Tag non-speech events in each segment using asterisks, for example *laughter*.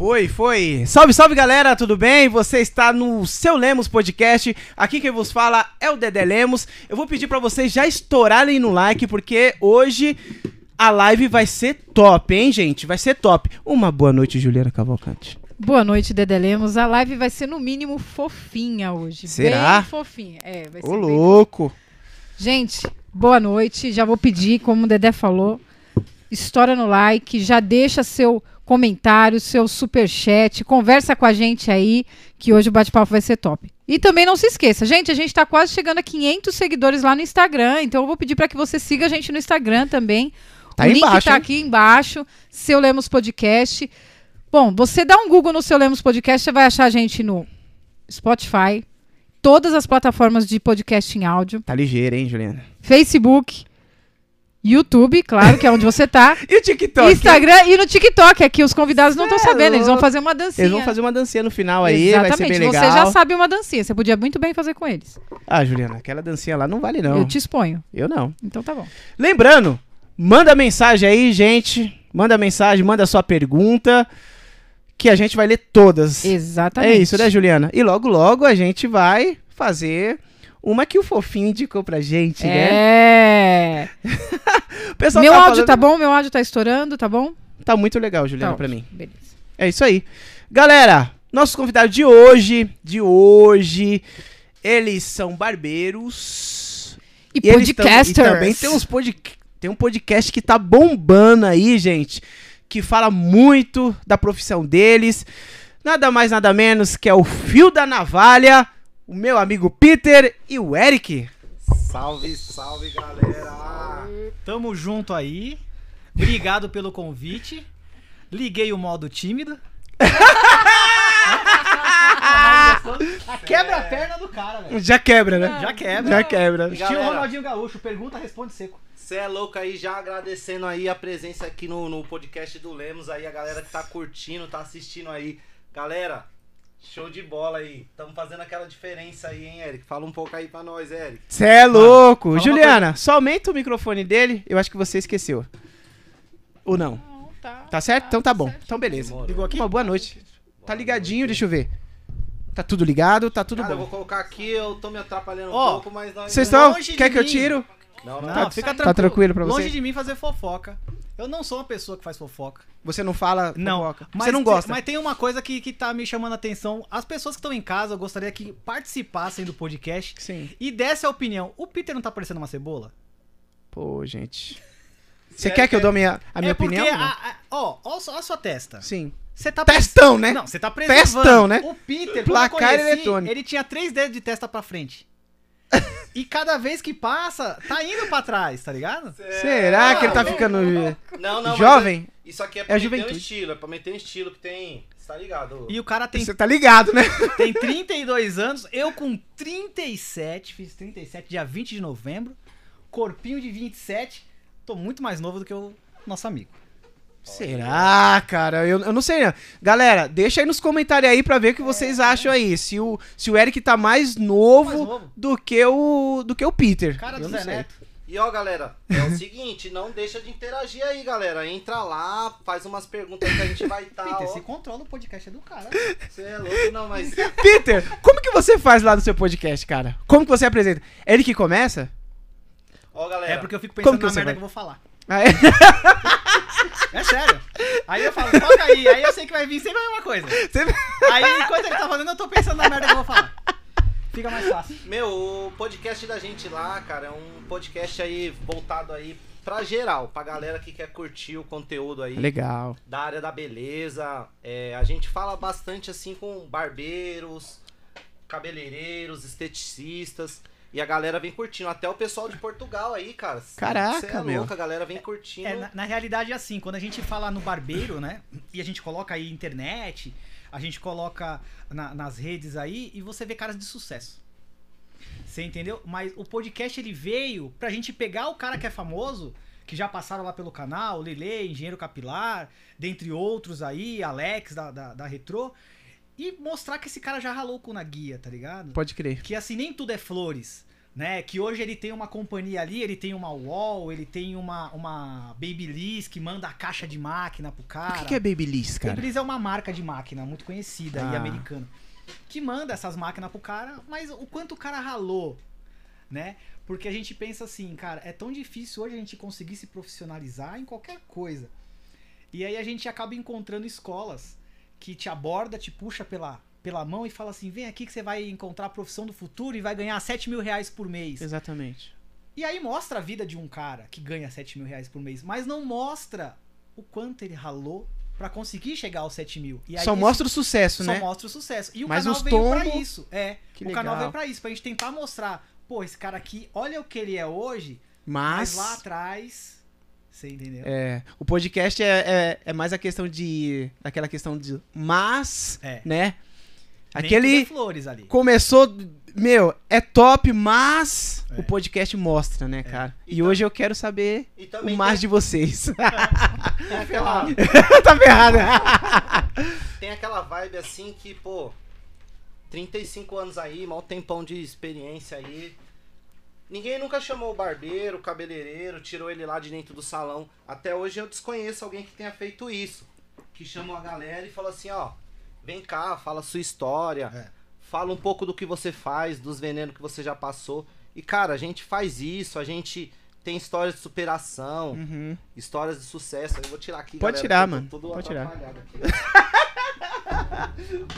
Foi, foi. Salve, salve galera, tudo bem? Você está no seu Lemos Podcast. Aqui quem vos fala é o Dedé Lemos. Eu vou pedir para vocês já estourarem no like, porque hoje a live vai ser top, hein, gente? Vai ser top. Uma boa noite, Juliana Cavalcante. Boa noite, Dedé Lemos. A live vai ser no mínimo fofinha hoje. Será? Bem fofinha. É, vai ser Ô, louco. Gente, boa noite. Já vou pedir, como o Dedé falou, estoura no like, já deixa seu comentário, seu superchat, conversa com a gente aí, que hoje o bate-papo vai ser top. E também não se esqueça, gente, a gente tá quase chegando a 500 seguidores lá no Instagram, então eu vou pedir para que você siga a gente no Instagram também. Tá o link tá hein? aqui embaixo, Seu Lemos Podcast. Bom, você dá um Google no Seu Lemos Podcast, você vai achar a gente no Spotify, todas as plataformas de podcast em áudio, Tá ligeiro, hein, Juliana? Facebook, YouTube, claro, que é onde você tá. *laughs* E o TikTok? Instagram e no TikTok. Aqui os convidados não estão é sabendo, eles vão fazer uma dancinha. Eles vão fazer uma dancinha no final aí, vai ser Exatamente, bem legal. você já sabe uma dancinha, você podia muito bem fazer com eles. Ah, Juliana, aquela dancinha lá não vale não. Eu te exponho. Eu não. Então tá bom. Lembrando, manda mensagem aí, gente. Manda mensagem, manda sua pergunta, que a gente vai ler todas. Exatamente. É isso, né, Juliana? E logo, logo a gente vai fazer uma que o fofinho indicou pra gente, né? É. *laughs* O pessoal Meu tá áudio falando- tá bom? Meu áudio tá estourando, tá bom? Tá muito legal, Juliana, Tá pra mim. Beleza. É isso aí. Galera, nossos convidados de hoje, de hoje, eles são barbeiros. E, tam- podcasters. E também tem, uns pod... tem um podcast que tá bombando aí, gente. Que fala muito da profissão deles. Nada mais, nada menos que é o Fio da Navalha, o meu amigo Peter e o Eric. Salve, salve, galera! Tamo junto aí. Obrigado pelo convite. Liguei o modo tímido. *laughs* Quebra a perna do cara, velho. Já quebra, né? Já quebra. Já quebra. Estilo? Ronaldinho Gaúcho. Pergunta, responde seco. Você é louco aí, já agradecendo aí a presença aqui no, no podcast do Lemos aí, a galera que tá curtindo, tá assistindo aí. Galera, show de bola aí. Tamo fazendo aquela diferença aí, hein, Eric? Fala um pouco aí pra nós, Eric. Você é louco. Juliana, só aumenta o microfone dele. Eu acho que você esqueceu. Ou não? Não, tá. Tá certo? Então tá bom. Então beleza. Demorou. Ligou aqui? Uma boa noite. Tá ligadinho, deixa eu ver. Tá tudo ligado, tá tudo Cara, eu vou bom. colocar aqui, eu tô me atrapalhando um Ó, pouco, mas nós... Vocês não- estão? Quer que eu mim. tiro? Não, não. Não, Tá- fica tá tranquilo. tranquilo pra você? Longe de mim fazer fofoca. Eu não sou uma pessoa que faz fofoca. Você não fala Não. fofoca. Mas Você não tem- gosta. Mas tem uma coisa que, que tá me chamando a atenção. As pessoas que estão em casa, eu gostaria que participassem do podcast Sim. e desse a opinião. O Peter não tá parecendo uma cebola? Pô, gente. Você Sério quer que eu dou minha, a minha é porque, opinião? a- a- ó, ó, só- ó a sua testa. Sim. Você tá Testão, né? Não, você tá preservando. Testão, né? O Peter, Placar eu conheci, eletrônico. ele tinha três dedos de testa pra frente. E cada vez que passa, tá indo pra trás, tá ligado? Será que ele tá não, ficando Não, não, mas jovem? é- Isso aqui é É pra a meter um juventude. estilo, é pra meter um estilo que tem... Você tá ligado? E o cara tem, Você tá ligado, né? *laughs* tem 32 anos, eu com 37, fiz 37 dia 20 de novembro, corpinho de 27, tô muito mais novo do que o nosso amigo. Será, cara? Eu, eu não sei. Não. Galera, deixa aí nos comentários aí pra ver o que vocês acham aí. Se o, se o Eric tá mais novo, Mais novo. do que o do que o Peter. Cara do eu não Zé. Neto. E ó, galera, é o seguinte, não deixa de interagir aí, galera. Entra lá, faz umas perguntas que a gente vai estar. Peter, ó. se controla o podcast é do cara. Você é louco, não, mas. *laughs* Peter, como que você faz lá no seu podcast, cara? Como que você apresenta? É ele que começa? Ó, galera. É porque eu fico Como pensando que na merda vai? que eu vou falar. Ah, *laughs* é? Sério. Aí eu falo, toca aí. Aí eu sei que vai vir sempre a mesma coisa. Você- Aí enquanto ele tá falando, eu tô pensando na merda que eu vou falar. Fica mais fácil. Meu, o podcast da gente lá, cara, é um podcast aí voltado aí pra geral, pra galera que quer curtir o conteúdo aí. Legal. da área da beleza. É, a gente fala bastante assim com barbeiros, cabeleireiros, esteticistas. E a galera vem curtindo. Até o pessoal de Portugal aí, cara. Caraca, Cê é meu. louco, a galera vem curtindo. É, na, na realidade é assim, quando a gente fala no barbeiro, né? E a gente coloca aí internet, a gente coloca na- nas redes aí e você vê caras de sucesso. Você entendeu? Mas o podcast ele veio pra gente pegar o cara que é famoso, que já passaram lá pelo canal, Lele, Engenheiro Capilar, dentre outros aí, Alex da, da, da Retro, e mostrar que esse cara já ralou com na guia, tá ligado? Pode crer. Que assim, nem tudo é flores. né? Que hoje ele tem uma companhia ali, ele tem uma Wall, ele tem uma, uma Babyliss que manda a caixa de máquina pro O cara. que, que é Babyliss, cara? Babyliss é uma marca de máquina muito conhecida Ah. e americana. Que manda essas máquinas pro cara, mas o quanto o cara ralou, né? Porque a gente pensa assim, cara, é tão difícil hoje a gente conseguir se profissionalizar em qualquer coisa. E aí a gente acaba encontrando escolas que te aborda, te puxa pela, pela mão e fala assim: vem aqui que você vai encontrar a profissão do futuro e vai ganhar 7 mil reais por mês. Exatamente. E aí mostra a vida de um cara que ganha 7 mil reais por mês, mas não mostra o quanto ele ralou pra conseguir chegar aos 7 mil. E aí Só mostra o sucesso, só né? mostra o sucesso. E o Mas canal veio pra tombos- isso. É. Que o canal legal. veio pra isso, pra gente tentar mostrar, pô, esse cara aqui, olha o que ele é hoje, mas, Mas. lá atrás. Você entendeu? É, o podcast é, é, é mais a questão de. Aquela questão de. Mas, É. né? Nem Aquele. é flores ali. Começou. Meu, é top, mas É. o podcast mostra, né, cara? E, E hoje eu quero saber o mais tem, de vocês. *laughs* tem aquela, *laughs* tá ferrado. tem aquela vibe assim que, pô, 35 anos aí, mal tempão de experiência aí. Ninguém nunca chamou o barbeiro, o cabeleireiro, tirou ele lá de dentro do salão. Até hoje eu desconheço alguém que tenha feito isso. Que chamou a galera e falou assim, ó, vem cá, fala sua história. É. Fala um pouco do que você faz, dos venenos que você já passou. E, cara, a gente faz isso, a gente tem histórias de superação, Uhum. histórias de sucesso. Eu vou tirar aqui, Pode galera, tirar, mano. Pode tirar. *laughs*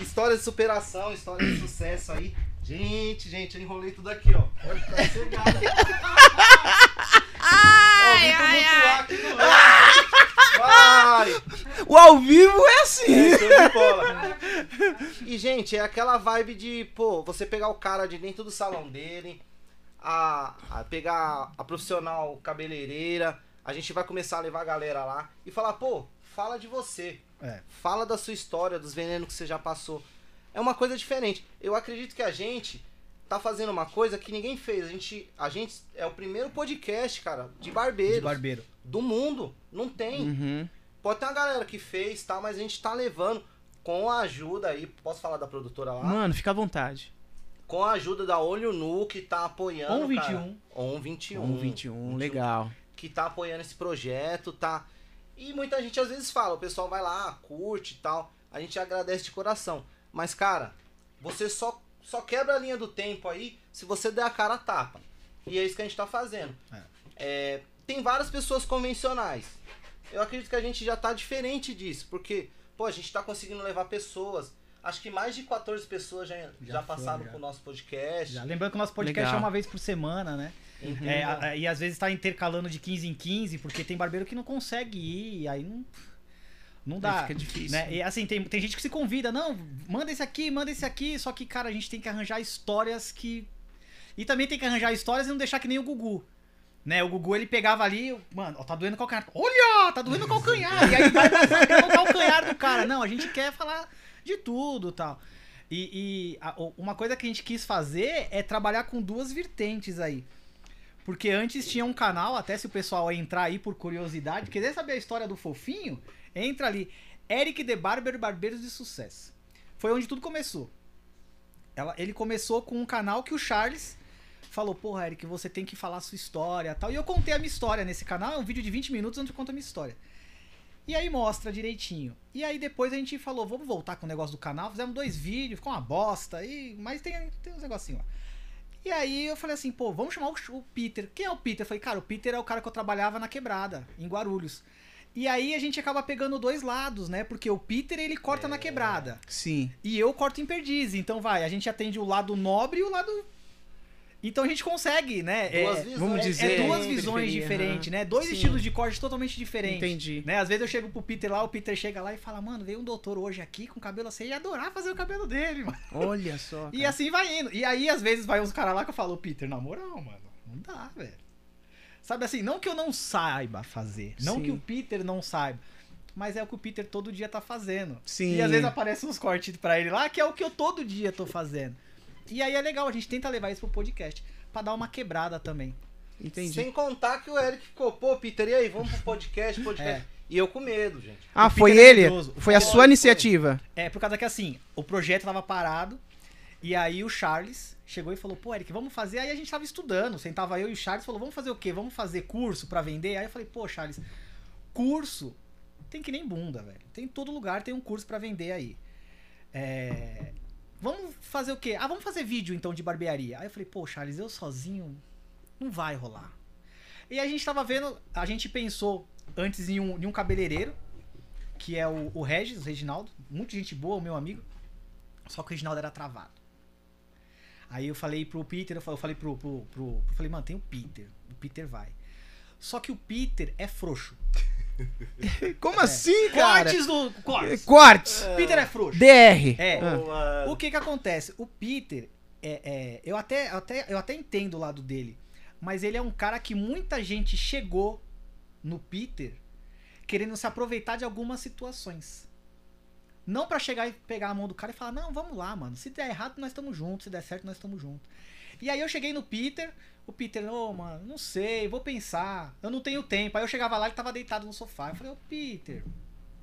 histórias de superação, histórias de sucesso aí. Gente, gente, eu enrolei tudo aqui, ó. Pode ficar cegado. Aqui no lance. Vai! O ao vivo é assim. É, show de bola. E, gente, é aquela vibe de, pô, você pegar o cara de dentro do salão dele, a, a pegar a profissional cabeleireira, a gente vai começar a levar a galera lá e falar, pô, fala de você. É. Fala da sua história, dos venenos que você já passou. É uma coisa diferente. Eu acredito que a gente tá fazendo uma coisa que ninguém fez. A gente, a gente é o primeiro podcast, cara, de barbeiros De barbeiro. do mundo. Não tem. Uhum. Pode ter uma galera que fez, tá? Mas a gente tá levando com a ajuda aí. Posso falar da produtora lá? Mano, fica à vontade. Com a ajuda da Olho Nu, que tá apoiando. On cara. 21. On 21. Um 21, legal. Que tá apoiando esse projeto, tá? E muita gente às vezes fala, o pessoal vai lá, curte e tal. A gente agradece de coração. Mas, cara, você só, só quebra a linha do tempo aí se você der a cara a tapa. E é isso que a gente tá fazendo. É, tem várias pessoas convencionais. Eu acredito que a gente já tá diferente disso, porque, pô, a gente tá conseguindo levar pessoas. Acho que mais de 14 pessoas já, já, Já passaram foi, já. pro nosso podcast. Já. Lembrando que o nosso podcast Legal. é uma vez por semana, né? Uhum. É, e às vezes tá intercalando de 15 em 15, porque tem barbeiro que não consegue ir, e aí não. Não dá. Aí fica difícil. Né? E assim, tem, tem gente que se convida, não, manda esse aqui, manda esse aqui, só que, cara, a gente tem que arranjar histórias que. E também tem que arranjar histórias e não deixar que nem o Gugu. Né, o Gugu ele pegava ali, mano, ó, tá doendo o calcanhar. Olha, tá doendo o calcanhar. E aí vai massacrando o calcanhar do cara. Não, a gente quer falar de tudo tal. E, e a- uma coisa que a gente quis fazer é trabalhar com duas vertentes aí. Porque antes tinha um canal, até se o pessoal entrar aí por curiosidade, quiser saber a história do fofinho, entra ali. Eric The Barber Barbeiros de Sucesso. Foi onde tudo começou. Ela- ele começou com um canal que o Charles falou, porra, Eric, você tem que falar a sua história tal. E eu contei a minha história nesse canal, é um vídeo de 20 minutos onde eu conto a minha história. E aí mostra direitinho. E aí depois a gente falou, vamos voltar com o negócio do canal. Fizemos dois vídeos, ficou uma bosta. E... Mas tem, tem uns negocinhos lá. E aí eu falei assim, pô, vamos chamar o Peter. Quem é o Peter? Eu falei, cara, o Peter é o cara que eu trabalhava na quebrada, em Guarulhos. E aí a gente acaba pegando dois lados, né? Porque o Peter ele corta na quebrada. Sim. E eu corto em perdiz. Então vai, a gente atende o lado nobre e o lado. Então a gente consegue, né? Duas é, visões vamos é dizer, duas periferia, visões diferentes, né? Dois Sim. estilos de corte totalmente diferentes. Entendi. Né? Às vezes eu chego pro Peter lá, o Peter chega lá e fala, mano, veio um doutor hoje aqui com cabelo assim, ia adorar fazer o cabelo dele, *laughs* mano. Olha só. E cara. assim vai indo. E aí, às vezes, vai uns caras lá que eu falo, Peter, na moral, mano, não dá, velho. Sabe assim, não que eu não saiba fazer, não Sim. que o Peter não saiba, mas é o que o Peter todo dia tá fazendo. Sim. E às vezes aparecem uns cortes pra ele lá, que é o que eu todo dia tô fazendo. E aí é legal, a gente tenta levar isso pro podcast, pra dar uma quebrada também. Entendi. Sem contar que o Eric ficou, pô, Peter, e aí, vamos pro podcast, podcast. *laughs* É. E eu com medo, gente. Ah, O foi Peter é ele? Foi a sua iniciativa. É, por causa que assim, o projeto tava parado, E aí o Charles chegou e falou, pô, Eric, vamos fazer. Aí a gente tava estudando, sentava eu e o Charles, falou, vamos fazer o quê? Vamos fazer curso pra vender? Aí eu falei, pô, Charles, curso tem que nem bunda, velho. Tem em todo lugar, tem um curso pra vender aí. É... Vamos fazer o quê? Ah, vamos fazer vídeo então de barbearia. Aí eu falei, pô, Charles, eu sozinho não vai rolar. E a gente tava vendo, a gente pensou antes em um, em um cabeleireiro, que é o, o Regis, o Reginaldo, muita gente boa, o meu amigo. Só que o Reginaldo era travado. Aí eu falei pro Peter, eu falei, pro, pro, pro, eu falei, mano, tem o Peter, o Peter vai. Só que o Peter é frouxo. *laughs* Como assim, cara? Cortes do. Cortes. Cortes. Peter é frouxo. DR. É. Ah. O que que acontece? O Peter, é, é, eu, até, até, eu até entendo o lado dele, mas ele é um cara que muita gente chegou no Peter querendo se aproveitar de algumas situações. Não pra chegar e pegar a mão do cara e falar, não, vamos lá, mano. Se der errado, nós estamos juntos. Se der certo, nós estamos juntos. E aí eu cheguei no Peter, o Peter, ô, mano, não sei, vou pensar. Eu não tenho tempo. Aí eu chegava lá, ele tava deitado no sofá. Eu falei, ô, Peter,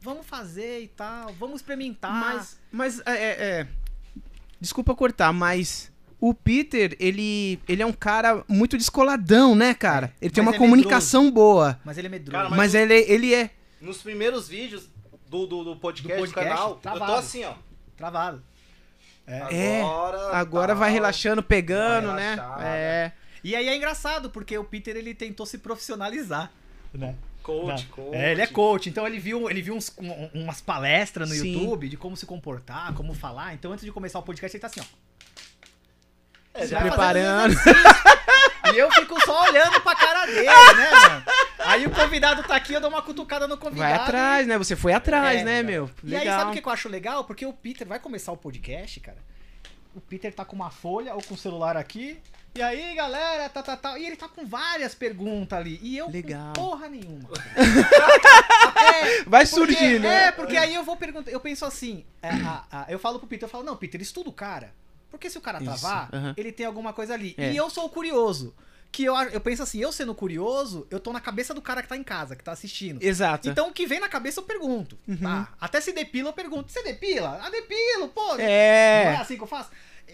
vamos fazer e tal, vamos experimentar. Mas, mas é, é, é, Desculpa cortar, mas o Peter, ele, ele é um cara muito descoladão, né, cara? Ele tem Mas uma é comunicação boa. Mas ele é medroso. Cara, Mas, Mas ele, ele é. Nos primeiros vídeos do, do, do podcast, Do do, podcast, canal, eu travado. tô assim, ó. Travado. É, Agora, Agora tal. vai relaxando, pegando, Vai né? relaxar, É. E aí é engraçado, porque o Peter ele tentou se profissionalizar. Né? Coach, Não. coach. É, ele é coach, então ele viu, ele viu uns- um- umas palestras no Sim. YouTube de como se comportar, como falar. Então antes de começar o podcast, ele tá assim, ó. É, Se preparando. E eu fico só olhando pra cara dele, né, mano? Aí o convidado tá aqui, eu dou uma cutucada no convidado. Vai atrás, né? Você foi atrás, É, né, legal. meu? E aí, sabe o que eu acho legal? Porque o Peter vai começar o podcast, cara. O Peter tá com uma folha ou com o celular aqui. E aí, galera, tá, tá, tá. E ele tá com várias perguntas ali. E eu Legal. com porra nenhuma. *laughs* É, Vai surgir, né? É, porque aí eu vou perguntar. Eu penso assim, é, a- a- eu falo pro Peter, eu falo, não, Peter, estuda o cara. Porque se o cara travar, ele tem alguma coisa ali. É. E eu sou o curioso. Que eu, eu penso assim, eu sendo curioso, eu tô na cabeça do cara que tá em casa, que tá assistindo. Exato. Então o que vem na cabeça eu pergunto. Uhum. Tá? Até se depila, eu pergunto. Você depila? Ah, depilo, pô. Não é. é assim que eu faço?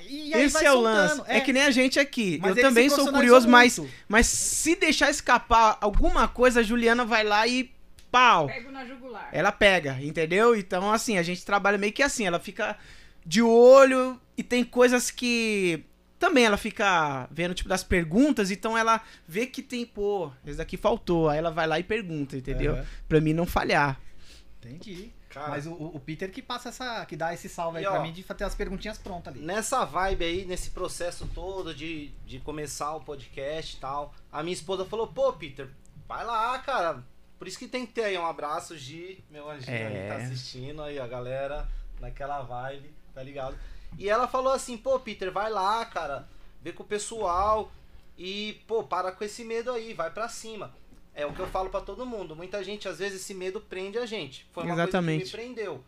E aí Esse vai é o lance. É. que nem a gente aqui. Mas eu também sou curioso, mas, mas se deixar escapar alguma coisa, a Juliana vai lá e pau. Pego na jugular. Ela pega, entendeu? Então, assim, a gente trabalha meio que assim. Ela fica de olho e tem coisas que. Também ela fica vendo, tipo, das perguntas, então ela vê que tem, pô, esse daqui faltou. Aí ela vai lá e pergunta, entendeu? Aham. Pra mim não falhar. Entendi. Cara, Mas o, o Peter que passa essa. que dá esse salve aí E, ó, pra mim de ter as perguntinhas prontas ali. Nessa vibe aí, nesse processo todo de, de começar o podcast e tal, a minha esposa falou, pô, Peter, vai lá, cara. Por isso que tem que ter aí um abraço, Gi, meu anjinho É. aí tá assistindo aí, a galera naquela vibe, tá ligado? E ela falou assim, pô, Peter, vai lá, cara, vê com o pessoal e, pô, para com esse medo aí, vai pra cima. É o que eu falo pra todo mundo. Muita gente, às vezes, esse medo prende a gente. Foi uma Exatamente. coisa que me prendeu.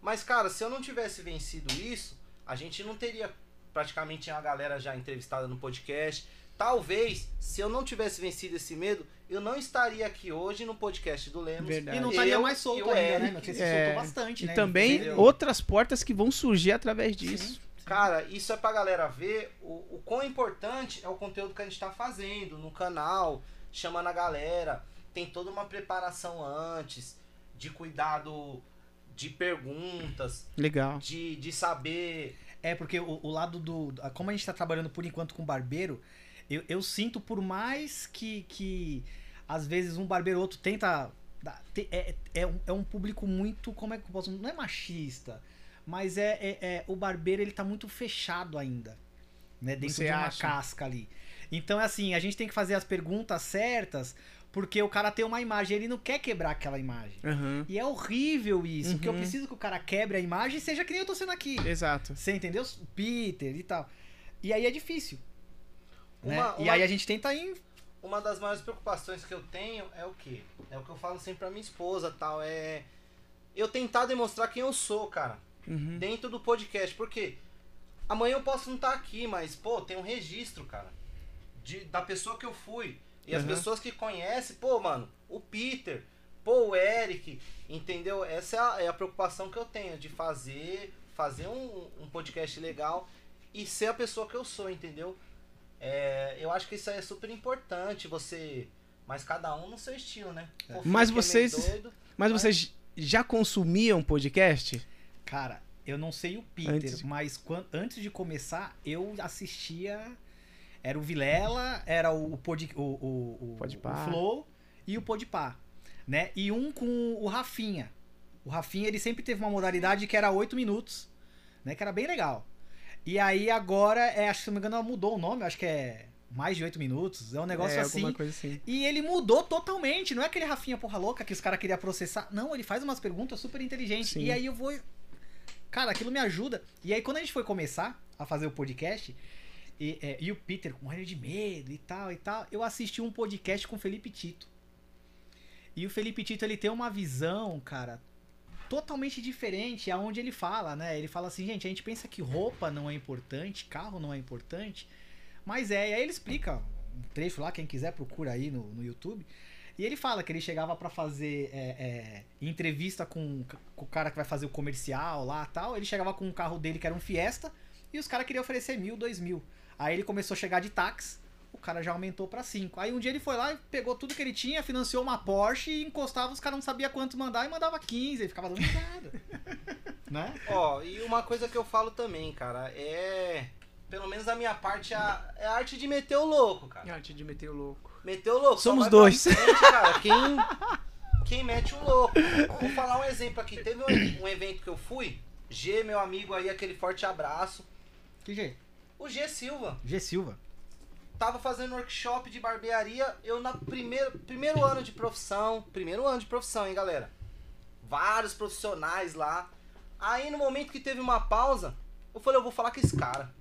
Mas, cara, se eu não tivesse vencido isso, a gente não teria praticamente uma galera já entrevistada no podcast. Talvez, se eu não tivesse vencido esse medo, eu não estaria aqui hoje no podcast do Lemos. Verdade. E não estaria Eu mais e solto ainda, né? Eric, Porque você é, soltou bastante, E né? também Entendeu? outras portas que vão surgir através disso. Cara, isso é pra galera ver o, o quão importante é o conteúdo que a gente tá fazendo no canal, chamando a galera. Tem toda uma preparação antes, de cuidado de perguntas, Legal. de, de saber. É, porque o, o lado do. Como a gente tá trabalhando por enquanto com barbeiro, eu, eu sinto por mais que, que às vezes um barbeiro ou outro tenta. É, é, um, é um público muito. Como é que eu posso. Não é machista, mas é, é, é- o barbeiro ele tá muito fechado ainda. Né, dentro Você de uma acha? casca ali. Então é assim, a gente tem que fazer as perguntas certas, porque o cara tem uma imagem, ele não quer quebrar aquela imagem. Aham. E é horrível isso, porque eu Uhum. preciso que o cara quebre a imagem e seja que nem eu tô sendo aqui. Exato. Você entendeu? O Peter e tal. E aí é difícil. né? Uma- E uma- aí a gente tenta ir. Uma das maiores preocupações que eu tenho é o quê? É o que eu falo sempre pra minha esposa tal. É eu tentar demonstrar quem eu sou, cara. Uhum. dentro do podcast. Porque amanhã eu posso não estar aqui, mas, pô, tem um registro, cara. De, da pessoa que eu fui. E as Uhum. pessoas que conhecem, pô, mano, o Peter, pô, o Eric, entendeu? Essa é a, é a preocupação que eu tenho, de fazer, fazer um, um podcast legal e ser a pessoa que eu sou, entendeu? É, eu acho que isso aí é super importante, você. Mas cada um no seu estilo, né? É. Pô, Mas é vocês- meio doido, Mas Mas- vocês já consumiam podcast? Cara, eu não sei o Peter, Antes de- mas quan- antes de começar, eu assistia. Era o Vilela, era o, pod, o, o, o, o Flow e o Podpah, né? E um com o Rafinha. O Rafinha, ele sempre teve uma modalidade que era 8 minutos, né? Que era bem legal. E aí agora, é, acho que se não me engano, ela mudou o nome, acho que é mais de 8 minutos. É um negócio é, assim. assim. E ele mudou totalmente. Não é aquele Rafinha porra louca que os caras queriam processar. Não, ele faz umas perguntas super inteligentes. Sim. E aí eu vou. Cara, aquilo me ajuda. E aí quando a gente foi começar a fazer o podcast, e, é, e o Peter com morrendo de medo e tal e tal, eu assisti um podcast com o Felipe Tito. E o Felipe Tito, ele tem uma visão, cara, totalmente diferente aonde ele fala, né? Ele fala assim, gente, a gente pensa que roupa não é importante, carro não é importante, mas é, e aí ele explica um trecho lá, quem quiser procura aí no, no YouTube. E ele fala que ele chegava pra fazer é, é, entrevista com, com o cara que vai fazer o comercial lá tal. Ele chegava com um carro dele que era um Fiesta e os caras queriam oferecer mil, dois mil. Aí ele começou a chegar de táxi, o cara já aumentou pra cinco. Aí um dia ele foi lá e pegou tudo que ele tinha, financiou uma Porsche e encostava, os caras não sabia quanto mandar e mandava 15. Ele ficava dando risada. *laughs* né? Ó, e uma coisa que eu falo também, cara, é. Pelo menos a minha parte é a, é a arte de meter o louco, cara. Arte de meter o louco. Meter o louco. Somos dois. frente, cara. *laughs* Quem, quem mete o louco. Vou falar um exemplo aqui. Teve um, um evento que eu fui. G, meu amigo aí, aquele forte abraço. Que jeito? O G Silva. G Silva. Tava fazendo workshop de barbearia. Eu na primeiro, primeiro ano de profissão. Primeiro ano de profissão, hein, galera? Vários profissionais lá. Aí no momento que teve uma pausa, eu falei, eu vou falar com esse cara.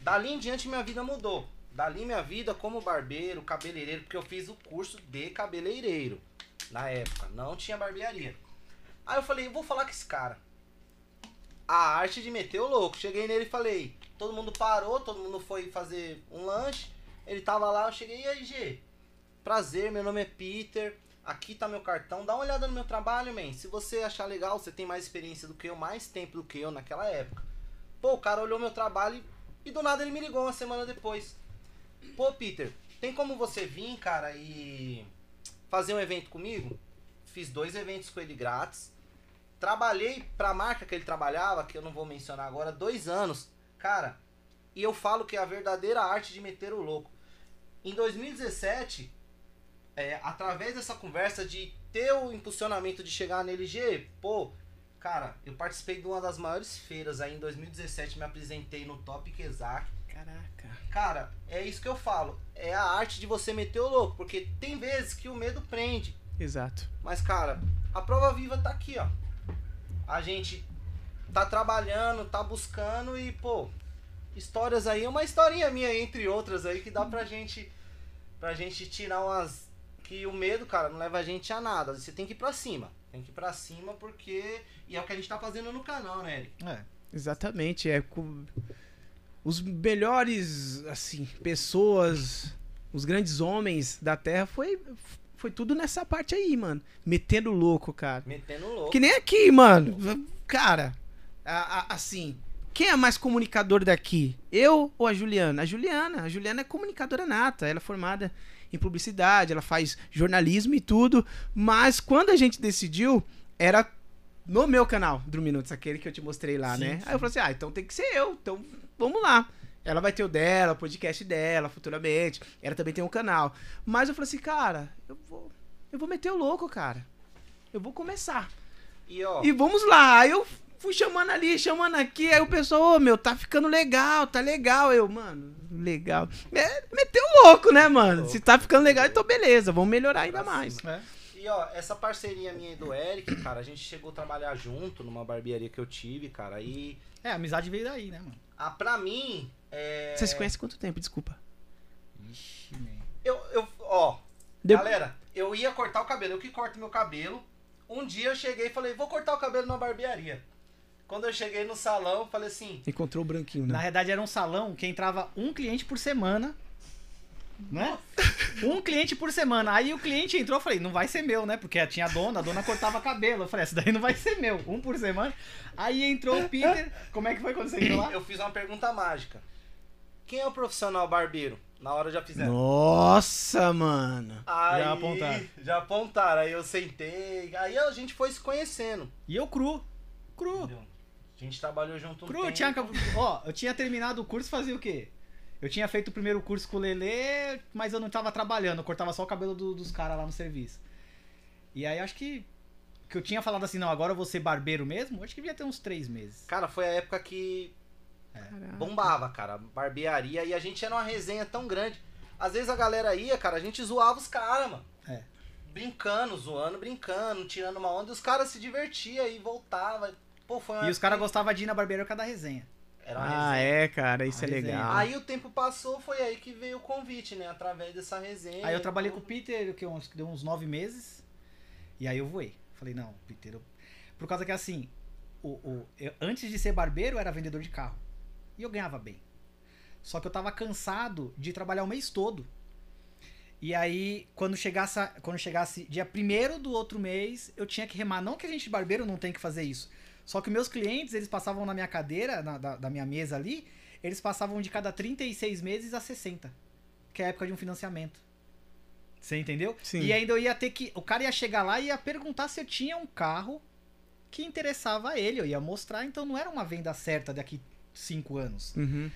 Dali em diante minha vida mudou. Dali minha vida como barbeiro, cabeleireiro, porque eu fiz o curso de cabeleireiro na época. Não tinha barbearia. Aí eu falei, eu vou falar com esse cara. A arte de meter o louco. Cheguei nele e falei, todo mundo parou, todo mundo foi fazer um lanche. Ele tava lá, eu cheguei, e aí, G? Prazer, meu nome é Peter. Aqui tá meu cartão. Dá uma olhada no meu trabalho, man. Se você achar legal, você tem mais experiência do que eu, mais tempo do que eu naquela época. Pô, o cara olhou meu trabalho e, e do nada ele me ligou uma semana depois. Pô, Peter, tem como você vir, cara, e fazer um evento comigo? Fiz dois eventos com ele grátis. Trabalhei pra marca que ele trabalhava, que eu não vou mencionar agora, dois anos. Cara, e eu falo que é a verdadeira arte de meter o louco. Em 2017, é, através dessa conversa de ter o impulsionamento de chegar nele, G, pô, cara, eu participei de uma das maiores feiras aí em 2017, me apresentei no Top Kezak. Caraca. Cara, é isso que eu falo. É a arte de você meter o louco, porque tem vezes que o medo prende. Exato. Mas, cara, a prova viva tá aqui, ó. A gente tá trabalhando, tá buscando e, pô, histórias aí, uma historinha minha, entre outras aí, que dá pra gente. Pra gente tirar umas. Que o medo, cara, não leva a gente a nada. Você tem que ir pra cima. Tem que ir pra cima porque. E é o que a gente tá fazendo no canal, né, Eric? É. Exatamente. É com os melhores, assim, pessoas, os grandes homens da Terra foi foi tudo nessa parte aí, mano. Metendo louco, cara. Metendo louco. Que nem aqui, mano. Cara, a- a- assim, quem é mais comunicador daqui? Eu ou a Juliana? A Juliana. A Juliana é comunicadora nata. Ela é formada em publicidade, ela faz jornalismo e tudo. Mas quando a gente decidiu, era no meu canal, do Minutos, aquele que eu te mostrei lá, Sim, né? sim. Aí eu falei assim: ah, então tem que ser eu. Então vamos lá. Ela vai ter o dela, o podcast dela, futuramente. Ela também tem um canal. Mas eu falei assim, cara, eu vou, eu vou meter o louco, cara. Eu vou começar. E ó, E vamos lá. Aí eu fui chamando ali, chamando aqui. Aí o pessoal, ô meu, tá ficando legal, tá legal. Eu, mano, legal. É, meteu louco, né, mano? Se tá ficando legal, então beleza, vamos melhorar ainda mais. É. E ó, essa parceria minha e do Eric, cara, a gente chegou a trabalhar junto numa barbearia que eu tive, cara. E É, a amizade veio daí, né, mano? a, pra mim. É... Você se conhece quanto tempo? Desculpa. Ixi, man. Eu, eu, ó, Deu- galera, eu ia cortar o cabelo, eu que corto meu cabelo. Um dia eu cheguei e falei, vou cortar o cabelo na barbearia. Quando eu cheguei no salão, falei assim, Encontrou o branquinho, Na né? verdade era um salão que entrava um cliente por semana, né? *laughs* Um cliente por semana. Aí o cliente entrou, eu falei, não vai ser meu, né? Porque tinha a dona, a dona cortava cabelo. Eu falei, essa daí não vai ser meu. Um por semana. Aí entrou o Peter. Como é que foi quando você entrou lá? Eu fiz uma pergunta mágica. Quem é o profissional barbeiro? Na hora já fizeram. Nossa, mano. Aí, Já apontaram. Já apontaram. Aí eu sentei. Aí a gente foi se conhecendo. E eu cru. Cru. Entendeu? A gente trabalhou junto um Cru, tempo. tinha, ó, eu tinha terminado o curso fazia o quê? Eu tinha feito o primeiro curso com o Lelê, mas eu não tava trabalhando, eu cortava só o cabelo do- dos caras lá no serviço. E aí acho que que eu tinha falado assim, não, agora eu vou ser barbeiro mesmo, acho que devia ter uns três meses. Cara, foi a época que Caraca. bombava, cara. Barbearia. E a gente era uma resenha tão grande. Às vezes a galera ia, cara, a gente zoava os caras, mano. É. Brincando, zoando, brincando, tirando uma onda. E os caras se divertiam e voltava. Pô, foi uma E os caras gostavam de ir na barbearia por causa da resenha. Era uma Ah, resenha. é, cara, isso é resenha. legal. Aí o tempo passou, foi aí que veio o convite, né? Através dessa resenha. Aí eu trabalhei com o. Peter, que uns, que deu uns nove meses. E aí eu voei. Falei, não, Peter. eu- Por causa que assim, o, o- eu- antes de ser barbeiro, eu era vendedor de carro. E eu ganhava bem. Só que eu tava cansado de trabalhar o mês todo. E aí, quando chegasse, quando chegasse dia primeiro do outro mês, eu tinha que remar. Não que a gente barbeiro não tem que fazer isso. Só que meus clientes, eles passavam na minha cadeira, na, da, da minha mesa ali, eles passavam de cada 36 meses a 60. Que é a época de um financiamento. Você entendeu? Sim. E ainda eu ia ter que. O cara ia chegar lá e ia perguntar se eu tinha um carro que interessava a ele. Eu ia mostrar, então não era uma venda certa daqui cinco anos. Uhum.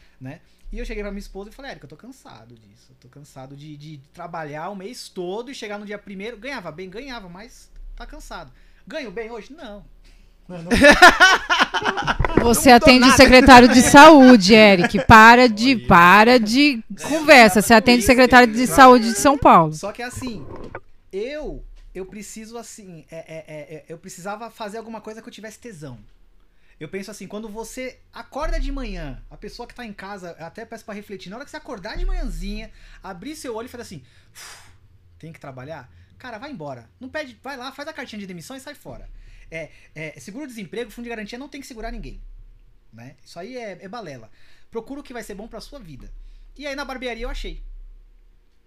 E eu cheguei pra minha esposa e falei, Érica, eu tô cansado disso. Eu tô cansado de, de trabalhar o mês todo e chegar no dia primeiro. Ganhava bem, ganhava, mas tá cansado. Ganho bem hoje? Não. Não, não. *laughs* Você atende o secretário de saúde, Eric. Para de, para de conversa. Você atende o secretário de saúde de São Paulo. Só que assim, eu eu preciso assim, é, é, é, é, eu precisava fazer alguma coisa que eu tivesse tesão. Eu penso assim, quando você acorda de manhã, a pessoa que tá em casa, até peço pra refletir, na hora que você acordar de manhãzinha, abrir seu olho e fazer assim, "Uf, tem que trabalhar? Cara, vai embora. Não pede, vai lá, faz a cartinha de demissão e sai fora. É, é, seguro-desemprego, fundo de garantia não tem que segurar ninguém. Né? Isso aí é, é balela. Procura o que vai ser bom pra sua vida. E aí na barbearia eu achei.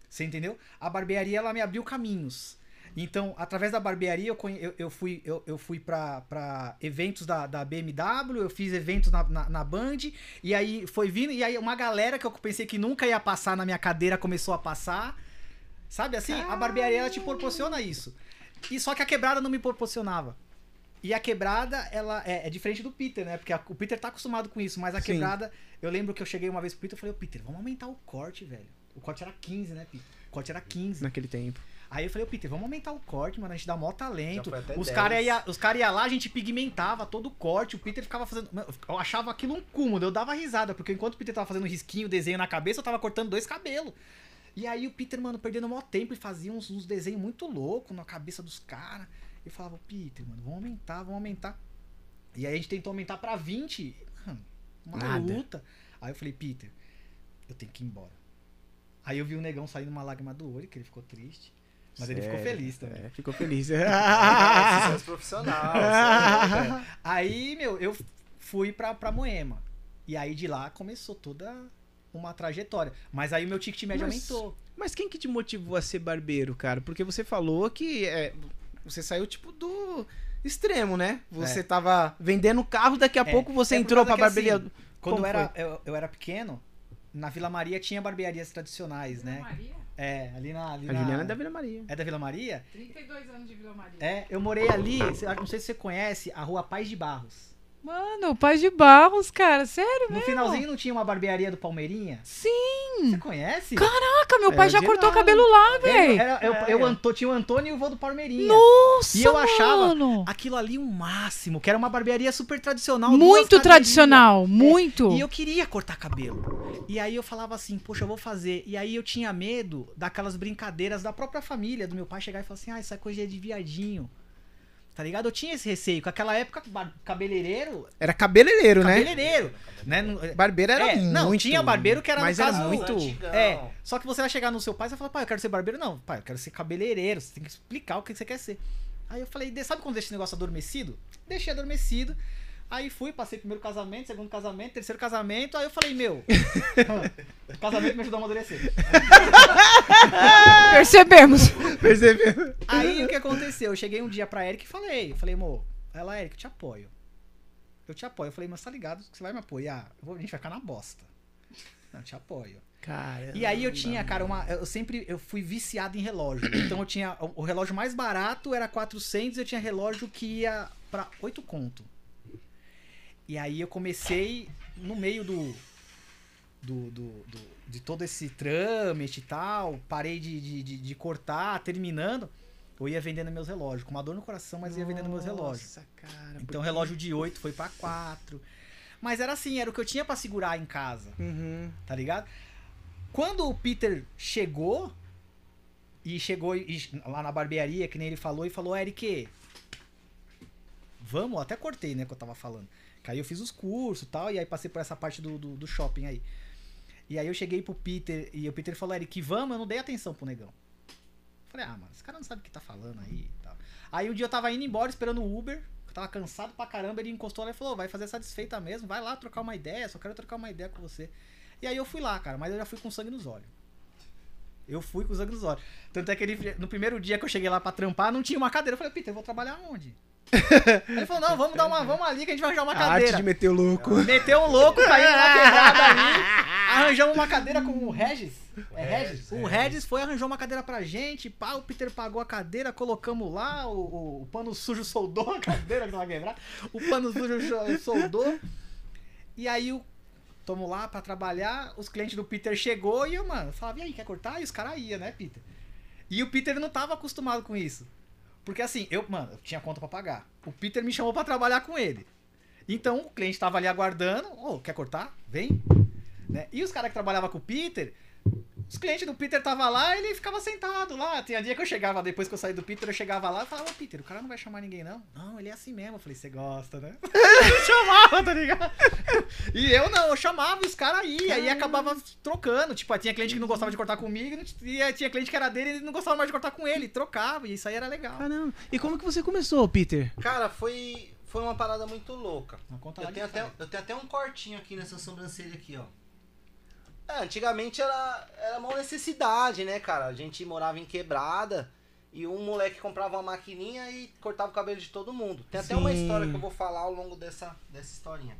Você entendeu? A barbearia ela me abriu caminhos. Então, através da barbearia, eu, eu, eu fui, eu, eu fui pra eventos da, da BMW, eu fiz eventos na, na, na Band, e aí foi vindo, e aí uma galera que eu pensei que nunca ia passar na minha cadeira começou a passar. Sabe assim? A barbearia ela te proporciona isso. E só que a quebrada não me proporcionava. E a quebrada, ela é, é diferente do Peter, né? Porque a- o Peter tá acostumado com isso, mas a Sim. quebrada, eu lembro que eu cheguei uma vez pro Peter e falei, ô Peter, vamos aumentar o corte, velho. O corte era 15, né, Peter? O corte era 15. Naquele tempo. Aí eu falei, ô Peter, vamos aumentar o corte, mano. A gente dá mó talento. Os 10. caras ia, os cara ia lá, a gente pigmentava todo o corte. O Peter ficava fazendo. Eu achava aquilo um cúmulo, eu dava risada, porque enquanto o Peter tava fazendo risquinho, desenho na cabeça, eu tava cortando dois cabelos. E aí o Peter, mano, perdendo o maior tempo e fazia uns, uns desenhos muito loucos na cabeça dos caras. Eu falava, Peter, mano, vamos aumentar, vamos aumentar. E aí a gente tentou aumentar pra 20. Mano, uma Nada. luta. Aí eu falei, Peter, eu tenho que ir embora. Aí eu vi o negão saindo uma lágrima do olho, que ele ficou triste. Mas ele ficou Sério, feliz também. É, ficou feliz. *laughs* Sucesso profissional. isso é é. Aí, meu, eu fui pra, pra Moema. E aí de lá começou toda uma trajetória. Mas aí o meu ticket médio Mas- aumentou. Mas quem que te motivou a ser barbeiro, cara? Porque você falou que é, você saiu tipo do extremo, né? Você É. tava vendendo carro, daqui a É, pouco você é entrou pra que, barbearia. assim, Quando Como eu era, eu, eu era pequeno, na Vila Maria tinha barbearias tradicionais, né? É, ali na. Ali A na- Juliana é da Vila Maria. É da Vila Maria? 32 anos de Vila Maria. É, eu morei ali, não sei se você conhece, a rua Paz de Barros. Mano, Paz de Barros, cara, sério No mesmo? finalzinho não tinha uma barbearia do Palmeirinha? Sim. Você conhece? Caraca, meu É, pai já de cortou o cabelo lá, Eu, velho. era- eu, É. eu tinha o Antônio e o vô do Palmeirinha. Nossa, E eu achava mano. aquilo ali o máximo, que era uma barbearia super tradicional. Muito tradicional, muito. E eu queria cortar cabelo. E aí eu falava assim, poxa, eu vou fazer. E aí eu tinha medo daquelas brincadeiras da própria família, do meu pai chegar e falar assim, ah, essa coisa é de viadinho. Tá ligado? Eu tinha esse receio. Com aquela época, cabeleireiro. Era cabeleireiro, né? Cabeleireiro. Né? Não- Barbeiro era É, muito. não, tinha barbeiro que era, no Mas caso, era muito. Antigão. É, só que você vai chegar no seu pai e vai falar, pai, eu quero ser barbeiro. Não, pai, eu quero ser cabeleireiro. Você tem que explicar o que você quer ser. Aí eu falei, "De- sabe quando deixa esse negócio adormecido? Deixei adormecido. Aí fui, passei primeiro casamento, segundo casamento, terceiro casamento, aí eu falei, meu, *laughs* casamento me ajudou a amadurecer. *laughs* Percebemos. Percebeu? Aí o que aconteceu? Eu cheguei um dia pra Eric e falei, eu falei, amor, ela, Eric, eu te apoio. Eu te apoio. Eu falei, mas tá ligado que você vai me apoiar? Eu vou- a gente vai ficar na bosta. Não, eu te apoio. Cara. E aí eu tinha, cara, uma. Eu sempre eu fui viciado em relógio. *clears throat* Então eu tinha. O o relógio mais barato era 400 eu tinha relógio que ia pra 8 conto. E aí eu comecei no meio do. do, do, do- de todo esse trâmite e tal. Parei de, de, de, de cortar, terminando. Eu ia vendendo meus relógios. Com uma dor no coração, mas ia vendendo meus relógios. Nossa, cara. Então relógio de 8 foi pra 4. Mas era assim, era o que eu tinha pra segurar em casa Uhum. tá ligado? Quando o Peter chegou, e chegou e- lá na barbearia, que nem ele falou, e falou, Eric, vamos, até cortei, né, que eu tava falando. Aí eu fiz os cursos e tal, e aí passei por essa parte do, do, do shopping aí. E aí eu cheguei pro Peter, e o Peter falou, Eric, vamos, eu não dei atenção pro negão. Falei, ah, mano, esse cara não sabe o que tá falando aí e tal. Aí um dia eu tava indo embora, esperando o Uber, eu tava cansado pra caramba, ele encostou lá e falou, vai fazer essa desfeita mesmo, vai lá trocar uma ideia, só quero trocar uma ideia com você. E aí eu fui lá, cara, mas eu já fui com sangue nos olhos. Eu fui com sangue nos olhos. Tanto é que ele, no primeiro dia que eu cheguei lá pra trampar, não tinha uma cadeira. Eu falei, Peter, eu vou trabalhar onde? Ele falou, não, vamos dar uma, vamos ali que a gente vai arranjar uma A arte cadeira. de meter o louco. Meteu um louco, caiu numa quebrada ali. *laughs* Arranjamos uma cadeira com o Regis. É Regis? O Regis foi, arranjou uma cadeira pra gente. Pá, o Peter pagou a cadeira, colocamos lá. O, o- o pano sujo soldou a cadeira que tava quebrada. O pano sujo soldou. E aí o. Tamo lá pra trabalhar. Os clientes do Peter chegou e eu, mano, falava, e aí, quer cortar? E os caras iam, né, Peter? E o Peter não tava acostumado com isso. Porque assim, eu, mano, eu tinha conta pra pagar. O Peter me chamou pra trabalhar com ele. Então o cliente tava ali aguardando, ô, quer cortar? Vem. Né? E os caras que trabalhavam com o Peter, os clientes do Peter tava lá e ele ficava sentado lá. Tinha dia que eu chegava, depois que eu saí do Peter, eu chegava lá e falava, ô Peter, o cara não vai chamar ninguém, não? Não, ele é assim mesmo. Eu falei, você gosta, né? *laughs* Eu chamava, tá ligado? E eu não, eu chamava e os caras iam, aí acabava trocando. Tipo, tinha cliente que não gostava de cortar comigo, e tinha cliente que era dele e ele não gostava mais de cortar com ele, trocava, e isso aí era legal. Caramba. E como que você começou, Peter? Cara, foi, foi uma parada muito louca. Não conta Eu tenho, até, eu tenho até um cortinho aqui nessa sobrancelha aqui, ó. É, antigamente era, era uma necessidade, né, cara? A gente morava em quebrada e um moleque comprava uma maquininha e cortava o cabelo de todo mundo. Tem até uma Sim. história que eu vou falar ao longo dessa, dessa historinha.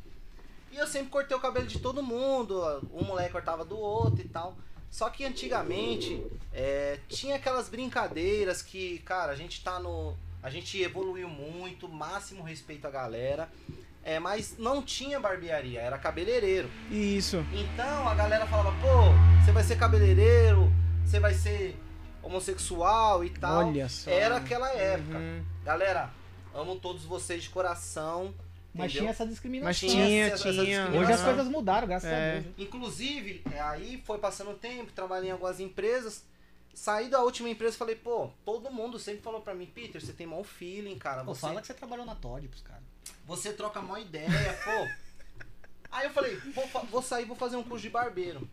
E eu sempre cortei o cabelo de todo mundo, um moleque cortava do outro e tal. Só que antigamente é, tinha aquelas brincadeiras que, cara, a gente tá no. A gente evoluiu muito, máximo respeito à galera. É, mas não tinha barbearia, era cabeleireiro. Isso. Então a galera falava, pô, você vai ser cabeleireiro, você vai ser homossexual e tal. Olha só. Era aquela época. Uhum. Galera, amo todos vocês de coração. Mas entendeu? tinha essa discriminação. Mas Tinha tinha, essa- essa tinha. discriminação. Hoje as coisas mudaram, graças É. a Deus. Inclusive, é, aí foi passando o tempo, trabalhei em algumas empresas. Saí da última empresa e falei, pô, todo mundo sempre falou pra mim, Peter, você tem mau feeling, cara. Pô, Você, fala que você trabalhou na Todd pros caras. Você troca mó ideia, pô. Aí eu falei, vou, vou sair, vou fazer um curso de barbeiro.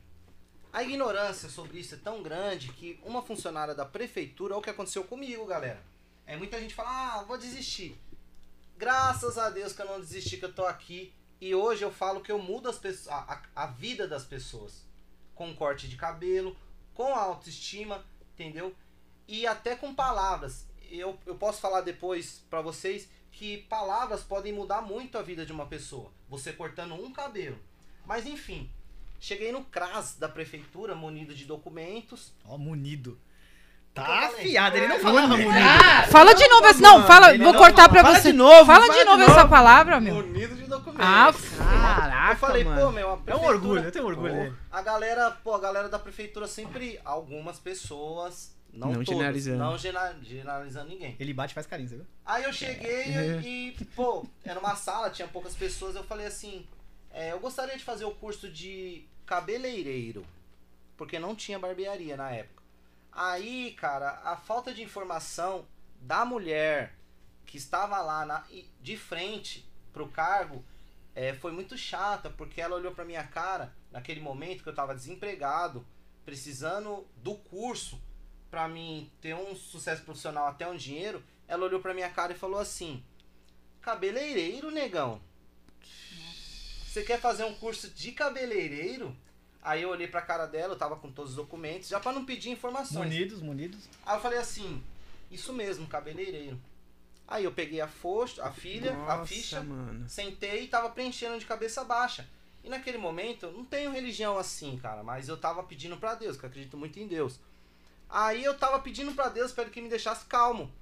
A ignorância sobre isso é tão grande que uma funcionária da prefeitura, olha o que aconteceu comigo, galera. É muita gente fala, ah, vou desistir. Graças a Deus que eu não desisti, que eu tô aqui. E hoje eu falo que eu mudo as pessoas, a, a- vida das pessoas. Com corte de cabelo, com autoestima, entendeu? E até com palavras. Eu, eu posso falar depois pra vocês que palavras podem mudar muito a vida de uma pessoa. Você cortando um cabelo. Mas enfim, cheguei no CRAS da prefeitura, munido de documentos. Ó, munido. Eu Tá afiado, ele não falava munido. Fala de novo. Não, fala. ele Vou não cortar pra fala você. de novo, Fala fala de novo essa palavra, meu. Munido de documentos. Ah, Caraca, eu falei, mano. pô, meu, a É um orgulho, eu tenho orgulho dele. A galera, pô, a galera da prefeitura sempre, algumas pessoas, não, Não todas, generalizando. não generalizando ninguém. Ele bate e faz carinho, você viu? Aí eu cheguei É. e, pô, era uma sala, tinha poucas pessoas, eu falei assim, é, eu gostaria de fazer o curso de cabeleireiro, porque não tinha barbearia na época. Aí, cara, a falta de informação da mulher que estava lá na- e- de frente pro cargo é, foi muito chata, porque ela olhou pra minha cara naquele momento que eu tava desempregado, precisando do curso pra mim ter um sucesso profissional, até um dinheiro. Ela olhou pra minha cara e falou assim: Cabeleireiro, negão. você quer fazer um curso de cabeleireiro? Aí eu olhei pra cara dela, eu tava com todos os documentos, já pra não pedir informações. Munidos, munidos. Aí eu falei assim, isso mesmo, cabeleireiro. Aí eu peguei a, focha, a filha, a Nossa, ficha, mano. sentei e tava preenchendo de cabeça baixa. E naquele momento, não tenho religião assim, cara, mas eu tava pedindo pra Deus, que eu acredito muito em Deus. Aí eu tava pedindo pra Deus para que me deixasse calmo.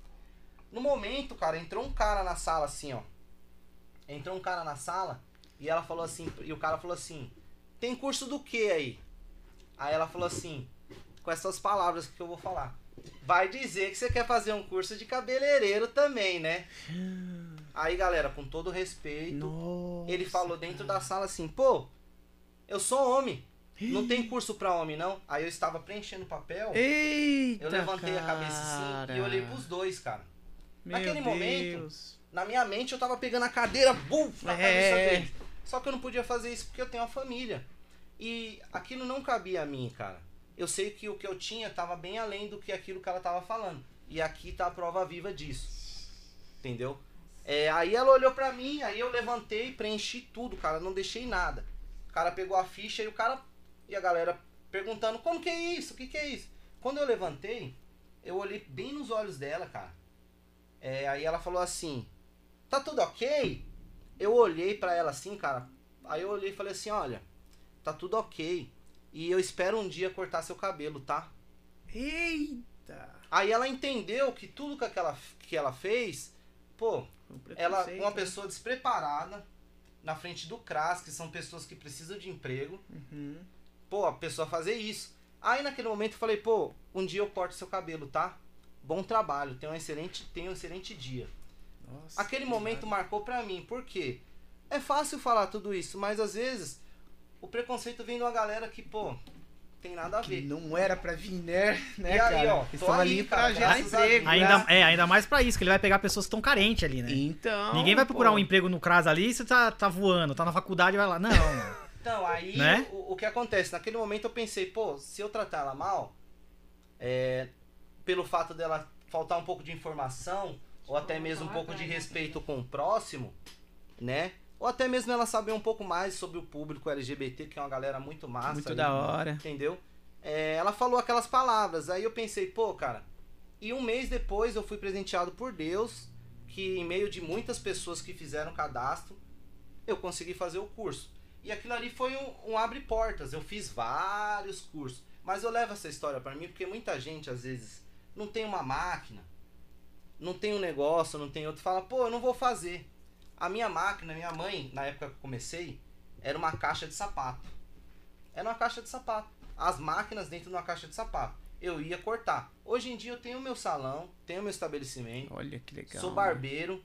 No momento, cara, entrou um cara na sala assim, ó. Entrou um cara na sala e ela falou assim, e o cara falou assim: "Tem curso do que aí?" Aí ela falou assim, com essas palavras que eu vou falar. Vai dizer que você quer fazer um curso de cabeleireiro também, né? Aí, galera, com todo respeito, Nossa. ele falou dentro da sala assim: pô, eu sou homem. Não tem curso pra homem, não? Aí eu estava preenchendo o papel. Eita, Eu levantei a cabeça assim cara. e olhei pros dois, cara. Meu naquele momento, Deus. Na minha mente eu tava pegando a cadeira, bum, na É. cabeça dele. Só que eu não podia fazer isso porque eu tenho uma família. E aquilo não cabia a mim, cara. Eu sei que o que eu tinha tava bem além do que aquilo que ela tava falando. E aqui tá a prova viva disso. Entendeu? É, aí ela olhou pra mim, aí eu levantei, preenchi tudo, cara, não deixei nada. O cara pegou a ficha e o cara e a galera perguntando: "Como que é isso? O que que é isso?" Quando eu levantei, eu olhei bem nos olhos dela, cara. É, aí ela falou assim: "Tá tudo OK?" Eu olhei pra ela assim, cara. Aí eu olhei e falei assim: "Olha, tá tudo OK. E eu espero um dia cortar seu cabelo, tá?" Eita. Aí ela entendeu que tudo que ela, que ela fez, pô, ela, preconceito, uma né? pessoa despreparada, na frente do CRAS, que são pessoas que precisam de emprego, Uhum. Pô, a pessoa fazer isso. Aí naquele momento eu falei, pô, um dia eu corto seu cabelo, tá? Bom trabalho, tenha um excelente, tenha um excelente dia. Nossa, Aquele que momento pesado. marcou pra mim, por quê? É fácil falar tudo isso, mas às vezes o preconceito vem de uma galera que, pô, tem nada a Que ver. não era pra vir, né? *laughs* né E aí, cara? ó, Eles tô estão aí, ali cara, pra gerar emprego. Ainda, é, ainda mais pra isso, que ele vai pegar pessoas que estão carentes ali, né? Então. Ninguém vai procurar pô. um emprego no CRAS ali e você tá, tá voando, tá na faculdade e vai lá. Não. *laughs* Então, aí Né? o, o que acontece? Naquele momento eu pensei, pô, se eu tratar ela mal, é, pelo fato dela faltar um pouco de informação, ou até mesmo um pouco de respeito com o próximo, né? Ou até mesmo ela saber um pouco mais sobre o público LGBT, que é uma galera muito massa. Muito aí, da hora. Entendeu? É, ela falou aquelas palavras. Aí eu pensei, pô, cara. E um mês depois eu fui presenteado por Deus, que em meio de muitas pessoas que fizeram cadastro, eu consegui fazer o curso. E aquilo ali foi um, um abre portas. Eu fiz vários cursos. Mas eu levo essa história pra mim porque muita gente, às vezes, não tem uma máquina, não tem um negócio, não tem outro, fala, pô, eu não vou fazer. A minha máquina, minha mãe, na época que eu comecei, era uma caixa de sapato. Era uma caixa de sapato. As máquinas dentro de uma caixa de sapato. Eu ia cortar. Hoje em dia eu tenho meu salão, tenho meu estabelecimento, Olha que legal. sou barbeiro,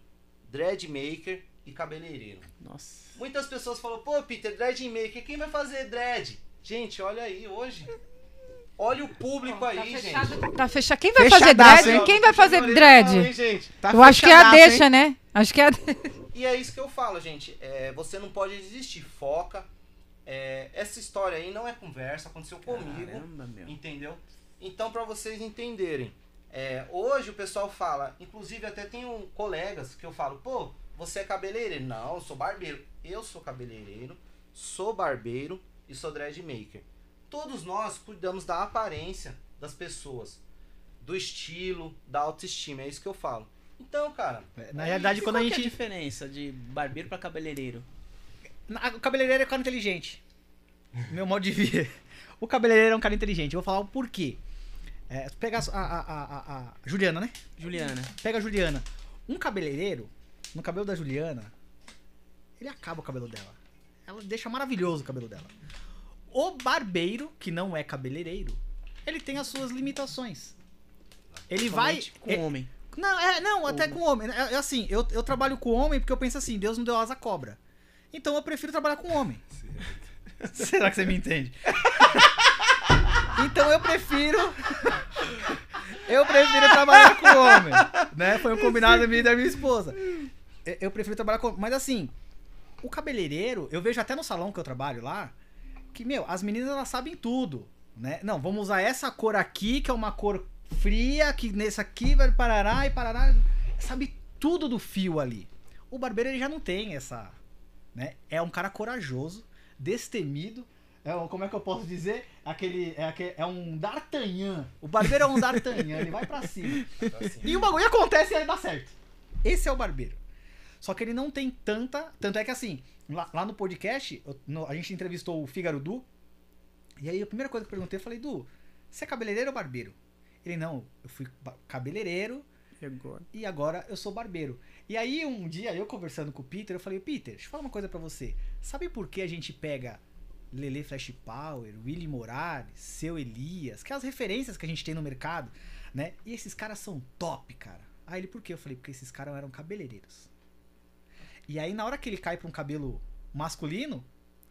dread maker e cabeleireiro. Nossa. Muitas pessoas falam, pô, Peter, dread maker, quem vai fazer dread? Gente, olha aí hoje. Olha o público aí, gente. Tá fechado. Quem vai fazer dread? hein? Quem vai fazer Não, dread? hein, gente? Tá Eu acho que é a deixa, hein? né? Acho que é a... *laughs* E é isso que eu falo, gente. É, você não pode desistir. Foca. É, essa história aí não é conversa, aconteceu comigo. Caramba, meu. Entendeu? Então, pra vocês entenderem, é, hoje o pessoal fala, inclusive até tenho colegas que eu falo, pô, você é cabeleireiro? Não, eu sou barbeiro. Eu sou cabeleireiro, sou barbeiro e sou dread maker. Todos nós cuidamos da aparência das pessoas, do estilo, da autoestima, é isso que eu falo. Então, cara, Na realidade, quando a qual que é gente. diferença de barbeiro pra cabeleireiro? O cabeleireiro é um cara inteligente. Meu modo de ver. O cabeleireiro é um cara inteligente. Eu vou falar o porquê. É, pega a, a, a, a- a Juliana, né? Juliana. Pega a Juliana. Um cabeleireiro, no cabelo da Juliana, ele acaba o cabelo dela. Ela deixa maravilhoso o cabelo dela. O barbeiro, que não é cabeleireiro, ele tem as suas limitações. Ele vai. Com homem. não, é, não, até com homem. É, é assim, eu, eu trabalho com homem porque eu penso assim, Deus não deu asa à cobra. Então eu prefiro trabalhar com homem. *laughs* Será que você me entende? então eu prefiro. Eu prefiro trabalhar com homem. Né? Foi um combinado minha e da minha esposa. Eu- prefiro trabalhar com. Mas assim, o cabeleireiro, eu vejo até no salão que eu trabalho lá, que, meu, as meninas elas sabem tudo. Né? Não, vamos usar essa cor aqui, que é uma cor fria, que nesse aqui vai parará e parará. Sabe tudo do fio ali. O barbeiro ele já não tem essa né? É um cara corajoso, destemido. É um, como é que eu posso dizer? Aquele, é, aquele, é um D'Artagnan. O barbeiro é um D'Artagnan, ele vai pra cima. Assim. E o bagulho acontece e aí dá certo. Esse é o barbeiro. Só que ele não tem tanta. Tanto é que assim, lá, lá no podcast, eu- no- a gente entrevistou o Fígaro Du. E aí a primeira coisa que eu perguntei, eu falei, Du, você é cabeleireiro ou barbeiro? Ele, não, eu fui cabeleireiro E agora? e agora eu sou barbeiro. E aí um dia, eu conversando com o Peter, eu falei, Peter, deixa eu falar uma coisa pra você. Sabe por que a gente pega Lele Flash Power, Willy Morales, Seu Elias, aquelas referências que a gente tem no mercado, né? E esses caras são top, cara. Aí ele, por quê? Eu falei, porque esses caras eram cabeleireiros. E aí na hora que ele cai pra um cabelo masculino,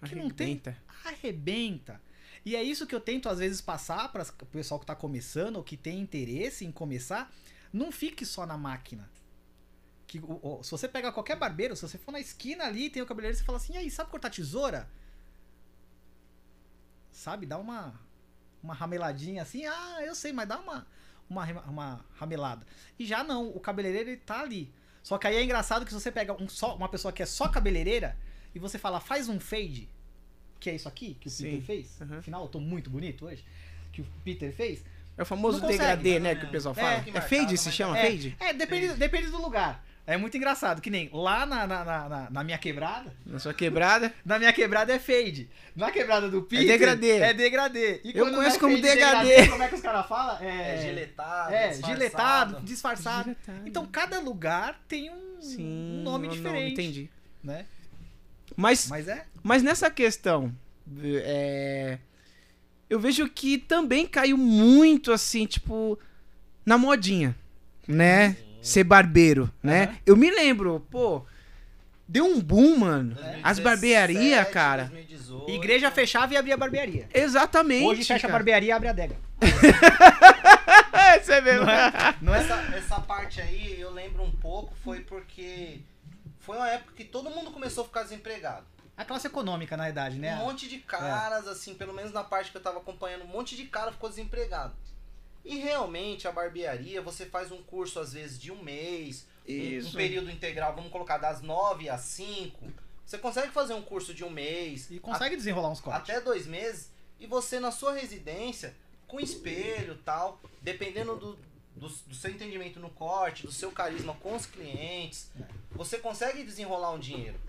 que não tem Arrebenta. arrebenta. E é isso que eu tento às vezes passar para o pessoal que tá começando ou que tem interesse em começar, não fique só na máquina. Que, o- o- se você pega qualquer barbeiro, se você for na esquina ali tem o cabeleireiro, você fala assim, e aí, sabe cortar tesoura? Sabe, dá uma uma rameladinha assim, ah, eu sei, mas dá uma uma, uma ramelada. E já não, o cabeleireiro ele tá ali. Só que aí é engraçado que se você pega um só, uma pessoa que é só cabeleireira e você fala, faz um fade, que é isso aqui que o Sim. Peter fez. Uhum. Afinal, eu tô muito bonito hoje. Que o Peter fez. É o famoso consegue, degradê, né? Que o pessoal É, fala. que É, marcado, fade, se chama é, fade? É, depende, depende do lugar. É muito engraçado, que nem lá na, na, na, na- na minha quebrada, Na sua quebrada. na minha quebrada é fade. Na quebrada do Peter degradê. É degradê. E Eu conheço é como fade, degradê. *laughs* Como é que os caras falam? É, É, giletado, é, disfarçado. giletado, disfarçado. Giletado. Então cada lugar tem um, Sim, um nome não- não, diferente. entendi. Né? Mas, Mas é. mas nessa questão, é, eu vejo que também caiu muito assim, tipo, na modinha, né? Ser barbeiro, né? Aham. Eu me lembro, pô, deu um boom, mano. 2017, As barbearias, cara. 2018. Igreja fechava e abria barbearia. Exatamente. Hoje fecha a barbearia e abre a adega. *laughs* É, você vê, Não é? Não é? Essa, essa parte aí eu lembro um pouco, foi porque foi uma época que todo mundo começou a ficar desempregado. A classe econômica, na idade, né? Um monte de caras, assim, pelo menos na parte que eu tava acompanhando, um monte de cara ficou desempregado. E realmente a barbearia, você faz um curso às vezes de um mês, um- um, período integral, vamos colocar das 9 às 5. Você consegue fazer um curso de um mês, E consegue desenrolar uns cortes. até dois meses, e você na sua residência, com espelho tal, dependendo do, do, do seu entendimento no corte, do seu carisma com os clientes, você consegue desenrolar um dinheiro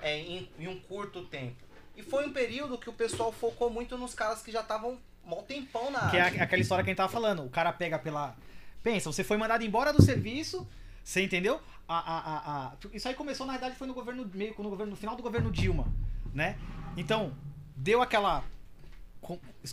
é, em, em um curto tempo. E foi um período que o pessoal focou muito nos caras que já estavam mó tempão na Que é área. aquela história que a gente tava falando. O cara pega pela. Pensa, você foi mandado embora do serviço, você entendeu? A, a, a, a- Isso aí começou, na verdade, foi no governo meio no governo, no final do governo Dilma, né? Então, deu aquela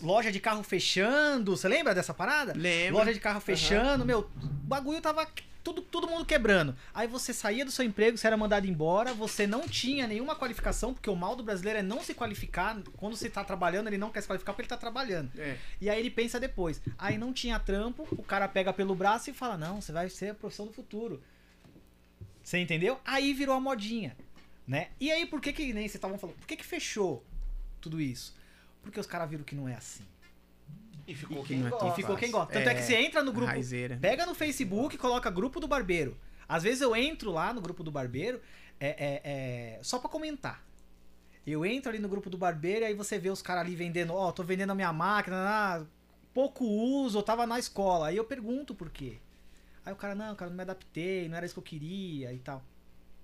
loja de carro fechando. Você lembra dessa parada? Lembro. Loja de carro fechando, meu, o bagulho tava tudo, todo mundo quebrando. Aí você saía do seu emprego, você era mandado embora, você não tinha nenhuma qualificação, porque o mal do brasileiro é não se qualificar. Quando você tá trabalhando, ele não quer se qualificar porque ele tá trabalhando. É. E aí ele pensa depois. Aí não tinha trampo, o cara pega pelo braço e fala: Não, você vai ser a profissão do futuro. Você entendeu? Aí virou a modinha. Né? E aí, por que que nem vocês estavam falando? Por que que fechou tudo isso? Porque os caras viram que não é assim. E ficou E que quem tão gosta. E ficou quem gosta. Tanto é, É, que você entra no grupo. Raizeira. Pega no Facebook e coloca grupo do barbeiro. Às vezes eu entro lá no grupo do barbeiro é, é, é, só pra comentar. Eu entro ali no grupo do barbeiro e aí você vê os caras ali vendendo, ó, tô vendendo a minha máquina, ah, pouco uso, eu tava na escola. Aí eu pergunto por quê. Aí o cara, não, cara, não me adaptei, não era isso que eu queria e tal.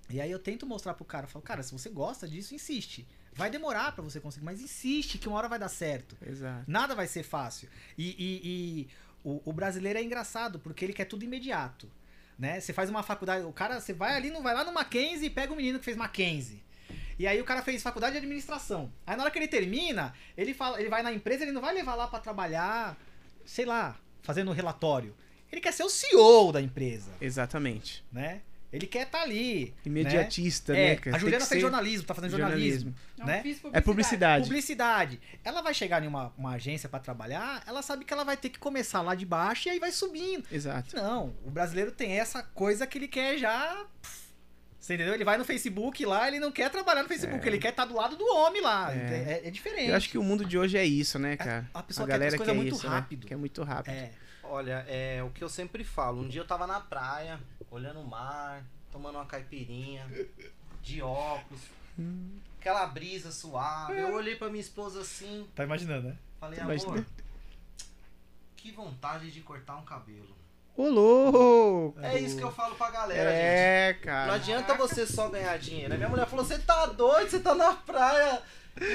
E aí eu tento mostrar pro cara, eu falo, cara, se você gosta disso, insiste. Vai demorar pra você conseguir, mas insiste que uma hora vai dar certo. Exato. Nada vai ser fácil. E, e- e o, o brasileiro é engraçado, porque ele quer tudo imediato. Né? Você faz uma faculdade, o cara, você vai ali, não vai lá no Mackenzie e pega o menino que fez Mackenzie. E aí o cara fez faculdade de administração. Aí na hora que ele termina, ele fala, ele vai na empresa, ele não vai levar lá pra trabalhar, sei lá, fazendo relatório. Ele quer ser o CEO da empresa, Exatamente. né? Ele quer estar ali. Imediatista, né? né? É, cara? a Juliana fez ser jornalismo, tá fazendo jornalismo. Não né? fiz É publicidade. Publicidade. Ela vai chegar em uma, uma agência pra trabalhar, ela sabe que ela vai ter que começar lá de baixo e aí vai subindo. Exato. Não, o brasileiro tem essa coisa que ele quer já. Você entendeu? Ele vai no Facebook lá, ele não quer trabalhar no Facebook, ele quer estar do lado do homem lá. É. É, é diferente. Eu acho que o mundo de hoje é isso, né, cara? a pessoa quer as coisas muito isso, rápido. Né? Que é muito rápido. É. Olha, é o que eu sempre falo. Um dia eu tava na praia, olhando o mar, tomando uma caipirinha, de óculos. Aquela brisa suave. Eu olhei pra minha esposa assim, Tá imaginando, né? falei, Imagina. amor, que vontade de cortar um cabelo. Ô, louco! É isso que eu falo pra galera, gente. É, Não cara. adianta você só ganhar dinheiro. Minha mulher falou: você tá doido, você tá na praia.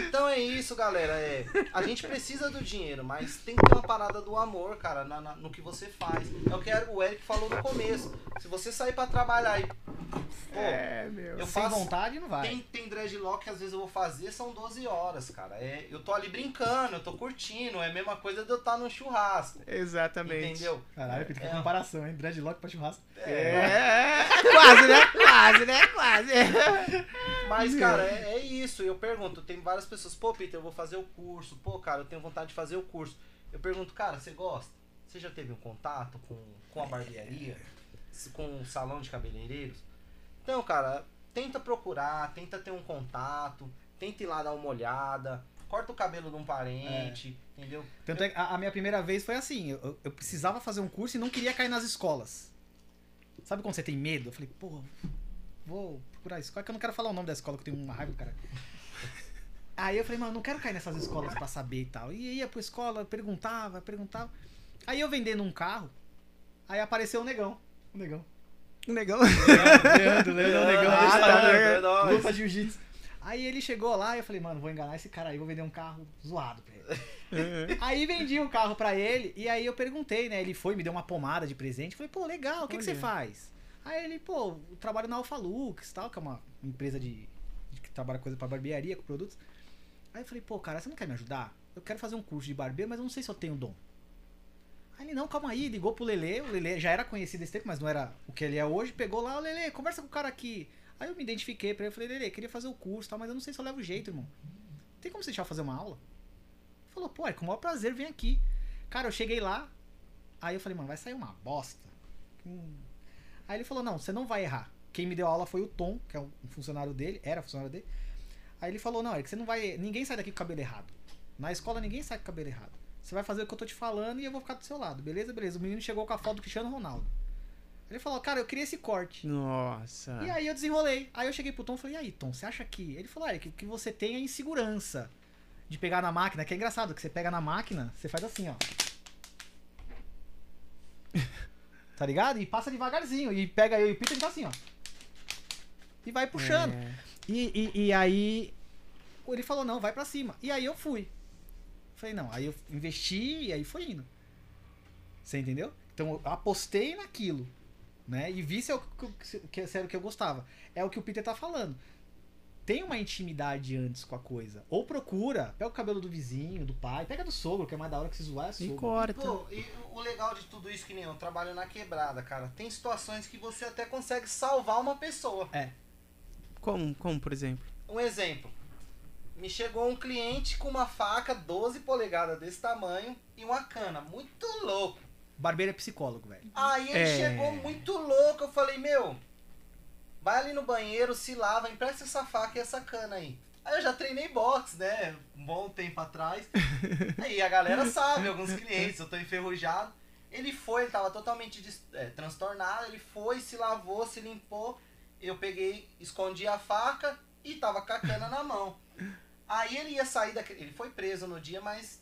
Então é isso, galera. É, a gente precisa do dinheiro, mas tem que ter uma parada do amor, cara, na- na- no que você faz. É o que o Eric falou no começo. Se você sair pra trabalhar e. Pô, É, meu. eu Sem faço. vontade não vai. Tem, tem dreadlock que às vezes eu vou fazer, são 12 horas, cara. É, eu tô ali brincando, eu tô curtindo. É a mesma coisa de eu estar num churrasco. Exatamente. Entendeu? Caralho, que É. comparação, hein? Dreadlock pra churrasco. É, quase, né? Quase, né? Quase. Mas, cara, é, é isso. Eu pergunto, tem várias pessoas, pô, Peter, eu vou fazer o curso. Pô, cara, eu tenho vontade de fazer o curso. Eu pergunto, cara, você gosta? Você já teve um contato com, com a barbearia? Com o salão de cabeleireiros? Então, cara, tenta procurar, tenta ter um contato, tenta ir lá dar uma olhada, corta o cabelo de um parente, entendeu? Tanto é que a, a minha primeira vez foi assim, eu, eu precisava fazer um curso e não queria cair nas escolas. Sabe quando você tem medo? Eu falei, pô, vou procurar escola, que eu não quero falar o nome da escola, que eu tenho uma raiva do cara. Aí eu falei, mano, não quero cair nessas escolas pra saber e tal. E ia pra escola, perguntava, perguntava. Aí eu vendendo um carro, aí apareceu o negão. O negão. Negão. Leandro, Leandro, o negão. Ah, tá, tamanho. é nóis. Luta jiu-jitsu. Aí ele chegou lá e eu falei, mano, vou enganar esse cara aí, vou vender um carro zoado pra ele. aí vendi o carro pra ele e aí eu perguntei, né? Ele foi, me deu uma pomada de presente. Falei, pô, legal, o que, que você faz? Aí ele, pô, trabalho na Alpha Lux, tal, que é uma empresa de, de que trabalha coisa pra barbearia, com produtos. Aí eu falei, pô, cara, você não quer me ajudar? Eu quero fazer um curso de barbeiro, mas eu não sei se eu tenho dom. Aí ele, não, calma aí, ligou pro Lele, o Lele já era conhecido esse tempo, mas não era o que ele é hoje, pegou lá, o Lele, conversa com o cara aqui. Aí eu me identifiquei pra ele, falei, Lele, queria fazer o curso, tal, mas eu não sei se eu levo jeito, irmão. Tem como você deixar eu fazer uma aula? Ele falou, pô, é com o maior prazer, vem aqui. Cara, eu cheguei lá, aí eu falei, mano, vai sair uma bosta. Hum. Aí ele falou, não, você não vai errar. Quem me deu aula foi o Tom, que é um funcionário dele, era funcionário dele. Aí ele falou, não, é que você não vai. Ninguém sai daqui com o cabelo errado. Na escola ninguém sai com o cabelo errado. Você vai fazer o que eu tô te falando e eu vou ficar do seu lado. Beleza, beleza. O menino chegou com a foto do Cristiano Ronaldo. Ele falou, cara, eu queria esse corte. Nossa. E aí eu desenrolei. Aí eu cheguei pro Tom e falei, e aí, Tom, você acha que. Ele falou, ah, é que o que você tem é insegurança de pegar na máquina, que é engraçado, que você pega na máquina, você faz assim, ó. *laughs* Tá ligado? E passa devagarzinho. E pega eu e o Peter e tá assim, ó. E vai puxando. É. E, e, e aí ele falou, não, vai pra cima. E aí eu fui. Falei, não, aí eu investi e aí foi indo. Você entendeu? Então eu apostei naquilo. Né? E vi se, é o que, se era o que eu gostava. É o que o Peter tá falando. Tem uma intimidade antes com a coisa. Ou procura, pega o cabelo do vizinho, do pai, pega do sogro, que é mais da hora que se zoar é E sogro. corta. Pô, e o legal de tudo isso que nem eu trabalho na quebrada, cara. Tem situações que você até consegue salvar uma pessoa. Como, como, por exemplo? Um exemplo. Me chegou um cliente com uma faca 12 polegadas desse tamanho e uma cana. Muito louco. Barbeiro é psicólogo, velho. Aí ele É. chegou muito louco. Eu falei, meu, vai ali no banheiro, se lava, empresta essa faca e essa cana aí. Aí eu já treinei boxe, né? Um bom tempo atrás. *laughs* Aí a galera sabe, alguns clientes, eu tô enferrujado. Ele foi, ele tava totalmente é, transtornado. Ele foi, se lavou, se limpou. Eu peguei, escondi a faca e tava com a cana na mão. Aí ele ia sair daquele. Ele foi preso no dia, mas.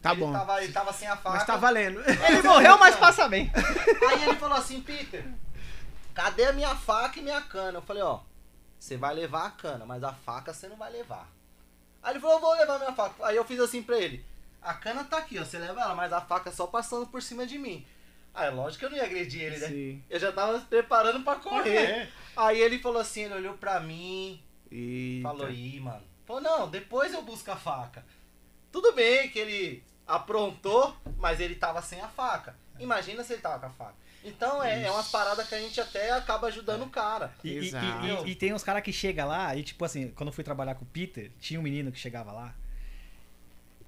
Tá ele bom. Tava, ele tava sem a faca. Mas tá valendo. Ele morreu, mas passa bem. Aí ele falou assim, Peter, cadê a minha faca e minha cana? Eu falei, ó, você vai levar a cana, mas a faca você não vai levar. Aí ele falou, eu vou levar minha faca. Aí eu fiz assim pra ele, a cana tá aqui, ó, você leva ela, mas a faca é só passando por cima de mim. Aí lógico que eu não ia agredir ele, né? Sim. Eu já tava se preparando pra correr. É. Aí ele falou assim, ele olhou pra mim, Eita. falou, ih, mano. Falou, não, depois eu busco a faca. Tudo bem que ele aprontou, mas ele tava sem a faca. Imagina se ele tava com a faca. Então é, é umas paradas que a gente até acaba ajudando o cara. E, e- Exato. e- e tem uns caras que chega lá e, tipo assim, quando eu fui trabalhar com o Peter, tinha um menino que chegava lá.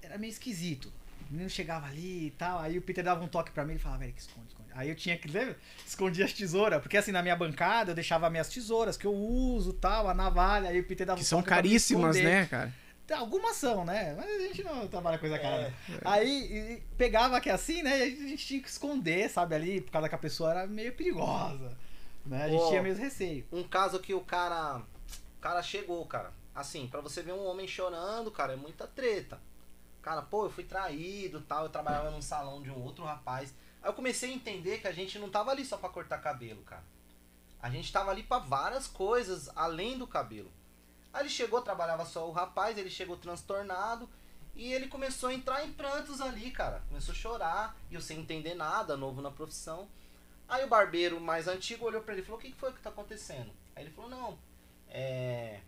Era meio esquisito. O menino chegava ali e tal, aí o Peter dava um toque pra mim e falava, velho, que esconde, esconde. Aí eu tinha que, lembra? Escondia as tesouras, porque assim, na minha bancada eu deixava minhas tesouras que eu uso tal, a navalha, aí o Peter dava Que um são caríssimas, né, cara? Algumas são, né? Mas a gente não trabalha coisa cara. É. né? Aí pegava que assim, né? E a gente tinha que esconder, sabe, ali, por causa que a pessoa era meio perigosa. Né? A gente Ó. tinha mesmo receio. Um caso que o cara O cara chegou, cara. Assim, pra você ver um homem chorando, cara, é muita treta. Cara, pô, eu fui traído tal. Eu trabalhava num salão de um outro rapaz. Aí eu comecei a entender que a gente não tava ali só pra cortar cabelo, cara. A gente tava ali pra várias coisas além do cabelo. Aí ele chegou, trabalhava só o rapaz, ele chegou transtornado. E ele começou a entrar em prantos ali, cara. Começou a chorar, e eu sem entender nada, novo na profissão. Aí o barbeiro mais antigo olhou pra ele e falou: O que foi que tá acontecendo? Aí ele falou: Não, é.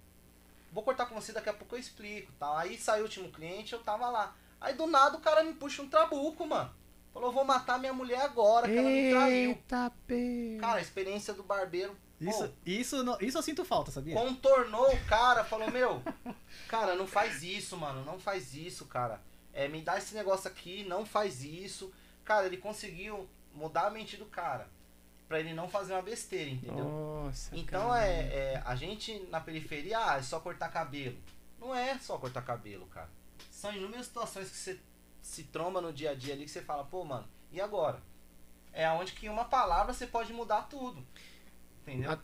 Vou cortar com você, daqui a pouco eu explico. Tal. Aí saiu o último cliente, eu tava lá. Aí do nada o cara me puxa um trabuco, mano. Falou: Vou matar minha mulher agora, que ela me traiu. Eita, pê. Cara, a experiência do barbeiro. pô, Isso, isso, não- isso eu sinto falta, sabia? contornou o cara, falou, meu, cara, não faz isso, mano, não faz isso, cara. É, me dá esse negócio aqui, não faz isso. Cara, ele conseguiu mudar a mente do cara. Pra ele não fazer uma besteira, entendeu? Nossa. Então é, é, a gente na periferia, ah, é só cortar cabelo. Não é só cortar cabelo, cara. São inúmeras situações que você se tromba no dia a dia ali que você fala, pô, mano, e agora? É onde que uma palavra você pode mudar tudo. Entendeu? A-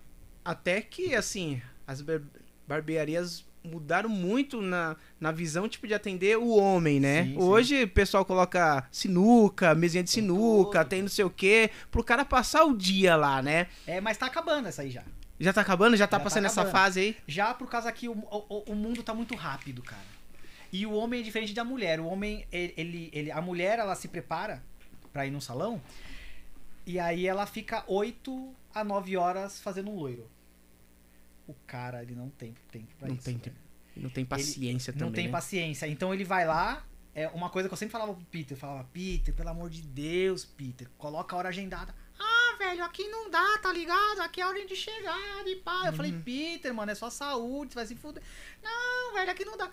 Até que, assim, as bar- barbearias mudaram muito na, na visão, tipo, de atender o homem, né? Sim, sim. Hoje o pessoal coloca sinuca, mesinha de Tem sinuca, tudo. tem não sei o quê, pro cara passar o dia lá, né? É, mas tá acabando essa aí já. Já tá acabando? Já tá Já tá passando essa acabando. fase aí? Já por causa que o, o, o mundo tá muito rápido, cara. E o homem é diferente da mulher. O homem, ele, ele, ele- a mulher, ela se prepara pra ir num salão e aí ela fica 8 a 9 horas fazendo um loiro. O cara, ele não tem tempo pra Não isso. tem tempo. Não tem paciência Não também, tem né? paciência. Então ele vai lá. É uma coisa que eu sempre falava pro Peter. Eu falava, Peter, pelo amor de Deus, Peter, coloca a hora agendada. Ah, velho, aqui não dá, tá ligado? Aqui é a hora de chegar e pá. Eu falei, Uhum. Peter, mano, é só saúde, você vai se fuder. Não, velho, aqui não dá.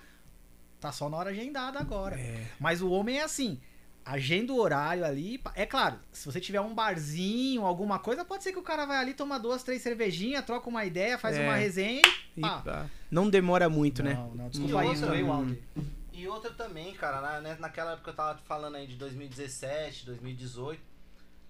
Tá só na hora agendada agora. É. Mas o homem é assim. Agenda o horário ali. É claro, se você tiver um barzinho, alguma coisa, pode ser que o cara vai ali, toma duas, três cervejinhas, troca uma ideia, faz É. uma resenha e pá. não demora muito, né? Não, não, E desculpa aí, Walter. E outra também, cara, na, né, naquela época que eu tava falando aí de 2017, 2018,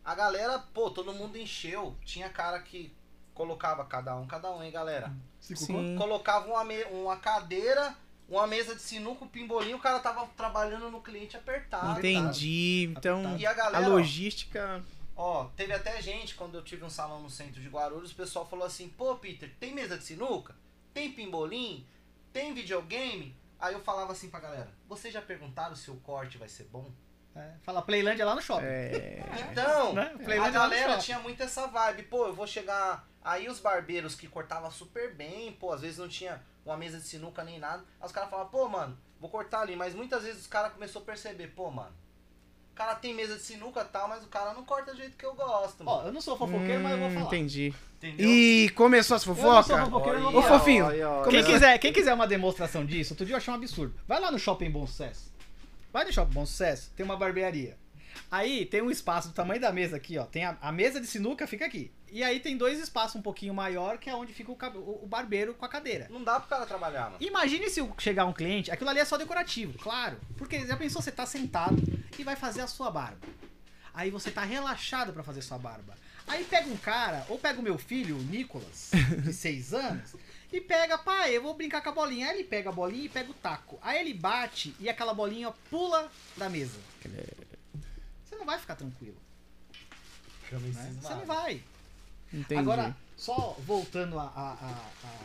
a galera, pô, todo mundo encheu. Tinha cara que colocava cada um, cada um, hein, galera? Sim. Colocava uma, uma cadeira, uma mesa de sinuca, um pimbolinho, o cara tava trabalhando no cliente apertado. Entendi. Então, cara. E a a galera, ó, logística. ó, teve até gente, quando eu tive um salão no centro de Guarulhos, o pessoal falou assim, pô, Peter, tem mesa de sinuca? Tem pimbolim? Tem videogame? Aí eu falava assim pra galera, vocês já perguntaram se o corte vai ser bom? É, fala Playlândia lá no shopping. É. *laughs* Então, Né? a no galera shopping. tinha muito essa vibe. Pô, eu vou chegar. Aí os barbeiros que cortavam super bem, pô, às vezes não tinha uma mesa de sinuca nem nada. Aí os caras falavam, pô, mano, vou cortar ali. Mas muitas vezes os caras começou a perceber, pô, mano, o cara tem mesa de sinuca e tal, mas o cara não corta do jeito que eu gosto, Ó, mano. eu não sou fofoqueiro, mas eu vou Hum, falar. Entendi. Entendeu? E começou as Eu não fofocas? sou fofoqueiro, eu não Ô, fofinho, olha, Quem Começa- quiser, quem quiser uma demonstração disso, outro dia eu achei um absurdo. Vai lá no Shopping Bom Sucesso. Vai no Shopping Bom Sucesso, tem uma barbearia. Aí tem um espaço do tamanho da mesa aqui, ó. Tem a, a mesa de sinuca, fica aqui. E aí tem dois espaços um pouquinho maior, que é onde fica o, o- barbeiro com a cadeira. Não dá pro cara trabalhar, mano. Imagine se chegar um cliente, aquilo ali é só decorativo, claro. Porque já pensou, você tá sentado e vai fazer a sua barba. Aí você tá relaxado pra fazer sua barba. Aí pega um cara, ou pega o meu filho, o Nicolas, de *laughs* 6 anos, e pega, pai, eu vou brincar com a bolinha. Aí ele pega a bolinha e pega o taco. Aí ele bate e aquela bolinha pula da mesa. Você não vai ficar tranquilo. né? Você não vai. Entendi. Agora, só voltando a, a- a- a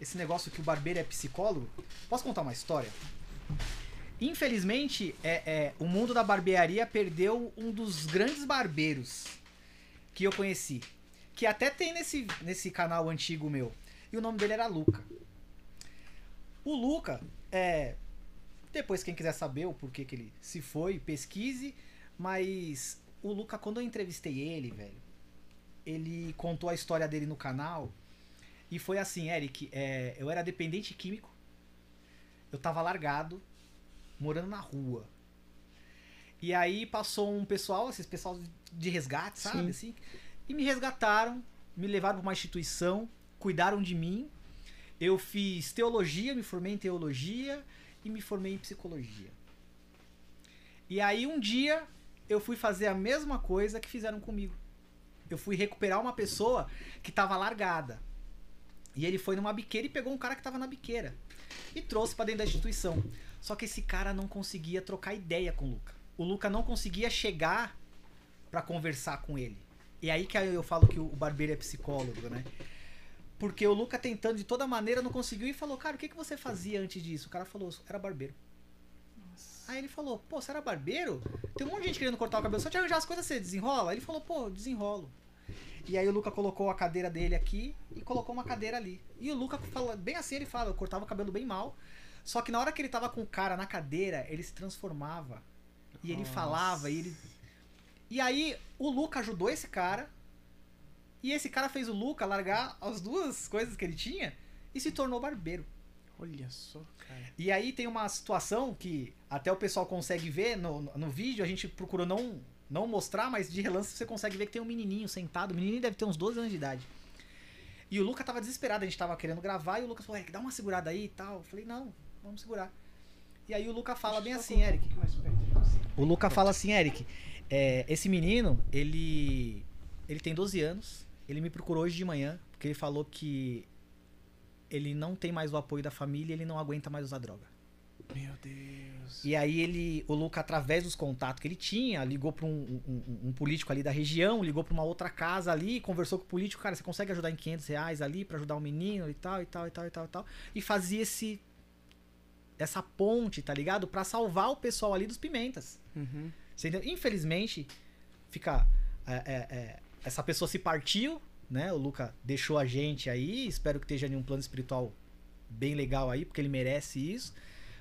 esse negócio que o barbeiro é psicólogo, posso contar uma história? Infelizmente, é, é, o mundo da barbearia perdeu um dos grandes barbeiros que eu conheci. Que até tem nesse, nesse canal antigo meu. E o nome dele era Luca. O Luca, é. Depois, quem quiser saber o porquê que ele se foi, pesquise. Mas o Luca, quando eu entrevistei ele, velho, ele contou a história dele no canal. E foi assim, Eric, é, eu era dependente químico. Eu tava largado, morando na rua. E aí passou um pessoal, esses pessoal de resgate, sabe? Sim. Assim, e me resgataram, me levaram para uma instituição, cuidaram de mim. Eu fiz teologia, me formei em teologia e me formei em psicologia. E aí um dia eu fui fazer a mesma coisa que fizeram comigo. Eu fui recuperar uma pessoa que estava largada. E ele foi numa biqueira e pegou um cara que tava na biqueira. E trouxe pra dentro da instituição. Só que esse cara não conseguia trocar ideia com o Luca. O Luca não conseguia chegar pra conversar com ele. E aí que eu falo que o barbeiro é psicólogo, né? Porque o Luca tentando de toda maneira não conseguiu e falou, cara, o que, que você fazia antes disso? O cara falou, era barbeiro. Aí ele falou, pô, você era barbeiro? Tem um monte de gente querendo cortar o cabelo, só te arranjar as coisas, você desenrola? Aí ele falou, pô, desenrolo. E aí o Luca colocou a cadeira dele aqui e colocou uma cadeira ali. E o Luca fala, bem assim ele fala, eu cortava o cabelo bem mal. Só que na hora que ele tava com o cara na cadeira, ele se transformava. E ele Nossa. falava, e ele. E aí o Luca ajudou esse cara. E esse cara fez o Luca largar as duas coisas que ele tinha e se tornou barbeiro. Olha só, cara. E aí tem uma situação que até o pessoal consegue ver no, no vídeo, a gente procurou não, não mostrar, mas de relance você consegue ver que tem um menininho sentado, o menininho deve ter uns 12 anos de idade. E o Luca tava desesperado, a gente tava querendo gravar, e o Lucas falou, Eric, dá uma segurada aí e tal. Eu falei, não, vamos segurar. E aí o Luca fala bem assim, Eric. O Luca fala assim, Eric, é, esse menino, ele ele tem 12 anos, ele me procurou hoje de manhã, porque ele falou que ele não tem mais o apoio da família, ele não aguenta mais usar droga. Meu Deus. E aí ele, o Luca, através dos contatos que ele tinha, ligou para um, um- um político ali da região, ligou para uma outra casa ali, conversou com o político, cara, você consegue ajudar em 500 reais ali para ajudar o menino e tal, e tal, e tal, e tal, e tal. E fazia esse essa ponte, tá ligado? Pra salvar o pessoal ali dos pimentas. Uhum. Infelizmente, fica. é, é, é, essa pessoa se partiu, né? O Luca deixou a gente aí. Espero que esteja em um plano espiritual bem legal aí, porque ele merece isso.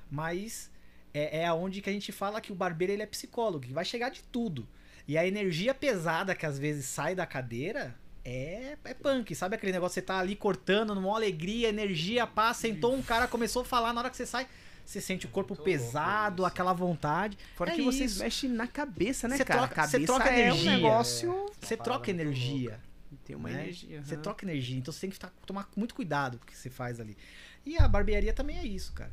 Mas é, é aonde que a gente fala que o barbeiro ele é psicólogo, que vai chegar de tudo. E a energia pesada que às vezes sai da cadeira é, é punk. Sabe aquele negócio que você tá ali cortando numa alegria, energia passa, sentou um cara, começou a falar, na hora que você sai, você sente o corpo pesado, aquela vontade. Fora É que você mexe na cabeça, né, Você cara? troca- a você cabeça troca é energia. um negócio... Você Uma troca energia. Tem uma né? energia. Você aham. troca energia, então você tem que tá- tomar muito cuidado com o que você faz ali. E a barbearia também é isso, cara.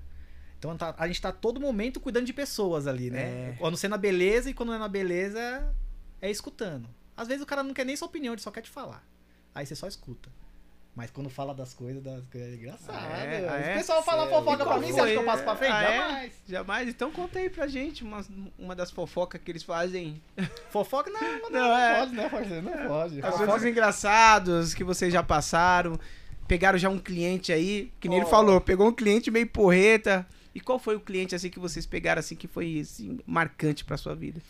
Então tá- a gente tá todo momento cuidando de pessoas ali, né? É. Quando você é na beleza e quando não é na beleza, é escutando. Às vezes o cara não quer nem sua opinião, ele só quer te falar. Aí você só escuta. Mas quando fala das coisas, das coisas é engraçado. Ah, é? Ah, é? O pessoal fala Sério? fofoca E pra mim, você acha foi? que eu passo pra frente? Ah, é? Jamais. Jamais. Então conta aí pra gente uma, uma das fofocas que eles fazem. Fofoca não, não, Não, não, é. pode, né, parceiro? Não pode. Assuntos engraçados que vocês já passaram. Pegaram já um cliente aí, que nem ele Oh. falou, pegou um cliente meio porreta. E qual foi o cliente assim que vocês pegaram assim que foi assim, marcante pra sua vida?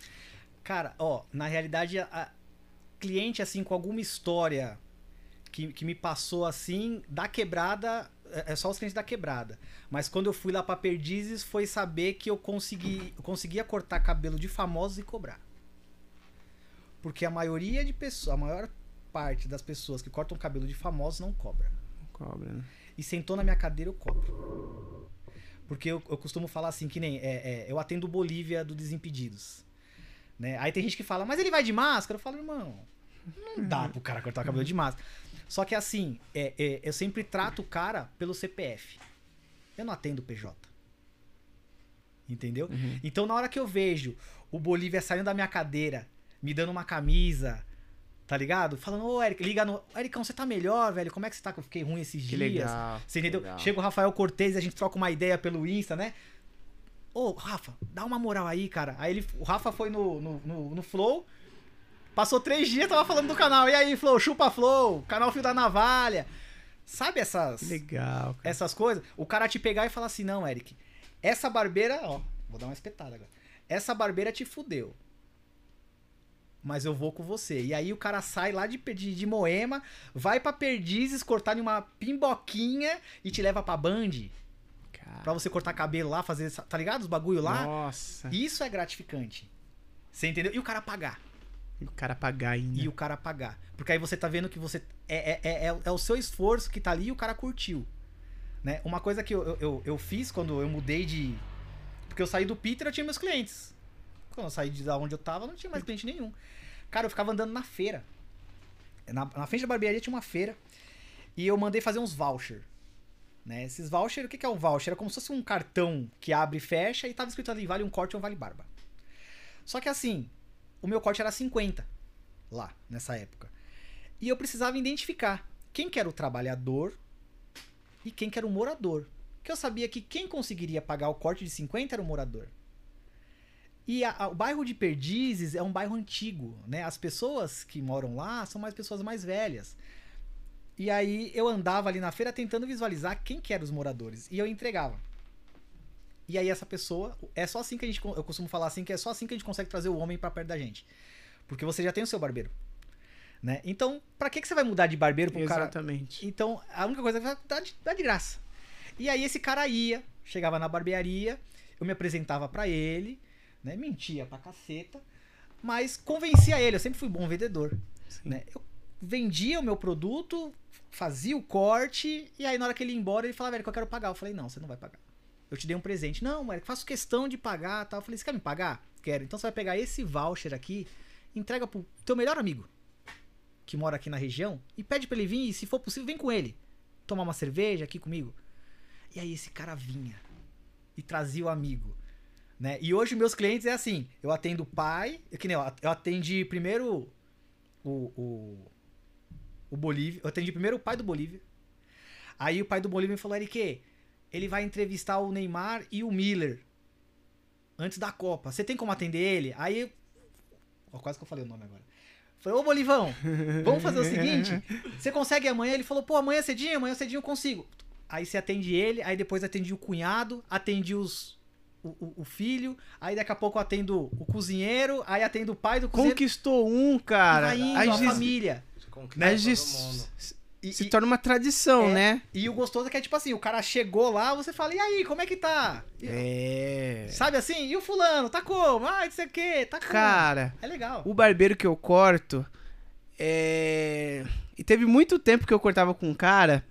Cara, ó, na realidade, cliente assim com alguma história que, que me passou assim, da quebrada, é é só os clientes da quebrada. Mas quando eu fui lá pra Perdizes, foi saber que eu consegui, eu conseguia cortar cabelo de famosos e cobrar. Porque a maioria de pessoas, a maior parte das pessoas que cortam cabelo de famosos não cobra. Cobra, né? E sentou na minha cadeira, eu cobro. Porque eu, eu costumo falar assim, que nem é, é, eu atendo Bolívia do Desimpedidos. Né? Aí tem gente que fala, mas ele vai de máscara? Eu falo, irmão, não dá pro cara cortar o cabelo de máscara. Só que assim, é, é, eu sempre trato o cara pelo CPF. Eu não atendo PJ. Entendeu? Uhum. Então na hora que eu vejo o Bolívia saindo da minha cadeira, me dando uma camisa, tá ligado? Falando, ô Eric, liga no. Ericão, você tá melhor, velho? Como é que você tá? Que eu fiquei ruim esses Que dias. legal. Você entendeu? legal. Chega o Rafael Cortez e a gente troca uma ideia pelo Insta, né? Ô, Rafa, dá uma moral aí, cara. Aí ele, o Rafa foi no, no, no, no Flow, passou três dias, tava falando do canal. E aí, Flow, chupa Flow, canal Fio da Navalha. Sabe essas, legal, cara. essas coisas? O cara te pegar e falar assim, não, Eric, essa barbeira, ó, vou dar uma espetada agora. Essa barbeira te fudeu. Mas eu vou com você. E aí o cara sai lá de, de, de Moema, vai pra Perdizes cortar em uma pimboquinha e te leva pra Band. Cara. Pra você cortar cabelo lá, fazer, tá ligado? Os bagulho lá. Nossa. Isso é gratificante. Você entendeu? E o cara pagar. E o cara pagar ainda. E o cara pagar. Porque aí você tá vendo que você. É, é, é, é- é o seu esforço que tá ali e o cara curtiu. Né? Uma coisa que eu, eu, eu, fiz quando eu mudei de. Porque eu saí do Peter, eu tinha meus clientes. Quando eu saí de onde eu tava, não tinha mais cliente nenhum. Cara, eu ficava andando na feira. Na, na frente da barbearia tinha uma feira. E eu mandei fazer uns voucher. Né? Esses voucher, o que, que é um voucher? Era como se fosse um cartão que abre e fecha e tava escrito ali, vale um corte ou vale barba. Só que assim, o meu corte era 50 lá, nessa época. E eu precisava identificar quem que era o trabalhador e quem que era o morador. Que eu sabia que quem conseguiria pagar o corte de 50 era o morador. E a- a- o bairro de Perdizes é um bairro antigo, né? As pessoas que moram lá são mais pessoas mais velhas. E aí eu andava ali na feira tentando visualizar quem que eram os moradores. E eu entregava. E aí essa pessoa, é só assim que a gente, eu costumo falar assim, que é só assim que a gente consegue trazer o homem pra perto da gente. Porque você já tem o seu barbeiro, né? Então, pra que que você vai mudar de barbeiro pro cara Exatamente. então, a única coisa que dar de, dar de graça. E aí esse cara ia, chegava na barbearia, eu me apresentava pra ele, né? Mentia pra caceta, mas convencia ele, eu sempre fui bom vendedor, Sim. né? Eu vendia o meu produto, fazia o corte, e aí na hora que ele ia embora, ele falava, velho, que eu quero pagar. Eu falei, não, você não vai pagar. Eu te dei um presente. Não, Eric, faço questão de pagar, tal. Eu falei, você quer me pagar? Quero. Então você vai pegar esse voucher aqui, entrega pro teu melhor amigo, que mora aqui na região, e pede pra ele vir, e se for possível, vem com ele. Tomar uma cerveja aqui comigo. E aí esse cara vinha e trazia o amigo. Né? E hoje meus clientes é assim, eu atendo o pai, eu, que nem, eu eu atendi primeiro o, o, o Bolívia, eu atendi primeiro o pai do Bolívia. Aí o pai do Bolívia me falou, Eric, ele vai entrevistar o Neymar e o Miller antes da Copa. Você tem como atender ele? Aí, ó, quase que eu falei o nome agora. Falei, ô Bolivão, vamos fazer o seguinte, *laughs* você consegue amanhã? Ele falou, pô, amanhã cedinho, amanhã cedinho eu consigo. Aí você atende ele, aí depois atendi o cunhado, atendi os, o, o- filho, aí daqui a pouco eu atendo o cozinheiro, aí atendo o pai do cozinheiro. Conquistou um, cara. e vai indo, Aí a família. Aí. E, se e- torna uma tradição, É. né? e o gostoso é que é tipo assim, o cara chegou lá, você fala, e aí, como é que tá? E- É. Sabe assim? E o fulano, tá como? Ah, não sei o que, tá como? Cara, É legal. o barbeiro que eu corto é. E teve muito tempo que eu cortava com um cara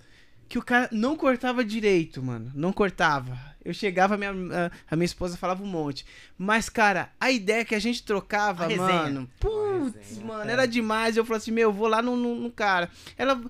que o cara não cortava direito, mano. Não cortava. Eu chegava, a minha, a, a minha esposa falava um monte. Mas, cara, a ideia que a gente trocava, A mano. Putz, mano, é. era demais. Eu falei assim, meu, eu vou lá no, no, no cara. Ela.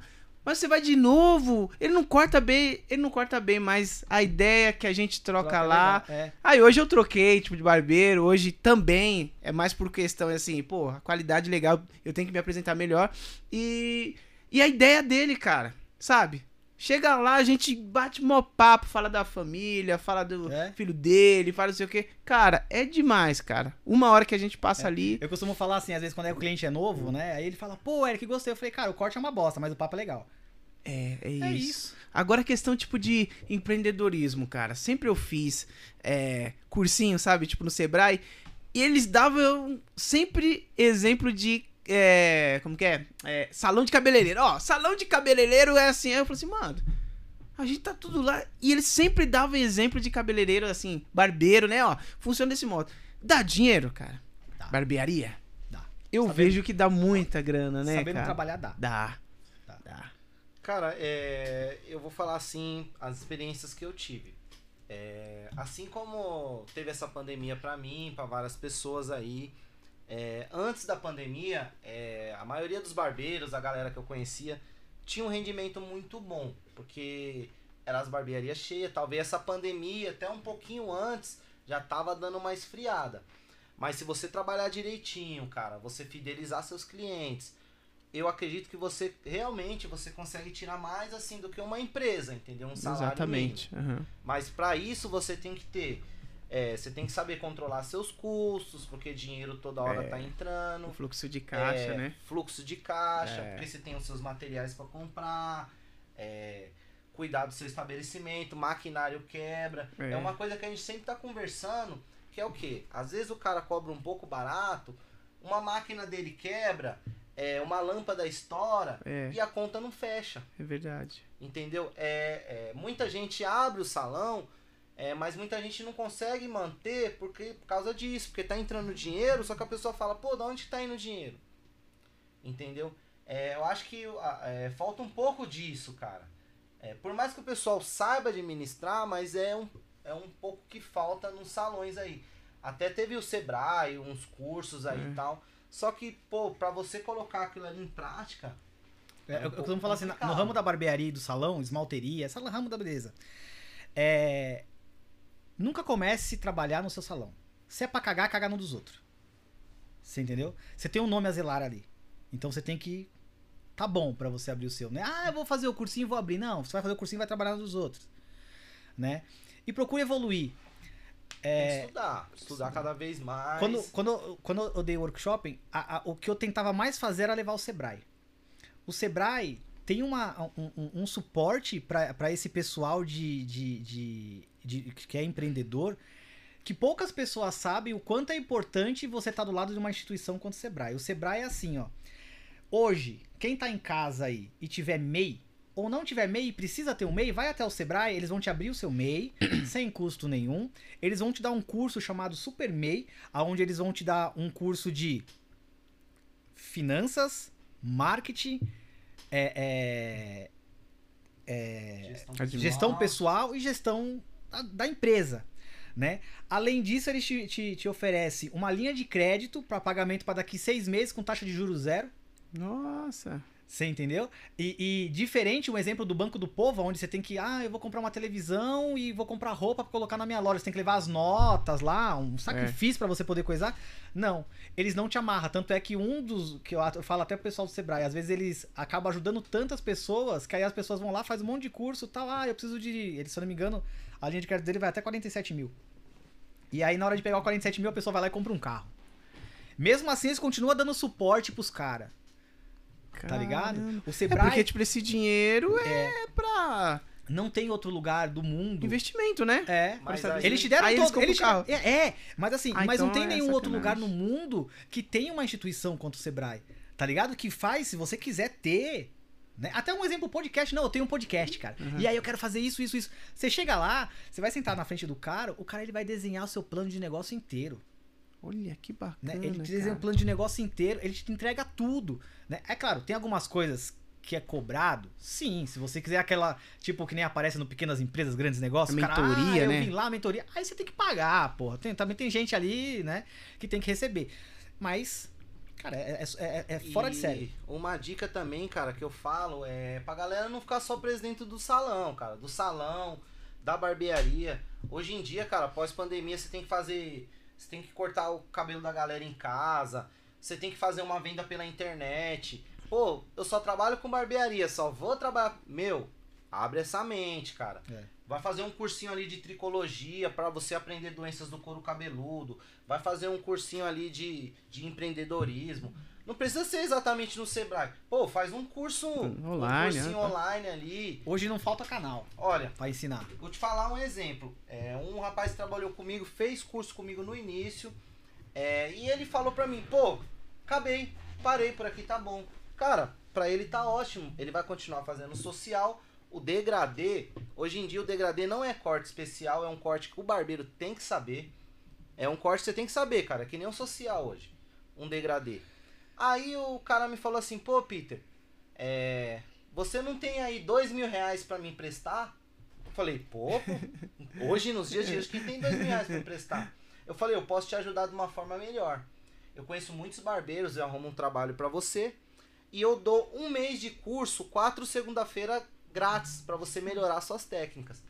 Mas você vai de novo? Ele não corta bem, ele não corta bem, mas a ideia que a gente troca, Troca lá. É. Aí hoje eu troquei, tipo, de barbeiro, hoje também é mais por questão, assim, pô, a qualidade legal, eu tenho que me apresentar melhor. E, e a ideia dele, cara, sabe? Chega lá, a gente bate mó papo, fala da família, fala do É. filho dele, fala não sei o quê. Cara, é demais, cara. Uma hora que a gente passa ali. Eu costumo falar assim, às vezes quando é, o cliente é novo, né? Aí ele fala, pô, Eric, gostei. Eu falei, cara, o corte é uma bosta, mas o papo é legal. É, é isso. É isso. Agora a questão, tipo, de empreendedorismo, cara. Sempre eu fiz é, cursinho, sabe? Tipo, no Sebrae. E eles davam sempre exemplo de. É, como que é? É, Salão de cabeleireiro. Ó, salão de cabeleireiro é assim. Aí eu falei assim, mano. A gente tá tudo lá. E eles sempre davam exemplo de cabeleireiro, assim, barbeiro, né? Ó, funciona desse modo. Dá dinheiro, cara? Dá. Barbearia? Dá. Eu Sabendo- vejo que dá muita grana, né, Sabendo cara? trabalhar dá. Dá. Dá. Dá. Cara, é, eu vou falar assim as experiências que eu tive. É, assim como teve essa pandemia pra mim, pra várias pessoas aí. É, antes da pandemia, é, a maioria dos barbeiros, a galera que eu conhecia, tinha um rendimento muito bom, porque eram as barbearias cheias. Talvez essa pandemia, até um pouquinho antes, já tava dando uma esfriada. Mas se você trabalhar direitinho, cara, você fidelizar seus clientes, eu acredito que você realmente você consegue tirar mais assim do que uma empresa, entendeu? Um salário Exatamente. aham. Mas para isso você tem que ter, é, você tem que saber controlar seus custos, porque dinheiro toda hora É. tá entrando. Fluxo de caixa, É, né? Fluxo de caixa, É. porque você tem os seus materiais para comprar, é, cuidar do seu estabelecimento, maquinário quebra. É. É. uma coisa que a gente sempre tá conversando, que é o quê? Às vezes o cara cobra um pouco barato, uma máquina dele quebra, é, uma lâmpada estoura É, e a conta não fecha. é verdade. Entendeu? É, é, muita gente abre o salão, é, mas muita gente não consegue manter porque, por causa disso, porque tá entrando dinheiro, só que a pessoa fala, pô, da onde tá indo o dinheiro? Entendeu? É, eu acho que é, falta um pouco disso, cara. É, por mais que o pessoal saiba administrar, mas é um, é um pouco que falta nos salões aí. Até teve o Sebrae, uns cursos aí É. e tal. Só que, pô, pra você colocar aquilo ali em prática, É, É eu, eu costumo falar assim, no ramo da barbearia e do salão, esmalteria, esse ramo da beleza. É, nunca comece a trabalhar no seu salão. Se é pra cagar, caga no dos outros. Você entendeu? Você tem um nome a zelar ali. Então você tem que Tá bom pra você abrir o seu, né? Ah, eu vou fazer o cursinho e vou abrir. Não, você vai fazer o cursinho e vai trabalhar nos outros, né? E procure evoluir. É, que estudar. Estudar cada vez mais. quando, quando, quando eu dei workshop, a- a- o que eu tentava mais fazer era levar o Sebrae. O Sebrae tem uma, um, um- um suporte para esse pessoal de, de, de, de- que é empreendedor que poucas pessoas sabem o quanto é importante você estar do lado de uma instituição quanto o Sebrae. O Sebrae é assim, ó. Hoje, quem tá em casa aí e tiver MEI, ou não tiver MEI e precisa ter um MEI, vai até o Sebrae, eles vão te abrir o seu MEI, *clears throat* sem custo nenhum. Eles vão te dar um curso chamado Super MEI, aonde eles vão te dar um curso de finanças, marketing, é, é, é, Gestão gestão pessoal e gestão da, empresa. Né? Além disso, eles te, te, te oferecem uma linha de crédito para pagamento para daqui seis meses com taxa de juros zero. Nossa. Você entendeu? E, e diferente um exemplo do Banco do Povo, onde você tem que, ah, eu vou comprar uma televisão e vou comprar roupa pra colocar na minha loja. Você tem que levar as notas lá, um sacrifício pra você poder coisar. Não, eles não te amarram. Tanto é que um dos. que eu, eu falo até pro pessoal do Sebrae, às vezes eles acabam ajudando tantas pessoas que aí as pessoas vão lá, faz um monte de curso tal. Ah, eu preciso de. Ele, se eu não me engano, a linha de crédito dele vai até 47 mil. E aí, na hora de pegar o 47 mil, a pessoa vai lá e compra um carro. Mesmo assim, eles continuam dando suporte pros caras. Tá ligado? O É Sebrae porque, tipo, esse dinheiro é, pra não tem outro lugar do mundo. investimento, né? É. Mas aí- Eles te deram Aí todo. Eles o carro. te- é, é, mas assim, Ah, mas não então tem é nenhum outro lugar sacanagem. no mundo que tenha uma instituição quanto o Sebrae. Tá ligado? Que faz, se você quiser ter. Né? Até um exemplo, podcast. Não, eu tenho um podcast, cara. Uhum. E aí eu quero fazer isso, isso, isso. Você chega lá, você vai sentar na frente do cara, o cara ele vai desenhar o seu plano de negócio inteiro. Olha que Né? bacana. Ele te desenha um plano de negócio inteiro, ele te entrega tudo. Né? É claro, tem algumas coisas que é cobrado. Sim, se você quiser aquela, tipo, que nem aparece no Pequenas Empresas, Grandes Negócios. A cara, mentoria, ah, eu né? vim lá, mentoria. Aí você tem que pagar, porra. Tem- também tem gente ali, né, que tem que receber. Mas, cara, é, é- é- é fora de E série. Uma dica também, cara, que eu falo é pra galera não ficar só preso dentro do salão, cara. Do salão, da barbearia. Hoje em dia, cara, após pandemia, você tem que fazer. Você tem que cortar o cabelo da galera em casa. Você tem que fazer uma venda pela internet. Pô, eu só trabalho com barbearia, só vou trabalhar. Meu, abre essa mente, cara. É. Vai fazer um cursinho ali de tricologia pra você aprender doenças do couro cabeludo. Vai fazer um cursinho ali de, de empreendedorismo. Não precisa ser exatamente no Sebrae. Pô, faz um curso Online, um cursinho né? online ali. Hoje não falta canal Olha, pra ensinar. vou te falar um exemplo. É, um rapaz que trabalhou comigo, fez curso comigo no início. é, e ele falou pra mim, pô, acabei, parei por aqui, tá bom. Cara, pra ele tá ótimo. Ele vai continuar fazendo social. O degradê, hoje em dia o degradê não é corte especial, é um corte que o barbeiro tem que saber. É um corte que você tem que saber, cara, que nem um social hoje. Um degradê. Aí o cara me falou assim, pô, Peter, é, você não tem aí dois mil reais pra me emprestar? Eu falei, pô, hoje nos dias de hoje, quem tem dois mil reais pra emprestar? Eu falei, eu posso te ajudar de uma forma melhor. Eu conheço muitos barbeiros, eu arrumo um trabalho pra você e eu dou um mês de curso, quatro segunda-feira grátis pra você melhorar suas técnicas.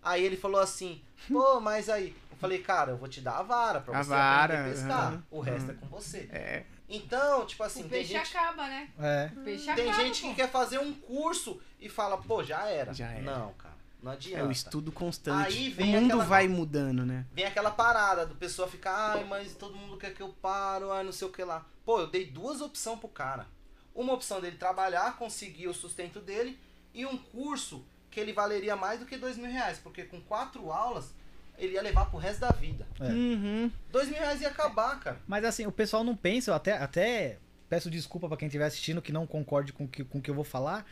Aí ele falou assim, pô, mas aí, eu falei, cara, eu vou te dar a vara pra A você vara, aprender a pescar. aham, o resto aham. é com você. É. Então, tipo assim, o tem peixe gente, acaba, né? É. O peixe tem acaba. gente pô. que quer fazer um curso e fala, pô, já era. Já era. Não, cara, não É adianta. o estudo constante. Aí o vem mundo aquela- vai mudando, né? Vem aquela parada do pessoal ficar, ai, mas todo mundo quer que eu paro, ai, não sei o que lá. Pô, eu dei duas opções pro cara. Uma opção dele trabalhar, conseguir o sustento dele, e um curso que ele valeria mais do que dois mil reais, porque com quatro aulas ele ia levar pro resto da vida. É. Uhum. Dois mil reais ia acabar, cara. Mas assim, o pessoal não pensa, eu até, até peço desculpa pra quem estiver assistindo que não concorde com que, o- com o que eu vou falar.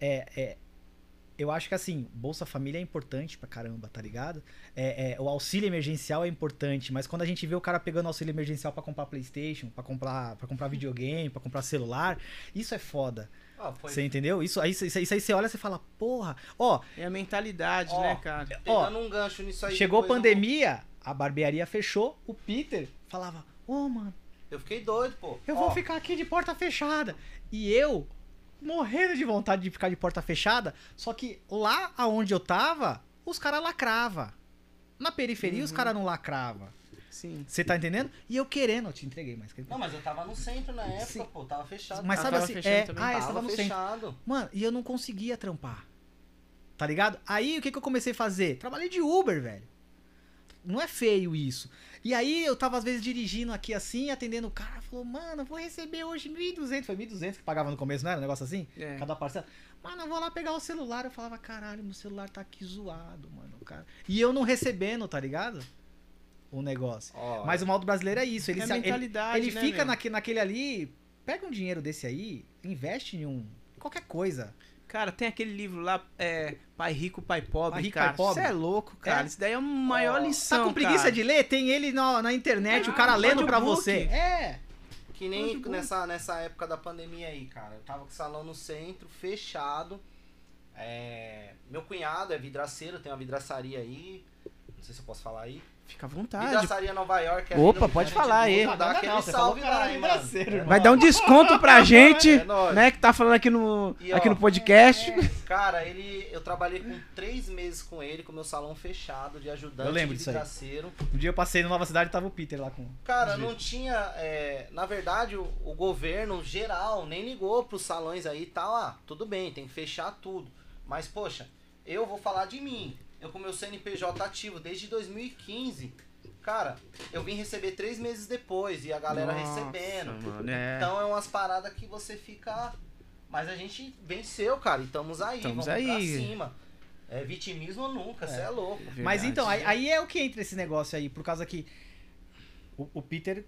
É, é, eu acho que assim, Bolsa Família é importante pra caramba, tá ligado? É, é, o auxílio emergencial é importante, mas quando a gente vê o cara pegando auxílio emergencial pra comprar Playstation, pra comprar, pra comprar videogame, pra comprar celular, isso é foda. Ó, foi Você entendeu? Isso aí, isso, isso aí você olha e você fala, porra, ó, É a mentalidade, Ó, né, cara? pegando um gancho nisso aí. chegou pandemia, a barbearia fechou, o Peter falava, ô mano, vou- Eu fiquei doido, pô. Eu Ó, vou ficar aqui de porta fechada. E eu, morrendo de vontade de ficar de porta fechada, só que lá aonde eu tava, os caras lacrava. Na periferia os caras não lacrava. Sim. Você tá entendendo? E eu querendo, eu te entreguei, mas. Não, mas eu tava no centro na época, Sim. pô, tava fechado. Mas sabe assim, é, também. ah, tava tava no centro. fechado. Mano, e eu não conseguia trampar. Tá ligado? Aí o que, que eu comecei a fazer? Trabalhei de Uber, velho. Não é feio isso. E aí eu tava às vezes dirigindo aqui assim, atendendo o cara, falou, mano, vou receber hoje 1.200. Foi 1.200 que pagava no começo, não era um negócio assim? É. Cada parcela. Mano, eu vou lá pegar o celular. Eu falava, caralho, meu celular tá aqui zoado, mano, cara. E eu não recebendo, tá ligado? O negócio. Ó, Mas o mal do brasileiro é isso. Ele, É se- ele- mentalidade, ele né, fica naque, naquele ali, pega um dinheiro desse aí, investe em um. Qualquer coisa. Cara, tem aquele livro lá, é, Pai Rico, Pai Pobre, Pai Rico, cara. Pai Pobre. Você é louco, cara. É. Isso daí é a maior Ó, lição, Tá com preguiça cara. de ler? Tem ele na, na internet, É, o cara lendo pra audiobook. você. É. Que nem nessa, nessa época da pandemia aí, cara. Eu tava com o salão no centro, fechado. É, Meu cunhado é vidraceiro, tem uma vidraçaria aí. Não sei se eu posso falar aí. Fica à vontade. Vidraçaria Nova York. ali Opa, no pode falar aí. Dá aquele Não, salve lá, é hein, vidraceiro. Vai dar um desconto pra *laughs* gente, É né, que tá falando aqui no, E, aqui ó, no podcast. Cara, ele, eu trabalhei com três meses com ele, com meu salão fechado, de ajudante Eu lembro de disso aí. vidraceiro. Um dia eu passei no Nova Cidade e tava o Peter lá com. Cara, não tinha. é, na verdade, o, o governo geral nem ligou pros salões aí e tal. Ah, tudo bem, tem que fechar tudo. Mas, poxa, eu vou falar de mim. Eu com meu CNPJ ativo desde 2015. Cara, eu vim receber três meses depois e a galera Nossa, recebendo. mano, é. Então é umas paradas que você fica. Mas a gente venceu, cara, e estamos aí, Tamos vamos aí. pra cima. É vitimismo nunca, você é. louco. Mas Verdade. então, aí, aí é o que entra esse negócio aí, por causa que o, o Peter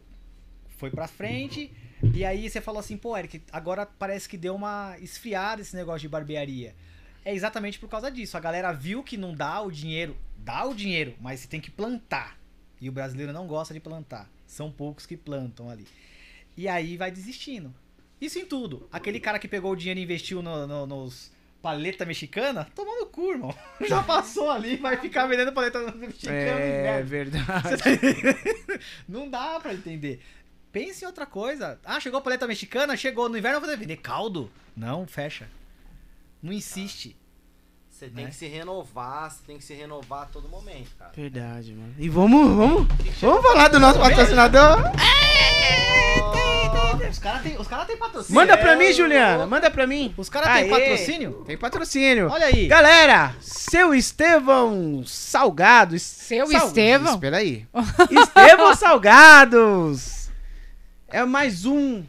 foi pra frente, e aí você falou assim, pô, Eric, agora parece que deu uma esfriada esse negócio de barbearia. É exatamente por causa disso. A galera viu que não dá o dinheiro, dá o dinheiro, mas você tem que plantar. E o brasileiro não gosta de plantar. São poucos que plantam ali. E aí vai desistindo. Isso em tudo. Aquele cara que pegou o dinheiro e investiu no- no- nos paleta mexicana, tomando cu, irmão. *laughs* Já passou ali, vai ficar vendendo paleta mexicana. É verdade. Tá? Não dá pra entender. Pense em outra coisa. Ah, chegou a paleta mexicana, chegou no inverno, eu vou vender caldo. Não, fecha. Não insiste. Você tem Né? que se renovar, você tem que se renovar a todo momento, cara. Verdade, mano. E vamos, vamos, vamos falar do nosso patrocinador. Os caras têm cara tem patrocínio. Manda pra mim. Juliana. Manda pra mim. Os caras têm patrocínio? Tem patrocínio. Olha aí. Galera, seu Estevão Salgado. Seu Sal- Estevão? Espera aí. Estevão Salgados. É mais um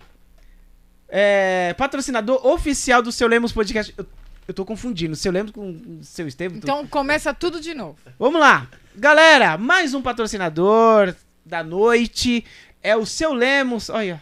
é, patrocinador oficial do Seu Lemos Podcast. Eu, eu tô confundindo. Seu Lemos com o Seu Estevão. tô- Então começa tudo de novo. Vamos lá. Galera, mais um patrocinador da noite. É o Seu Lemos. Olha.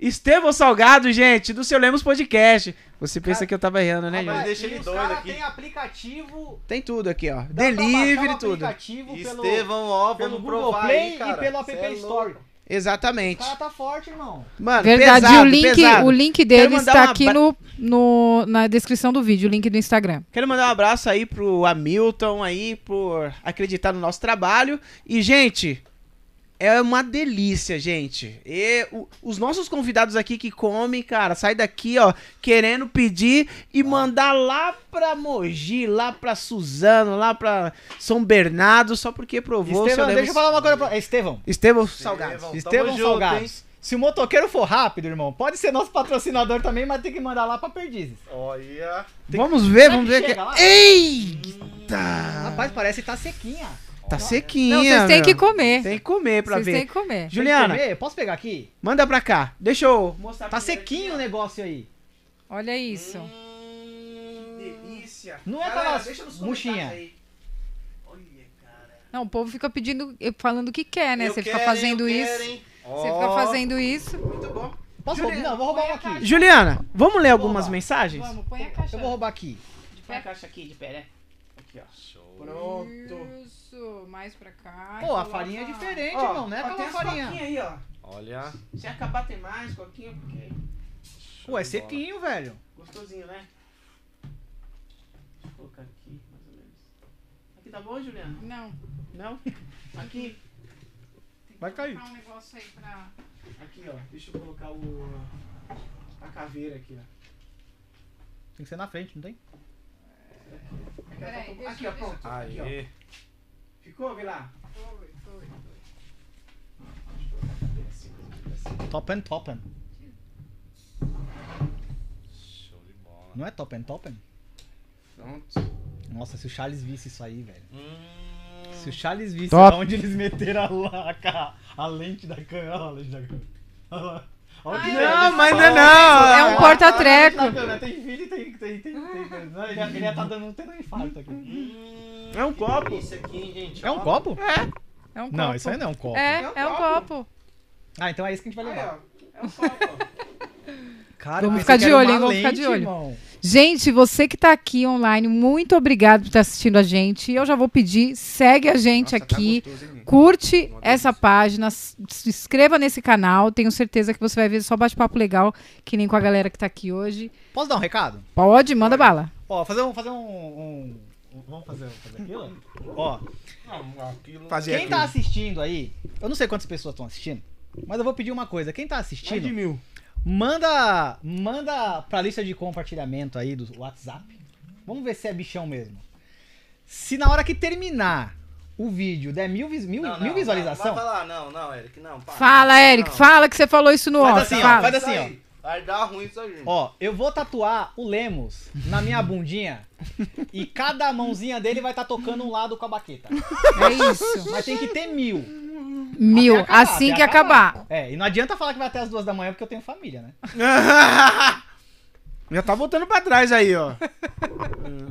Estevão Salgado, gente, do Seu Lemos Podcast. Você pensa Cara, que eu tava errando, né, rapaz, gente? deixa e ele os doido aqui. tem aplicativo. Tem tudo aqui, ó. Delivery tudo. aplicativo pelo, Estevão, ó, pelo vamos Google provar Play aí, cara. e pelo App é Store. louco. O Exatamente. cara tá forte, irmão. Mano, Verdade, pesado, o link, pesado. o link dele está aqui no, no, na descrição do vídeo, o link do Instagram. Quero mandar um abraço aí pro Hamilton aí por acreditar no nosso trabalho. E, gente, é uma delícia, gente. E o- os nossos convidados aqui que comem, cara, sai daqui, ó, querendo pedir e mandar lá pra Mogi, lá pra Suzano, lá pra São Bernardo, só porque provou. Estevão, deixa eu falar uma coisa pra... É Estevão. Estevão Salgado. Estevão, Estevão hein? Se o motoqueiro for rápido, irmão, pode ser nosso patrocinador também, mas tem que mandar lá pra Perdizes. Olha. Vamos ver, Será vamos que ver. chega lá? Eita! Rapaz, parece que tá sequinha. Tá sequinha. Não, vocês têm que comer. Tem que comer pra Vocês ver. têm que comer. Tem que Juliana, comer? Posso pegar aqui? manda pra cá. Deixa eu mostrar Tá sequinho o aqui, negócio aí. Olha isso. ó. Delícia. Não é Galera, aquelas deixa nos murchinha. comentários aí. Olha, cara. Não, o povo fica pedindo, falando o que quer, né? Eu Você fica quero, hein, fazendo eu isso. quero, hein? Você fica fazendo isso. Muito bom. Posso Juliana, roubar? Não, vou roubar um aqui. Juliana, vamos ler algumas roubar. mensagens? Vamos, põe a caixa. Eu vou roubar aqui. Põe a caixa aqui de pé, né? Aqui, ó. Show. Pronto. Isso, mais pra cá. Pô, a farinha é diferente, Ó, irmão. Não é ó, aquela tem farinha. aí, ó. Olha. Se acabar tem mais, coquinha, porque... Pô, é sequinho, velho. Gostosinho, né? Deixa eu colocar aqui, mais ou menos. Aqui tá bom, Juliana? Não. Não? *laughs* Aqui. Vai cair. um negócio aí pra... Aqui, ó. Deixa eu colocar o... A caveira aqui, ó. Tem que ser na frente, não tem? Aqui, Peraí, deixa- aqui, ó, deixa- pronto. Aqui, ó. Ficou, vê lá? Foi, foi, foi. Topen Topen. Show de bola. Não é Topen Topen? Pronto. Nossa, se o Charles visse isso aí, velho. Hum, Se o Charles visse Top. onde eles meteram a, a, a lente da câmera. Olha a lente da câmera. Olha lá. Olha que Não, mas delícia. ainda não. É um porta-treco. Tá vendo? Tem filho e tem. tem, tem, tem, Não, ele, ia- ia tá dando tendo um infarto aqui. É um copo. delícia aqui, gente. É um copo? É um Não, copo. isso aí não é um copo. É, É um é copo. Ah, então é isso que a gente vai levar. É um copo. Cara, Vamos eu ficar de olho, hein? Vamos ficar de olho. irmão. Gente, você que tá aqui online, muito obrigado por estar assistindo a gente. Eu já vou pedir, segue a gente Nossa, tá aqui. gostoso, hein? Curte essa página, se inscreva nesse canal. Tenho certeza que você vai ver só bate-papo legal, que nem com a galera que tá aqui hoje. Posso dar um recado? Pode, manda bala. Ó, fazer um. Fazer um, um- um- Vamos fazer, fazer aquilo? Ó, Não, aquilo... Fazer quem tá assistindo aí, eu não sei quantas pessoas estão assistindo, mas eu vou pedir uma coisa. Quem tá Mais de assistindo, mil. Manda, manda pra lista de compartilhamento aí do WhatsApp. Vamos ver se é bichão mesmo. Se na hora que terminar o vídeo der mil, mil, Não, não, mil visualização, Não, vai falar, não, não, Eric, não. para. Fala, Eric, Não. fala que você falou isso no Faz off. assim, ó, fala. faz Isso assim, aí. Vai dar ruim isso aí. Ó, eu vou tatuar o Lemos na minha bundinha e cada mãozinha dele vai estar tocando um lado com a baqueta. *laughs* É isso. Mas tem que ter mil. Mil, acabar, assim que acabar. É, e não adianta falar que vai até as duas da manhã porque eu tenho família, né? *laughs* Já tá voltando pra trás aí, ó.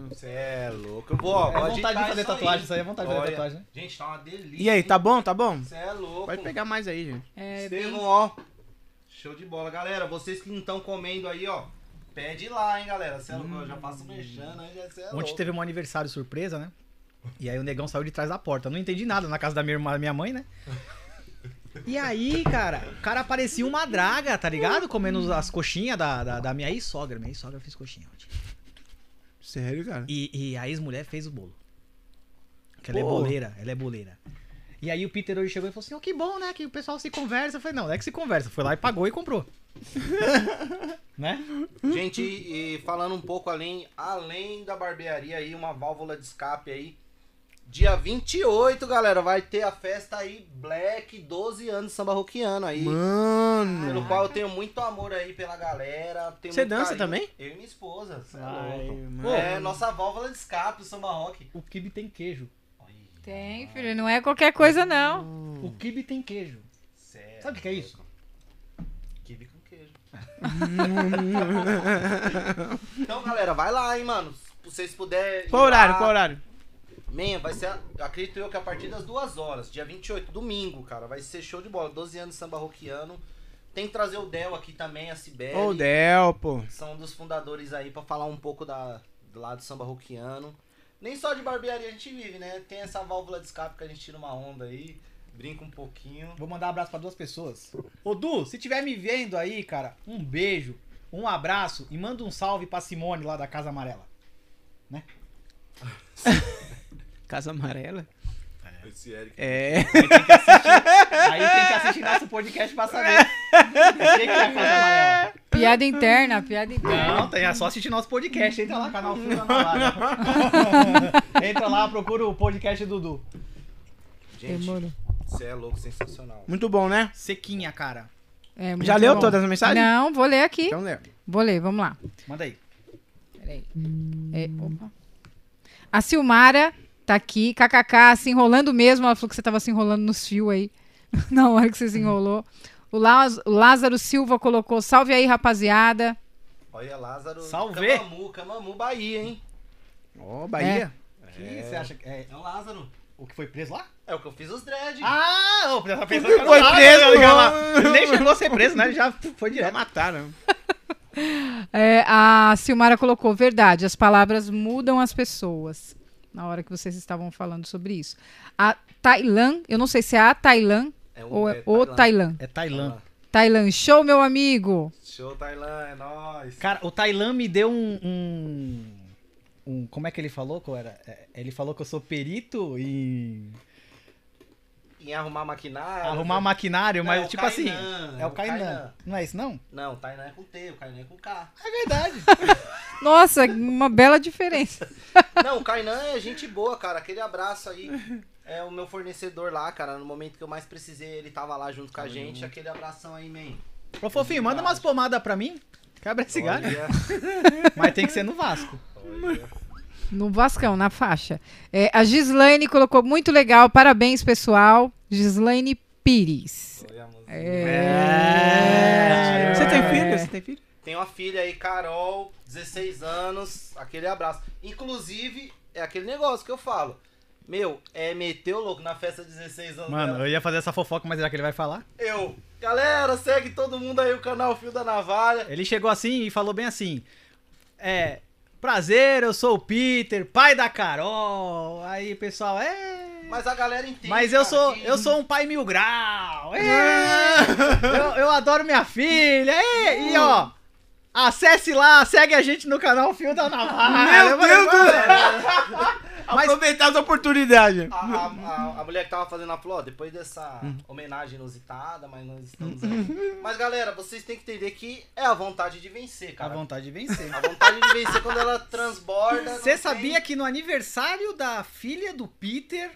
Você é louco. Eu vou, ó, É vontade de fazer tatuagem, isso aí é vontade de fazer tatuagem, né? Gente, tá uma delícia. E aí, tá bom? Tá bom? Você é louco. Pode pegar mais aí, gente. É, bem- Estevão, ó. Show de bola. Galera, vocês que não estão comendo aí, ó. Pede lá, hein, galera. Você é louco. Eu já faço mexendo aí, já cê é Ontem louco. teve um aniversário surpresa, né? E aí o negão saiu de trás da porta. Eu não entendi nada na casa da minha irmã, da minha mãe, né? *laughs* E aí, cara, o cara parecia uma draga, tá ligado? Comendo as coxinhas da, da, da minha ex-sogra. Minha ex-sogra fez coxinha ontem. Sério, cara? E, e a ex-mulher fez o bolo. Que ela é Pô. boleira, ela é boleira. E aí o Peter hoje chegou e falou assim, ó, que bom, né? Que o pessoal se conversa. Eu falei, não, não é que se conversa. Foi lá e pagou e comprou. *laughs* né? Gente, e, e falando um pouco além, além da barbearia aí, uma válvula de escape aí. Dia 28, galera, vai ter a festa aí Black 12 anos samba roquiano aí. Mano. Pelo qual eu tenho muito amor aí pela galera. tenho Você muito dança carinho. também? Eu e minha esposa. é Ai, louco. mano. É, nossa válvula de escape, o samba rock. O kibe tem queijo. Tem, filho, não é qualquer coisa, não. O kibe tem queijo. Cê Sabe o que é isso? Kibe com queijo. *laughs* então, galera, vai lá, hein, mano. Se vocês puderem. Qual horário? Qual horário? Man, vai ser, acredito eu que a partir das duas horas, dia 28, domingo, cara, vai ser show de bola. 12 anos de samba roquiano. Tem que trazer o Del aqui também, a Sibeli. Ô, Del, pô. São um dos fundadores aí pra falar um pouco da, do lado do samba roquiano. Nem só de barbearia a gente vive, né? Tem essa válvula de escape que a gente tira uma onda aí, brinca um pouquinho. Vou mandar um abraço pra duas pessoas. Ô, Du, se tiver me vendo aí, cara, um beijo, um abraço e manda um salve pra Simone lá da Casa Amarela. *laughs* Casa Amarela? Esse Eric. É. Aí tem que assistir nosso podcast pra saber o que, que é Casa Amarela. Piada interna, piada interna. Não, tem, é só assistir nosso podcast. Entra lá, canal Malada. *laughs* Entra lá, procura o podcast do Dudu. Gente, você é louco, sensacional. Muito bom, né? Sequinha, cara. É, muito Já leu bom. todas as mensagens? Não, vou ler aqui. Então lê. Vou ler, vamos lá. Manda aí. Peraí. É, opa. A Silmara tá aqui, kkk, se enrolando mesmo. Ela falou que você tava se enrolando nos fios aí. *laughs* Na hora que você se enrolou. O, Laz- o Lázaro Silva colocou: salve aí, rapaziada. Olha, Lázaro. Salve! Camamu, Camamu, Bahia, hein? Ó, Bahia. Que você acha que é É o Lázaro. o que foi preso lá? É o que eu fiz os dread. Ah, que era Foi Lázaro, preso, né, não. lá. Ele nem chegou a ser preso, né? Ele já *laughs* foi Já direto. mataram. *laughs* É, a Silmara colocou: verdade, as palavras mudam as pessoas. Na hora que vocês estavam falando sobre isso. A Tailã, eu não sei se é a Tailã É ou é é o Tailã. É Tailã. Tailã, show, meu amigo. Show, Tailã, é nóis. Cara, o Tailã me deu um, um, um- Como é que ele falou? Qual era? É, Ele falou que eu sou perito em Em arrumar maquinário. arrumar maquinário, Não, mas é o tipo assim. Kainan, É o Kainan. Não é isso, não? Não, o Tainan é com T, o Kainan é com K. É verdade. *laughs* Nossa, uma bela diferença. *laughs* Não, o Kainan é gente boa, cara. Aquele abraço aí. é o meu fornecedor lá, cara. No momento que eu mais precisei, ele tava lá junto com a gente. Aquele abração aí, man. Ô, fofinho, manda umas pomadas pra mim. Quebra esse galho. *laughs* Mas tem que ser no Vasco. olha. No Vascão, na faixa. É, a Gislaine colocou muito legal. Parabéns, pessoal. Gislaine Pires. Olha a música. É. Você tem filho? Você tem filho? Tem uma filha aí, Carol, 16 anos, aquele abraço. Inclusive, é aquele negócio que eu falo. Meu, é meter o louco na festa de 16 anos. Mano, dela. eu ia fazer essa fofoca, mas será que ele vai falar? Eu. Galera, segue todo mundo aí o canal Fio da Navalha. Ele chegou assim e falou bem assim: É. Prazer, eu sou o Peter, pai da Carol. Aí, pessoal, é. Mas a galera entende. Mas eu cara, sou, eu sou um pai mil grau. É. eu, eu adoro minha filha. É. E ó, acesse lá, segue a gente no canal Fio da Navalha. Meu Deus do *laughs* Mas- Aproveitar as oportunidades. A, a- a- a mulher que tava fazendo a falou, ó, depois dessa homenagem inusitada, mas nós estamos aí. Mas galera, vocês têm que entender que é a vontade de vencer, A cara. vontade de vencer. A vontade de vencer quando ela transborda. Você tem- sabia que no aniversário da filha do Peter,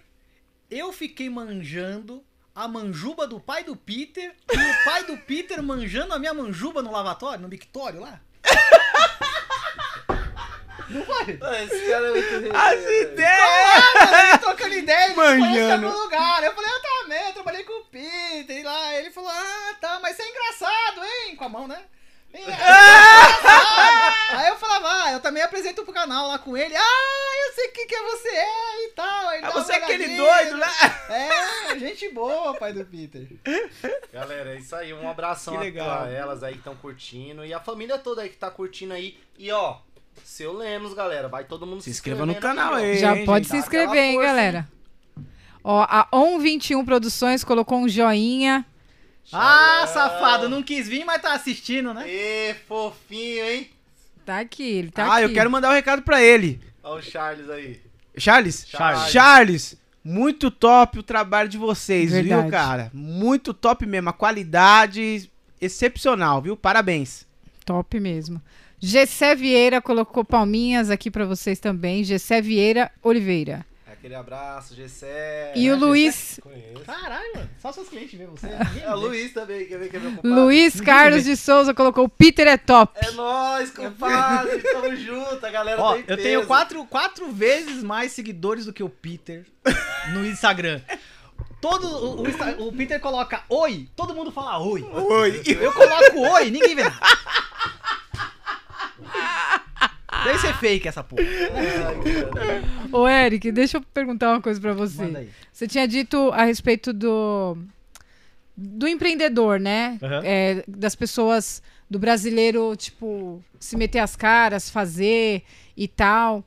eu fiquei manjando a manjuba do pai do Peter e o pai do Peter manjando a minha manjuba no lavatório, no mictório lá? *laughs* Não foi? Ah, Esse cara é muito As resenha, ideias! Cara, ele trocando ideia, conhece algum lugar. Eu falei, eu também, eu trabalhei com o Peter. E lá, ele falou, ah, tá, mas você é engraçado, hein? Com a mão, né? É engraçado. Aí eu falava, ah, eu também apresento pro canal lá com ele. Ah, eu sei o que, que você é e tal. Aí Ah, você é aquele doido lá. É, gente boa, pai do Peter. Galera, é isso aí. Um abração a- a elas aí que estão curtindo. E a família toda aí que tá curtindo aí. E ó, seu Lemos, galera. Vai todo mundo Se inscreva no canal ó. aí. Já Ei, pode gente, se inscrever, hein, força, galera. Ó, a On21 Produções colocou um joinha. Ah, safado, não quis vir, mas tá assistindo, né? Ê, fofinho, hein? Tá aqui, ele tá ah, aqui. eu quero mandar um recado pra ele. Olha o Charles aí. Charles? Charles. Charles, muito top o trabalho de vocês, viu, Verdade. cara? Muito top mesmo. A qualidade excepcional, viu? Parabéns. Top mesmo. Gessé Vieira colocou palminhas aqui pra vocês também. Gessé Vieira Oliveira. Aquele abraço, Gessé. E o Luiz, Conheço. Caralho, mano, só seus clientes ver você. *laughs* É o Luiz também, quer ver que é meu compadre? Luiz Carlos de Souza colocou Peter é top. É nóis, compadre. Tamo junto, a galera Ó, tem eu peso. tenho quatro, quatro vezes mais seguidores do que o Peter no Instagram. Todo o, o o Peter coloca oi, todo mundo fala oi. Oi. Eu coloco oi, ninguém vê nada. *laughs* *laughs* Deve ser fake essa porra. Ô, Eric, deixa eu perguntar uma coisa pra você. Manda aí. Você tinha dito a respeito do do empreendedor, né? Aham. É, das pessoas, do brasileiro, tipo, se meter as caras, fazer e tal.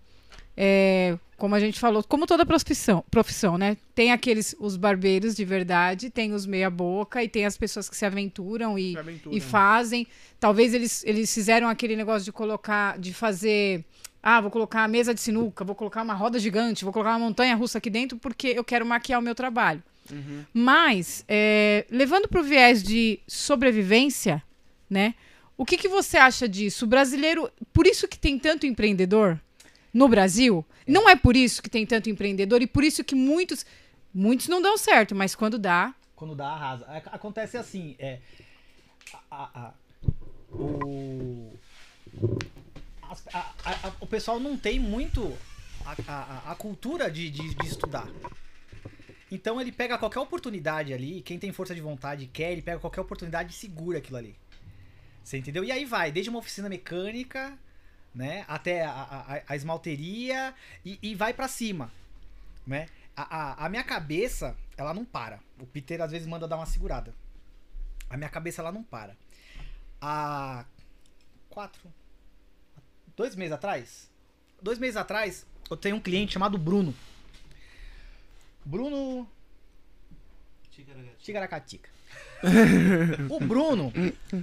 É, como a gente falou, como toda profissão, profissão, né? Tem aqueles, os barbeiros de verdade, tem os meia boca e tem as pessoas que se aventuram e, e fazem. Talvez eles, eles fizeram aquele negócio de colocar, de fazer. Ah, vou colocar a mesa de sinuca, vou colocar uma roda gigante, vou colocar uma montanha russa aqui dentro porque eu quero maquiar o meu trabalho. Mas, é, levando para o viés de sobrevivência, né? O que, que você acha disso? O brasileiro, por isso que tem tanto empreendedor no Brasil, não é por isso que tem tanto empreendedor e por isso que muitos, muitos não dão certo, mas quando dá, Quando dá, arrasa. Ac- Acontece assim, é. a- a- a- o. o pessoal não tem muito a, cultura de, de- de estudar. Então ele pega qualquer oportunidade ali, quem tem força de vontade quer, ele pega qualquer oportunidade e segura aquilo ali. Você entendeu? E aí vai, desde uma oficina mecânica, né, até a, a- a esmalteria e, e vai pra cima, né? A, a, a minha cabeça, ela não para. O Peter às vezes manda dar uma segurada. A minha cabeça, ela não para. Há quatro, dois meses atrás, dois meses atrás, eu tenho um cliente chamado Bruno. Bruno Ticaracatica. *laughs* o Bruno,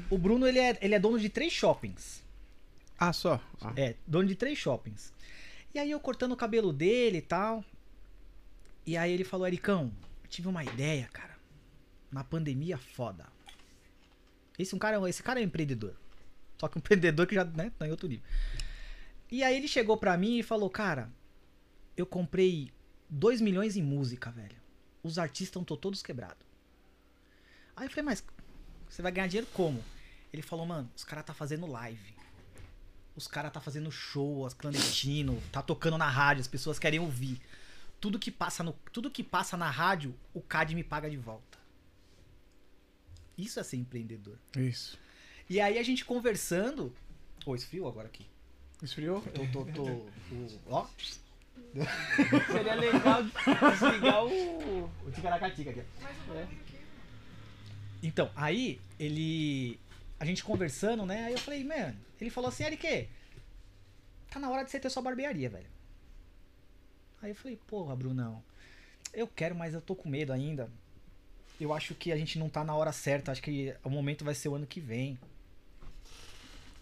o Bruno ele é, ele é dono de três shoppings. Ah, só. Ah. É, dono de três shoppings. E aí eu cortando o cabelo dele e tal. E aí ele falou, Ericão, tive uma ideia, cara. Na pandemia foda. Esse, um cara, esse cara é um empreendedor. Só que um *laughs* empreendedor que já né, tá em outro nível. E aí ele chegou pra mim e falou, cara, eu comprei 2 milhões em música, velho. Os artistas estão todos quebrados. Aí eu falei, mas você vai ganhar dinheiro como? Ele falou, mano, os caras tá fazendo live. Os caras tá fazendo show, as clandestino, tá tocando na rádio, as pessoas querem ouvir. Tudo que passa no, tudo que passa na rádio, o CAD me paga de volta. Isso é ser empreendedor. Isso. E aí a gente conversando, Ô, esfriou agora aqui. Esfriou? Eu tô, tô, o- ó, Seria legal desligar o. o ticaracatica aqui. Então, aí ele. A gente conversando, né? Aí eu falei, mano, ele falou assim, Eric, tá na hora de você ter sua barbearia, velho. Aí eu falei, porra, Brunão, eu quero, mas eu tô com medo ainda. Eu acho que a gente não tá na hora certa, acho que o momento vai ser o ano que vem.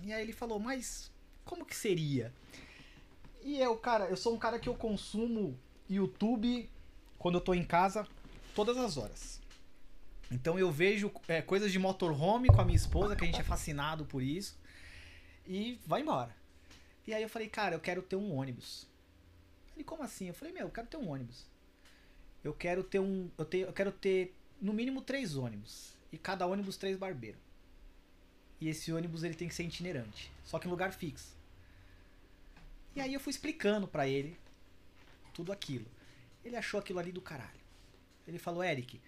E aí ele falou, mas como que seria? E eu, cara, eu sou um cara que eu consumo YouTube quando eu tô em casa todas as horas. Então eu vejo é, coisas de motorhome com a minha esposa, que a gente é fascinado por isso. E vai embora. E aí eu falei, cara, eu quero ter um ônibus. Ele, como assim? Eu falei, meu, eu quero ter um ônibus. Eu quero ter um. Eu, te, eu quero ter no mínimo três ônibus. E cada ônibus três barbeiros. E esse ônibus ele tem que ser itinerante. Só que em lugar fixo. E aí eu fui explicando pra ele tudo aquilo. Ele achou aquilo ali do caralho. Ele falou, Eric,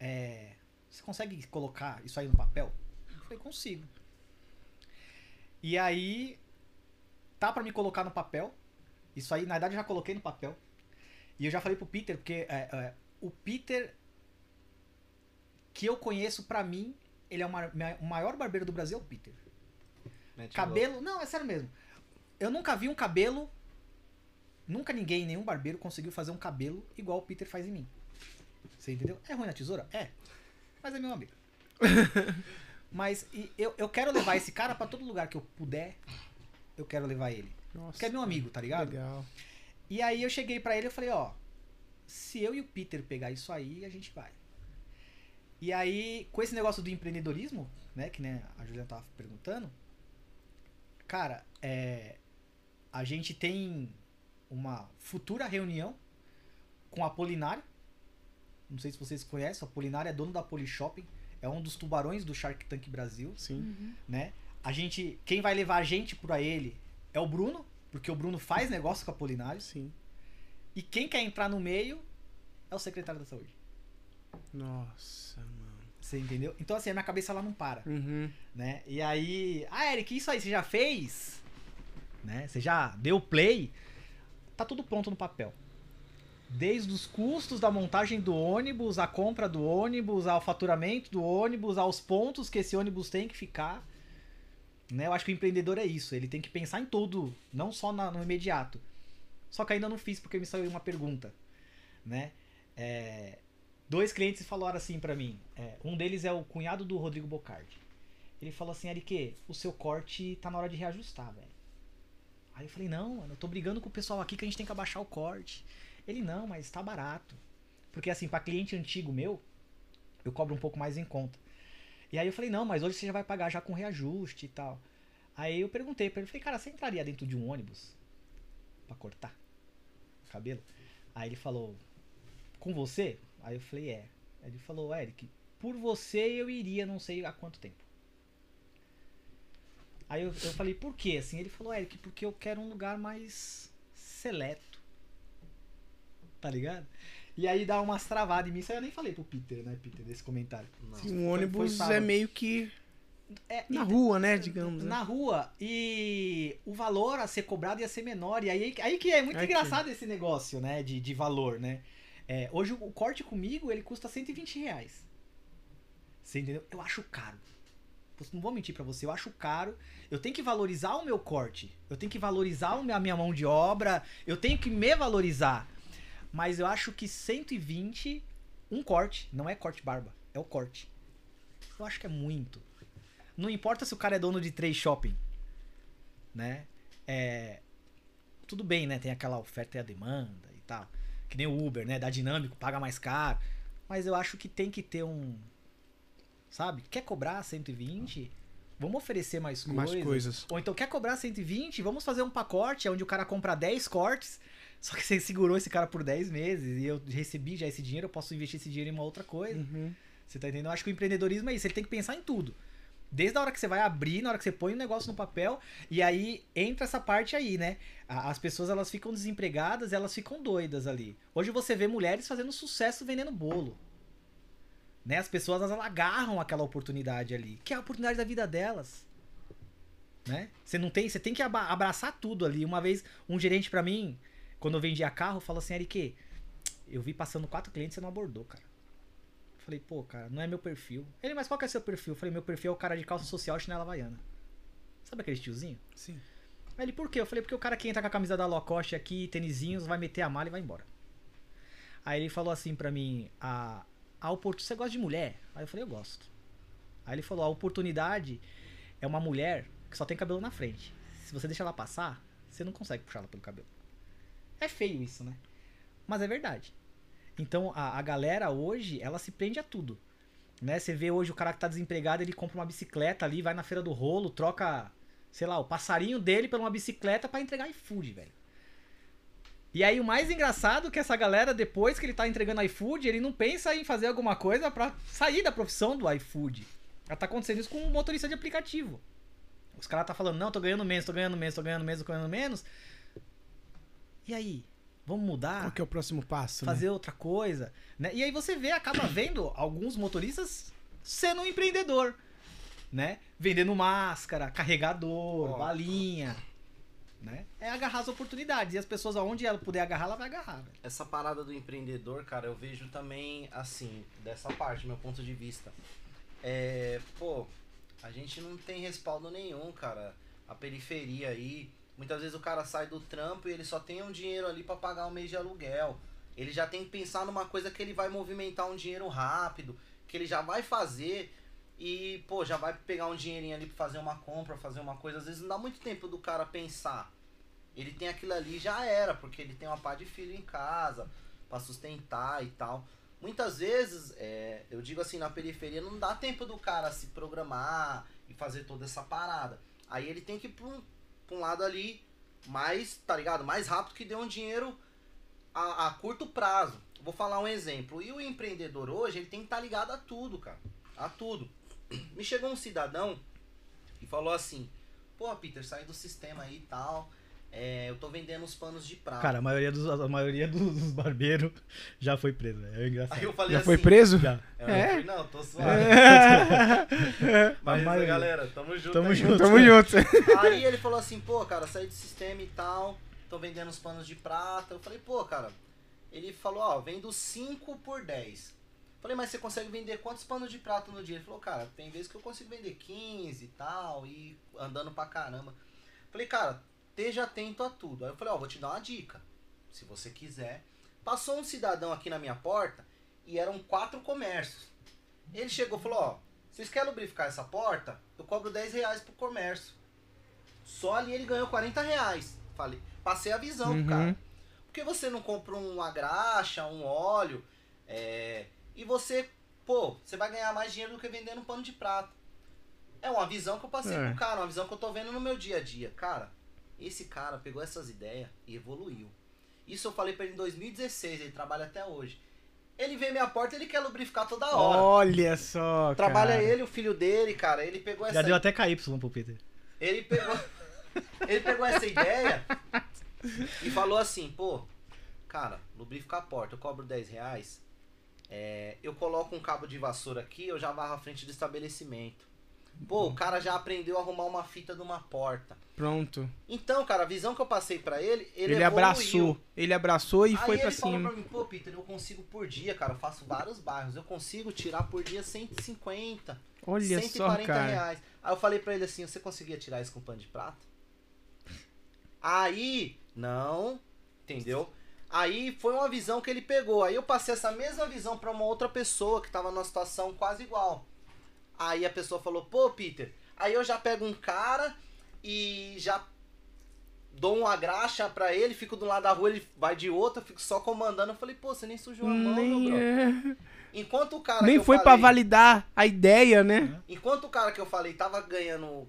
é, você consegue colocar isso aí no papel? Eu falei, consigo. E aí, tá pra me colocar no papel. Isso aí, na verdade, eu já coloquei no papel. E eu já falei pro Peter, porque é, é, o Peter que eu conheço, pra mim, ele é o ma- o maior barbeiro do Brasil, é o Peter. Mete Cabelo, não, é sério mesmo. Eu nunca vi um cabelo. Nunca ninguém, nenhum barbeiro conseguiu fazer um cabelo igual o Peter faz em mim. Você entendeu? É ruim na tesoura? É. Mas é meu amigo. *laughs* Mas e eu, eu quero levar esse cara pra todo lugar que eu puder. Eu quero levar ele. Nossa. Porque é meu amigo, tá ligado? Legal. E aí eu cheguei pra ele e falei, ó, se eu e o Peter pegar isso aí, a gente vai. E aí, com esse negócio do empreendedorismo, né, que né, a Juliana tava perguntando, cara, é, a gente tem uma futura reunião com a Apolinário. Não sei se vocês conhecem, a Apolinário é dono da Polishopping, é um dos tubarões do Shark Tank Brasil Sim. né? A gente, quem vai levar a gente pra ele é o Bruno, porque o Bruno faz negócio com a Polinário. Sim. E quem quer entrar no meio é o secretário da saúde. Nossa, mano. Você entendeu? Então assim, a minha cabeça ela não para, Uhum. né? E aí, ah, Eric, isso aí você já fez? Né? Você já deu play? Tá tudo pronto no papel. Desde os custos da montagem do ônibus, a compra do ônibus, ao faturamento do ônibus, aos pontos que esse ônibus tem que ficar. Né? Eu acho que o empreendedor é isso. Ele tem que pensar em tudo, não só na- no imediato. Só que ainda não fiz porque me saiu uma pergunta. Né? É, dois clientes falaram assim pra mim. é, um deles é o cunhado do Rodrigo Bocardi. Ele falou assim, Eric, o seu corte tá na hora de reajustar, velho. Aí eu falei, não, mano, eu tô brigando com o pessoal aqui que a gente tem que abaixar o corte. Ele, não, mas tá barato. Porque assim, pra cliente antigo meu, eu cobro um pouco mais em conta. E aí eu falei, não, mas hoje você já vai pagar já com reajuste e tal. Aí eu perguntei pra ele, falei, cara, você entraria dentro de um ônibus pra cortar o cabelo? Aí ele falou, com você? Aí eu falei, é. Aí ele falou, Eric, por você eu iria não sei há quanto tempo. Aí eu, eu falei, por quê? Assim, ele falou, Eric, porque eu quero um lugar mais seleto. Tá ligado? E aí dá umas travadas em mim. Isso aí eu nem falei pro Peter, né, Peter, desse comentário. Sim, um foi ônibus sábado. é meio que É, na e- rua, né, digamos. né? na rua e o valor a ser cobrado ia ser menor. E aí, aí que é muito que- engraçado esse negócio, né? De, de valor, né? É, hoje o corte comigo ele custa 120 reais. Você entendeu? Eu acho caro. Não vou mentir pra você, eu acho caro. Eu tenho que valorizar o meu corte. Eu tenho que valorizar a minha mão de obra. Eu tenho que me valorizar. Mas eu acho que 120, um corte, não é corte barba, é o corte. Eu acho que é muito. Não importa se o cara é dono de três shopping, né? É, tudo bem, né? Tem aquela oferta e a demanda e tal. Que nem o Uber, né? Dá dinâmico, paga mais caro. Mas eu acho que tem que ter um. Sabe? Quer cobrar 120? Vamos oferecer mais coisas. Mais coisas. Ou então quer cobrar 120? Vamos fazer um pacote onde o cara compra 10 cortes, Só que você segurou esse cara por 10 meses e eu recebi já esse dinheiro, eu posso investir esse dinheiro em uma outra coisa. Uhum. Você tá entendendo? Eu acho que o empreendedorismo é isso, ele tem que pensar em tudo. Desde a hora que você vai abrir, na hora que você põe o negócio no papel, e aí entra essa parte aí, né? As pessoas elas ficam desempregadas, elas ficam doidas ali. Hoje você vê mulheres fazendo sucesso vendendo bolo. Né? As pessoas elas agarram aquela oportunidade ali, que é a oportunidade da vida delas. Né? Você não tem, você tem que abraçar tudo ali. Uma vez um gerente pra mim, quando eu vendia carro, falou assim: "Eric, eu vi passando quatro clientes e você não abordou, cara". Eu Falei, pô, cara, não é meu perfil. Ele, mas qual que é seu perfil? Eu falei, meu perfil é o cara de calça social e chinela havaiana. Sabe aquele tiozinho? Sim. Aí ele, por quê? Eu falei, porque o cara que entra com a camisa da Lacoste aqui, tênisinhos, vai meter a mala e vai embora. Aí ele falou assim pra mim, a, a oportunidade, você gosta de mulher? Aí eu falei, eu gosto. Aí ele falou, a oportunidade é uma mulher que só tem cabelo na frente. Se você deixar ela passar, você não consegue puxar ela pelo cabelo. É feio isso, né? Mas é verdade. Então a, a galera hoje, ela se prende a tudo. Né? Você vê hoje o cara que tá desempregado, ele compra uma bicicleta ali, vai na feira do rolo, troca, sei lá, o passarinho dele por uma bicicleta pra entregar iFood, velho. E aí o mais engraçado é que essa galera, depois que ele tá entregando iFood, ele não pensa em fazer alguma coisa pra sair da profissão do iFood. Já tá acontecendo isso com um motorista de aplicativo. Os caras tá falando, não, tô ganhando menos, tô ganhando menos, tô ganhando menos, tô ganhando menos. E aí? Vamos mudar? Qual que é o próximo passo? né? fazer outra coisa, né? E aí você vê, acaba *coughs* vendo alguns motoristas sendo um empreendedor, né? Vendendo máscara, carregador, Ó. balinha, né? É agarrar as oportunidades e as pessoas aonde ela puder agarrar, ela vai agarrar. velho. Essa parada do empreendedor, cara, eu vejo também assim, dessa parte, meu ponto de vista. É, pô, a gente não tem respaldo nenhum, cara. A periferia aí, muitas vezes o cara sai do trampo e ele só tem um dinheiro ali pra pagar o mês de aluguel. Ele já tem que pensar numa coisa que ele vai movimentar um dinheiro rápido, que ele já vai fazer e, pô, já vai pegar um dinheirinho ali pra fazer uma compra, fazer uma coisa. Às vezes não dá muito tempo do cara pensar. Ele tem aquilo ali já era, porque ele tem uma pá de filho em casa pra sustentar e tal. Muitas vezes, é, eu digo assim, na periferia não dá tempo do cara se programar e fazer toda essa parada. Aí ele tem que ir pra um, pra um lado ali mais, tá ligado? Mais rápido que dê um dinheiro a, a curto prazo. Vou falar um exemplo. E o empreendedor hoje, ele tem que estar ligado a tudo, cara. A tudo. Me chegou um cidadão e falou assim: Pô, Peter, sai do sistema aí e tal. É, eu tô vendendo os panos de prata. Cara, a maioria dos, a maioria *laughs* dos barbeiros já foi preso, velho. É aí engraçado. eu falei Já assim, foi preso? Já. Eu É? falei, não, tô suave. *laughs* Mas, A maioria. galera, tamo junto. Tamo aí. junto. Tamo junto. *laughs* Aí ele falou assim, pô, cara, saí do sistema e tal, tô vendendo os panos de prata. Eu falei, pô, cara, ele falou, ó, vendo 5 por 10. Falei, mas você consegue vender quantos panos de prata no dia? Ele falou, cara, tem vezes que eu consigo vender 15 e tal, e andando pra caramba. Falei, cara, esteja atento a tudo. Aí eu falei, ó, vou te dar uma dica, se você quiser. Passou um cidadão aqui na minha porta e eram quatro comércios. Ele chegou e falou, ó, vocês querem lubrificar essa porta? Eu cobro 10 reais pro comércio. Só ali ele ganhou 40 reais. Falei, passei a visão Uhum. pro cara. Por que você não compra uma graxa, um óleo, é, e você, pô, você vai ganhar mais dinheiro do que vendendo um pano de prata. É uma visão que eu passei É. pro cara, uma visão que eu tô vendo no meu dia a dia. Cara, esse cara pegou essas ideias e evoluiu. Isso eu falei pra ele em 2016, ele trabalha até hoje. Ele vem minha porta, ele quer lubrificar toda hora. Olha só, Trabalha cara. ele, o filho dele, cara. Ele pegou essa Já deu até KY pro Peter. ele pegou, *laughs* ele pegou essa ideia e falou assim, pô, cara, lubrificar a porta, eu cobro 10 reais, é, eu coloco um cabo de vassoura aqui, eu já varro a frente do estabelecimento. Pô, o cara já aprendeu a arrumar uma fita de uma porta. Pronto. Então, cara, a visão que eu passei pra ele, ele, Ele, abraçou. Ele abraçou e Aí foi ele pra falou cima. pra mim, pô, Peter, eu consigo por dia, cara, eu faço vários bairros, eu consigo tirar por dia 150. Olha 140 só, cara. reais. Aí eu falei pra ele assim, você conseguia tirar isso com pano de prata? Aí, não, entendeu? Aí foi uma visão que ele pegou. Aí eu passei essa mesma visão pra uma outra pessoa que tava numa situação quase igual. Aí a pessoa falou, pô, Peter, aí eu já pego um cara e já dou uma graxa pra ele, fico do lado da rua, ele vai de outro, eu fico só comandando. Eu falei, pô, você nem sujou a mão, meu Nem, bro. é. Enquanto o cara Nem foi pra falei- validar a ideia, né? Enquanto o cara que eu falei tava ganhando,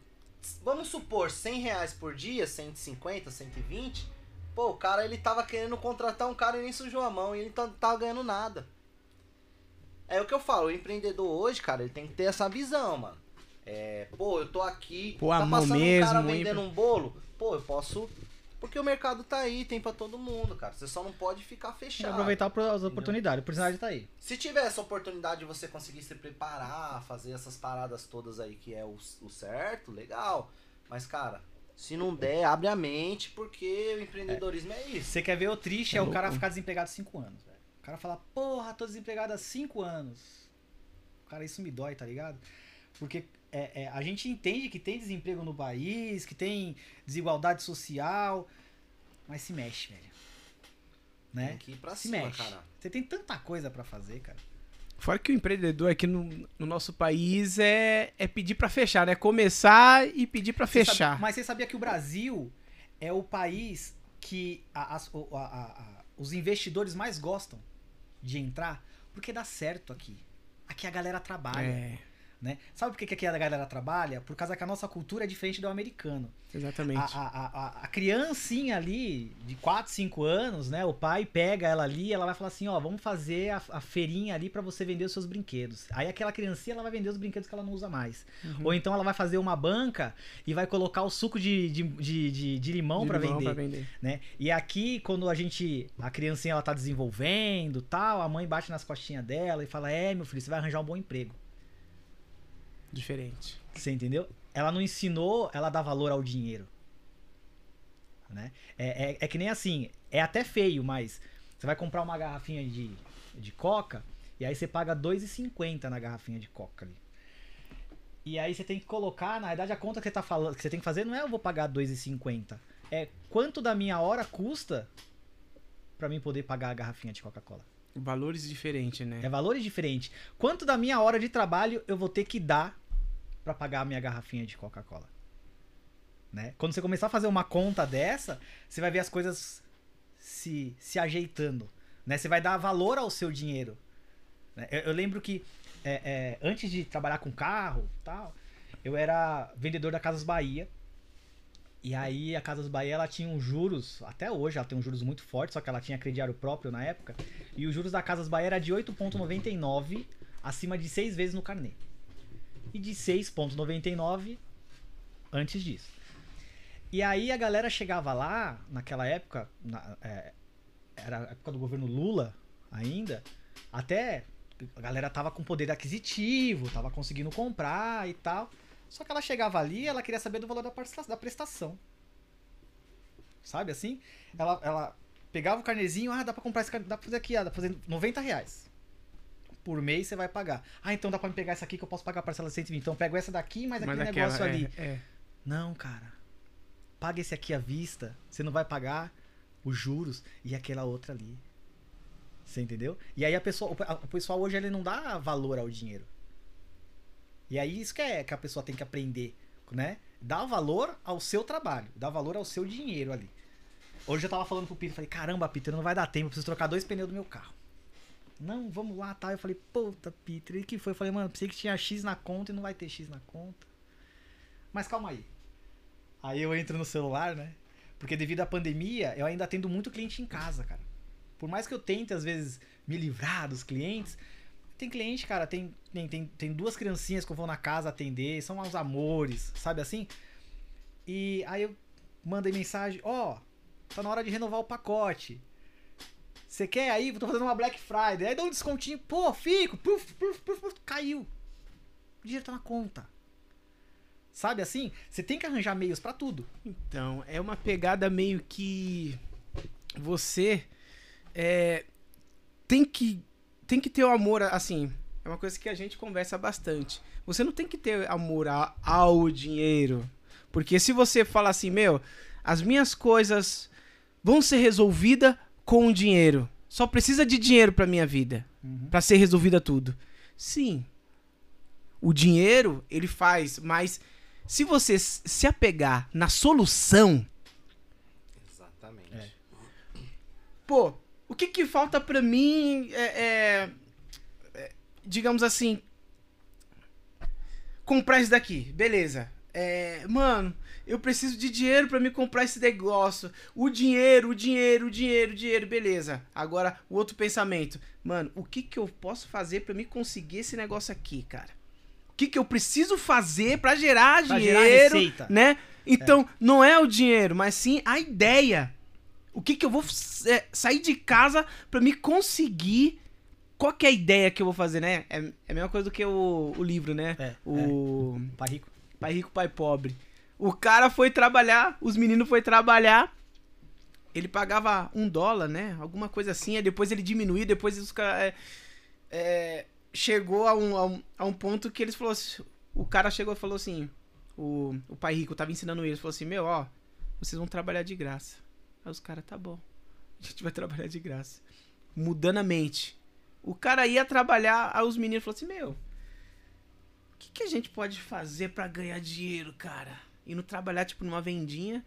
vamos supor, 100 reais por dia, 150, 120, Pô, o cara ele tava querendo contratar um cara e nem sujou a mão e ele não tava ganhando nada. É o que eu falo, o empreendedor hoje, cara, ele tem que ter essa visão, mano. É, pô, eu tô aqui, Pô, tá passando um cara mesmo, hein, vendendo um bolo, pô, eu posso. Porque o mercado tá aí, tem pra todo mundo, cara. Você só não pode ficar Tem que fechado. aproveitar as oportunidades. A oportunidade tá aí. Se tiver essa oportunidade de você conseguir se preparar, fazer essas paradas todas aí que é o, o certo, legal. Mas, cara, se não der, abre a mente, porque o empreendedorismo é, isso. Você quer ver o triste É é, o cara ficar desempregado 5 anos, cara fala, porra, tô desempregado há 5 anos. Cara, isso me dói, tá ligado? Porque é, é, a gente entende que tem desemprego no país, que tem desigualdade social, mas se mexe, velho. Tem Né? que ir pra Se cima, mexe. cara. Você tem tanta coisa pra fazer, cara. Fora que o empreendedor aqui no, no nosso país é, é pedir pra fechar, né? Começar e pedir pra Você fechar. sabe- mas você sabia que o Brasil é o país que a- a- a- os investidores mais gostam de entrar? Porque dá certo aqui. Aqui a galera trabalha. É, né? Sabe por que, que a galera trabalha? Por causa que a nossa cultura é diferente do americano. Exatamente. a, a, a- a criancinha ali, de 4, 5 anos, né? O pai pega ela ali ela vai falar assim, ó, vamos fazer a, a feirinha ali pra você vender os seus brinquedos. Aí aquela criancinha, ela vai vender os brinquedos que ela não usa mais. Uhum. Ou então ela vai fazer uma banca e vai colocar o suco de, de, de, de- de limão limão vender pra vender. né? E aqui, quando a gente. A criancinha ela tá desenvolvendo tal, a mãe bate nas costinhas dela e fala: É, meu filho, você vai arranjar um bom emprego. Diferente. Você entendeu? Ela não ensinou ela dar valor ao dinheiro. Né? É, é, é que nem assim, é até feio, mas você vai comprar uma garrafinha de, de coca e aí você paga R$ 2,50 na garrafinha de coca ali. E aí você tem que colocar, na verdade, a conta que você, tá falando, que você tem que fazer não é eu vou pagar R$ 2,50. É quanto da minha hora custa pra mim poder pagar a garrafinha de Coca-Cola. Valores diferentes, né? É valores diferentes. Quanto da minha hora de trabalho eu vou ter que dar pra pagar a minha garrafinha de Coca-Cola? Né? Quando você começar a fazer uma conta dessa, você vai ver as coisas se, se ajeitando. Né? Você vai dar valor ao seu dinheiro. né? Eu, eu lembro que é, é, antes de trabalhar com carro tal, eu era vendedor da Casas Bahia. E aí a Casas Bahia ela tinha uns juros, até hoje ela tem uns juros muito fortes, só que ela tinha crediário próprio na época. E os juros da Casas Bahia era de 8,99 acima de 6 vezes no carnê. E de 6,99 antes disso. E aí a galera chegava lá, naquela época, na- é, era a época do governo Lula ainda, até a galera tava com poder aquisitivo, tava conseguindo comprar e tal. Só que ela chegava ali ela queria saber do valor da da prestação. Sabe assim? Ela, ela pegava o carnezinho, ah, dá pra comprar esse carne, dá pra fazer aqui, ah, dá pra fazer 90 reais. Por mês você vai pagar. Ah, então dá pra me pegar essa aqui que eu posso pagar a parcela de 120. Então eu pego essa daqui, mas aquele negócio aquela, ali. é, é. Não, cara. Paga esse aqui à vista. Você não vai pagar os juros e aquela outra ali. Você entendeu? E aí a pessoa, o pe- o pessoal hoje ele não dá valor ao dinheiro. E aí isso que é que a pessoa tem que aprender, né? Dá valor ao seu trabalho, dá valor ao seu dinheiro ali. Hoje eu tava falando pro Peter, falei, caramba, Peter, não vai dar tempo, eu preciso trocar dois pneus do meu carro. Não, vamos lá, tá? Eu falei, puta, Peter, e que foi? Eu falei, mano, pensei que tinha X na conta e não vai ter X na conta. Mas calma aí. Aí eu entro no celular, né? Porque devido à pandemia, eu ainda atendo muito cliente em casa, cara. Por mais que eu tente, às vezes, me livrar dos clientes, tem cliente, cara, tem, tem, tem, duas criancinhas que eu vou na casa atender, são uns amores, sabe assim? E aí eu mandei mensagem, ó, tá na hora de renovar o pacote. Você quer aí? Tô fazendo uma Black Friday. Aí dá um descontinho, pô, fico, puf, puf, puf, puf, caiu. O dinheiro tá na conta. Sabe assim? Você tem que arranjar meios pra tudo. Então, é uma pegada meio que você é, tem que tem que ter o amor, assim, é uma coisa que a gente conversa bastante. Você não tem que ter amor a- ao dinheiro, porque se você falar assim, meu, as minhas coisas vão ser resolvidas com o dinheiro. Só precisa de dinheiro pra minha vida, Pra ser resolvida tudo. Sim. O dinheiro, ele faz, mas se você se apegar na solução, Exatamente. É. pô, que que falta pra mim é, é- é, digamos assim, comprar isso daqui, beleza. É, mano, eu preciso de dinheiro para me comprar esse negócio. O dinheiro, o dinheiro, o dinheiro, o dinheiro, beleza. Agora, o outro pensamento. Mano, o que que eu posso fazer para me conseguir esse negócio aqui, cara? O que que eu preciso fazer para gerar Pra dinheiro, gerar receita. né? Então, não é o dinheiro, mas sim a ideia. O que que eu vou é, sair de casa para me conseguir qual que é a ideia que eu vou fazer, né? É, é a mesma coisa do que o, o livro, né? É, o Pai rico. Pai Rico, Pai Pobre. O cara foi trabalhar, os meninos foi trabalhar, ele pagava um dólar, né? Alguma coisa assim, aí depois ele diminuiu, depois os caras... É, é, chegou a um, a, um, a um ponto que eles falou assim, o cara chegou e falou assim, o, o Pai Rico tava ensinando eles, falou assim, meu, ó, vocês vão trabalhar de graça. Aí os caras, tá bom, a gente vai trabalhar de graça. Mudando a mente. O cara ia trabalhar, aí os meninos falaram assim, meu, o que, que a gente pode fazer pra ganhar dinheiro, cara? Indo trabalhar, tipo, numa vendinha.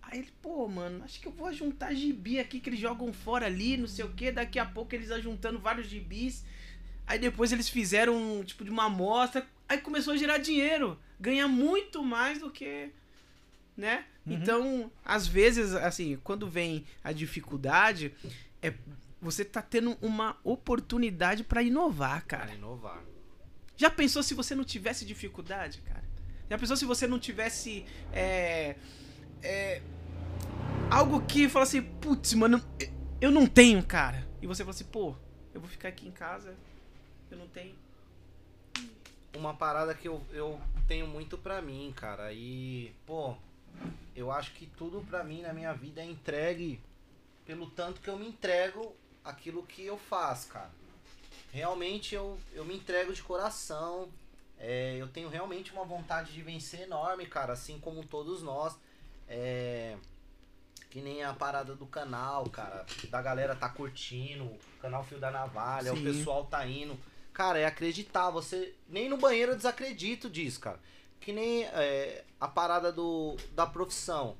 Aí ele, pô, mano, acho que eu vou juntar gibi aqui que eles jogam fora ali, não sei o que. Daqui a pouco eles ajuntando vários gibis. Aí depois eles fizeram tipo de uma amostra. Aí começou a gerar dinheiro. Ganhar muito mais do que. Né? Uhum. Então, às vezes, assim, quando vem a dificuldade, é você tá tendo uma oportunidade pra inovar, cara. Cara, inovar. Já pensou se você não tivesse dificuldade, cara? Já pensou se você não tivesse é, é, algo que fala assim, putz, mano, eu não tenho, cara. E você fala assim, pô, eu vou ficar aqui em casa, eu não tenho. Uma parada que eu, eu tenho muito pra mim, cara. E, pô, eu acho que tudo pra mim na minha vida é entregue pelo tanto que eu me entrego aquilo que eu faço, cara. Realmente eu, eu me entrego de coração. É, eu tenho realmente uma vontade de vencer enorme, cara, assim como todos nós. É, que nem a parada do canal, cara. Da galera tá curtindo, o canal Fio da Navalha, Sim. o pessoal tá indo. Cara, é acreditar. Você. Nem no banheiro eu desacredito disso, cara. Que nem é, a parada do, da profissão.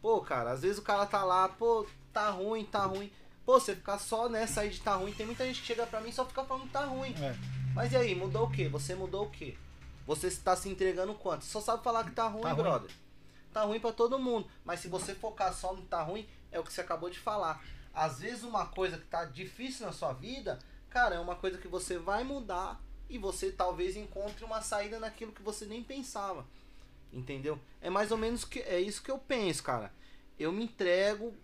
Pô, cara, às vezes o cara tá lá, pô, tá ruim, tá ruim. Pô, você ficar só nessa aí de tá ruim, tem muita gente que chega pra mim e só fica falando que tá ruim. É. Mas e aí, mudou o quê? Você mudou o quê? Você está se entregando quanto? Você só sabe falar que tá ruim, Tá ruim. brother. Tá ruim pra todo mundo. Mas se você focar só no que tá ruim, é o que você acabou de falar. Às vezes uma coisa que tá difícil na sua vida, cara, é uma coisa que você vai mudar e você talvez encontre uma saída naquilo que você nem pensava. Entendeu? É mais ou menos que é isso que eu penso, cara. Eu me entrego,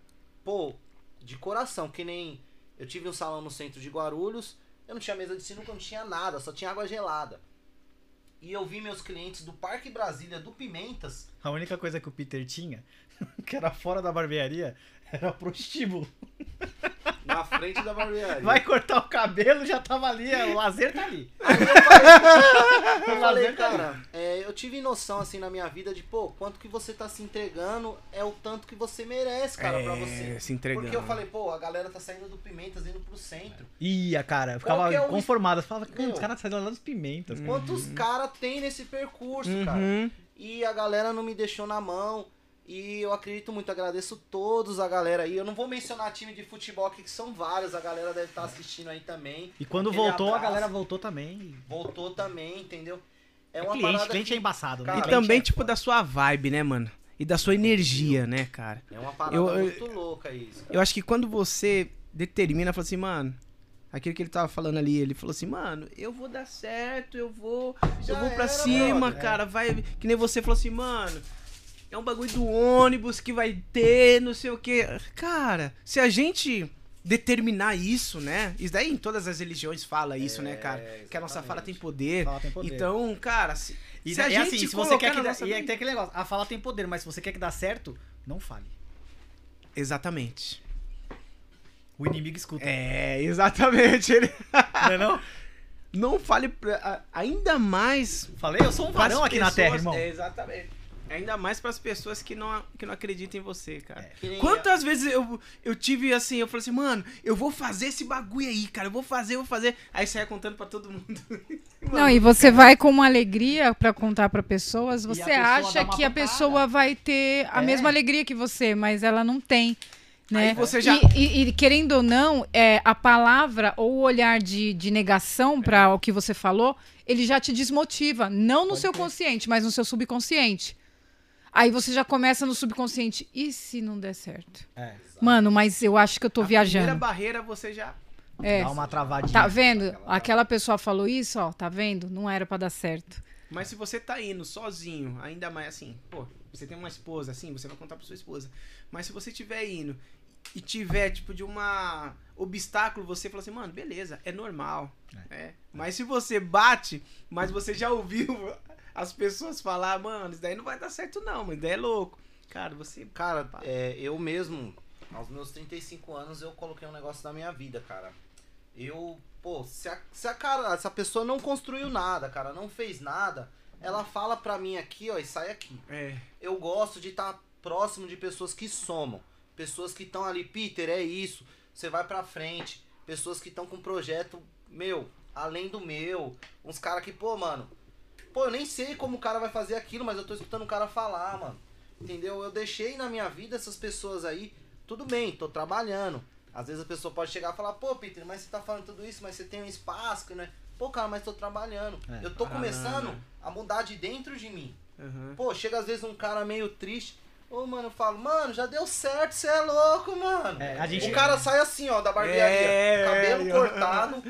pô, de coração, que nem eu tive um salão no centro de Guarulhos, eu não tinha mesa de sinuca, não tinha nada, só tinha água gelada. E eu vi meus clientes do Parque Brasília, do Pimentas, A única coisa que o Peter tinha, *laughs* que era fora da barbearia, era prostíbulo. *laughs* na frente da barbearia. Vai cortar o cabelo, já tava ali, o lazer tá ali. Aí eu falei, eu falei, tá cara, é, eu tive noção assim na minha vida de, pô, quanto que você tá se entregando é o tanto que você merece, cara, pra você. É, se entregando. Porque eu falei, pô, a galera tá saindo do Pimentas indo pro centro. Ia, cara, eu ficava é conformado. Eu falava, cara, os caras saíram lá dos pimentas. Quantos caras tem nesse percurso, cara? Uhum. E a galera não me deixou na mão. E eu acredito muito, agradeço todos a galera aí. Eu não vou mencionar time de futebol aqui, que são vários, a galera deve estar assistindo aí também. E quando Aquele voltou, a abraço. galera voltou também. Voltou também, entendeu? É É uma cliente, parada cliente que- é embaçado, né? Cara, E também, é tipo, da sua vibe, né, mano? E da sua energia, né, cara? É uma parada Eu- eu- muito louca isso. cara. Eu acho que quando você determina, fala assim, mano, aquilo que ele tava falando ali, ele falou assim, mano, eu vou dar certo, eu vou, eu Já vou pra era, cima, brother. cara, vai, que nem você falou assim, mano, é um bagulho do ônibus que vai ter, não sei o quê. Cara, se a gente determinar isso, né? Isso daí em todas as religiões fala isso, né, cara? Que a nossa fala tem exatamente. poder. Fala tem poder. Então, cara, se, E se a é gente assim, se você quer que dá, nossa e é- tem aquele negócio, a fala tem poder, mas se você quer que dá certo, não fale. Exatamente. O inimigo escuta. É, exatamente. Ele... Não é não? Não fale pra, ainda mais Falei, eu sou um varão aqui na terra, pessoas- irmão. É, exatamente. Ainda mais pras pessoas que não, que não acreditam em você, cara. É. Quantas vezes eu, eu tive assim, eu falei assim, mano, eu vou fazer esse bagulho aí, cara, eu vou fazer, eu vou fazer. Aí saia contando pra todo mundo. *laughs* Não, e você vai com uma alegria pra contar pra pessoas, você pessoa acha que a pessoa vai ter a É. mesma alegria que você, mas ela não tem. Né? Já- E, e- e, querendo ou não, é, a palavra ou o olhar de, de negação para o que você falou, ele já te desmotiva. Não no Pode seu crer. consciente, mas no seu subconsciente. Aí você já começa no subconsciente. E se não der certo? É. Mano, mas eu acho que eu tô A primeira viajando. barreira você já. É. Dá uma travadinha. Tá vendo? Aquela pessoa falou isso, ó, tá vendo? Não era pra dar certo. Mas se você tá indo sozinho, ainda mais assim, pô, você tem uma esposa assim, você vai contar pra sua esposa. Mas se você tiver indo e tiver, tipo, de uma obstáculo, você fala assim, mano, beleza, é normal. É. Mas se você bate, mas você já ouviu as pessoas falar, mano, isso daí não vai dar certo não, mas daí é louco. Cara, você. Cara, é, eu mesmo, aos meus 35 anos, eu coloquei um negócio na minha vida, cara. Eu, pô, se a, se a cara, se a pessoa não construiu nada, cara, não fez nada, ela fala pra mim aqui, ó, e sai aqui. É. Eu gosto de estar próximo de pessoas que somam. Pessoas que estão ali, Peter, é isso. Você vai pra frente. Pessoas que estão com um projeto, meu, além do meu. Uns caras que, pô, mano. Pô, eu nem sei como o cara vai fazer aquilo, mas eu tô escutando o cara falar, mano. Entendeu? Eu deixei na minha vida essas pessoas aí. Tudo bem, tô trabalhando. Às vezes a pessoa pode chegar e falar, pô, Peter, mas você tá falando tudo isso, mas você tem um espaço, né? Pô, cara, mas tô trabalhando. É. Eu tô Ah, começando não. a mudar de dentro de mim. Aham. Pô, chega às vezes um cara meio triste. Ô, mano, eu falo, mano, já deu certo, você é louco, mano. É, a gente- O cara sai assim, ó, da barbearia. É, cabelo é, cortado.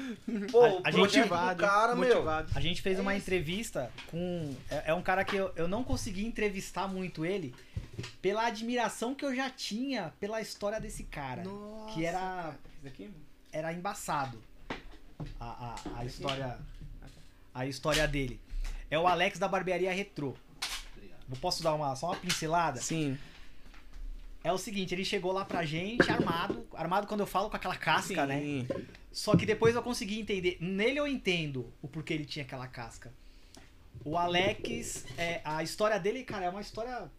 Pô, A- o a Motivado, do cara, meu. motivado. A gente fez É uma isso. entrevista com. É, é um cara que eu, eu não consegui entrevistar muito ele pela admiração que eu já tinha pela história desse cara. Nossa, que era, cara. Era embaçado. A, a, a história. A história dele. É o Alex da barbearia Retrô. Eu posso dar uma, só uma pincelada? Sim. É o seguinte, ele chegou lá pra gente armado. Armado quando eu falo com aquela casca, né? Sim. Só que depois eu consegui entender. Nele eu entendo o porquê ele tinha aquela casca. O Alex, é, a história dele, cara, é uma história.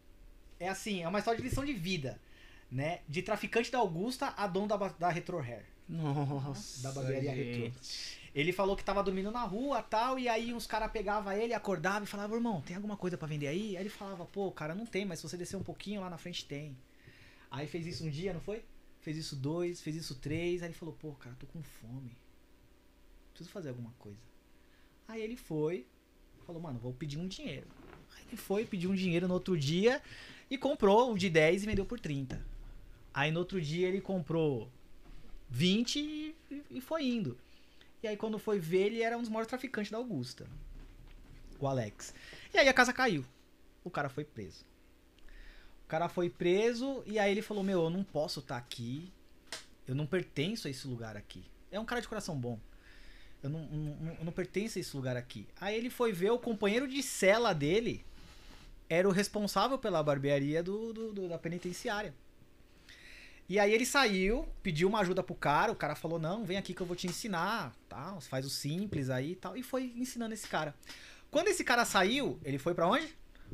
É assim, é uma história de lição de vida. Né? De traficante da Augusta a dono da, da Retro Hair. Nossa. Da barbearia Retrô. Ele falou que tava dormindo na rua tal, e aí uns caras pegavam ele, acordavam e falavam, irmão, tem alguma coisa pra vender aí? Aí ele falava, pô, cara, não tem, mas se você descer um pouquinho lá na frente tem. Aí fez isso um dia, não foi? Fez isso dois, fez isso três, aí ele falou, pô, cara, tô com fome. Preciso fazer alguma coisa. Aí ele foi, falou, mano, vou pedir um dinheiro. Aí ele foi, pediu um dinheiro no outro dia e comprou o de 10 e vendeu por 30. Aí no outro dia ele comprou 20 e, e foi indo. E aí quando foi ver, ele era um dos maiores traficantes da Augusta. O Alex. E aí a casa caiu. O cara foi preso. O cara foi preso e aí ele falou: Meu, eu não posso estar aqui. Eu não pertenço a esse lugar aqui. É um cara de coração bom. Eu não, não, não pertenço a esse lugar aqui. Aí ele foi ver o companheiro de cela dele era o responsável pela barbearia do, do- do- da penitenciária. E aí ele saiu, pediu uma ajuda pro cara, o cara falou, não, vem aqui que eu vou te ensinar, tal, faz o simples aí e tal, e foi ensinando esse cara. Quando esse cara saiu, ele foi pra onde?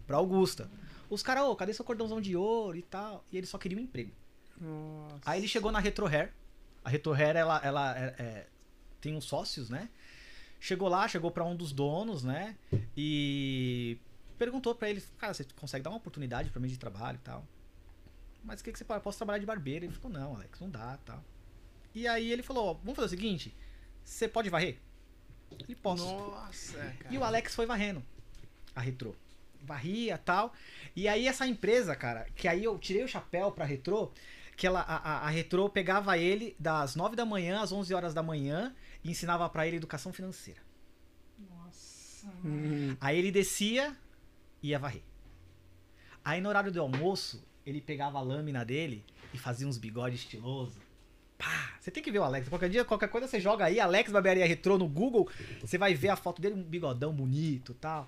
Pra Augusta. Os caras, ô, cadê seu cordãozão de ouro e tal? E ele só queria um emprego. Nossa. Aí ele chegou na Retro Hair. A Retro Hair, ela, ela é- é- tem uns sócios, né? Chegou lá, chegou pra um dos donos, né? E perguntou pra ele, cara, você consegue dar uma oportunidade pra mim de trabalho e tal? Mas o que, que você pode? Eu posso trabalhar de barbeiro? Ele falou, não, Alex, não dá tal. E aí ele falou, ó, vamos fazer o seguinte, você pode varrer? Ele posso. Nossa, cara. E o Alex foi varrendo a Retro. Varria tal. E aí essa empresa, cara, que aí eu tirei o chapéu pra Retro, que ela, a, a, a Retro pegava ele das 9 da manhã às 11 horas da manhã e ensinava pra ele educação financeira. Nossa. Hum. Aí ele descia e ia varrer. Aí no horário do almoço, ele pegava a lâmina dele e fazia uns bigodes estilosos. Pá! Você tem que ver o Alex. Qualquer dia, qualquer coisa você joga aí, Alex Barbearia Retrô no Google, você vai ver a foto dele, um bigodão bonito tal.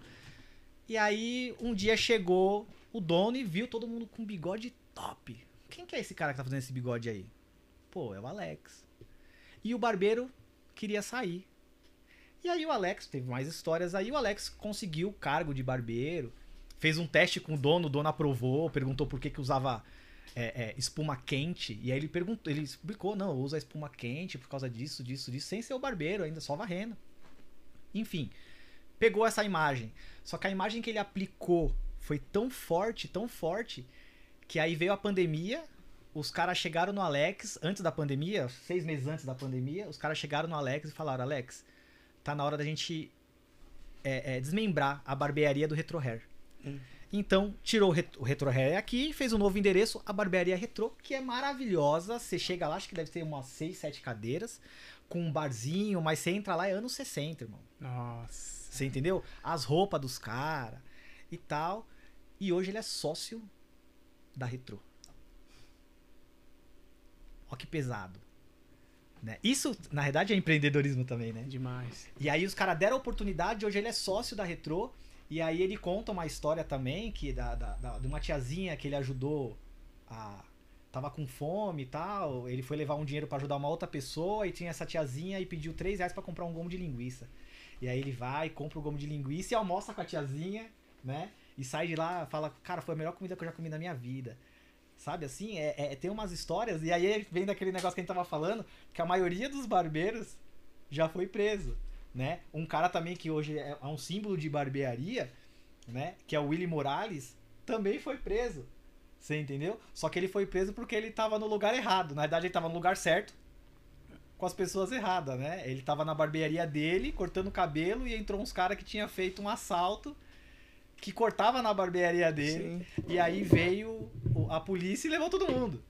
E aí, um dia chegou o dono e viu todo mundo com bigode top. Quem que é esse cara que tá fazendo esse bigode aí? Pô, é o Alex. E o barbeiro queria sair. E aí o Alex, teve mais histórias aí, o Alex conseguiu o cargo de barbeiro, fez um teste com o dono, o dono aprovou, perguntou por que que usava é, é, espuma quente, e aí ele perguntou, ele explicou, não, usa espuma quente por causa disso, disso, disso, sem ser o barbeiro, ainda só varrendo. Enfim, pegou essa imagem, só que a imagem que ele aplicou foi tão forte, tão forte, que aí veio a pandemia, os caras chegaram no Alex, antes da pandemia, seis meses antes da pandemia, os caras chegaram no Alex e falaram, Alex, tá na hora da gente é, é, desmembrar a barbearia do Retro Hair. Hum. Então, tirou o, ret o Retro Hair aqui, fez um novo endereço, a Barbearia Retro, que é maravilhosa. Você chega lá, acho que deve ter umas 6, 7 cadeiras, com um barzinho, mas você entra lá é anos 60, irmão. Nossa. Você entendeu? As roupas dos caras e tal. E hoje ele é sócio da Retro. Ó que pesado. Né? Isso, na verdade, é empreendedorismo também, né? Demais. E aí os caras deram a oportunidade, hoje ele é sócio da Retro. E aí ele conta uma história também que da, da, da- de uma tiazinha que ele ajudou a. Tava com fome e tal. Ele foi levar um dinheiro pra ajudar uma outra pessoa e tinha essa tiazinha e pediu 3 reais pra comprar um gomo de linguiça. E aí ele vai, compra o gomo de linguiça e almoça com a tiazinha, né? E sai de lá fala, cara, foi a melhor comida que eu já comi na minha vida. Sabe assim? É, é- tem umas histórias. E aí vem daquele negócio que a gente tava falando, que a maioria dos barbeiros já foi preso né? Um cara também que hoje é é um símbolo de barbearia, né? Que é o Willy Morales, também foi preso. Você entendeu? Só que ele foi preso porque ele tava no lugar errado. Na verdade, ele tava no lugar certo com as pessoas erradas, né? Ele tava na barbearia dele, cortando o cabelo, e entrou uns caras que tinha feito um assalto que cortava na barbearia dele. Sim. E aí veio a polícia e levou todo mundo.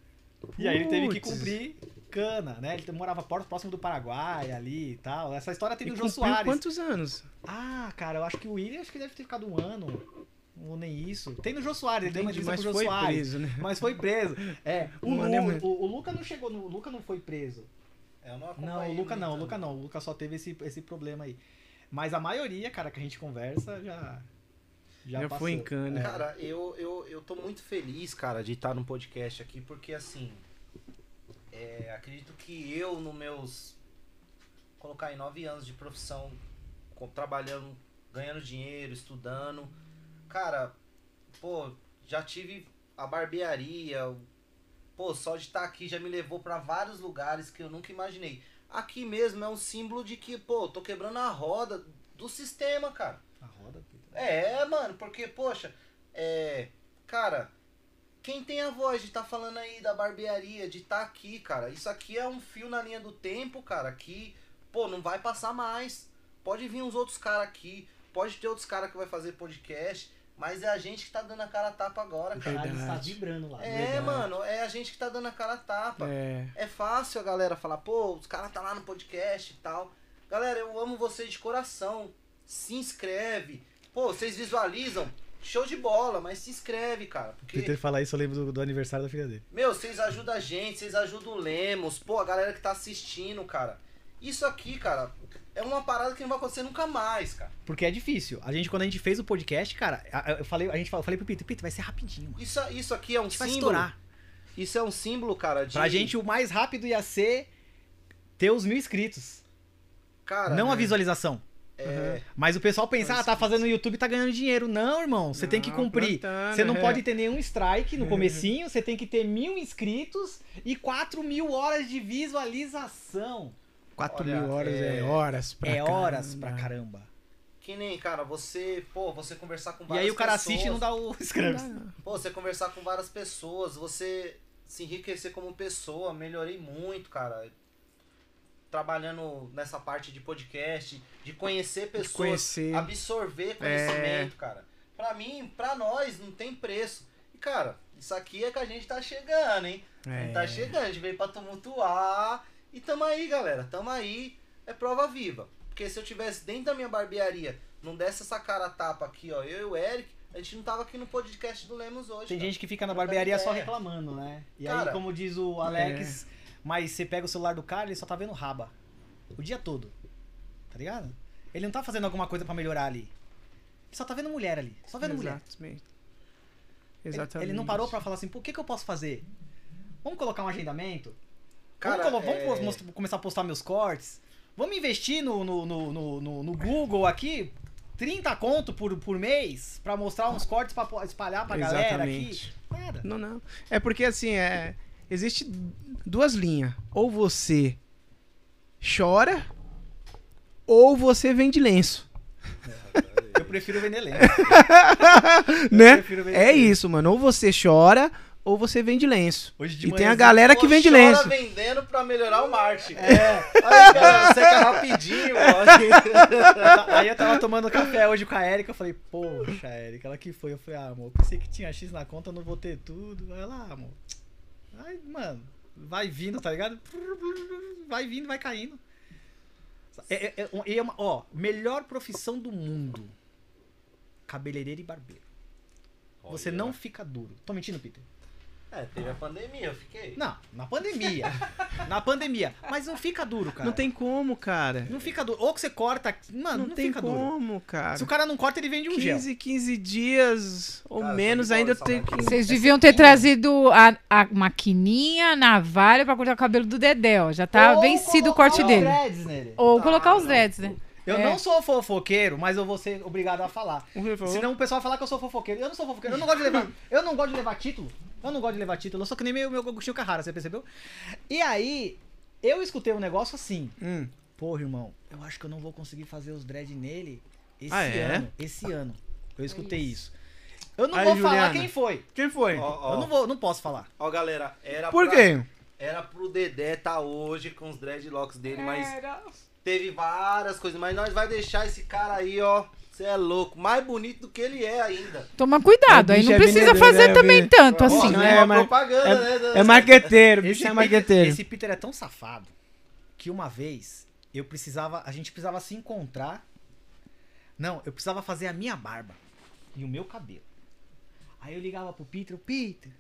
E aí ele teve que cumprir cana, né? Ele morava próximo do Paraguai ali e tal. Essa história tem E no Jô Soares. quantos anos? Ah, cara, eu acho que o William acho que deve ter ficado um ano. Ou nem isso. Tem no Jô Soares, ele deu uma entrevista pro Jô foi Soares. preso, né? Mas foi preso. É, *laughs* o, Mano, é Lu- muito- o, o Luca não chegou no. O Luca não foi preso. Eu não Não, o Luca não, o muito, Luca não. O Luca só teve esse, esse problema aí. Mas a maioria, cara, que a gente conversa já. Já, Já foi em cana. É. Cara, eu, eu, eu tô muito feliz, cara, de estar no podcast aqui, porque assim. É, acredito que eu, nos meus. Colocar em nove anos de profissão, trabalhando, ganhando dinheiro, estudando. Cara, pô, já tive a barbearia. Pô, só de estar aqui já me levou pra vários lugares que eu nunca imaginei. Aqui mesmo é um símbolo de que, pô, tô quebrando a roda do sistema, cara. A roda, Pedro. É, mano, porque, poxa, é. Cara, quem tem a voz de estar falando aí da barbearia, de estar aqui, cara, isso aqui é um fio na linha do tempo, cara, que, pô, não vai passar mais. Pode vir uns outros caras aqui, pode ter outros caras que vai fazer podcast, mas é a gente que tá dando a cara a tapa agora, O cara. caralho está Verdade. vibrando lá. É, Verdade. mano, é a gente que tá dando a cara a tapa. É. É fácil a galera falar, pô, os caras tá lá no podcast e tal. Galera, eu amo vocês de coração. Se inscreve. Pô, vocês visualizam. Show de bola, mas se inscreve, cara. Porque, Peter falar isso, eu lembro do, do aniversário da filha dele. meu, vocês ajudam a gente, vocês ajudam o Lemos, pô, a galera que tá assistindo, cara. Isso aqui, cara, é uma parada que não vai acontecer nunca mais, cara. Porque é difícil. A gente, quando a gente fez o podcast, cara, eu falei, a gente, eu falei pro Peter, Peter, vai ser rapidinho, mano. Isso, isso aqui é um vai símbolo. estourar. Isso é um símbolo, cara, de. Pra gente, o mais rápido ia ser ter os mil inscritos. Cara, não a né, visualização. É. Mas o pessoal pensa, ah, tá fazendo YouTube, tá ganhando dinheiro. Não, irmão, você tem que cumprir. plantando, Você não é. pode ter nenhum strike no *laughs* comecinho, você tem que ter mil inscritos e 4 mil horas de visualização. 4 Olha, mil horas é, é- horas pra é horas caramba. pra caramba. Que nem, cara, você, pô, você conversar com E várias aí o cara pessoas, assiste e não dá o *laughs* inscreve. Pô, você conversar com várias pessoas, você se enriquecer como pessoa, melhorei muito, cara. Trabalhando nessa parte de podcast, de conhecer pessoas, conhecer. absorver conhecimento, cara. Pra mim, pra nós, não tem preço. E, cara, isso aqui é que a gente tá chegando, hein? A gente tá É. chegando, a gente veio pra tumultuar. E tamo aí, galera, tamo aí. É prova viva. Porque se eu tivesse dentro da minha barbearia, não desse essa cara a tapa aqui, ó, eu e o Eric, a gente não tava aqui no podcast do Lemos hoje. Tem cara. gente que fica na barbearia só reclamando, né? E aí, Cara, como diz o Alex, mas você pega o celular do cara, ele só tá vendo raba. O dia todo. Tá ligado? Ele não tá fazendo alguma coisa pra melhorar ali. Ele só tá vendo mulher ali. Só vendo mulher. Exatamente. Ele- Exatamente. Ele não parou pra falar assim, pô, o que, que eu posso fazer? Vamos colocar um agendamento? Cara, vamos, colo- é- vamos começar a postar meus cortes? Vamos investir no, no, no, no, no- no Google aqui? 30 conto por, por mês pra mostrar uns cortes pra po- espalhar pra galera aqui? Exatamente. Nada. Não, não. É porque assim, é. Existe duas linhas. Ou você chora, ou você vende lenço. Eu prefiro vender lenço. *laughs* né? prefiro vender É lenço. isso, mano. Ou você chora, ou você vende lenço. Hoje de E tem a galera que vende chora lenço. vendendo pra melhorar o marketing. É. Aí, cara, seca rapidinho, ó. *laughs* Aí eu tava tomando café hoje com a Erika, eu falei, poxa, Erika, ela que foi? Eu falei, ah, amor, pensei que tinha X na conta, eu não vou ter tudo. Aí ela, ah, amor. Aí, mano, vai vindo, tá ligado? Vai vindo, vai caindo. É, é, é, é uma- ó, melhor profissão do mundo. Cabeleireiro e barbeiro. Você Olha. não fica duro. Tô mentindo, Peter? É, teve a pandemia, eu fiquei. Não, na pandemia. *laughs* na pandemia. Mas não fica duro, cara. Não tem como, cara. Não fica duro. Ou que você corta. Mano, Não, não, tem fica duro. como, cara. Se o cara não corta, ele vende um gel. 15, 15 dias ou Cara, menos ainda eu tenho que. Vocês deviam ter trazido a, a maquininha, a navalha pra cortar o cabelo do Dedé, ó. Já tá Ou vencido o colocar corte os dele. dreads nele. Ou Ah, colocar os dreads, né? Eu É. não sou fofoqueiro, mas eu vou ser obrigado a falar. Senão o pessoal vai falar que eu sou fofoqueiro. Eu não sou fofoqueiro. Eu não gosto de levar. Eu não gosto de levar título. Eu não gosto de levar título. Eu sou que nem meu, meu Agostinho Carrara, você percebeu? E aí, eu escutei um negócio assim. Hum. Porra, irmão, eu acho que eu não vou conseguir fazer os dread nele esse Ah, é? ano. Esse ano. Eu escutei isso. Eu não Aí, vou falar Juliana. quem foi. Quem foi? Ó, ó, Eu não vou, não posso falar. ó, galera, era Por pra- quê? Era pro Dedé tá hoje com os dreadlocks dele, mas teve várias coisas. Mas nós vai deixar esse cara aí, ó. Você é louco. Mais bonito do que ele é ainda. Toma cuidado, O aí bicho não é precisa fazer né? também tanto assim. não é é, propaganda, né? do- É marqueteiro, o Esse bicho é marqueteiro. esse Peter é tão safado que uma vez eu precisava, a gente precisava se encontrar. Não, eu precisava fazer a minha barba e o meu cabelo. Aí eu ligava pro Peter, Peter,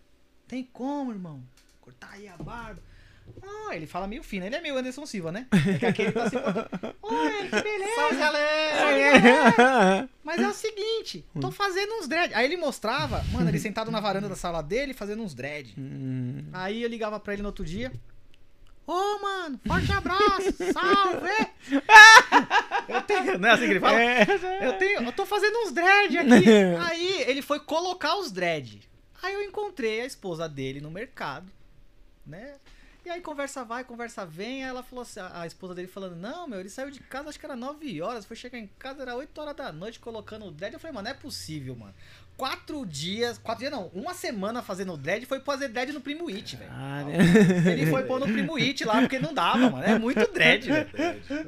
tem como, irmão? Cortar aí a barba. Ah, ele fala meio fino, ele é meio Anderson Silva, né? É que aquele tá assim, *laughs* Oi, que beleza, Salve, galera! Mas é o seguinte, tô fazendo uns dread. Aí ele mostrava, mano, ele *laughs* sentado na varanda da sala dele fazendo uns dread. Hum. Aí eu ligava pra ele no outro dia. Ô, mano, forte abraço, *laughs* salve! eu tenho, não é assim que ele fala? Eu tenho, eu tô fazendo uns dread aqui. Aí ele foi colocar os dread. Aí eu encontrei a esposa dele no mercado, né? E aí conversa vai, conversa vem. Aí ela falou assim, a esposa dele falando, não, meu, ele saiu de casa, acho que era 9 horas, foi chegar em casa, era 8 horas da noite colocando o dread. Eu falei, mano, não é possível, mano. Quatro dias, quatro dias não, uma semana fazendo dread, foi fazer dread no Primo It, velho. Ah, né? Ele foi pôr no Primo It lá, porque não dava, mano. É muito dread, velho.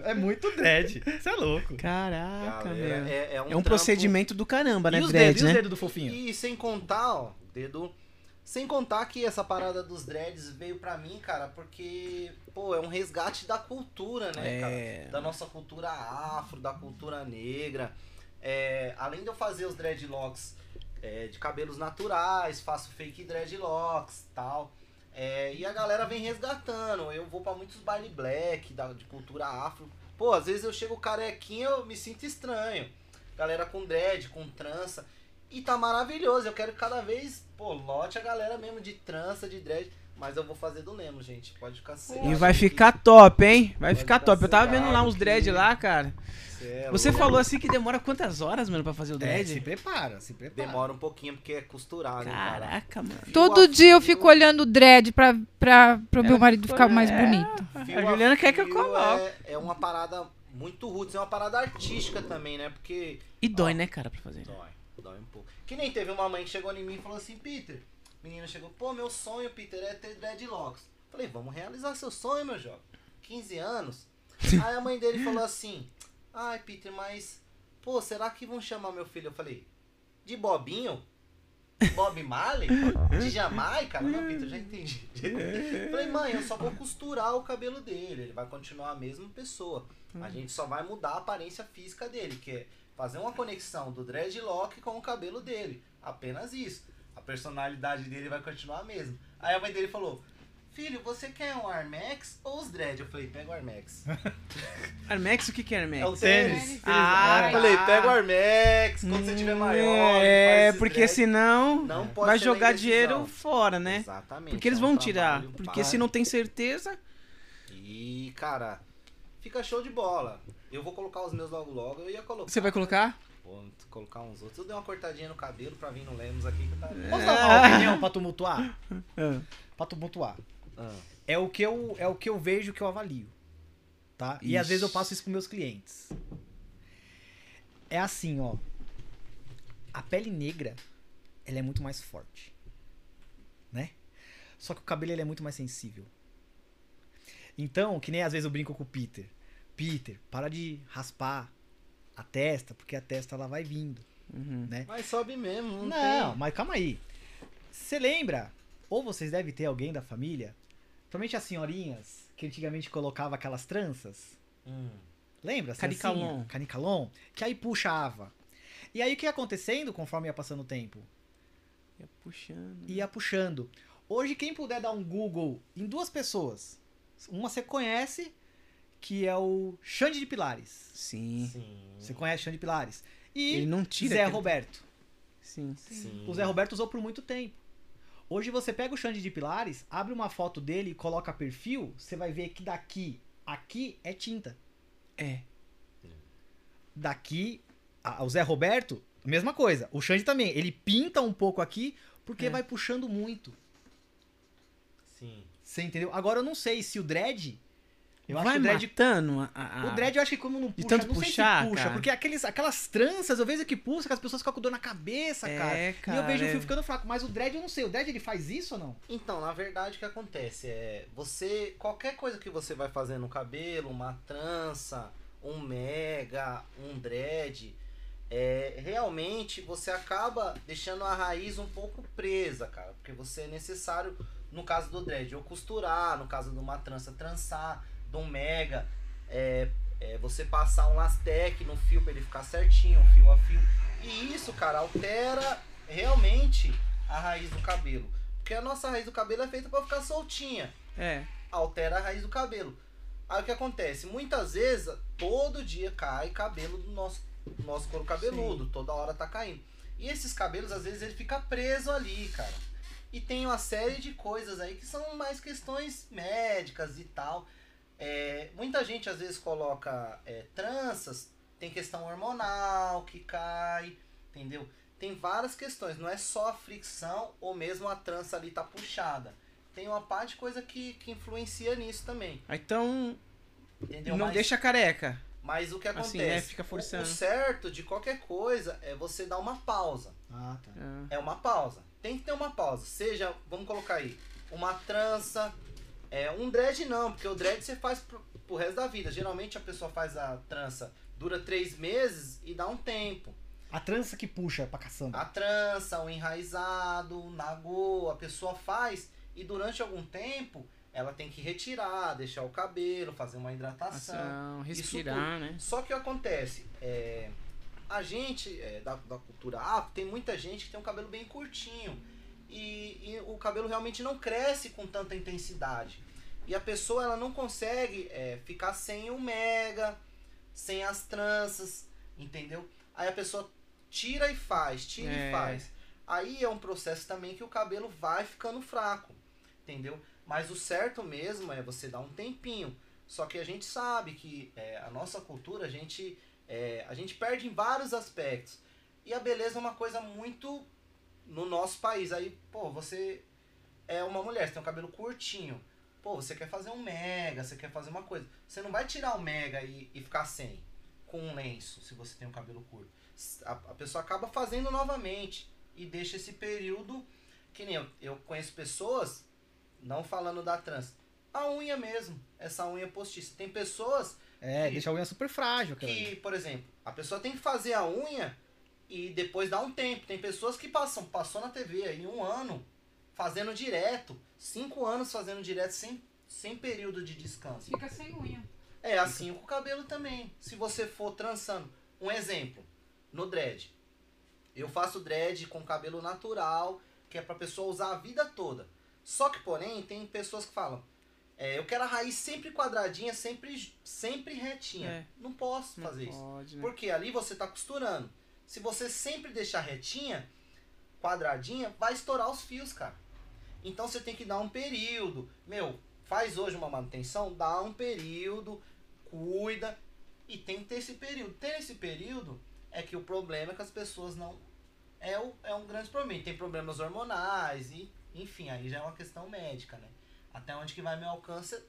É muito dread. Você é louco. Caraca, meu. é, é um, É um procedimento do caramba, né, e os dread, dedos, e os né? dedos do fofinho? E sem contar, ó, dedo. Sem contar que essa parada dos dreads veio pra mim, cara, porque, pô, é um resgate da cultura, né, É. cara? Da nossa cultura afro, da cultura negra. É, além de eu fazer os dreadlocks é, de cabelos naturais, faço fake dreadlocks tal. É, e a galera vem resgatando. Eu vou pra muitos baile black, da, de cultura afro. Pô, às vezes eu chego carequinho, eu me sinto estranho. Galera com dread, com trança. E tá maravilhoso. Eu quero que cada vez, pô, lote a galera mesmo de trança, de dread. Mas eu vou fazer do Lemos, gente. Pode ficar sem. E vai ficar top, hein? Vai Pode ficar top. Eu tava vendo lá uns dread que- lá, cara. Cê é Você louco. falou assim que demora quantas horas, mano, pra fazer o É, se dread? prepara, se prepara. Demora um pouquinho porque é costurado, cara. Caraca, mano. Fio Todo dia eu fico olhando o dread pra, pra, pro meu Ela marido ficou- ficar mais é. bonito. Fio A Juliana quer que eu fio coloque. É, é uma parada muito roots, é uma parada artística também, né? Porque E dói, né, cara, pra fazer. Dói, dói um pouco. Que nem teve uma mãe que chegou em mim e falou assim, Peter, menina chegou, pô, meu sonho, Peter, é ter dreadlocks. Falei, vamos realizar seu sonho, meu jovem. 15 anos. *laughs* Aí a mãe dele falou assim, ai, Peter, mas, pô, será que vão chamar meu filho? Eu falei, de Bobinho? Bob Marley? De Jamaica? Não, Peter, já entendi. *laughs* Falei, mãe, eu só vou costurar o cabelo dele. Ele vai continuar a mesma pessoa. A gente só vai mudar a aparência física dele, que é fazer uma conexão do dreadlock com o cabelo dele. Apenas isso. A personalidade dele vai continuar a mesma. Aí a mãe dele falou: Filho, você quer um Armax ou os dread? Eu falei: Pega o Armax. *laughs* Armex, o que que é Armex? É o tênis. Ah, Eu falei: tá. Pega o Armax quando você tiver maior. É, faz esse porque dread. senão Não pode vai jogar dinheiro fora, né? Exatamente. Porque eles é um vão tirar. Porque se não tem certeza. E, cara, fica show de bola. Eu vou colocar os meus logo logo. Eu ia colocar. Você vai colocar? Vou colocar uns outros. Eu dei uma cortadinha no cabelo pra vir no Lemos aqui que tá. Posso dar uma opinião pra tumultuar? *laughs* Ah. Pra tumultuar. Ah, É o que eu, é o que eu vejo que eu avalio. Tá? E às vezes eu passo isso pros meus clientes. É assim, ó. A pele negra, ela é muito mais forte. Né? Só que o cabelo ele é muito mais sensível. Então, que nem às vezes eu brinco com o Peter. Peter, para de raspar a testa, porque a testa ela vai vindo, Uhum. né? Mas sobe mesmo, não, Não, tem. mas calma aí. Você lembra? Ou vocês devem ter alguém da família, principalmente as senhorinhas que antigamente colocava aquelas tranças. Hum. Lembra? Canicalon. Canicalon. Que aí puxava. E aí o que ia acontecendo conforme ia passando o tempo? Ia puxando. Ia puxando. Hoje, quem puder dar um Google em duas pessoas, uma você conhece, que é o Xande de Pilares. Sim. Sim. Você conhece Xande de Pilares. E Ele não tira. Zé aquele- Roberto. Sim. Sim. O Zé Roberto usou por muito tempo. Hoje você pega o Xande de Pilares, abre uma foto dele e coloca perfil, você vai ver que daqui, aqui é tinta. É. Daqui, a- o Zé Roberto, mesma coisa. O Xande também, ele pinta um pouco aqui porque É. vai puxando muito. Sim. Você entendeu? Agora eu não sei se o dread. Eu acho Vai que o dread. matando a, a- O dread eu acho que como não puxa, tanto não puxar, sei se puxa, cara. porque aqueles, aquelas tranças, eu vejo que puxa, que as pessoas ficam com dor na cabeça, É, cara. cara, E eu vejo o é. fio ficando fraco, mas o dread eu não sei, o dread ele faz isso ou não? Então, na verdade, o que acontece é você qualquer coisa que você vai fazer no cabelo, uma trança, um mega, um dread, é, realmente você acaba deixando a raiz um pouco presa, cara, porque você é necessário no caso do dread ou costurar, no caso de uma trança trançar, de um mega, é, é, você passar um lastec no fio para ele ficar certinho, fio a fio. E isso, cara, altera realmente a raiz do cabelo. Porque a nossa raiz do cabelo é feita para ficar soltinha. É. Altera a raiz do cabelo. Aí o que acontece? Muitas vezes, todo dia cai cabelo do nosso, do nosso couro cabeludo. Toda hora tá caindo. E esses cabelos, às vezes, ele fica preso ali, cara. E tem uma série de coisas aí que são mais questões médicas e tal. É, muita gente, às vezes, coloca é, tranças. Tem questão hormonal que cai, entendeu? Tem várias questões. Não é só a fricção ou mesmo a trança ali tá puxada tem uma parte de coisa que, que influencia nisso também. Então, Entendeu? não mas, deixa careca. mas o que acontece? Assim, né? Fica o- forçando. O certo de qualquer coisa é você dar uma pausa. Ah, tá. É. É uma pausa. Tem que ter uma pausa. Seja, vamos colocar aí, uma trança. É, um dread não, porque o dread você faz pro, pro resto da vida. Geralmente a pessoa faz a trança, dura três meses e dá um tempo. A trança que puxa pra caçamba. A trança, o enraizado, o nagô, a pessoa faz e durante algum tempo ela tem que retirar, deixar o cabelo, fazer uma hidratação. Ação, respirar, né? Só que o que acontece, é, a gente é, da, da cultura afro, tem muita gente que tem um cabelo bem curtinho e, e o cabelo realmente não cresce com tanta intensidade. E a pessoa ela não consegue é, ficar sem o mega, sem as tranças, entendeu? Aí a pessoa tira e faz, tira É. e faz. Aí é um processo também que o cabelo vai ficando fraco, entendeu? Mas o certo mesmo é você dar um tempinho. Só que a gente sabe que é, a nossa cultura, a gente, é, a gente perde em vários aspectos. E a beleza é uma coisa muito no nosso país. Aí, pô, você é uma mulher, você tem um cabelo curtinho. Pô, você quer fazer um mega, você quer fazer uma coisa. Você não vai tirar o mega e, e ficar sem, com um lenço, se você tem um cabelo curto. A, a pessoa acaba fazendo novamente e deixa esse período. Que nem eu, eu conheço pessoas, não falando da trans, a unha mesmo, essa unha postiça. Tem pessoas É, que- deixa a unha super frágil, cara. que, por exemplo, a pessoa tem que fazer a unha e depois dá um tempo. Tem pessoas que passam, passou na TV aí um ano fazendo direto, cinco anos fazendo direto sem, sem período de descanso. Fica sem unha. É assim com o cabelo também. Se você for trançando, um exemplo, no dread. Eu faço dread com cabelo natural, que é pra pessoa usar a vida toda. Só que, porém, tem pessoas que falam, é, eu quero a raiz sempre quadradinha, sempre, sempre retinha. É. Não posso Não fazer isso. pode, né? Porque ali você tá costurando. Se você sempre deixar retinha, quadradinha, vai estourar os fios, cara. Então você tem que dar um período. Meu, faz hoje uma manutenção, dá um período, cuida e tem que ter esse período. Ter esse período é que o problema é que as pessoas não é, o, é um grande problema. Tem problemas hormonais e, enfim, aí já é uma questão médica, né? Até onde que vai meu alcance,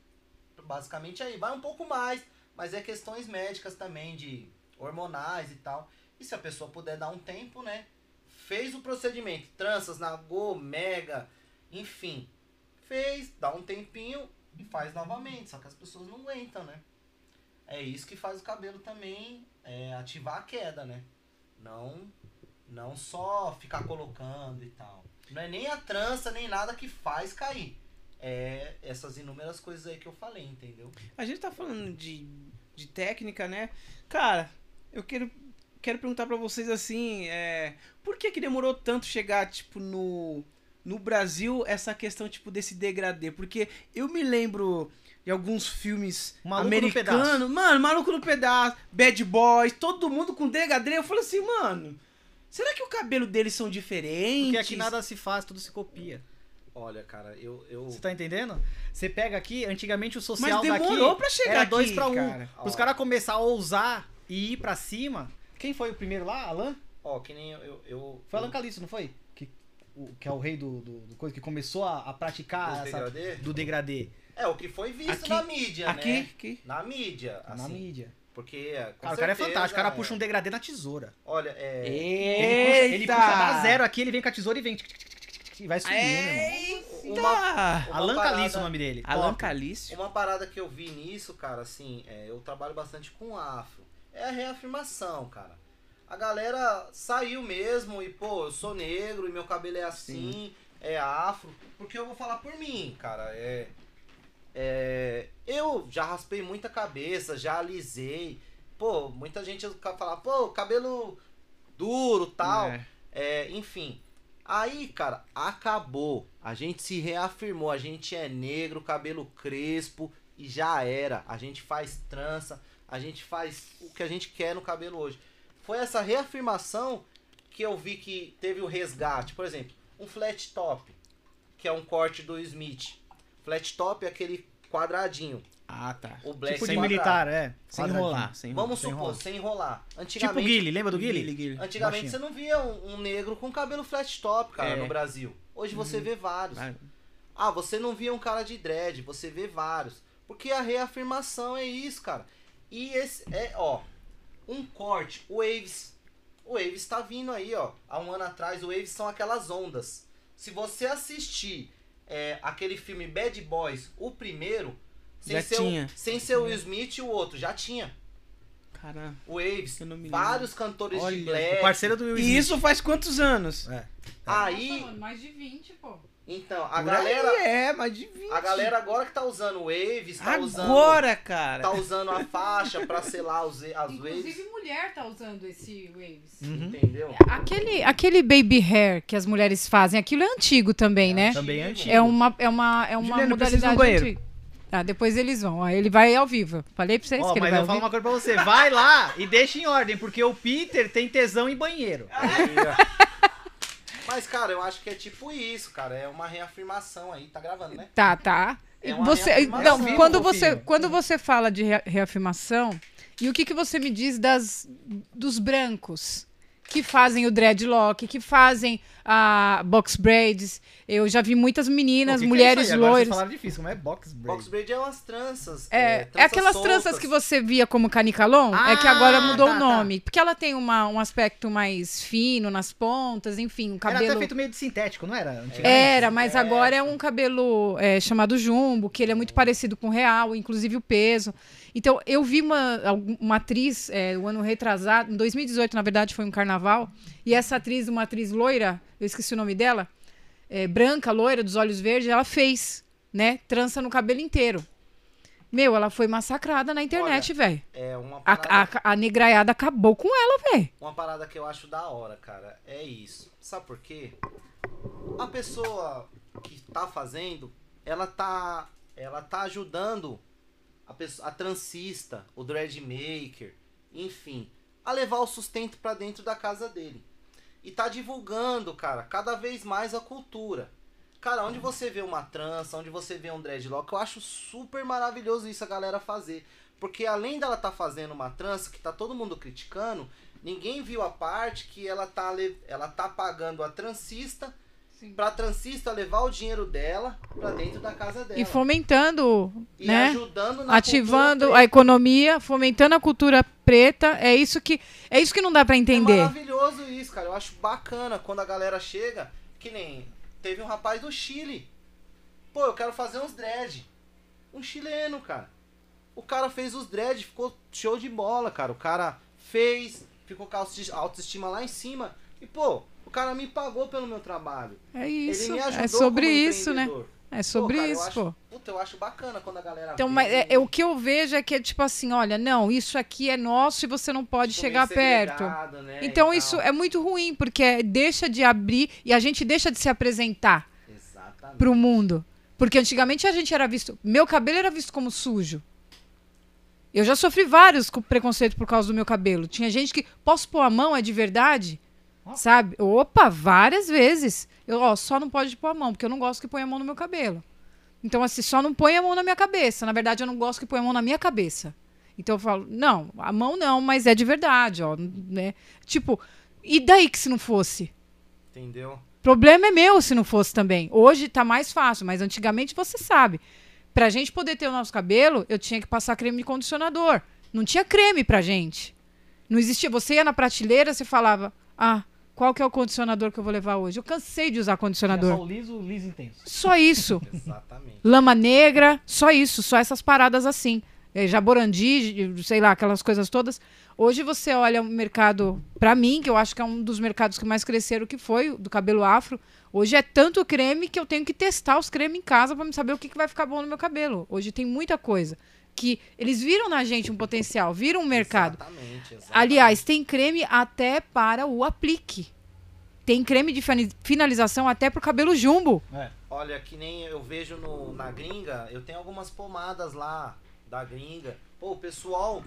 basicamente aí. Vai um pouco mais, mas é questões médicas também, de hormonais e tal. E se a pessoa puder dar um tempo, né? Fez o procedimento, tranças, nagô, mega, enfim. fez, dá um tempinho e faz novamente. Só que as pessoas não aguentam, né? É isso que faz o cabelo também é, ativar a queda, né? Não, não só ficar colocando e tal. Não é nem a trança, nem nada que faz cair. É essas inúmeras coisas aí que eu falei, entendeu? A gente tá falando de, de técnica, né? Cara, eu quero, quero perguntar pra vocês assim, é, por que que demorou tanto chegar, tipo, no, no Brasil essa questão, tipo, desse degradê? Porque eu me lembro de alguns filmes Maluco no americanos, mano, Maluco no Pedaço, Bad Boys, todo mundo com degradê. Eu falei assim, mano, será que o cabelo deles são diferentes? Porque aqui nada se faz, tudo se copia. Olha, cara, eu. eu... Você tá entendendo? Você pega aqui, antigamente o social Mas demorou daqui pra chegar era aqui, dois pra um. cara. Os caras começar a ousar e ir pra cima. Quem foi o primeiro lá? Alan? Ó, que nem eu. eu, eu Foi Alan Caliço, não foi? Que, o, que é o rei do, do, do coisa, que começou a, a praticar essa- degradê? do degradê É, o que foi visto Aqui- na mídia, Aqui, né? aqui. Na mídia, na assim. mídia. Porque. é, com Cara, o cara é certeza, fantástico. O cara é. puxa um degradê na tesoura. Olha, é. Ele puxa, ele puxa da zero aqui, ele vem com a tesoura e vem. tic, tic, tic, tic, tic, E vai subindo. Eita! Uma Alan parada- Caliço é o nome dele. Alan. Calício. Uma parada que eu vi nisso, cara, assim, é, eu trabalho bastante com afro. É a reafirmação, cara. A galera saiu mesmo e, pô, eu sou negro e meu cabelo é assim, é afro. Porque eu vou falar por mim, cara. É. É, eu já raspei muita cabeça, já alisei. Pô, muita gente fala, pô, cabelo duro tal. É. É, enfim. Aí, cara, acabou. A gente se reafirmou. A gente é negro, cabelo crespo e já era. A gente faz trança, a gente faz o que a gente quer no cabelo hoje. Foi essa reafirmação que eu vi que teve o resgate. Por exemplo, um flat top, que é um corte do Smith. Flat top é aquele quadradinho. Ah, tá. O black Tipo de quadrado. militar, é. Sem enrolar, sem enrolar. Vamos Sem supor, enrolar. sem enrolar. Tipo o Antigamente, Guile, lembra do Guile? Antigamente Baixinho. você não via um, um negro com cabelo flat top, cara, É. no Brasil. Hoje você vê vários. Vai. Ah, você não via um cara de dread, você vê vários. Porque a reafirmação é isso, cara. E esse é, ó, um corte, o Waves. O Waves tá vindo aí, ó. Há um ano atrás, o Waves são aquelas ondas. Se você assistir é, aquele filme Bad Boys, o primeiro, sem Já ser, tinha. O, sem ser o Will Smith e o outro, já tinha. Caramba. O Waves, Eu não me vários cantores Olha, de O black. parceiro do Will E Smith. isso faz quantos anos? É. Aí, mais de 20, pô. Então, a Por galera, aí é, mais de 20. a galera agora que tá usando Waves, tá usando Agora, cara. tá usando a faixa pra selar os, as waves, mulher tá usando esse Waves. Uhum. entendeu? Aquele, aquele baby hair que as mulheres fazem, aquilo é antigo também, né? Também é antigo. É uma, é uma, é uma no modalidade banheiro. antiga. Tá, depois eles vão. Ó, ele vai ao vivo. Falei pra vocês Ó, que ele mas vai eu ao falo uma coisa pra você. Vai lá e deixa em ordem, porque o Peter tem tesão em banheiro. Aí, ó. Mas, cara, eu acho que é tipo isso, cara. É uma reafirmação aí. Tá gravando, né? Tá, tá. É uma você, não, quando você, quando você fala de rea- reafirmação, e o que, que você me diz das dos brancos que fazem o dreadlock, que fazem a box braids? Eu já vi muitas meninas, O que que é mulheres aí? Agora loiras. Vocês falaram difícil, como é box braid? Box braid é umas tranças. É, é tranças aquelas soltas. tranças que você via como canicalon, é que Ah, agora mudou tá, o nome. Porque ela tem uma, um aspecto mais fino nas pontas, enfim, um Era cabelo. até feito meio de sintético, não era? Antigamente? Era, mas É. agora é um cabelo é, chamado jumbo, que ele é muito parecido com o real, inclusive o peso. Então, eu vi uma, uma atriz, é, o ano retrasado, em 2018, na verdade, foi um carnaval, e essa atriz, uma atriz loira, eu esqueci o nome dela, é, branca, loira, dos olhos verdes, ela fez, né, trança no cabelo inteiro. Meu, ela foi massacrada na internet, velho. É uma A, parada, a, a negraiada acabou com ela, velho. uma parada que eu acho da hora, cara. É isso. Sabe por quê? A pessoa que tá fazendo, ela tá, ela tá ajudando a, pessoa, a transista, o dreadmaker, enfim, a levar o sustento pra dentro da casa dele. E tá divulgando, cara, cada vez mais a cultura. Cara, onde você vê uma trança, onde você vê um dreadlock, eu acho super maravilhoso isso a galera fazer. Porque além dela tá fazendo uma trança que tá todo mundo criticando, ninguém viu a parte que ela tá, ela tá pagando a transista pra transista levar o dinheiro dela pra dentro da casa dela. E fomentando, E né? ajudando na ativando a economia, fomentando a cultura preta. É isso que é isso que não dá pra É entender. maravilhoso isso, cara. Eu acho bacana quando a galera chega, que nem teve um rapaz do Chile. Pô, eu quero fazer uns dread. Um chileno, cara. O cara fez os dread, ficou show de bola, cara. O cara fez, ficou com a autoesti- autoestima lá em cima. E, pô, o cara me pagou pelo meu trabalho. É isso. É sobre isso, né? É sobre Pô, cara, eu isso, acho- pô. Puta, eu acho bacana quando a galera Então, vê mas é, é o que eu vejo é que é tipo assim, olha, não, isso aqui é nosso e você não pode tipo, chegar perto. segregado, né, Então isso tal. é muito ruim, porque deixa de abrir e a gente deixa de se apresentar Exatamente. pro mundo. Porque antigamente a gente era visto. Meu cabelo era visto como sujo. Eu já sofri vários com preconceito por causa do meu cabelo. Tinha gente que. Posso pôr a mão? É de verdade? Sabe? Opa, várias vezes. Eu, ó, só não pode pôr a mão, porque eu não gosto que ponha a mão no meu cabelo. Então, assim, só não põe a mão na minha cabeça. Na verdade, eu não gosto que ponha a mão na minha cabeça. Então eu falo, não, a mão não, mas é de verdade, ó. Né? Tipo, e daí que se não fosse? Entendeu? Problema é meu se não fosse também. Hoje tá mais fácil, mas antigamente você sabe. Pra gente poder ter o nosso cabelo, eu tinha que passar creme de condicionador. Não tinha creme pra gente. Não existia. Você ia na prateleira, você falava: Ah, qual que é o condicionador que eu vou levar hoje? Eu cansei de usar condicionador. só o liso, liso intenso. Só isso. *laughs* Exatamente. Lama negra, só isso, só essas paradas assim. É, jaborandi, sei lá, aquelas coisas todas. Hoje você olha o mercado, pra mim, que eu acho que é um dos mercados que mais cresceram, que foi o do cabelo afro. Hoje é tanto creme que eu tenho que testar os cremes em casa pra me saber o que, que vai ficar bom no meu cabelo. Hoje tem muita coisa. Que eles viram na gente um potencial, viram um mercado. Exatamente, exatamente. Aliás, tem creme até para o aplique. Tem creme de finalização até pro cabelo jumbo. É. Olha, que nem eu vejo no, na gringa, eu tenho algumas pomadas lá da gringa. Pô, o pessoal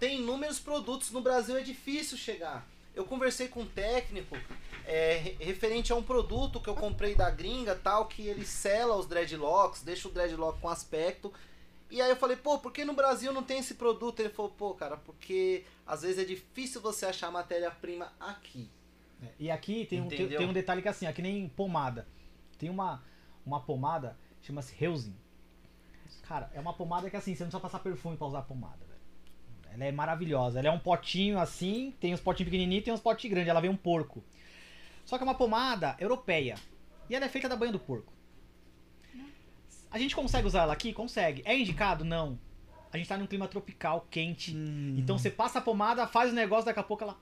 tem inúmeros produtos. No Brasil é difícil chegar. Eu conversei com um técnico é, re- referente a um produto que eu comprei da gringa, tal, que ele sela os dreadlocks, deixa o dreadlock com aspecto. E aí eu falei, pô, por que no Brasil não tem esse produto? Ele falou, pô, cara, porque às vezes é difícil você achar matéria-prima aqui. É, E aqui tem um, tem, tem um detalhe que é assim, aqui nem pomada. Tem uma, uma pomada, chama-se Heusin. Cara, é uma pomada que assim, você não precisa passar perfume pra usar a pomada, velho. Ela é maravilhosa. Ela é um potinho assim, tem uns potinhos pequenininhos e tem uns potinhos grandes. Ela vem um porco. Só que é uma pomada europeia. E ela é feita da banha do porco. A gente consegue usar ela aqui? Consegue. É indicado? Não. A gente tá num clima tropical, quente. Hum. Então você passa a pomada, faz o negócio, daqui a pouco ela.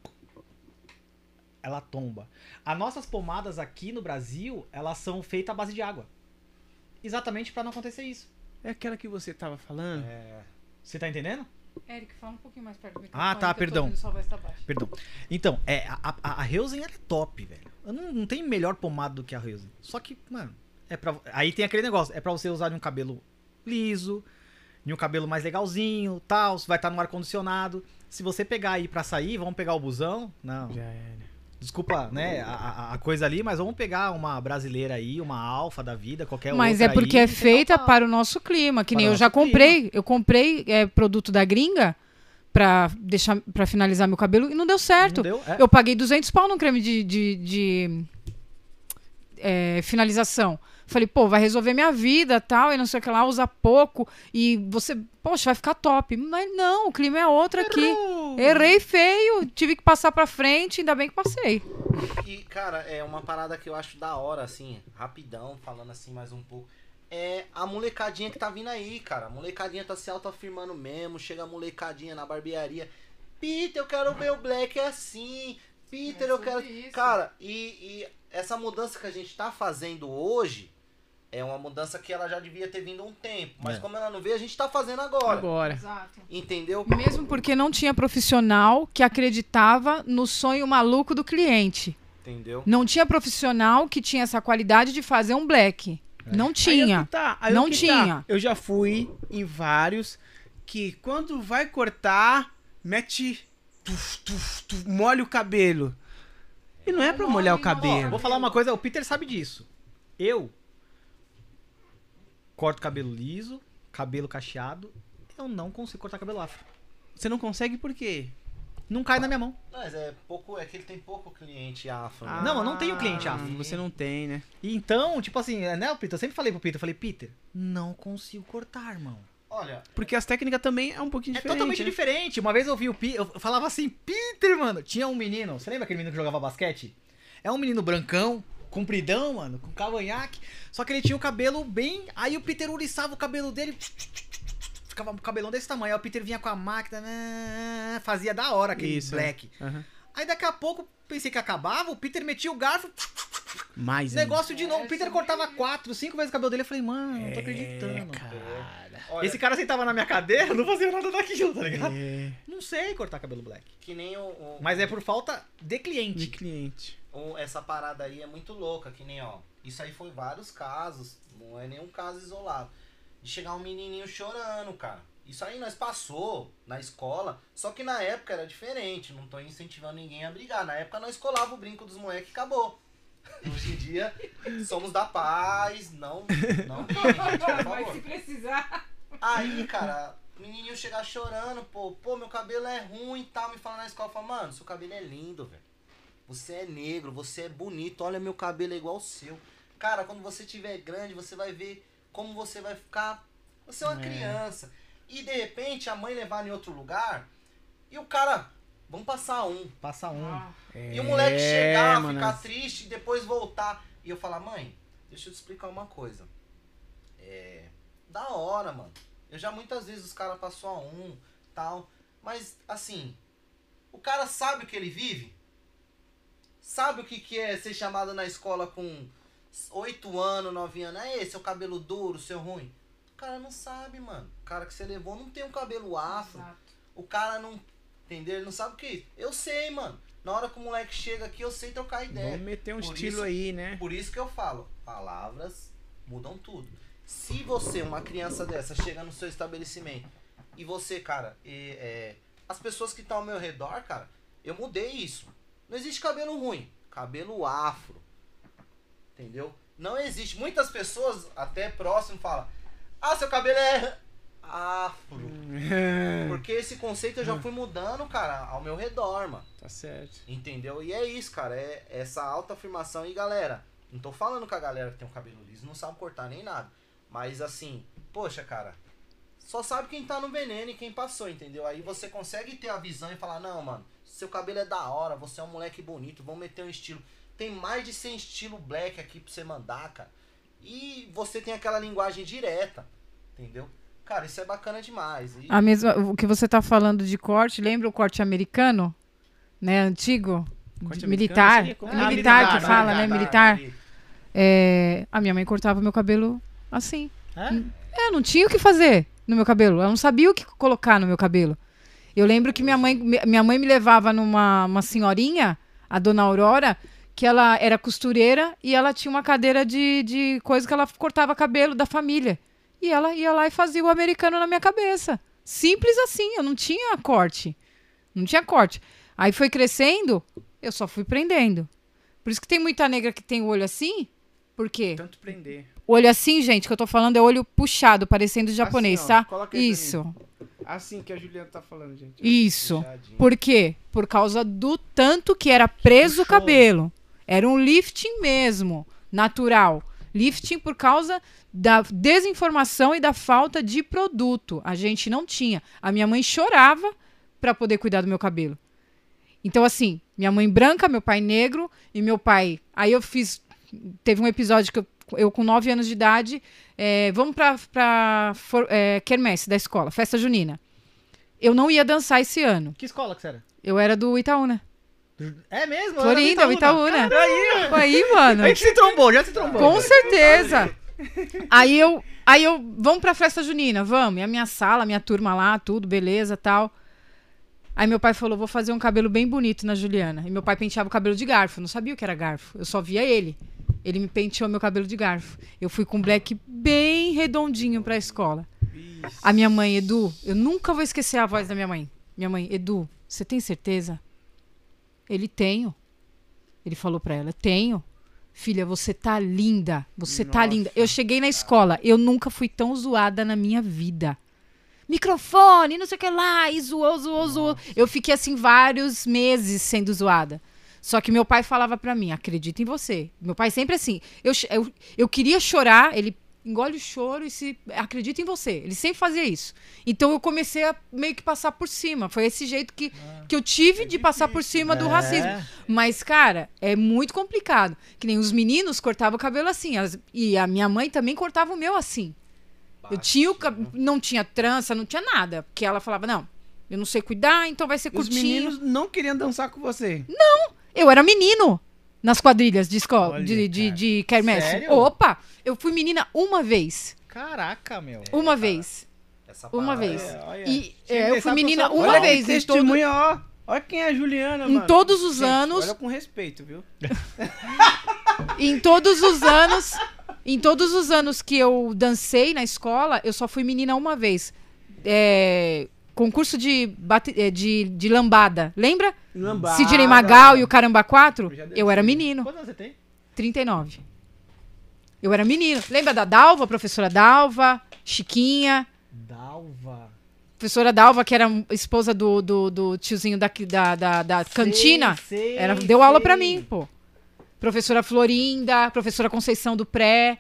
Ela tomba. As nossas pomadas aqui no Brasil, elas são feitas à base de água. Exatamente pra não acontecer isso. É aquela que você tava falando? É, Você tá entendendo? Eric, fala um pouquinho mais perto do Ah, tá, que eu tô perdão. tá. Perdão. Então, é, a, a, a Heusen ela é top, velho. Eu Não, não tem melhor pomada do que a Heusen. Só que, mano, é pra, aí tem aquele negócio. É pra você usar de um cabelo liso, de um cabelo mais legalzinho, tal. Vai estar no ar-condicionado. Se você pegar aí pra sair, vamos pegar o busão. Não. Já era. Desculpa, né, a, a- coisa ali, mas vamos pegar uma brasileira aí, uma alfa da vida, qualquer Mas outra é porque aí, é feita para o nosso clima, que Para nem eu já nosso clima. comprei. Eu comprei é, produto da gringa pra deixar para finalizar meu cabelo e não deu certo. Não deu? É. Eu paguei 200 pau num creme de, de, de, é, finalização. Falei, pô, vai resolver minha vida tal, e não sei o que lá, usa pouco, e você, poxa, vai ficar top. Mas não, o clima é outro aqui. Errei feio, tive que passar pra frente, ainda bem que passei. E, cara, é uma parada que eu acho da hora, assim, rapidão, falando assim mais um pouco. É a molecadinha que tá vindo aí, cara. A molecadinha tá se autoafirmando mesmo. Chega a molecadinha na barbearia. Peter, eu quero ver o Black assim. Peter, É eu quero. isso. Cara, e, e essa mudança que a gente tá fazendo hoje é uma mudança que ela já devia ter vindo há um tempo. Mas É. como ela não veio, a gente tá fazendo agora. Agora. Exato. Entendeu? Mesmo porque não tinha profissional que acreditava no sonho maluco do cliente. Entendeu? Não tinha profissional que tinha essa qualidade de fazer um black. Não Aí é tinha. que tá, aí é Não que tinha. tá. Eu já fui em vários que quando vai cortar, mete. Tuf, tuf, tuf, molha o cabelo. E não é pra molhar o Ó, cabelo. vou falar uma coisa, o Peter sabe disso. Eu corto cabelo liso, cabelo cacheado, eu não consigo cortar cabelo afro. Você não consegue por quê? Não cai na minha mão. Mas é pouco. É que ele tem pouco cliente afro. né? Não, eu não tenho cliente Ah, afro. Você não tem, né? E Então, tipo assim, né, Peter? Eu sempre falei pro Peter, eu falei, Peter, não consigo cortar, irmão. Olha, Porque as técnicas também é um pouquinho É diferente. totalmente né? diferente. Uma vez eu vi o Peter, eu falava assim, Peter, mano. Tinha um menino, você lembra aquele menino que jogava basquete? É um menino brancão, compridão, mano, com cavanhaque. Só que ele tinha o cabelo bem. Aí o Peter uriçava o cabelo dele. Ficava um cabelão desse tamanho. Aí o Peter vinha com a máquina. né, Fazia da hora aquele Isso, black. Aham. Aí daqui a pouco pensei que acabava. O Peter metia o garfo. Mais ainda. Negócio de novo. O Peter cortava quatro, cinco vezes o cabelo dele. Eu falei, mano, não tô É, acreditando. cara. Olha, Esse cara sentava na minha cadeira, não fazia nada daquilo, tá ligado? É, Não sei cortar cabelo black. que nem o, o- Mas é por falta de de cliente. Essa parada aí é muito louca, que nem, ó. Isso aí foi vários casos, não é nenhum caso isolado. De chegar um menininho chorando, cara. Isso aí nós passou na escola, só que na época era diferente, não tô incentivando ninguém a brigar. Na época nós colava o brinco dos moleques e acabou. *laughs* Hoje em dia somos da paz, não, não por favor. precisar. Aí, cara, o menininho chegar chorando, pô, pô, meu cabelo é ruim e tal, me fala na escola, fala, mano, seu cabelo é lindo, velho. Você é negro, você é bonito, olha meu cabelo é igual ao seu. Cara, quando você tiver grande, você vai ver como você vai ficar. Você é uma É. criança. E de repente a mãe levar em outro lugar e o cara, vamos passar um. Passa um. E o moleque chegar, É, mano, ficar triste e depois voltar. E eu falar, mãe, deixa eu te explicar uma coisa. É. Da hora, mano. Eu já muitas vezes os caras passou a um, tal. Mas, assim, o cara sabe o que ele vive? Sabe o que, que é ser chamado na escola com 8 anos, 9 anos? É esse, seu cabelo duro, seu ruim? O cara não sabe, mano. O cara que você levou não tem um cabelo afro. O cara não. Entendeu? Ele não sabe o que é isso. Eu sei, mano. Na hora que o moleque chega aqui, eu sei trocar ideia. Vamos meter um Por estilo isso- aí, né? Por isso que eu falo, palavras mudam tudo. Se você, uma criança dessa, chega no seu estabelecimento e você, cara, e, é, as pessoas que estão ao meu redor, cara, eu mudei isso. Não existe cabelo ruim, cabelo afro. Entendeu? Não existe. Muitas pessoas, até próximo, falam: Ah, seu cabelo é afro. *laughs* Porque esse conceito eu já fui mudando, cara, ao meu redor, mano. tá certo. Entendeu? E é isso, cara. É essa autoafirmação. E galera, não tô falando com a galera que tem um cabelo liso, não sabe cortar nem nada. Mas assim, poxa, cara, só sabe quem tá no veneno e quem passou, entendeu? Aí você consegue ter a visão e falar, não, mano, seu cabelo é da hora, você é um moleque bonito, vamos meter um estilo. Tem mais de 100 estilo black aqui pra você mandar, cara. E você tem aquela linguagem direta, entendeu? Cara, isso é bacana demais. E- A mesma, o que você tá falando de corte, lembra o corte americano? Né, antigo? Corte De- americano, militar. seria É Ah, militar, militar, que fala, né? Militar. É, a minha mãe cortava meu cabelo assim. É? É, não tinha o que fazer no meu cabelo. Ela não sabia o que colocar no meu cabelo. Eu lembro que minha mãe, mi- minha mãe me levava numa uma senhorinha, a dona Aurora, que ela era costureira e ela tinha uma cadeira de, de coisa que ela cortava cabelo da família. E ela ia lá e fazia o americano na minha cabeça. Simples assim, eu não tinha corte. Não tinha corte. Aí foi crescendo, eu só fui prendendo. Por isso que tem muita negra que tem o olho assim. Por quê? Tanto prender. Olho assim, gente, que eu tô falando é olho puxado, parecendo japonês, Assim, ó, tá? coloca aí pra Isso, Assim que a Juliana tá falando, gente. isso. Puxadinho. Por quê? Por causa do tanto que era preso o cabelo. Era um lifting mesmo, natural. Lifting por causa da desinformação e da falta de produto. A gente não tinha. A minha mãe chorava para poder cuidar do meu cabelo. Então, assim, minha mãe branca, meu pai negro e meu pai. Aí eu fiz. Teve um episódio que eu, eu com 9 anos de idade, é, vamos pra, pra é, quermesse da escola, festa junina. Eu não ia dançar esse ano. Que escola que você era? Eu era do Itaúna. É mesmo? Florinda, o Itaúna. Aí, Foi aí, mano. a gente se trombou, já se trombou. Com certeza. Aí eu, aí eu, vamos pra festa junina, vamos. E a minha sala, a minha turma lá, tudo, beleza, tal. Aí meu pai falou, vou fazer um cabelo bem bonito na Juliana. E meu pai penteava o cabelo de garfo, eu não sabia o que era garfo. Eu só via ele. Ele me penteou meu cabelo de garfo. Eu fui com um black bem redondinho pra escola. Isso. A minha mãe, Edu, eu nunca vou esquecer a voz da minha mãe. Minha mãe, Edu, você tem certeza? Ele tenho. Ele falou pra ela, tenho. Filha, você tá linda. Você tá Nossa. linda. Eu cheguei na escola, eu nunca fui tão zoada na minha vida. Microfone, não sei o que lá, e zoou, zoou, zoou. Eu fiquei assim vários meses sendo zoada. Só que meu pai falava pra mim, acredita em você. Meu pai sempre assim. Eu, eu, eu queria chorar, ele engole o choro e se acredita em você. Ele sempre fazia isso. Então eu comecei a meio que passar por cima. Foi esse jeito que, que eu tive de passar por cima do É. racismo. Mas, cara, é muito complicado. Que nem os meninos cortavam o cabelo assim. as- e a minha mãe também cortava o meu assim. Eu tinha o não tinha trança, não tinha nada. Porque ela falava, não, eu não sei cuidar, então vai ser Os curtinho. meninos não queriam dançar com você. Eu era menino nas quadrilhas de escola, Olha, de, de, de quermesse. Sério? Opa! Eu fui menina uma vez. Caraca, meu. Uma cara. vez. Essa Uma parada vez. é- olha. E é, eu fui menina seu- uma Olha vez. que todo- testemunha, ó. Olha quem é a Juliana, em mano. todos os Gente, anos, Olha com respeito, viu? *laughs* em todos os anos, em todos os anos que eu dancei na escola, eu só fui menina uma vez. É, concurso de, bate- é, de, de lambada. Lembra? Lambada. Sidney Magal e o Caramba 4? Eu. Eu era menino. Quantos anos você tem? 39. Eu era menino. Lembra da Dalva, professora Dalva, Chiquinha? Dalva. Professora Dalva, que era esposa do, do, do tiozinho da, da, da, da cantina. sei, Era, deu aula pra sei. mim, pô. Professora Florinda, professora Conceição do Pré,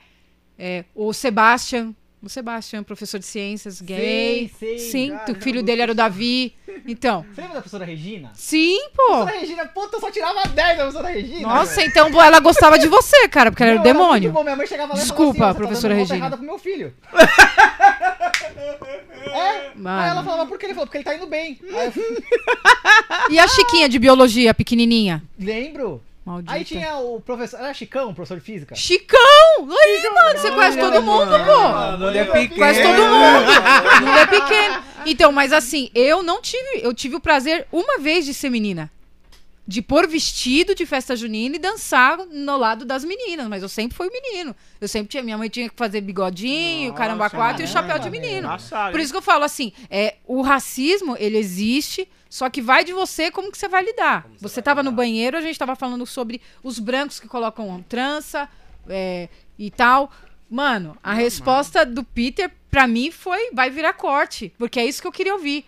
é, o Sebastian, o Sebastian, professor de ciências, gay. sei, sim, caramba. o filho dele era o Davi. Então, *laughs* Você lembra da professora Regina? sim, pô. Professora Regina, puta, eu só tirava 10 da professora Regina. Nossa, então pô, ela gostava de você, cara, porque ela era o demônio. bom. Minha mãe chegava lá e Desculpa, falava assim, ó, professora você tá Regina. errada pro meu filho. *laughs* é? Mano. Aí ela falava, por que ele falou? Porque ele tá indo bem. Eu *laughs* E a Chiquinha de biologia, pequenininha? lembro. Maldita. Aí tinha o professor, era Chicão, o professor de física? Chicão! Aí, mano, você conhece todo mundo, pô. Mano, ele é pequeno. Conhece todo mundo. Mundo é pequeno. Então, mas assim, eu não tive. Eu tive o prazer uma vez de ser menina. De pôr vestido de festa junina e dançar no lado das meninas. Mas eu sempre fui menino. Eu sempre tinha. Minha mãe tinha que fazer bigodinho, Nossa, caramba quatro e o chapéu de menino. Nossa, Por isso que eu falo assim, é, o racismo, ele existe, só que vai de você como que você vai lidar. Como você Você vai tava no banheiro, a gente tava falando sobre os brancos que colocam trança é, e tal. Mano, a resposta do Peter, pra mim, foi vai virar corte, porque é isso que eu queria ouvir.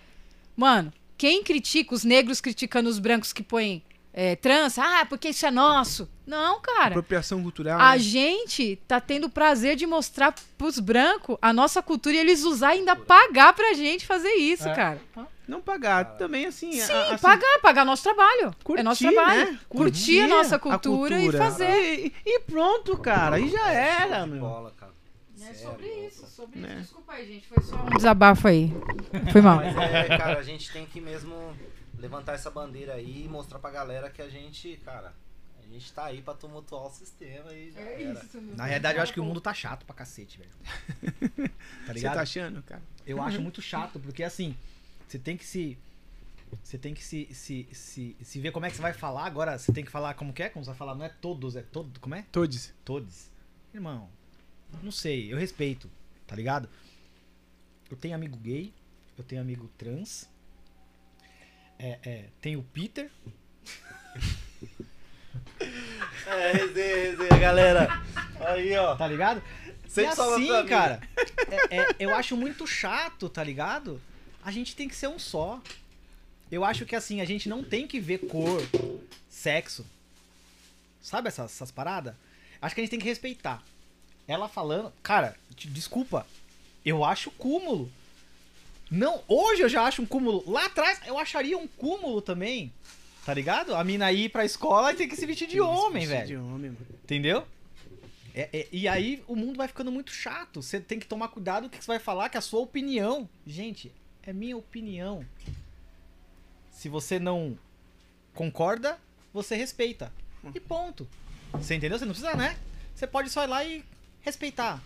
Mano, quem critica, os negros criticando os brancos que põem é, trança, ah, porque isso é nosso. Não, cara. Apropriação cultural. A né? gente tá tendo o prazer de mostrar pros brancos a nossa cultura e eles usar e ainda pagar pra gente fazer isso, É. cara. Não pagar também, assim. Sim, a- assim, pagar, pagar nosso trabalho. curtir, é nosso trabalho. né? Curtir a nossa cultura, e fazer. E, e pronto, cara. Aí já era, meu. bola, cara. É sobre isso, sobre Né? isso. Desculpa aí, gente. Foi só um *laughs* desabafo aí. Foi mal. Mas é, cara, a gente tem que mesmo levantar essa bandeira aí e mostrar pra galera que a gente, cara, a gente tá aí pra tumultuar o sistema e já É era. Na realidade, eu acho que o mundo tá chato pra cacete, velho. *laughs* Tá Você ligado? tá achando, cara? Eu acho muito chato, porque assim, você tem que se. Você tem que se, se, se, se ver como é que você vai falar. Agora, você tem que falar como que é? Como você vai falar? Não é todos, é todo. Como é? Todos. Todos. Irmão, não sei, eu respeito, tá ligado? Eu tenho amigo gay, eu tenho amigo trans. É, é, tem o Peter. É, resenha, resenha, galera. Aí, ó. Tá ligado? Sempre e assim, cara, é- é- eu acho muito chato, tá ligado? A gente tem que ser um só. Eu acho que assim, a gente não tem que ver cor, sexo. Sabe essas, essas paradas? Acho que a gente tem que respeitar. Ela falando. Cara, te- desculpa. Eu acho cúmulo. Não, hoje eu já acho um cúmulo. Lá atrás eu acharia um cúmulo também. Tá ligado? A mina ir pra escola e ter que se vestir de homem, velho. De homem, mano. Entendeu? É- é- e aí o mundo vai ficando muito chato. Você tem que tomar cuidado com o que você vai falar, que é a sua opinião. Gente, é minha opinião. Se você não concorda, você respeita. E ponto. Você entendeu? Você não precisa, né? Você pode só ir lá e respeitar.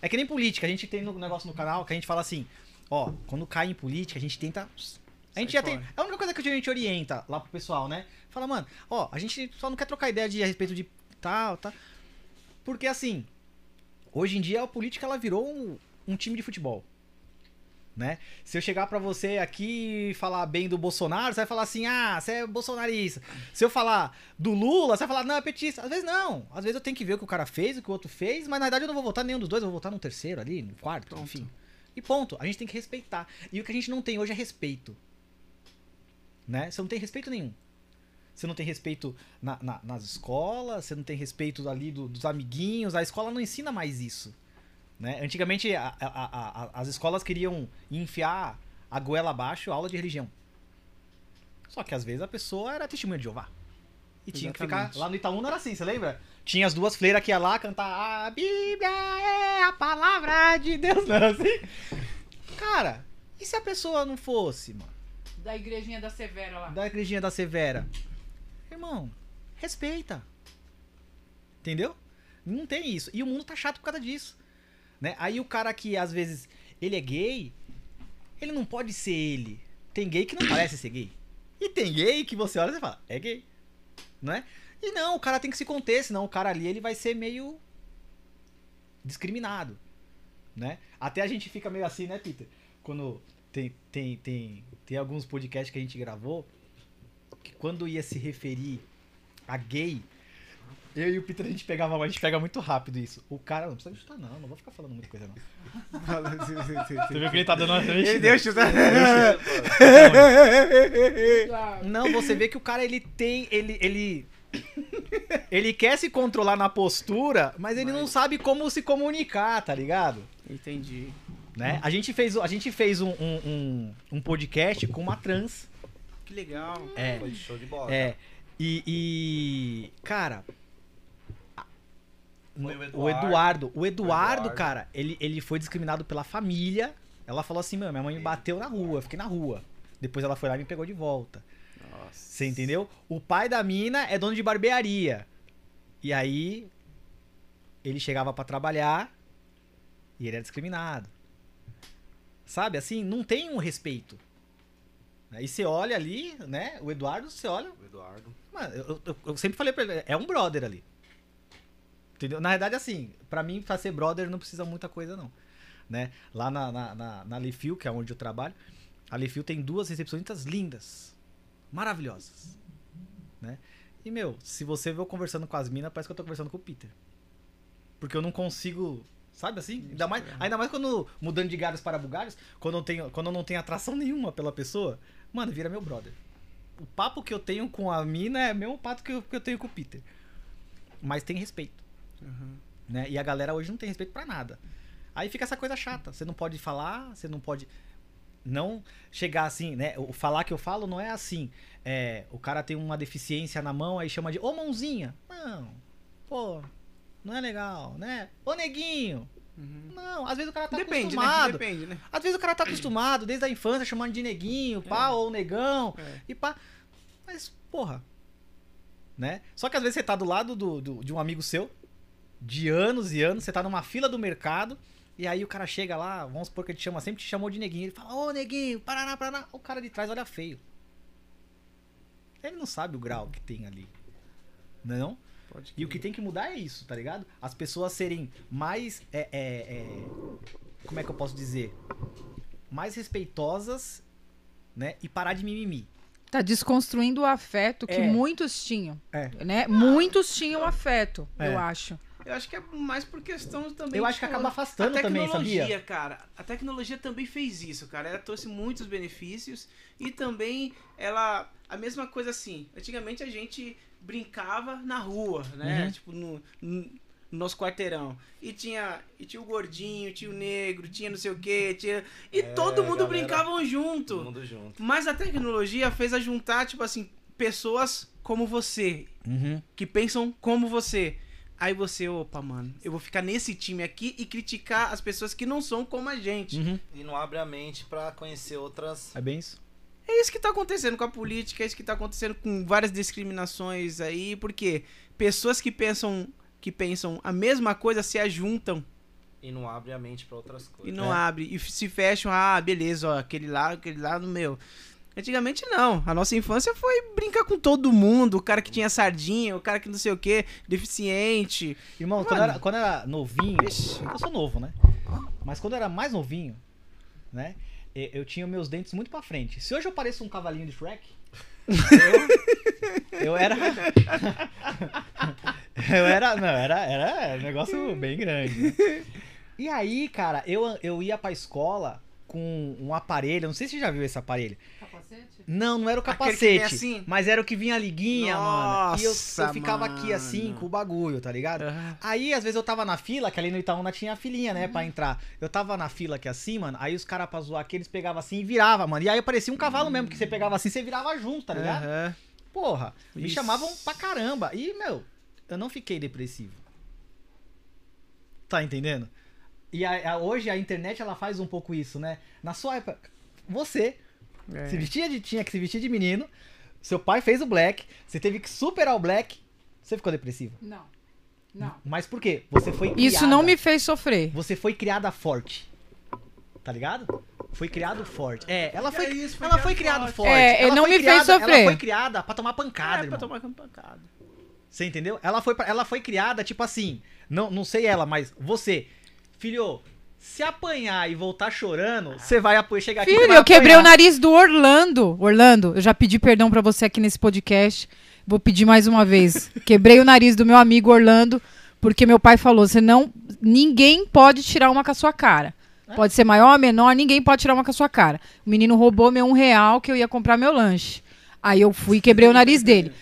É que nem política. A gente tem um negócio no canal que a gente fala assim: ó, quando cai em política, a gente tenta. A gente Sai já tem. É a única coisa que a gente orienta lá pro pessoal, né? Fala, mano, ó, a gente só não quer trocar ideia de, a respeito de tal, tal. Porque assim, hoje em dia a política ela virou um, um time de futebol. Né? Se eu chegar pra você aqui e falar bem do Bolsonaro, você vai falar assim: "Ah, você é bolsonarista". Se eu falar do Lula, você vai falar: "Não, é petista". Às vezes não. Às vezes eu tenho que ver o que o cara fez, o que o outro fez, mas na verdade eu não vou votar nenhum dos dois, eu vou votar no terceiro ali, no quarto, Pronto. enfim. E ponto. A gente tem que respeitar. E o que a gente não tem hoje é respeito. Né? Você não tem respeito nenhum. Você não tem respeito na- na- nas escolas, você não tem respeito ali do- dos amiguinhos, a escola não ensina mais isso. Né? Antigamente a- a- a- as escolas queriam enfiar a goela abaixo a aula de religião. Só que às vezes a pessoa era testemunha de Jeová. E tinha que ficar. Exatamente. Lá no Itaúna era assim, você lembra? Tinha as duas fleiras que ia lá cantar A Bíblia é a palavra de Deus. *laughs* Não era assim? Cara, e se a pessoa não fosse, mano? Da igrejinha da Severa lá. Da igrejinha da Severa. Irmão, respeita. Entendeu? Não tem isso. E o mundo tá chato por causa disso. Né? Aí o cara que às vezes ele é gay, ele não pode ser ele. Tem gay que não parece ser gay. E tem gay que você olha e fala, é gay. Não é? E não, o cara tem que se conter, senão o cara ali ele vai ser meio discriminado. Né? Até a gente fica meio assim, né, Peter? Quando tem, tem, tem, tem alguns podcasts que a gente gravou que quando ia se referir a gay, eu e o Peter a gente pegava, a gente pega muito rápido isso. O cara, não precisa chutar não, não vou ficar falando muita coisa não. Você viu que ele tá dando uma Ele deu chutar. Não, você vê que o cara ele tem, ele ele ele quer se controlar na postura, mas ele não sabe como se comunicar, tá ligado? Entendi. Né? A gente fez, a gente fez um, um, um, um podcast com uma trans. Que legal. É. Foi show de bola. É. E, e, cara, Foi o Eduardo, o Eduardo, Eduardo. cara, ele, ele foi discriminado pela família. Ela falou assim, minha mãe me bateu na rua, eu fiquei na rua. Depois ela foi lá e me pegou de volta. Nossa. Você entendeu? O pai da mina é dono de barbearia. E aí ele chegava pra trabalhar e ele era discriminado. Sabe, assim, não tem um respeito. Aí você olha ali, né? O Eduardo, você olha, O Eduardo. Mano, eu, eu- eu sempre falei pra ele, é um brother ali. Entendeu? Na verdade, assim, pra mim, pra ser brother, não precisa muita coisa, não. Né? Lá na, na, na, na Lefil, que é onde eu trabalho, a Lefil tem duas recepcionistas lindas. Maravilhosas. Né? E, meu, se você vê eu conversando com as minas, parece que eu tô conversando com o Peter. Porque eu não consigo. Sabe assim? Ainda mais, ainda mais quando mudando de galhos para bugalhos, quando eu, tenho, quando eu não tenho atração nenhuma pela pessoa, mano, vira meu brother. O papo que eu tenho com a mina é o mesmo papo que eu, que eu tenho com o Peter. Mas tem respeito. Uhum. Né? E a galera hoje não tem respeito pra nada. Aí fica essa coisa chata. Você não pode falar, você não pode. Não chegar assim, né? O falar que eu falo não é assim. É, o cara tem uma deficiência na mão, aí chama de ô mãozinha. Não. Pô, não é legal, né? Ô neguinho. Uhum. Não, às vezes o cara tá Depende, né? acostumado. Depende, né? Às vezes o cara tá acostumado, desde a infância, chamando de neguinho, pá, ou negão, É. e pá. Mas, porra. Né? Só que às vezes você tá do lado do, do- de um amigo seu, de anos e anos, você tá numa fila do mercado, e aí o cara chega lá, vamos supor que ele te chama, sempre te chamou de neguinho, ele fala, ô neguinho, Paraná, Paraná. O cara de trás olha feio. Ele não sabe o grau que tem ali. Não? Pode E o que tem que mudar é isso, tá ligado? As pessoas serem mais. é, é, é, como é que eu posso dizer? Mais respeitosas, né? E parar de mimimi. Tá desconstruindo o afeto que É. muitos tinham. É. Né? Muitos tinham afeto, É. eu acho. Eu acho que é mais por questão também. Eu acho que acaba afastando a também, tecnologia, sabia? cara. A tecnologia também fez isso, cara. Ela trouxe muitos benefícios e também ela. A mesma coisa assim. Antigamente a gente brincava na rua, né? Uhum. Tipo, no, no nosso quarteirão. E tinha, e tinha o gordinho, tinha o negro, tinha não sei o quê, tinha. E É, todo mundo galera, brincavam junto. Todo mundo junto. Mas a tecnologia fez a juntar, tipo assim, pessoas como você, Uhum. que pensam como você. Aí você, opa, mano, eu vou ficar nesse time aqui e criticar as pessoas que não são como a gente. Uhum. E não abre a mente pra conhecer outras. É bem isso. É isso que tá acontecendo com a política, é isso que tá acontecendo com várias discriminações aí, porque pessoas que pensam que pensam a mesma coisa se ajuntam E não abre a mente pra outras e coisas. não É. abrem e se fecham, ah, beleza, ó, aquele lá, aquele lá no meu. Antigamente não. A nossa infância foi brincar com todo mundo. O cara que tinha sardinha, o cara que não sei o que, deficiente. Irmão, quando Mano. era, quando era novinho, Ixi. eu sou novo, né? Mas quando eu era mais novinho, né? Eu tinha meus dentes muito pra frente. Se hoje eu pareço um cavalinho de Shrek, eu, eu era. *laughs* eu era. Não, era, era um negócio bem grande. né? E aí, cara, eu, eu ia pra escola com um aparelho, não sei se você já viu esse aparelho. Capacete? Não, não era o capacete, assim? mas era o que vinha a liguinha, mano. E eu, eu Nossa, ficava aqui assim mano. com o bagulho, tá ligado? Aham. Aí, às vezes, eu tava na fila, que ali no Itaúna tinha a filinha, né, pra entrar. Eu tava na fila aqui assim, mano, aí os caras pra zoar aqui, eles pegavam assim e virava, mano. E aí parecia um cavalo mesmo, que você pegava assim, você virava junto, tá ligado? Aham. Porra, me Isso. chamavam pra caramba. E, meu, eu não fiquei depressivo. Tá entendendo? E a- a- hoje a internet, ela faz um pouco isso, né? Na sua época, você É. se vestia de, tinha que se vestir de menino, seu pai fez o black, você teve que superar o black, você ficou depressivo. Não. Não. Mas por quê? Você foi criada. Isso não me fez sofrer. Você foi criada forte. Tá ligado? Foi criado forte. É, ela foi, é isso, foi ela foi criada forte. forte. É, Ela não foi me fez criada- sofrer. Ela foi criada pra tomar pancada, É, pra irmão. tomar pancada. Você entendeu? Ela foi, pra- ela foi criada, tipo assim, não, não sei ela, mas você, filho, se apanhar e voltar chorando, você vai apo- chegar aqui Filho, eu quebrei o nariz do Orlando. Orlando, eu já pedi perdão pra você aqui nesse podcast. Vou pedir mais uma vez. *laughs* Quebrei o nariz do meu amigo Orlando, porque meu pai falou: você não. Ninguém pode tirar uma com a sua cara. Pode ser maior, menor, ninguém pode tirar uma com a sua cara. O menino roubou meu um real que eu ia comprar meu lanche. Aí eu fui e quebrei o nariz dele.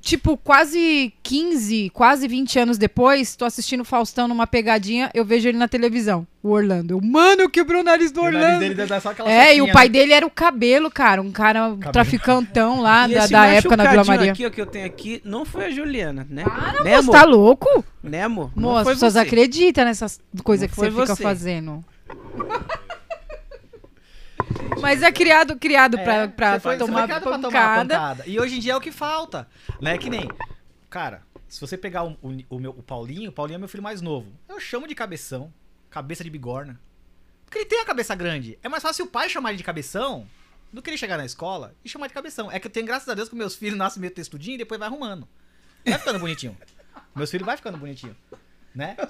Tipo, quase 15, quase 20 anos depois, tô assistindo o Faustão numa pegadinha, eu vejo ele na televisão, o Orlando. Eu, mano, eu quebrei o nariz do O nariz Orlando. dele deve dar só aquela É, e o pai né? dele era o cabelo, cara. Um cara um traficantão lá E da, esse da época na Vila Maria. aqui, ó, que eu tenho aqui, não foi a Juliana, né? Para, né, moço, tá louco? Né, amor? Moço, as pessoas você. acreditam nessas coisas que foi você fica você. fazendo. Mas é criado, criado pra, É, pra você foi- tomar criado pra pancada. tomar pancada. E hoje em dia é o que falta. Não é que nem. Cara, se você pegar o, o, o meu, o Paulinho, o Paulinho é meu filho mais novo. Eu chamo de cabeção, cabeça de bigorna. Porque ele tem a cabeça grande. É mais fácil o pai chamar ele de cabeção do que ele chegar na escola e chamar de cabeção. É que eu tenho, graças a Deus, que meus filhos nascem meio textudinho e depois vai arrumando. Vai ficando bonitinho. *laughs* Meus filhos vai ficando bonitinho. Né? *laughs*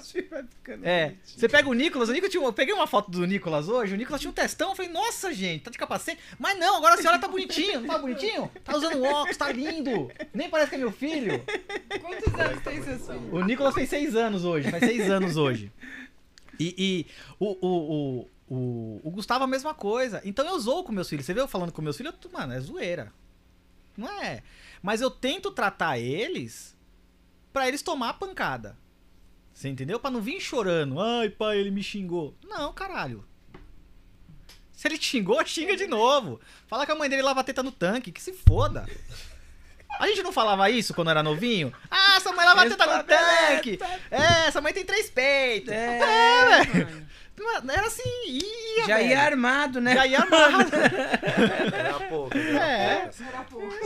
É, você pega o Nicolas, o Nicolas tinha, eu peguei uma foto do Nicolas hoje, o Nicolas tinha um testão, eu falei, nossa gente, tá de capacete, mas não, agora a senhora tá bonitinho, não tá bonitinho? Tá usando óculos, tá lindo, nem parece que é meu filho. Quantos anos tem seus filhos? O Nicolas fez seis anos hoje, faz seis anos hoje. E, e o, o, o, o, o Gustavo a mesma coisa, então eu zoo com meus filhos, você vê eu falando com meus filhos, eu- mano, é zoeira, não é? Mas eu tento tratar eles pra eles tomar a pancada. Você entendeu? Pra não vir chorando. Ai, pai, ele me xingou. Não, caralho. Se ele te xingou, xinga de novo. Fala que a mãe dele lava a teta no tanque, que se foda. A gente não falava isso quando era novinho? Ah, essa mãe lava a teta no tanque. É, essa mãe tem três peitos. É, velho. Mano, Era assim, ia, Já velho. ia armado, né? Já ia armado. *laughs* Era pouco. É.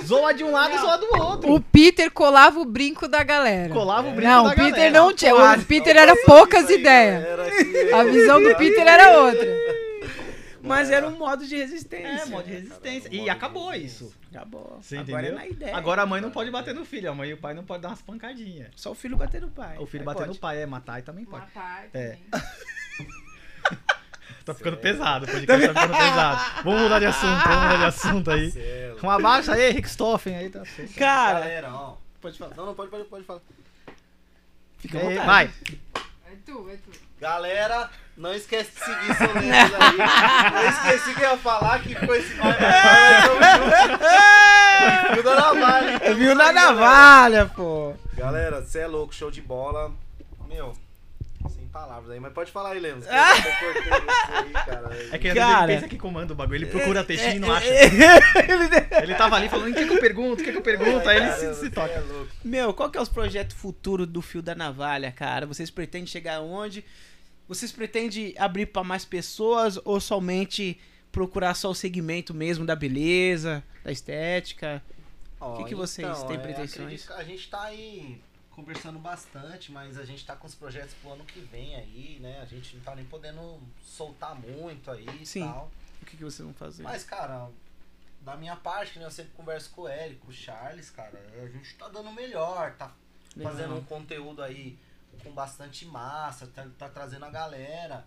Zoa de um lado, zoa do outro. O Peter colava o brinco da galera. Colava o brinco Não, da o Peter galera. não tinha. O Peter era poucas ideias. A visão do Peter era outra. Mas era um modo de resistência. É, modo de resistência. E acabou isso. Acabou. Você Agora entendeu? é na ideia. Agora a mãe não pode bater no filho, a mãe e o pai não podem dar umas pancadinhas. Só o filho bater no pai. O filho Aí bater pode. no pai, é matar e também pode. Matar É. *laughs* *laughs* Tá ficando pesado, o podcast tá ficando pesado. Vamos mudar de assunto, vamos mudar de assunto aí. Um abaixo aí, Rick Stoffen aí, tá certo. Cara, Galera, ó. Pode falar. Não, não, pode, pode, pode falar. fica vontade. vai. É tu, é tu. Galera, não esquece de seguir *laughs* seu aí. Eu esqueci que eu ia falar que foi esse nome. *laughs* Viu da navalha. Viu na navalha, pô. Galera, você é louco, show de bola. Meu, palavras aí, mas pode falar aí, Lemos. cara. É que Cara. ele pensa que comanda o bagulho, ele procura textinho e não É, acha. é, *laughs* Ele tava ali falando, o que, que eu pergunto, o que, que eu pergunto, aí ele Cara, se, se toca. É louco. Meu, qual que é os projetos futuros do Fio da Navalha, cara? Vocês pretendem chegar aonde? Vocês pretendem abrir pra mais pessoas ou somente procurar só o segmento mesmo da beleza, da estética? Ó, que que vocês têm é, pretensões? A gente tá aí conversando bastante, mas a gente tá com os projetos pro ano que vem aí, né? A gente não tá nem podendo soltar muito aí e Sim. tal. O que, que vocês vão fazer? Mas, cara, da minha parte, né, eu sempre converso com o Eric, com o Charles, cara, a gente tá dando o melhor, tá Legal. fazendo um conteúdo aí com bastante massa, tá, tá trazendo a galera.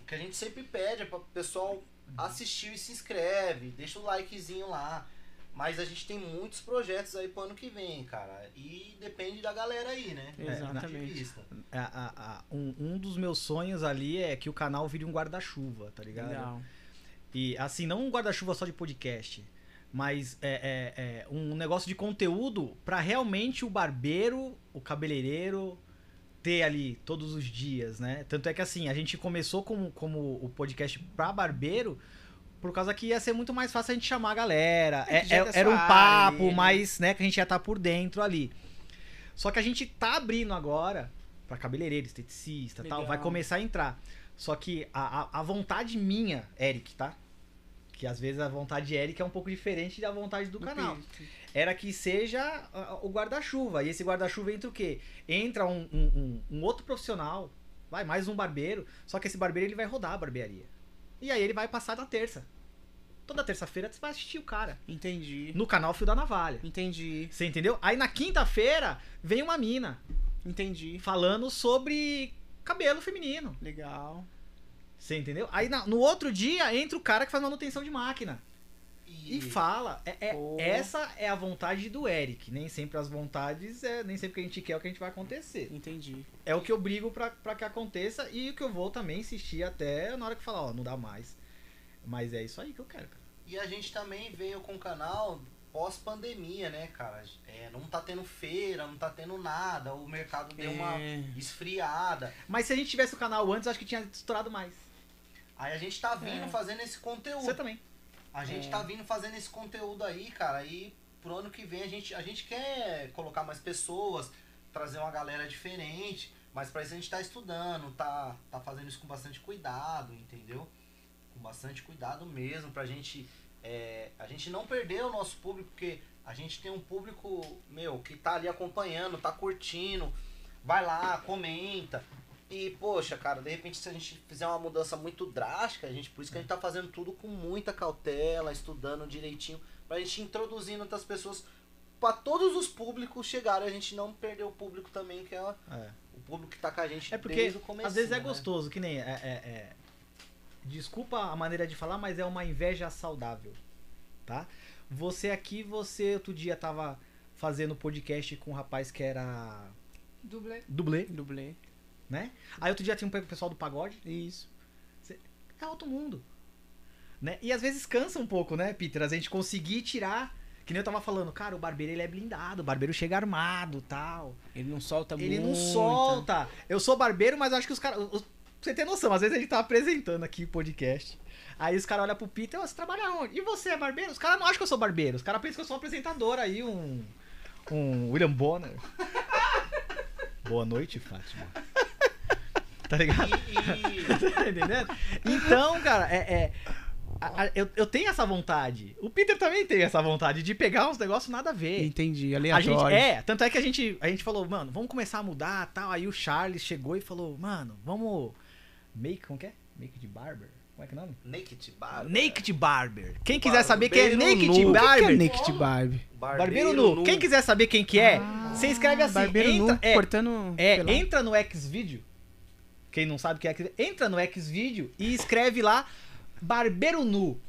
O que a gente sempre pede é para o pessoal assistir e se inscreve, deixa o likezinho lá. Mas a gente tem muitos projetos aí pro ano que vem, cara. E depende da galera aí, né? Exatamente. Ativista. A- a- a- um, um dos meus sonhos ali é que o canal vire um guarda-chuva, tá ligado? Legal. E assim, não um guarda-chuva só de podcast, mas é, é- é um negócio de conteúdo pra realmente o barbeiro, o cabeleireiro ter ali todos os dias, né? Tanto é que assim, a gente começou como, como o podcast pra barbeiro por causa que ia ser muito mais fácil a gente chamar a galera. É, É- é era um papo ali, né? mais, né, que a gente ia estar por dentro ali. Só que a gente tá abrindo agora pra cabeleireiro, esteticista e tal, Legal. vai começar a entrar. Só que a, a, a vontade minha, Eric, tá? Que às vezes a vontade de Eric é um pouco diferente da vontade do canal. Era que seja o guarda-chuva. E esse guarda-chuva entra o quê? Entra um, um- um- um outro profissional, vai, mais um barbeiro. Só que esse barbeiro ele vai rodar a barbearia. E aí ele vai passar na terça. Toda terça-feira você vai assistir o cara. Entendi. No canal Fio da Navalha. Entendi. Você entendeu? Aí na quinta-feira vem uma mina Entendi. falando sobre cabelo feminino. Legal. Você entendeu? Aí na- no outro dia entra o cara que faz manutenção de máquina. E, fala. É, é- essa é a vontade do Eric. Nem sempre as vontades, é, nem sempre o que a gente quer é o que a gente vai acontecer. Entendi. É o que eu brigo pra, pra que aconteça e o que eu vou também insistir até na hora que falar, ó, não dá mais. Mas é isso aí que eu quero, cara. E a gente também veio com o canal pós-pandemia, né, cara? É, não tá tendo feira, não tá tendo nada, o mercado deu uma É. esfriada. Mas se a gente tivesse o canal antes, eu acho que tinha estourado mais. Aí a gente tá vindo É. fazendo esse conteúdo. Você também. A gente É. tá vindo fazendo esse conteúdo aí, cara, e pro ano que vem a gente, a gente quer colocar mais pessoas, trazer uma galera diferente, mas pra isso a gente tá estudando, tá, tá fazendo isso com bastante cuidado, entendeu? Com bastante cuidado mesmo, pra gente, é, a gente não perder o nosso público, porque a gente tem um público, meu, que tá ali acompanhando, tá curtindo, vai lá, comenta. E, poxa, cara, de repente se a gente fizer uma mudança muito drástica, a gente, por isso que a gente tá fazendo tudo com muita cautela, estudando direitinho, pra gente introduzir outras pessoas, pra todos os públicos chegarem, a gente não perder o público também, que é É. o público que tá com a gente É porque desde o começo. às vezes é gostoso, que nem. É, é- é- Desculpa a maneira de falar, mas é uma inveja saudável. Tá? Você aqui, você outro dia tava fazendo podcast com um rapaz que era Dublê. dublê, Dublê. Né? Aí outro dia tinha um pessoal do pagode. Isso. É outro mundo. Né? E às vezes cansa um pouco, né, Peter? A gente conseguir tirar. Que nem eu tava falando, cara, o barbeiro ele é blindado, o barbeiro chega armado tal. Ele não solta Ele não solta. Eu sou barbeiro, mas acho que os caras. Você tem noção, às vezes a gente tá apresentando aqui o podcast. Aí os caras olham pro Peter, "Ô, você trabalha onde? E você é barbeiro? Os caras não acham que eu sou barbeiro. Os caras pensam que eu sou um apresentador aí, um. Um William Bonner. *laughs* Boa noite, Fátima. Tá ligado? *laughs* Tá entendendo? Então, cara, é. é- a- a- eu, eu tenho essa vontade. O Peter também tem essa vontade de pegar uns negócios nada a ver. Entendi, A aleatório. gente, é, tanto é que a gente, a gente falou, mano, vamos começar a mudar tal. Aí o Charles chegou e falou, mano, vamos. Make, como que é? Make de Barber? Como é que é o nome? Naked Barber. Naked Barber. Quem quiser saber quem é Naked nu. O que que Barber. é Naked Barber? Barbeiro nu. Quem quiser saber quem que é, você escreve assim. Barbeiro entra, nu, é, cortando... é, pelado. entra no Xvideo. Quem não sabe o que é entra no Xvideo e escreve lá Barbeiro nu.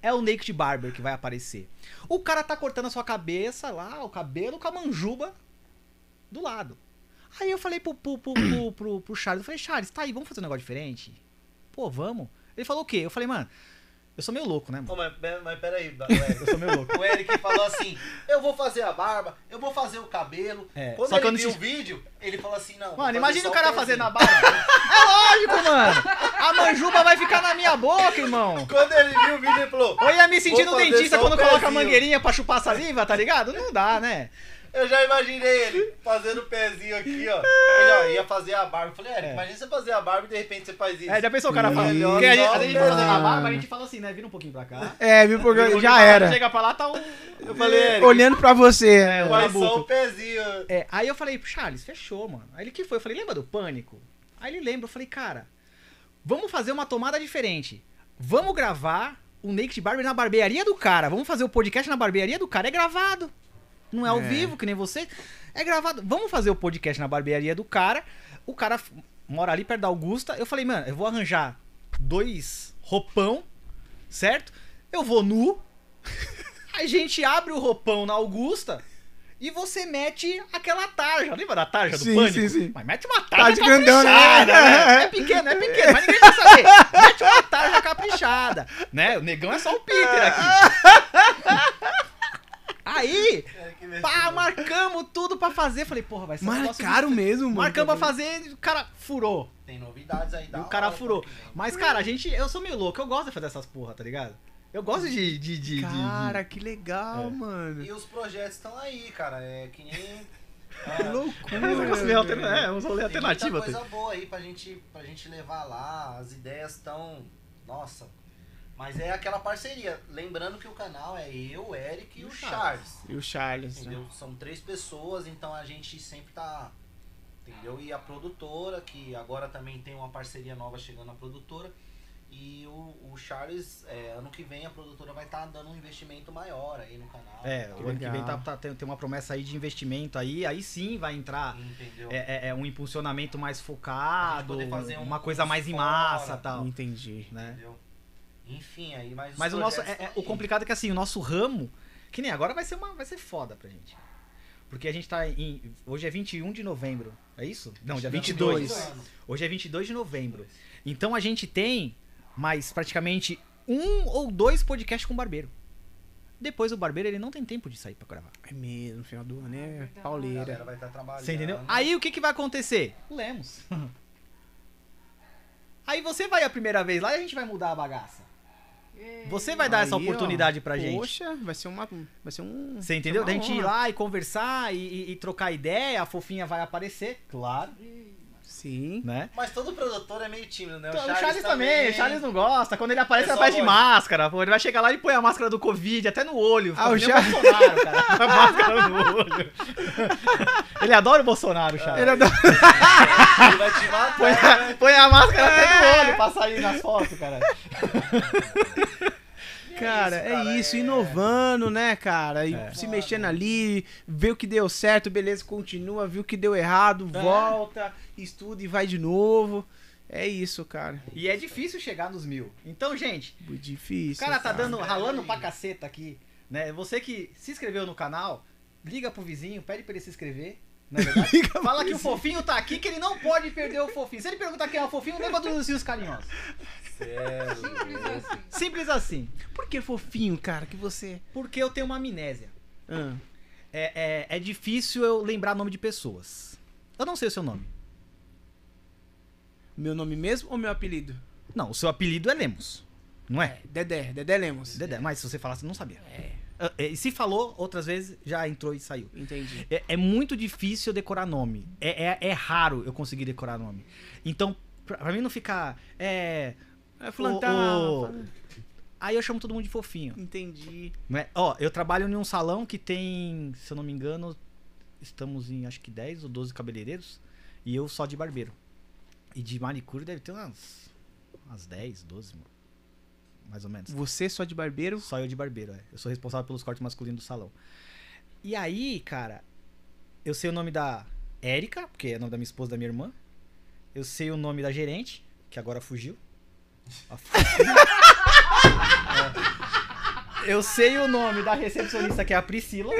É o Naked Barber que vai aparecer. O cara tá cortando a sua cabeça lá, o cabelo com a manjuba do lado. Aí eu falei pro, pro, pro, pro, pro, pro Charles, eu falei, Charles, tá aí, vamos fazer um negócio diferente? Pô, vamos. Ele falou o quê? Eu falei, mano, eu sou meio louco, né, mano? Ô, mas, mas peraí. *laughs* Eu sou meio louco. O Eric falou assim: eu vou fazer a barba, eu vou fazer o cabelo. É, Quando só ele não viu o vídeo, ele falou assim: não. Mano, imagina o cara fazendo a barba. É lógico, mano. A manjuba vai ficar na minha boca, irmão. Quando ele viu o vídeo, ele falou: Eu ia me sentir no dentista quando coloca a mangueirinha pra chupar saliva, tá ligado? Não dá, né? Eu já imaginei ele fazendo o pezinho aqui, ó. Ele ó, ia fazer a barba. Eu falei, Eric, É. imagina você fazer a barba e de repente você faz isso. É, já pensou o cara Sim. fala. Melhor Porque a gente, só a gente fazendo a barba, a gente fala assim, né? Vira um pouquinho pra cá. É, viu? Vira um pouquinho já era. Chega pra lá, tá um. Eu falei, Eric, Olhando pra você. É, faz só o pezinho. É, aí eu falei, Charles, fechou, mano. Aí ele que foi? Eu falei, lembra do pânico? Aí ele lembra, eu falei, cara, vamos fazer uma tomada diferente. Vamos gravar o Naked Barber na barbearia do cara. Vamos fazer o podcast na barbearia do cara. É gravado. Não é ao É. vivo, que nem você. É gravado. Vamos fazer o podcast na barbearia do cara. O cara mora ali perto da Augusta. Eu falei, mano, eu vou arranjar dois roupão, certo? Eu vou nu. *laughs* A gente abre o roupão na Augusta e você mete aquela tarja. Lembra da tarja do Sim, pânico? sim, sim. Mas mete uma tarja Tarja grandona, caprichada, né? né? É pequeno, é pequeno, mas ninguém vai saber. Mete uma tarja caprichada, né? O negão é só o Peter aqui. *laughs* Aí, pá, marcamos tudo pra fazer. Falei, porra, vai ser um negócio Marcaram mesmo, mano. Marcamos pra fazer, o cara furou. Tem novidades aí, E da o cara hora, furou. vem. Mas, cara, a gente. Eu sou meio louco, eu gosto de fazer essas porra, tá ligado? Eu gosto de. de, de, de- Cara, que legal, É. mano. E os projetos estão aí, cara. É que nem. *laughs* Que loucura. Alterna- é, uns rolê Tem muita coisa boa aí pra gente, pra gente levar lá. As ideias estão. Nossa. Mas é aquela parceria. Lembrando que o canal é eu, o Eric e, E o o Charles. E o Charles. né? Entendeu? São três pessoas, então a gente sempre tá. Entendeu? E a produtora, que agora também tem uma parceria nova chegando na produtora. E o, o Charles, é, ano que vem a produtora vai estar dando um investimento maior aí no canal. É, o ano que vem tá, tá- tem, tem uma promessa aí de investimento aí, aí sim vai entrar Entendeu? é, é- é um impulsionamento mais focado, fazer um uma coisa mais em fora. massa tal. Entendi. Né? Entendeu? Enfim, aí, mas os Mas o nosso. é- é- o complicado é que assim, o nosso ramo, que nem agora vai ser uma. Vai ser foda pra gente. Porque a gente tá em. Hoje é 21 de novembro. É isso? Não, dia 22. 22. Hoje é 22 de novembro. Então a gente tem mais praticamente um ou dois podcasts com o barbeiro. Depois o barbeiro ele não tem tempo de sair pra gravar. É mesmo, no final do ano é A galera pauleira. vai estar trabalhando. Você entendeu? Aí o que, que vai acontecer? Lemos. *laughs* Aí você vai a primeira vez lá e a gente vai mudar a bagaça. Você vai dar essa Aí, ó, oportunidade pra gente. Poxa, vai ser uma. Vai ser um. Você entendeu? Da gente ir lá e conversar e, e- e trocar ideia, a fofinha vai aparecer, claro, Sim. né? Mas todo produtor é meio tímido, né? O Charles, também, o Charles não gosta. Quando ele aparece, ele É aparece de máscara. Pô, ele vai chegar lá e põe a máscara do Covid até no olho. Ah, o nem Bolsonaro, cara. *laughs* A máscara no olho. ele adora o Bolsonaro, Charles. Ele é da- Ele vai te matar. Põe, a, põe a máscara até no olho pra sair nas fotos, cara. *laughs* Cara, isso, é cara, isso, é- inovando, né, cara? E É. se mexendo ali, vê o que deu certo, beleza, continua, viu o que deu errado, É. volta, estuda e vai de novo. É isso, cara. E é difícil chegar nos mil. Então, gente, Muito o difícil. cara tá dando, cara. ralando pra caceta aqui, né? Você que se inscreveu no canal, liga pro vizinho, pede pra ele se inscrever. Não é verdade? *laughs* Fala que o fofinho tá aqui, que ele não pode perder o fofinho. Se ele perguntar quem é o fofinho, lembra dos ursinhos carinhosos. Simples assim. Simples assim. Por que fofinho, cara, que você... Porque eu tenho uma amnésia. Ah, É, é, é difícil eu lembrar nome de pessoas. Eu não sei o seu nome. meu nome mesmo ou meu apelido? Não, o seu apelido é Lemos. Não é? Dedé, Dedé Lemos. Dedé, mas se você falasse, não sabia. É, Ah, E se falou, outras vezes já entrou e saiu. entendi. É, é muito difícil eu decorar nome. É, é, é raro eu conseguir decorar nome. Então, pra, pra mim não ficar. É. É fulano tá- Aí eu chamo todo mundo de fofinho. Entendi. Não é? Ó, eu trabalho em um salão que tem, se eu não me engano, estamos em acho que 10 ou 12 cabeleireiros. E eu só de barbeiro. E de manicure deve ter umas, umas 10, 12, mais ou menos. Você só de barbeiro? Só eu de barbeiro, é. Eu sou responsável pelos cortes masculinos do salão. E aí, cara, eu sei o nome da Érica, porque é o nome da minha esposa da minha irmã. Eu sei o nome da gerente, que agora fugiu. É. Eu sei o nome da recepcionista, que é a Priscila.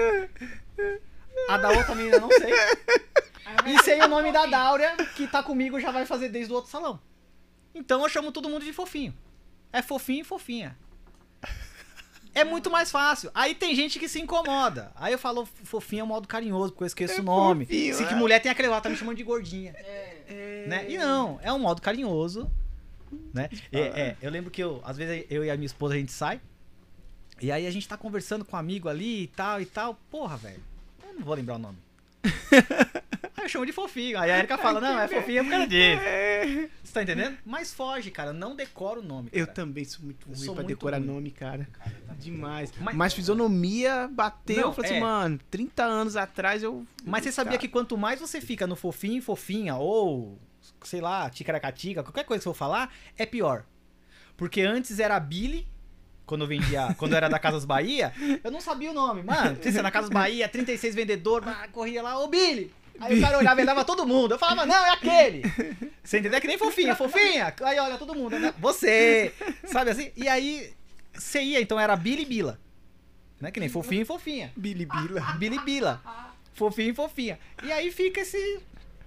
A da outra menina não sei. E sei o nome da Dáurea, que tá comigo já vai fazer desde o outro salão. Então eu chamo todo mundo de fofinho. É fofinho e fofinha. É muito mais fácil. Aí tem gente que se incomoda. Aí eu falo, fofinho é um modo carinhoso, porque eu esqueço É o nome. fofinho, Se que é. mulher tem aquele lá, tá me chamando de gordinha. É... Né? E não, é um modo carinhoso. Né? É, é, eu lembro que eu, às vezes eu e a minha esposa a gente sai. E aí a gente tá conversando com um amigo ali e tal e tal. Porra, velho, eu não vou lembrar o nome. *laughs* aí eu chamo de fofinho. Aí a Erika fala, não, é fofinho por causa disso. *laughs* Você tá entendendo? Mas foge, cara. Não decora o nome. Eu cara. também sou muito ruim sou pra muito decorar ruim. nome, cara. Demais. Mas- Mas, fisionomia bateu. Não, eu falei assim, é. mano, 30 anos atrás eu. Mas você sabia que quanto mais você fica no fofinho fofinha, ou sei lá, ticaracatica, qualquer coisa que eu falar, é pior. Porque antes era a Billy, quando eu vendia, *laughs* quando eu era da Casas Bahia, eu não sabia o nome. Mano, você na Casas Bahia, 36 vendedor, corria lá, ô Billy! Aí o cara olhava e dava todo mundo. Eu falava, não, é aquele. Você entendeu? É que nem fofinha, fofinha. Aí olha todo mundo, né? Você. Sabe assim? E aí, você ia, então era Billy Bila. Né? Que nem fofinho e fofinha. Billy Bila. Billy Bila. Fofinho e fofinha. E aí fica esse.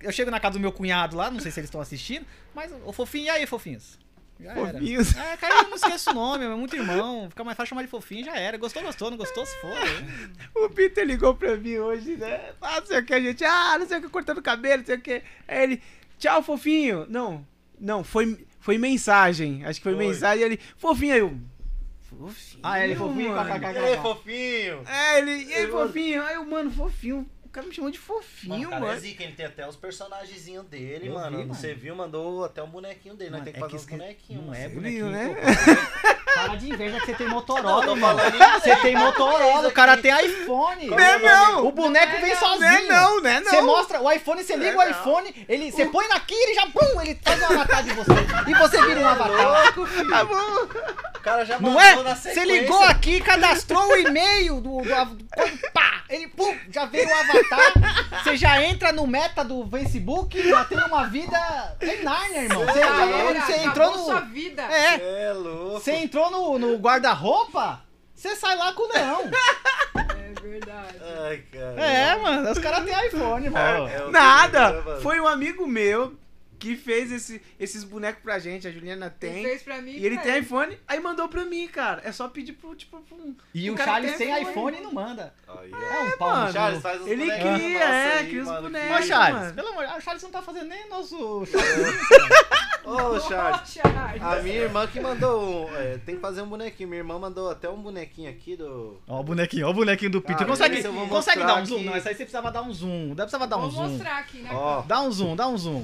Eu chego na casa do meu cunhado lá, não sei se eles estão assistindo, mas o fofinho, e aí, fofinhos? Já era. Fofinhos. É, cara, eu não esqueço o nome, é muito irmão. Fica mais fácil chamar de fofinho, já era. Gostou, gostou, não gostou, se for. O Peter ligou pra mim hoje, né? Ah, não sei o que, a gente. Ah, não sei o que, cortando cabelo, não sei o que. Aí ele, tchau, fofinho. Não, não, foi, foi mensagem. Acho que foi, Foi. mensagem. Ele, fofinho, aí eu. Fofinho. Ah, ele fofinho, mano. E aí, fofinho? É, ele, e aí, Eu- fofinho? Aí eu, mano, fofinho. O cara me chamou de fofinho, Mano, o cara mano. é zica, ele tem até os personagenzinhos dele, mano. vi, mano. Você viu, mandou até um bonequinho dele. Nós Mano, tem que é fazer esque- bonequinhos. Não mano. é bonequinho, né? *laughs* Para de inveja que você tem Motorola, isso. Você tem Motorola, o cara tem iPhone. Não é não. O boneco vem Não, sozinho. Não é não, não é não. Você mostra o iPhone, você liga É o iPhone, ele, você põe na Kira e já pum, ele faz um avatar de você. E você vira um avatar. Louco, filho. Tá bom. O cara já Não mandou é? na Você ligou aqui, cadastrou o e-mail do, do, quando, pá, ele pum, já veio o avatar. Você já entra no meta do Facebook, já tem uma vida em Narnia, irmão. Você, Já você entrou sua no vida. É, É louco. você entrou no, no guarda-roupa, você sai lá com o leão. É verdade. Ai, cara. É, mano, os caras têm iPhone, mano. É que- Nada. né, mano? Foi um amigo meu que fez esse- esses bonecos pra gente. A Juliana tem. Ele fez pra mim. E ele tem iPhone, aí mandou pra mim, cara. É só pedir pro, tipo, pro... E o o Charles tem iPhone. iPhone e não manda. Aí, É um ó. pau. Charles, faz os Ele bonequinhos cria, é, aí, cria os mano. bonecos. Ô, Charles, mano. pelo amor de Deus, o Charles não tá fazendo nem nosso. *laughs* Ô, Charles. Charles. A minha irmã que mandou um. é, tem que fazer um bonequinho. Minha irmã mandou até um bonequinho aqui do. Ó o bonequinho, ó o bonequinho do Peter. Cara, consegue vou consegue dar um zoom? aqui. Não, essa aí você precisava dar um zoom. Dá precisava dar um Vou zoom. mostrar aqui, né? Ó. Dá um zoom, dá um zoom.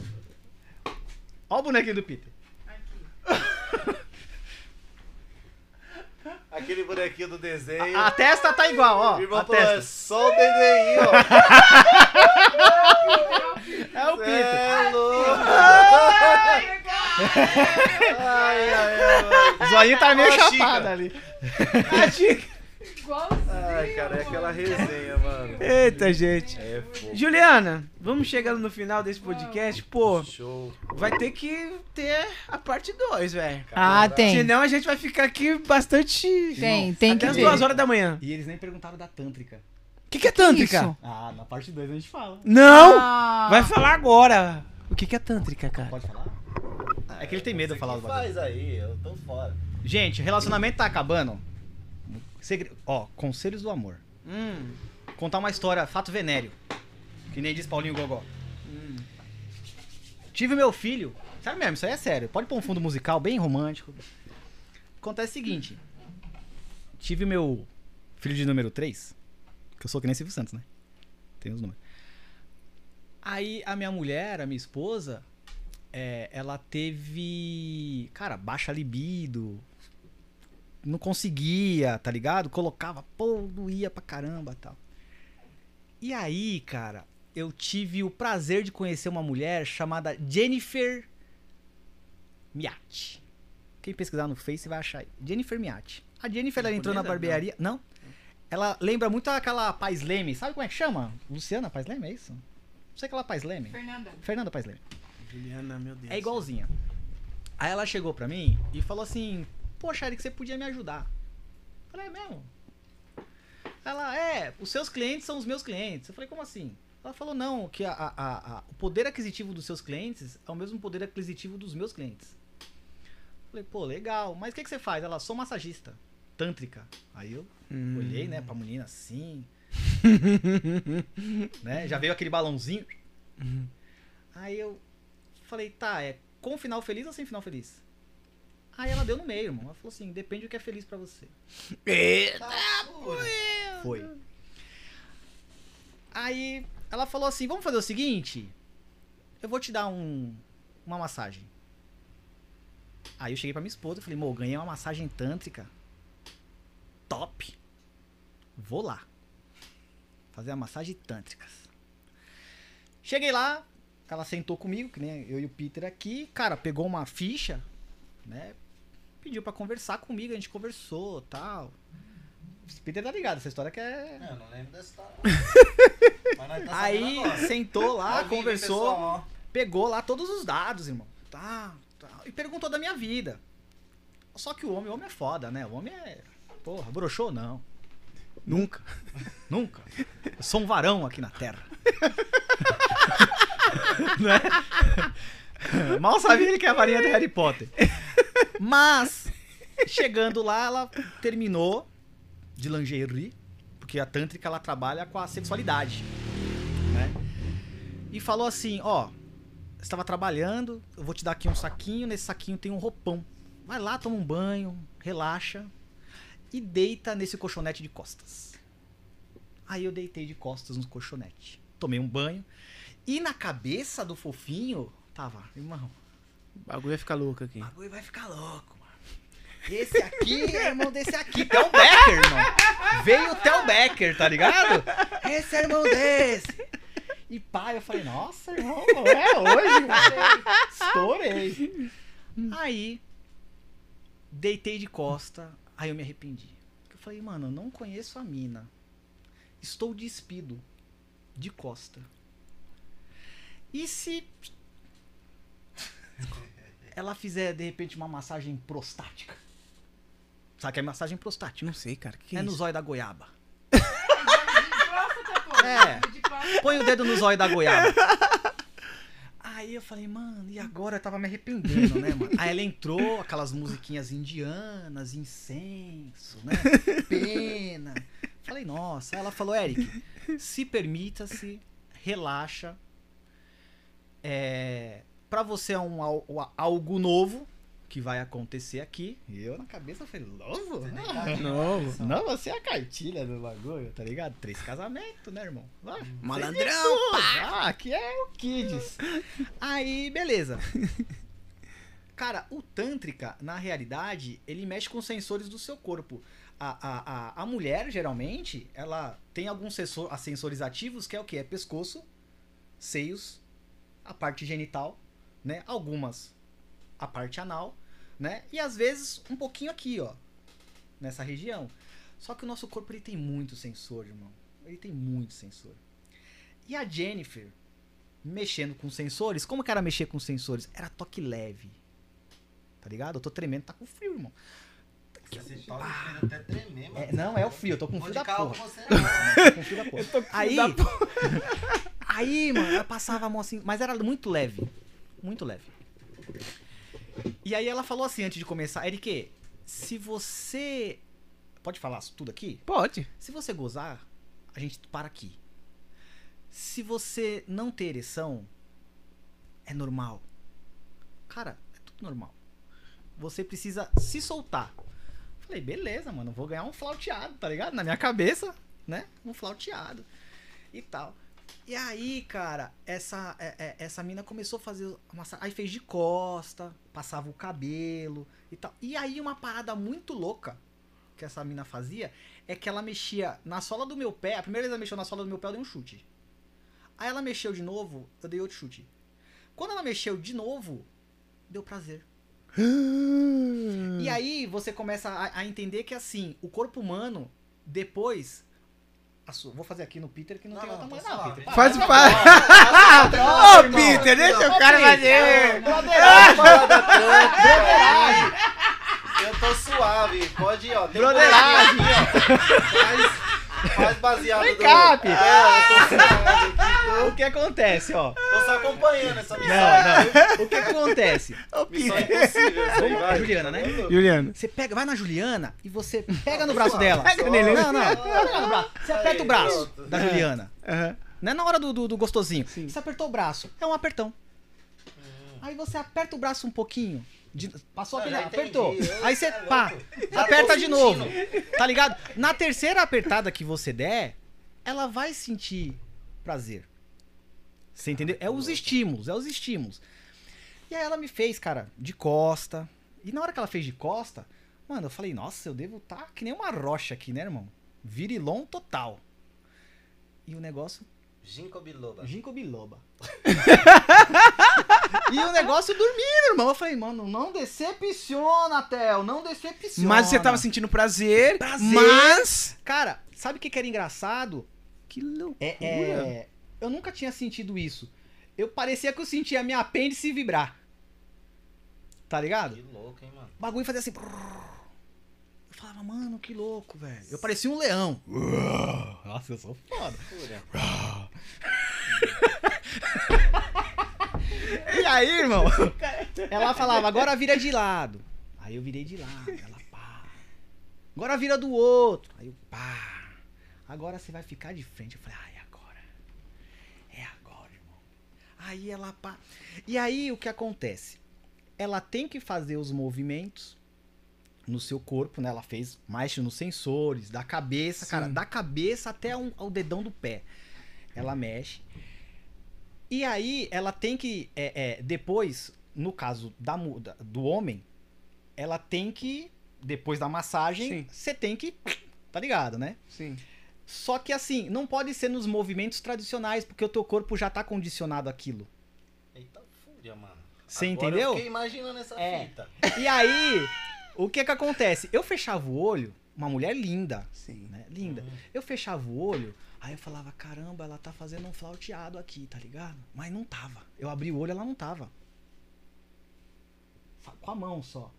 Ó o bonequinho do Peter. Aquele bonequinho do desenho. A testa tá igual, ó. Minha irmã A falou, é testa. só o desenho, ó. *laughs* É o Peter. É louco. *laughs* Ai, ai, ai, mano. O zoinho tá meio Ó, chapado ali. Igualzinho. Ai, cara, é aquela resenha, mano. Eita, gente. É. Juliana, vamos chegando no final desse podcast. Pô, Show. vai ter que ter a parte 2, velho. Ah, tem. Senão a gente vai ficar aqui bastante. Tem, tem Até que as duas horas da manhã. E eles nem perguntaram da Tântrica. O que, que é tântrica? Isso. Ah, na parte 2 a gente fala. Não! Ah. Vai falar agora. O que, que é tântrica, cara? Pode falar? É que ele tem medo de falar os Você bagulho. faz aí, eu tô fora. Gente, relacionamento tá acabando. Segre... Ó, conselhos do amor. Hum, Contar uma história, fato venéreo. Que nem diz Paulinho Gogó. hum. Tive meu filho. Sério mesmo, isso aí é sério. Pode pôr um fundo musical bem romântico. Acontece o seguinte. Tive meu filho de número 3. Que eu sou que nem Silvio Santos, né? Tem os números. Aí a minha mulher, a minha esposa, é, ela teve. Cara, baixa libido. Não conseguia, tá ligado? Colocava, pô, doía pra caramba tal. E aí, cara, eu tive o prazer de conhecer uma mulher chamada Jennifer Miatti. Quem pesquisar no Face vai achar aí. Jennifer Miatti. A Jennifer ela entrou na barbearia. Não. Ela lembra muito aquela Paz Leme. Sabe como é que chama? Luciana Paz Leme, é isso? Não sei aquela Paz Leme. Fernanda. Fernanda Paz Leme. Juliana, meu Deus. É igualzinha. Aí ela chegou pra mim e falou assim: Poxa, Eric, você podia me ajudar. Eu falei, é mesmo? Ela, é, os seus clientes são os meus clientes. Eu falei, como assim? Ela falou, não, que a, a- a- o poder aquisitivo dos seus clientes é o mesmo poder aquisitivo dos meus clientes. Eu falei, pô, legal. Mas o que, que você faz? Ela, sou massagista. Tântrica. Aí eu Hum. olhei, né, pra menina assim. *laughs* né? Já veio aquele balãozinho. Aí eu falei, tá, é com final feliz ou sem final feliz? Aí ela deu no meio, irmão. Ela falou assim, depende do que é feliz pra você. Eita. Foi. Aí ela falou assim, vamos fazer o seguinte, eu vou te dar um, uma massagem. Aí eu cheguei pra minha esposa e falei, amor, ganhei uma massagem tântrica. Top. Vou lá. Fazer a massagem tântricas. Cheguei lá, ela sentou comigo, que nem eu e o Peter aqui. Cara, pegou uma ficha, né? Pediu pra conversar comigo, a gente conversou tal. O Peter tá ligado, essa história que é. É, eu não lembro dessa história. *laughs* Mas tá Aí agora. sentou lá, conversou, pessoal, pegou lá todos os dados, irmão. Tá, tá. E perguntou da minha vida. Só que o homem, o homem é foda, né? O homem é. Porra, broxou não. Nunca. *laughs* Nunca. Eu sou um varão aqui na Terra. *laughs* né? *laughs* Mal sabia ele que é a varinha do Harry Potter. Mas, chegando lá, ela terminou de lingerie, porque a tântrica ela trabalha com a sexualidade, né? E falou assim, ó, você estava trabalhando, eu vou te dar aqui um saquinho, nesse saquinho tem um roupão. Vai lá, toma um banho, relaxa e deita nesse colchonete de costas. Aí eu deitei de costas no colchonete. Tomei um banho. E na cabeça do fofinho, tava, irmão, O bagulho vai ficar louco aqui. o bagulho vai ficar louco, mano. Esse aqui *laughs* é irmão desse aqui. Theo Becker, irmão. Veio o Theo Becker, tá ligado? Esse é irmão desse. E pai, eu falei, nossa, irmão, é hoje, mano. Estourei. Aí, deitei de costa, aí eu me arrependi. Eu falei, mano, eu não conheço a mina. Estou despido. De costa. E se ela fizer, de repente, uma massagem prostática? Sabe que é massagem prostática? Não sei, cara. Que é é no zóio da goiaba. É. Põe o dedo no zóio da goiaba. Aí eu falei, mano, e agora? Eu tava me arrependendo, né, mano? Aí ela entrou, aquelas musiquinhas indianas, incenso, né? Pena. Falei, nossa. Aí ela falou, Eric, se permita-se, relaxa. É, pra você é um al- algo novo que vai acontecer aqui. E eu na cabeça falei, novo? Novo. Não, você é a cartilha do bagulho, tá ligado? Três casamentos, né, irmão? Vai, Malandrão, Ah, aqui é o Kids. *laughs* Aí, beleza. Cara, o Tântrica, na realidade, ele mexe com os sensores do seu corpo. A, a, a, a mulher, geralmente, ela tem alguns sensor, sensores ativos, que é o que? É pescoço, seios, a parte genital, né? Algumas a parte anal, né? E às vezes um pouquinho aqui, ó, nessa região. Só que o nosso corpo ele tem muito sensor, irmão. Ele tem muito sensor. E a Jennifer, mexendo com sensores, como que era mexer com sensores? Era toque leve. Tá ligado? Eu tô tremendo, tá com frio, irmão. Esse toque fez até tremer, mano. É, não, é o frio, eu tô com frio da porra. você, *laughs* não. Tô com frio da porra. Aí, da aí, *laughs* mano, ela passava a mão assim, mas era muito leve. Muito leve. E aí ela falou assim antes de começar, Eric, se você. Pode falar tudo aqui? Pode. Se você gozar, a gente para aqui. Se você não ter ereção, é normal. Cara, é tudo normal. Você precisa se soltar. Falei, beleza, mano, vou ganhar um flauteado, tá ligado? Na minha cabeça, né? Um flauteado e tal. E aí, cara, essa, é- é- essa mina começou a fazer a massa... Aí fez de costa, passava o cabelo e tal. E aí, uma parada muito louca que essa mina fazia é que ela mexia na sola do meu pé. A primeira vez ela mexeu na sola do meu pé, eu dei um chute. Aí ela mexeu de novo, eu dei outro chute. Quando ela mexeu de novo, deu prazer. *gasps* E aí você começa a, a entender que assim, o corpo humano, depois. Vou fazer aqui no Peter que não, Não, tem não, outra tá mãe, não, suave. Peter. Faz Tá o pai. Ô, Peter, deixa o cara fazer. Tântrica, Eu tô suave, pode ir, ó. Um Broderagem. Faz, faz baseado Vem do... cá, Peter. É, eu tô suave O que acontece, ó? tô, só acompanhando essa missão. Não, não. O que acontece? Ô, Missão impossível, aí, Vamos- vai. Juliana, né? Juliano. Você pega, vai na Juliana e você pega no braço dela. Pega nele. Não, não. Pega no braço. Você aperta o braço da Juliana. Aham. Não é na hora do, do, do gostosinho. Sim. Você apertou o braço. É um apertão. Aí você aperta o braço um pouquinho. de- passou Ah, aquele. já entendi. Apertou. Eu- Aí você, é pá. Já aperta de novo. Tá ligado? Na terceira apertada que você der, ela vai sentir prazer. Você entendeu? É os estímulos, é os estímulos. E aí ela me fez, cara, de costa. E na hora que ela fez de costa, mano, eu falei, nossa, eu devo estar que nem uma rocha aqui, né, irmão? Virilon total. E o negócio Ginkgo biloba. Ginkgo biloba. *laughs* e o negócio dormindo, irmão. Eu falei, mano, não decepciona, Theo, não decepciona. Mas você tava sentindo prazer, Prazer. mas... Cara, sabe o que, que era engraçado? Que loucura. É, é, eu nunca tinha sentido isso. Eu parecia que eu sentia a minha apêndice vibrar. Tá ligado? Que louco, hein, mano. O bagulho fazia assim. Eu falava, mano, que louco, velho. Eu parecia um leão. *laughs* Nossa, eu sou foda. *laughs* E aí, irmão? Ela falava, agora vira de lado. Aí eu virei de lado. Ela, pá. Agora vira do outro. Aí eu, pá. Agora você vai ficar de frente. Eu falei, ai, agora. É agora, irmão. Aí ela, pá. E aí o que acontece? Ela tem que fazer os movimentos no seu corpo, né? Ela fez mais nos sensores, da cabeça, cara, Sim. da cabeça até um, ao dedão do pé. Ela mexe. E aí ela tem que, é, é, depois, no caso da, do homem, ela tem que, depois da massagem, você tem que, tá ligado, né? Sim. Só que assim, não pode ser nos movimentos tradicionais, porque o teu corpo já tá condicionado àquilo. Eita fúria, mano. Você Agora entendeu? Eu fiquei imaginando essa É. fita. E aí, o que que acontece? Eu fechava o olho, uma mulher linda, Sim. né? Linda. Eu fechava o olho, aí eu falava, caramba, ela tá fazendo um flauteado aqui, tá ligado? Mas não tava. Eu abri o olho, ela não tava. Com a mão só.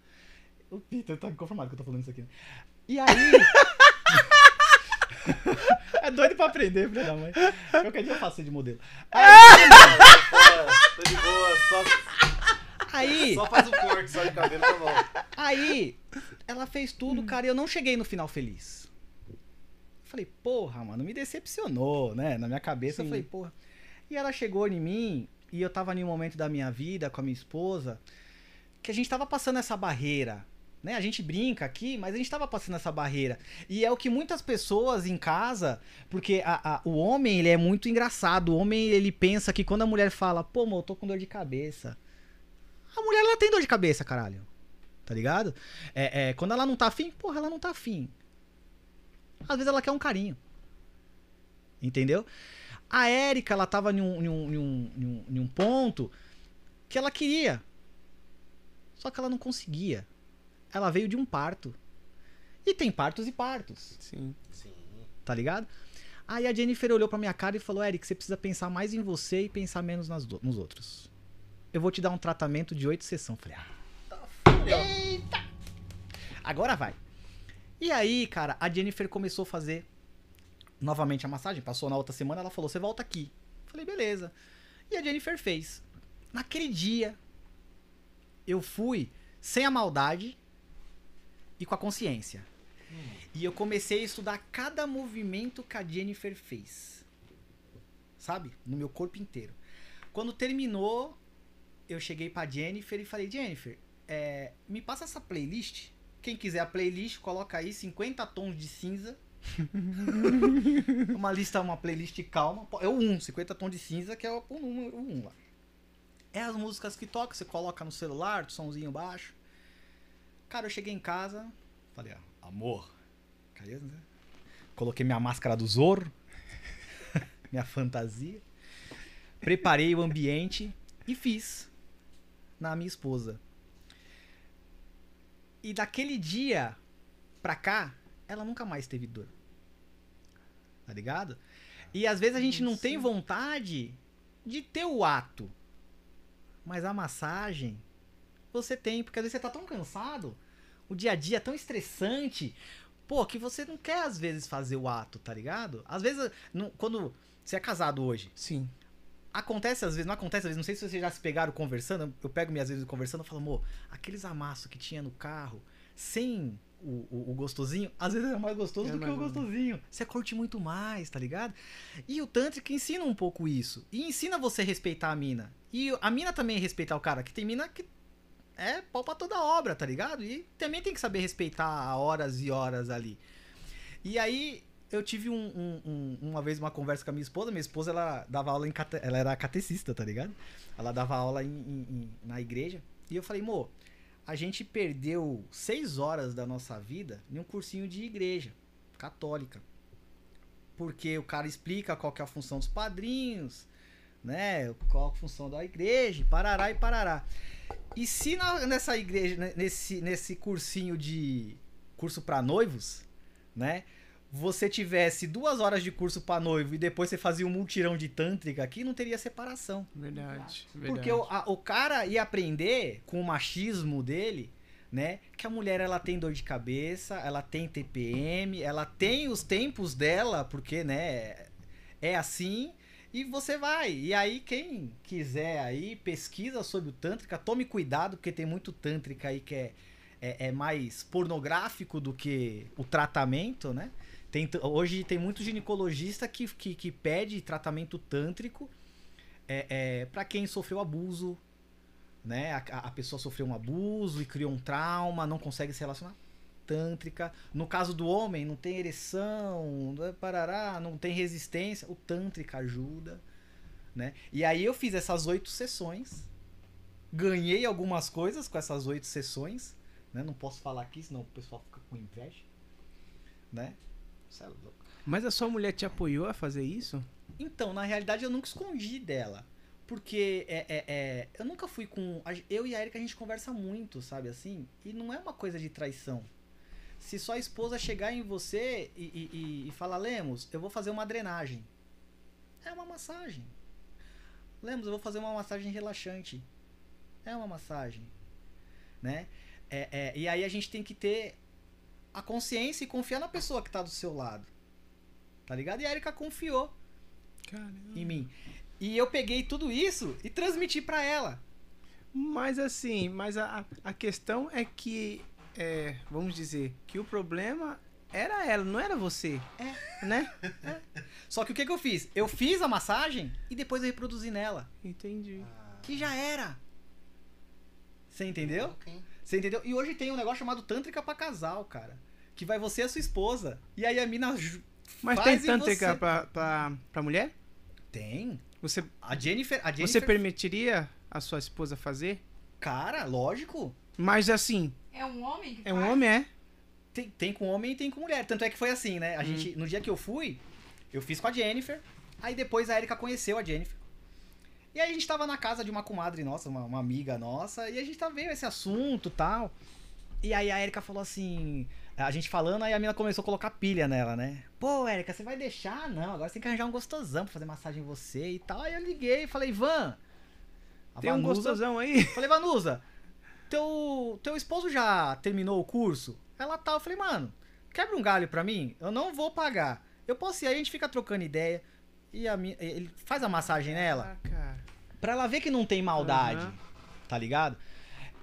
O Peter tá inconformado que eu tô falando isso aqui. né? E aí. *laughs* é doido pra aprender, filho da mãe. Qualquer dia eu faço de modelo. *laughs* Tô de boa, só, Aí. *laughs* só faz o corte, só de cabelo tá bom. Aí, ela fez tudo, cara, e eu não cheguei no final feliz. Falei, porra, mano, me decepcionou, né? Na minha cabeça, eu Sim. falei, porra. E ela chegou em mim, e eu tava em um momento da minha vida com a minha esposa, que a gente tava passando essa barreira. Né? A gente brinca aqui, mas a gente tava passando essa barreira. E é o que muitas pessoas em casa, porque a- a- o homem, ele é muito engraçado. O homem, ele pensa que quando a mulher fala, pô, amor, eu tô com dor de cabeça. A mulher, ela tem dor de cabeça, caralho. Tá ligado? É, é, quando ela não tá afim, porra, ela não tá afim. Às vezes ela quer um carinho. Entendeu? A Érica, ela tava em um, em um, em um, em um ponto que ela queria. Só que ela não conseguia. Ela veio de um parto. E tem partos e partos, Sim. Sim. tá ligado? Aí a Jennifer olhou pra minha cara e falou: Eric, você precisa pensar mais em você e pensar menos nas do- nos outros. Eu vou te dar um tratamento de oito sessões. Falei, ah, Tá. Eita! Agora vai. E aí, cara, a Jennifer começou a fazer novamente a massagem. Passou na outra semana, ela falou: Você volta aqui. Falei, beleza. E a Jennifer fez. Naquele dia, eu fui sem a maldade e com a consciência. E eu comecei a estudar cada movimento que a Jennifer fez. Sabe? No meu corpo inteiro. Quando terminou, eu cheguei pra Jennifer e falei: Jennifer, é, me passa essa playlist. Quem quiser a playlist, coloca aí 50 tons de cinza. *laughs* uma lista, uma playlist calma. É o 1, 50 tons de cinza, que é o número 1 lá. É as músicas que toca, você coloca no celular, somzinho baixo. Cara, eu cheguei em casa, falei, ó, amor. Né? Coloquei minha máscara do Zorro, *laughs* minha fantasia. Preparei o ambiente e fiz na minha esposa. E daquele dia pra cá, ela nunca mais teve dor. Tá ligado? E às vezes a gente não tem vontade de ter o ato. Mas a massagem, você tem, porque às vezes você tá tão cansado, o dia a dia é tão estressante, pô, que você não quer às vezes fazer o ato, tá ligado? Às vezes, não- quando você é casado hoje, Sim. Acontece às vezes, não acontece às vezes, não sei se vocês já se pegaram conversando, eu pego minhas vezes conversando e falo, amor, aqueles amassos que tinha no carro, sem o, o, o gostosinho, às vezes é mais gostoso É do que mais o gostosinho. Você curte muito mais, tá ligado? E o Tantric ensina um pouco isso. E ensina você a respeitar a mina. E a mina também respeitar o cara, que tem mina que é pau pra toda obra, tá ligado? E também tem que saber respeitar horas e horas ali. E aí, eu tive um- um- um- uma vez uma conversa com a minha esposa. Minha esposa, ela dava aula em cate... ela era catecista, tá ligado? Ela dava aula em- em- em- na igreja. E eu falei, mo, a gente perdeu seis horas da nossa vida em um cursinho de igreja católica. Porque o cara explica qual que é a função dos padrinhos, né? Qual a função da igreja, e parará e parará. E se na- nessa igreja, né, nesse, nesse cursinho de curso para noivos, né? Você tivesse duas horas de curso para noivo e depois você fazia um multirão de tântrica aqui, não teria separação. Verdade. verdade. Porque o, a- o cara ia aprender com o machismo dele, né? Que a mulher ela tem dor de cabeça, ela tem TPM, ela tem os tempos dela, porque, né, é assim. E você vai. E aí, quem quiser aí, pesquisa sobre o Tântrica, tome cuidado, porque tem muito Tântrica aí que é, é, é mais pornográfico do que o tratamento, né? Tem, hoje tem muito ginecologista que, que, que pede tratamento tântrico é, é, para quem sofreu abuso, né? A, a pessoa sofreu um abuso e criou um trauma, não consegue se relacionar. Tântrica. No caso do homem, não tem ereção, não é parará, não tem resistência. O Tântrica ajuda, né? E aí eu fiz essas oito sessões, ganhei algumas coisas com essas oito sessões, né? Não posso falar aqui, senão o pessoal fica com inveja, né? É louco. Mas a sua mulher te apoiou a fazer isso? Então, na realidade, eu nunca escondi dela. Porque é, é, é, eu nunca fui com. Eu e a Erika a gente conversa muito, sabe assim? E não é uma coisa de traição. Se sua esposa chegar em você e, e, e- falar, Lemos, eu vou fazer uma drenagem. É uma massagem. Lemos, eu vou fazer uma massagem relaxante. É uma massagem. Né? É, é, e aí a gente tem que ter a consciência e confiar na pessoa que tá do seu lado. Tá ligado? E a Erika confiou Caramba. em mim. E eu peguei tudo isso e transmiti pra ela. Mas assim, mas a, a questão é que, é, vamos dizer, que o problema era ela, não era você. É. Né? *laughs* Só que o que, que eu fiz? Eu fiz a massagem e depois eu reproduzi nela. Entendi. Que já era. Você entendeu? Ok. Você entendeu? E hoje tem um negócio chamado Tântrica pra casal, cara. Que vai você e a sua esposa. E aí a mina. Mas faz tem em tântrica você. pra, pra, pra mulher? Tem. Você, A Jennifer. A Jennifer você permitiria a sua esposa fazer? Cara, lógico. Mas assim, É um homem que é um homem, é? Tem, tem com homem e tem com mulher. Tanto é que foi assim, né? Hum. A gente, no dia que eu fui, eu fiz com a Jennifer. Aí depois a Erika conheceu a Jennifer. E aí a gente tava na casa de uma comadre nossa, uma, uma amiga nossa, e a gente tava vendo esse assunto e tal. E aí a Erika falou assim. A gente falando, aí a mina começou a colocar pilha nela, né? Pô, Erika, você vai deixar? Não, agora você tem que arranjar um gostosão pra fazer massagem em você e tal. Aí eu liguei e falei, Ivan. a Tem um Vanusa- gostosão aí? Falei, Vanusa, teu, teu esposo já terminou o curso? Ela tá. Eu falei, mano, quebra um galho pra mim? Eu não vou pagar. Eu posso ir aí, a gente fica trocando ideia. E a minha, ele faz a massagem nela. Ah, cara. Pra ela ver que não tem maldade. Aham. Tá ligado?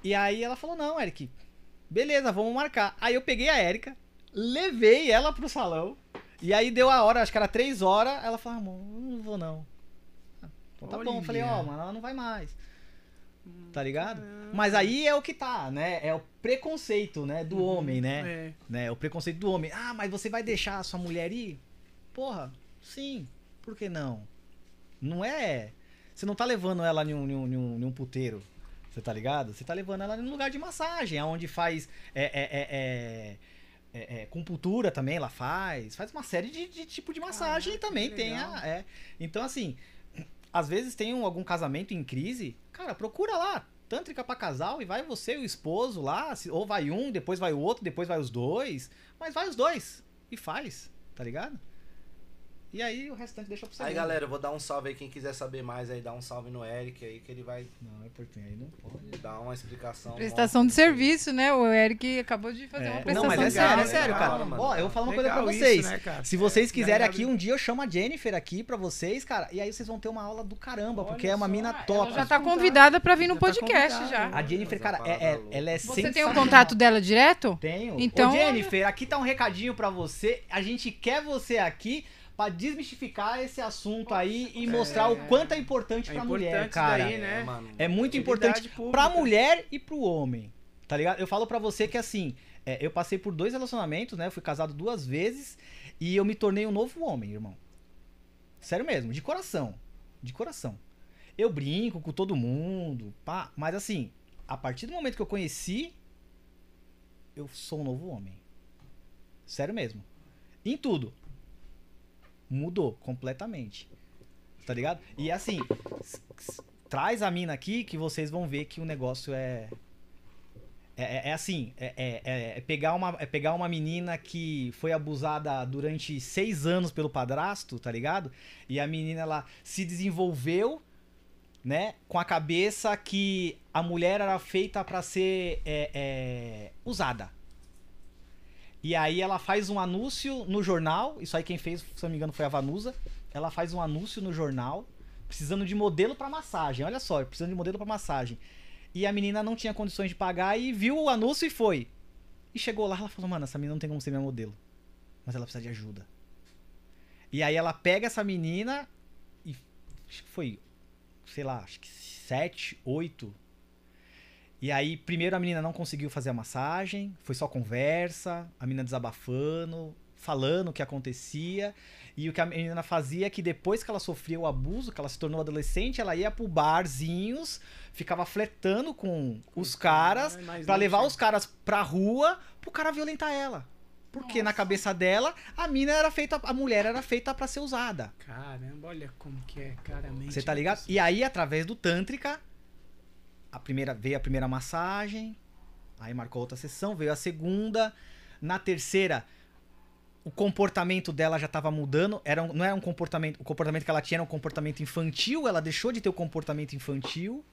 E aí ela falou, não, Eric, beleza, vamos marcar. Aí eu peguei a Erika, levei ela pro salão. E aí deu a hora, acho que era três horas. Ela falou, amor, não vou não. Ah, Então tá bom. Eu falei, ó, Olha. mano, ela não vai mais. Tá ligado? Mas aí é o que tá, né? É o preconceito, né? Do homem, né? É. né? O preconceito do homem. Ah, mas você vai deixar a sua mulher ir? Porra, sim. Por que não? Não é. Você não tá levando ela em um, em um, em um, um puteiro. Você tá ligado? Você tá levando ela num lugar de massagem, onde faz. É, é, é, é, é, é, compultura também ela faz. Faz uma série de, de tipo de massagem Caraca, e também tem a. É. Então, assim, às vezes tem um- algum casamento em crise. Cara, procura lá. Tântrica pra casal e vai você e o esposo lá. Ou vai um, depois vai o outro, depois vai os dois. Mas vai os dois. E faz, tá ligado? E aí o restante deixa pra você. Aí galera, eu vou dar um salve aí, quem quiser saber mais aí, dá um salve no Eric aí, que ele vai Não, é porque aí não pode. dar uma explicação. Prestação de serviço, né? O Eric acabou de fazer É. uma Não, prestação mas é de sério, é serviço. sério, Legal, cara. mano. Ó, eu vou falar uma coisa pra Legal vocês. isso, né, cara? Se vocês É, quiserem aqui, um dia eu chamo a Jennifer aqui pra vocês, cara. E aí vocês vão ter uma aula do caramba, porque Olha é uma só, mina Ela top. já tá convidada pra vir no Já tá podcast convidada. já. A Jennifer, cara, é, é- ela é Você tem o sensacional. contato dela direto? Tenho. Então- Ô, Jennifer, aqui tá um recadinho pra você. A gente quer você aqui pra desmistificar esse assunto aí e mostrar o quanto é importante É pra importante mulher, cara. daí, né? mano. É muito importante pública. pra mulher e pro homem. Tá ligado? Eu falo pra você que assim, é, eu passei por dois relacionamentos, né? Eu fui casado duas vezes e eu me tornei um novo homem, irmão. Sério mesmo, de coração. De coração. Eu brinco com todo mundo, pá, mas assim, a partir do momento que eu conheci, eu sou um novo homem. Sério mesmo. Em tudo. Mudou completamente. Tá ligado? E assim, traz a mina aqui que vocês vão ver que o negócio é. É, é- é assim, é, é- é- é pegar uma, é pegar uma menina que foi abusada durante seis anos pelo padrasto, tá ligado? E a menina ela se desenvolveu né? Com a cabeça que a mulher era feita pra ser usada. E aí ela faz um anúncio no jornal. Isso aí quem fez, se não me engano, foi a Vanusa. Ela faz um anúncio no jornal, precisando de modelo pra massagem. Olha só, precisando de modelo pra massagem. E a menina não tinha condições de pagar e viu o anúncio e foi. E chegou lá, ela falou: Mano, essa menina não tem como ser minha modelo. Mas ela precisa de ajuda. E aí ela pega essa menina e acho que foi, sei lá, acho que sete, oito. E aí, primeiro a menina não conseguiu fazer a massagem, foi só conversa, a menina desabafando, falando o que acontecia. E o que a menina fazia é que depois que ela sofria o abuso, que ela se tornou adolescente, ela ia pro barzinhos, ficava flertando com os caras, pra não levar os caras pra rua pro cara violentar ela. Porque na cabeça dela, a mina era feita, a mulher era feita pra ser usada. Caramba, olha como que é, claramente. Você tá ligado? E aí, através do Tântrica, a primeira, veio a primeira massagem, aí marcou outra sessão, veio a segunda. Na terceira, o comportamento dela já tava mudando. Era um- não era um comportamento. O comportamento que ela tinha era um comportamento infantil. Ela deixou de ter o comportamento infantil.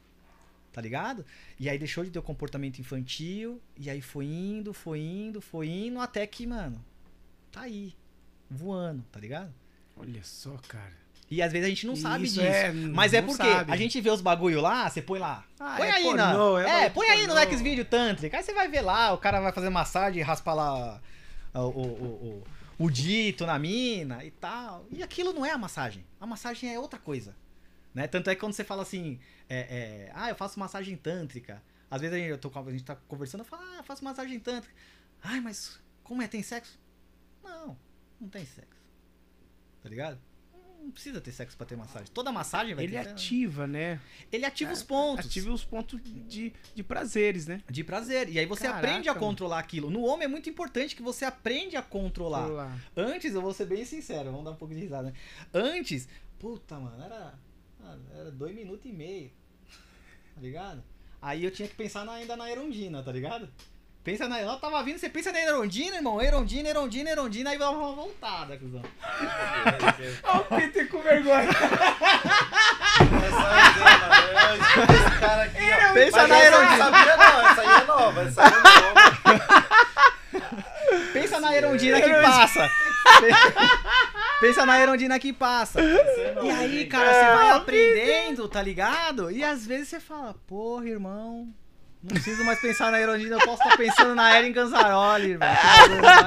Tá ligado? E aí deixou de ter o comportamento infantil. E aí foi indo, foi indo, foi indo, até que, mano, tá aí. Voando, tá ligado? Olha só, cara. E às vezes a gente não sabe Isso disso. é, Mas é porque sabe. a gente vê os bagulho lá, você põe lá. Ah, põe é aí pornô, na. é É, põe aí no pornô. Xvideo Tantric. Aí você vai ver lá, o cara vai fazer massagem, raspa lá o, o, o, o, o dito na mina e tal. E aquilo não é a massagem. A massagem é outra coisa. Né? Tanto é que quando você fala assim, é, é, ah, eu faço massagem tântrica. Às vezes a gente, eu tô, com- a gente tá conversando, eu falo, ah, eu faço massagem tântrica. Ai, mas como é? Tem sexo? Não, não tem sexo. Tá ligado? Não precisa ter sexo pra ter massagem. Toda massagem vai Ele ter. ativa, né? Ele ativa os pontos Ativa os pontos de, de prazeres, né? de prazer. E aí você Caraca, aprende a controlar aquilo. No homem é muito importante que você aprende a controlar. Lá. Antes, eu vou ser bem sincero, vamos dar um pouco de risada, né? Antes, puta, mano, era, era dois minutos e meio. Tá ligado? Aí eu tinha que pensar na- ainda na Erondina, tá ligado? Pensa na. Ela tava vindo, você pensa na Erondina, irmão. Erondina, Erondina, Erondina, aí dá uma voltada, cuzão. Olha o Peter com vergonha. Essa é a ideia, mano. Eu- Esse cara aqui, ó. Pensa na Erondina. sabia, não. Essa aí é nova. Essa aí é nova. Pensa na Erondina que passa. Pensa na Erondina que passa. É E aí, cara, você vai aprendendo, tá ligado? E às vezes você fala, porra, irmão, não preciso mais pensar na Erondina, eu posso estar pensando na Eren Ganzaroli,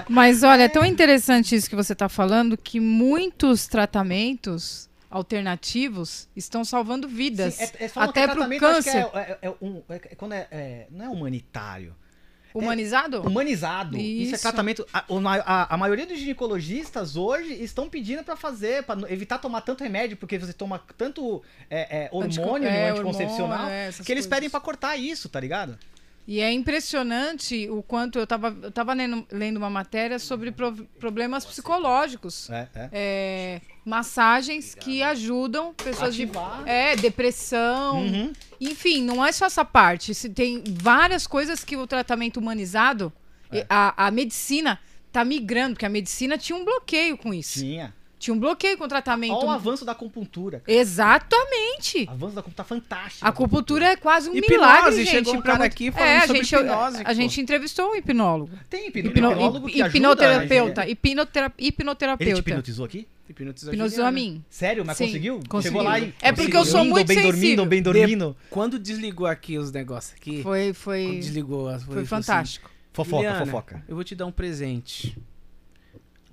Mas olha, é tão interessante isso que você está falando que muitos tratamentos alternativos estão salvando vidas. Sim, é- é- até é tratamento, acho que câncer. É, é- é um- é- é quando é, é- não é humanitário. Humanizado? Humanizado. Isso, é Isso. tratamento. A, a- a maioria dos ginecologistas hoje estão pedindo pra fazer, pra evitar tomar tanto remédio, porque você toma tanto é, é, Antico- hormônio é, no anticoncepcional, hormônio, é, que eles coisas. pedem pra cortar isso, tá ligado? E é impressionante o quanto eu estava eu tava lendo, lendo uma matéria sobre pro- problemas psicológicos. É, é. É, massagens que ajudam pessoas Ativar. de é, depressão. Uhum. Enfim, não é só essa parte. Se tem várias coisas que o tratamento humanizado, É. a, a medicina tá migrando, porque a medicina tinha um bloqueio com isso. Tinha. Tinha um bloqueio com o tratamento. Olha o avanço da acupuntura. cara. Exatamente. O avanço da acupuntura tá fantástico. A acupuntura é quase um Hipnose, milagre, gente. um pra cara muito- aqui falando é, a sobre gente, hipnose, A pô. gente entrevistou um hipnólogo. Tem hipno- Hipno- hipnólogo que hip- ajuda, hipnoterapeuta. hipnotera- Ele te hipnoterapeuta. hipnotizou aqui? Hipnotizou, Hipnotizou a mim. Sério? Mas Sim, conseguiu? conseguiu. Chegou lá e... É porque eu sou Dormindo, muito bem dormindo, sensível. bem dormindo. Quando desligou aqui os negócios aqui, Foi, quando foi, desligou, as- foi falou assim, fantástico. Fofoca, Juliana, fofoca. Eu vou te dar um presente.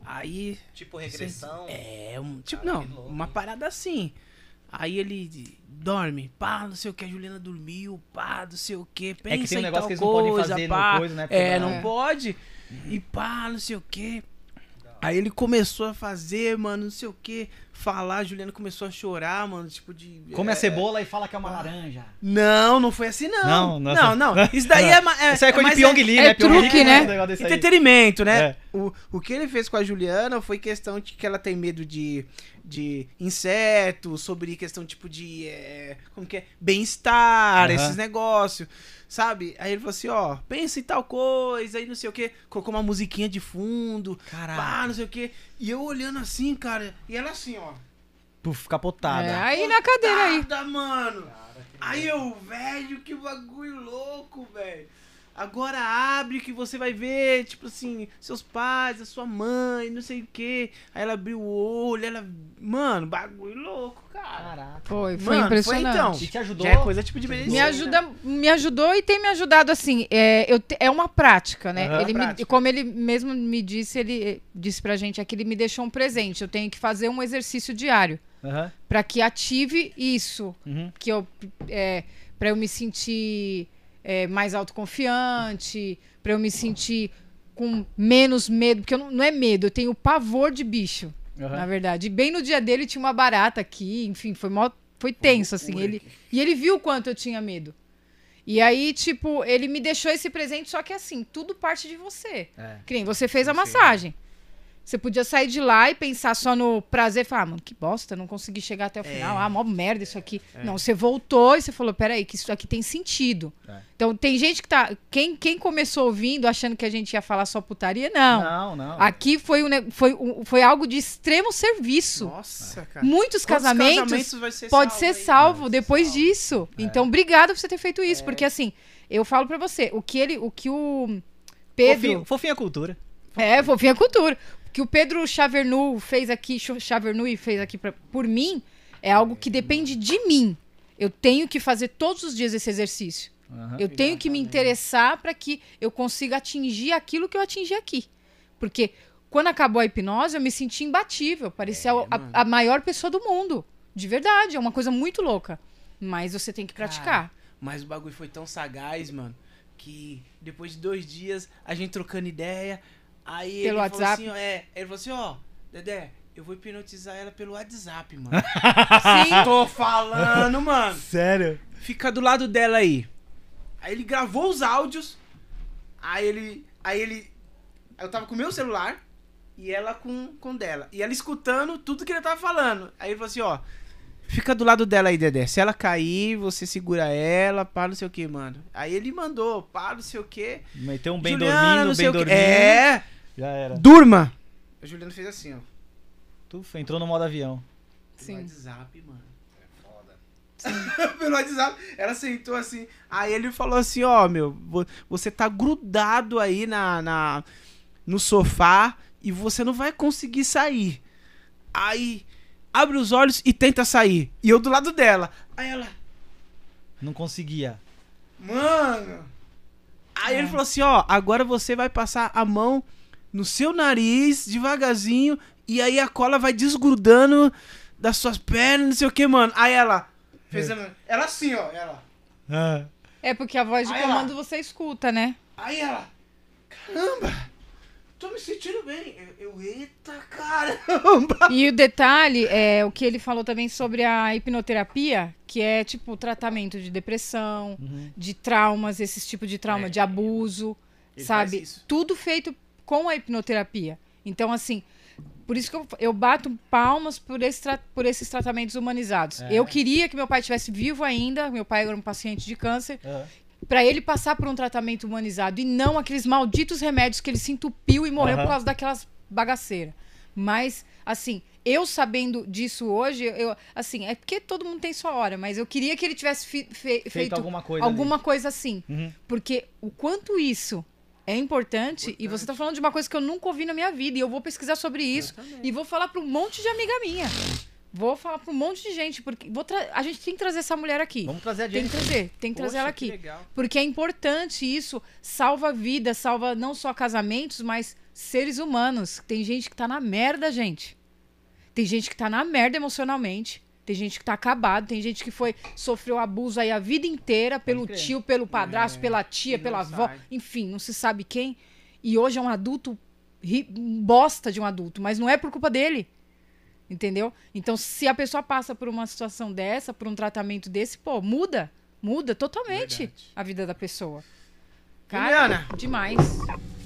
Aí, Tipo regressão. é, um, tipo, Cara, não, uma parada assim. Aí ele dorme, pá, não sei o que, a Juliana dormiu, pá, não sei o que, pensa É que tem um em negócio tal que eles não podem coisa, fazer pá. coisa, né? É, não pode. E pá, não sei o que. Aí ele começou a fazer, mano, não sei o que, falar, a Juliana começou a chorar, mano, tipo de... Come a é, cebola e fala que é uma laranja. Não, não foi assim, não. Não, Não, não, não. *laughs* Isso daí é, é, Isso aí é coisa de Pyong Lee, é né? Lee truque, que né? um desse aí. entretenimento, né? É. O, o que ele fez com a Juliana foi questão de que ela tem medo de, de insetos, sobre questão tipo de. é, como que é? Bem-estar, Aham. esses negócios. Sabe? Aí ele falou assim: ó, pensa em tal coisa, aí não sei o que. Colocou uma musiquinha de fundo. Caraca. Pá, não sei o que. E eu olhando assim, cara. E ela assim, ó. Puf, capotada. É, aí na cadeira aí. Mano. Aí eu, velho, que bagulho louco, velho. Agora abre que você vai ver, tipo assim, seus pais, a sua mãe, não sei o quê. Aí ela abriu o olho, ela. Mano, bagulho louco, cara. Caraca. Foi, foi Mano, impressionante. então. E te ajudou? Já é coisa tipo de beleza. Me ajuda, me ajudou e tem me ajudado assim. É, eu é uma prática, né? Aham. ele me- Prática. como ele mesmo me disse, ele eh, disse pra gente aqui, ele me deixou um presente. Eu tenho que fazer um exercício diário Aham. pra que ative isso, Uhum. que eu é, para eu me sentir é, mais autoconfiante, pra eu me sentir com menos medo, porque não, não é medo, eu tenho pavor de bicho, Aham. na verdade. E bem no dia dele tinha uma barata aqui, enfim, foi mó, foi tenso assim. Ele e ele viu o quanto eu tinha medo. E aí, tipo, ele me deixou esse presente, só que assim, tudo parte de você. É. Que nem você fez a Sim. Você podia sair de lá e pensar só no prazer e falar, ah, mano, que bosta, não consegui chegar até o final. Ah, mó merda isso aqui. Não, você voltou e você falou, peraí, que isso aqui tem sentido. É. Então, tem gente que tá... Quem, quem começou ouvindo achando que a gente ia falar só putaria, não. Não, não. Aqui foi, um, foi, um- foi algo de extremo serviço. Nossa, cara. Muitos Quantos casamentos vai ser pode salvo ser aí? salvo ser depois salvo. disso. Então, obrigado por você ter feito isso, porque assim, eu falo pra você, o que ele, o que o Pedro, Fofinha, fofinha cultura. é, fofinha cultura, que o Pedro Chavernu fez aqui, Chavernui fez aqui pra, por mim, é algo que depende de mim. Eu tenho que fazer todos os dias esse exercício. Aham. Eu tenho que me interessar para que eu consiga atingir aquilo que eu atingi aqui. Porque quando acabou a hipnose, eu me senti imbatível. Parecia a- mano. a, a maior pessoa do mundo. De verdade. É uma coisa muito louca. Mas você tem que praticar. Mas o bagulho foi tão sagaz, mano, que depois de dois dias, a gente trocando ideia, aí Pelo ele falou WhatsApp? assim, ó, é, ele falou assim, ó, Dedé, eu vou hipnotizar ela pelo WhatsApp, mano. *laughs* Sim. Tô falando, mano. Sério? Fica do lado dela aí. Aí ele gravou os áudios, aí ele, aí ele, eu tava com o meu celular e ela com com o dela. E ela escutando tudo que ele tava falando. Aí ele falou assim, ó, Fica do lado dela aí, Dedé. Se ela cair, você segura ela, pá, não sei o que, mano. Aí ele mandou, pá, não sei o que. Meteu um bem Juliana, dormindo, bem dormindo. É, Já era. durma. A Juliana fez assim, ó. Tu entrou no modo avião. Pelo Sim. WhatsApp, mano. É foda. *laughs* Pelo WhatsApp. Ela sentou assim. Aí ele falou assim, ó, meu, vo- você tá grudado aí na, na, no sofá e você não vai conseguir sair. Aí, abre os olhos e tenta sair. E eu do lado dela. Aí ela, Não conseguia. mano. Aí É. ele falou assim, ó, agora você vai passar a mão no seu nariz, devagarzinho, e aí a cola vai desgrudando das suas pernas, não sei o que, mano. Aí ela fez a- ela assim, ó, ela. Ah. É porque a voz de Aí comando lá. você escuta, né? Aí ela, caramba, tô me sentindo bem. Eu, eu eita, caramba. E o detalhe é o que ele falou também sobre a hipnoterapia, que é tipo o tratamento de depressão, Uhum. de traumas, esses tipos de trauma, É. de abuso, Ele sabe? Tudo feito com a hipnoterapia. Então, assim, por isso que eu, eu bato palmas por, esse por esses tratamentos humanizados. É. Eu queria que meu pai estivesse vivo ainda, meu pai era um paciente de câncer, Ah. Pra ele passar por um tratamento humanizado e não aqueles malditos remédios que ele se entupiu e morreu Aham. por causa daquelas bagaceiras. Mas, assim, eu sabendo disso hoje, eu, assim, é porque todo mundo tem sua hora, mas eu queria que ele tivesse fe- feito, alguma coisa alguma coisa assim. Uhum. Porque o quanto isso é importante, e você tá falando de uma coisa que eu nunca ouvi na minha vida, e eu vou pesquisar sobre isso e vou falar pra um monte de amiga minha. Vou falar pra um monte de gente, porque vou a gente tem que trazer essa mulher aqui. Vamos trazer a Tem que gente. trazer, tem que trazer Poxa, ela que aqui. legal. Porque é importante isso, salva vidas, salva não só casamentos, mas seres humanos. Tem gente que tá na merda, gente. Tem gente que tá na merda emocionalmente. Tem gente que tá acabado, tem gente que foi sofreu abuso aí a vida inteira pelo tio, pelo padrasto, É, pela tia, pela avó, sai. enfim, não se sabe quem. E hoje é um adulto ri- bosta de um adulto, mas não é por culpa dele. Entendeu? Então, se a pessoa passa por uma situação dessa, por um tratamento desse, pô, muda. Muda totalmente Verdade. a vida da pessoa. Cara, Juliana. demais.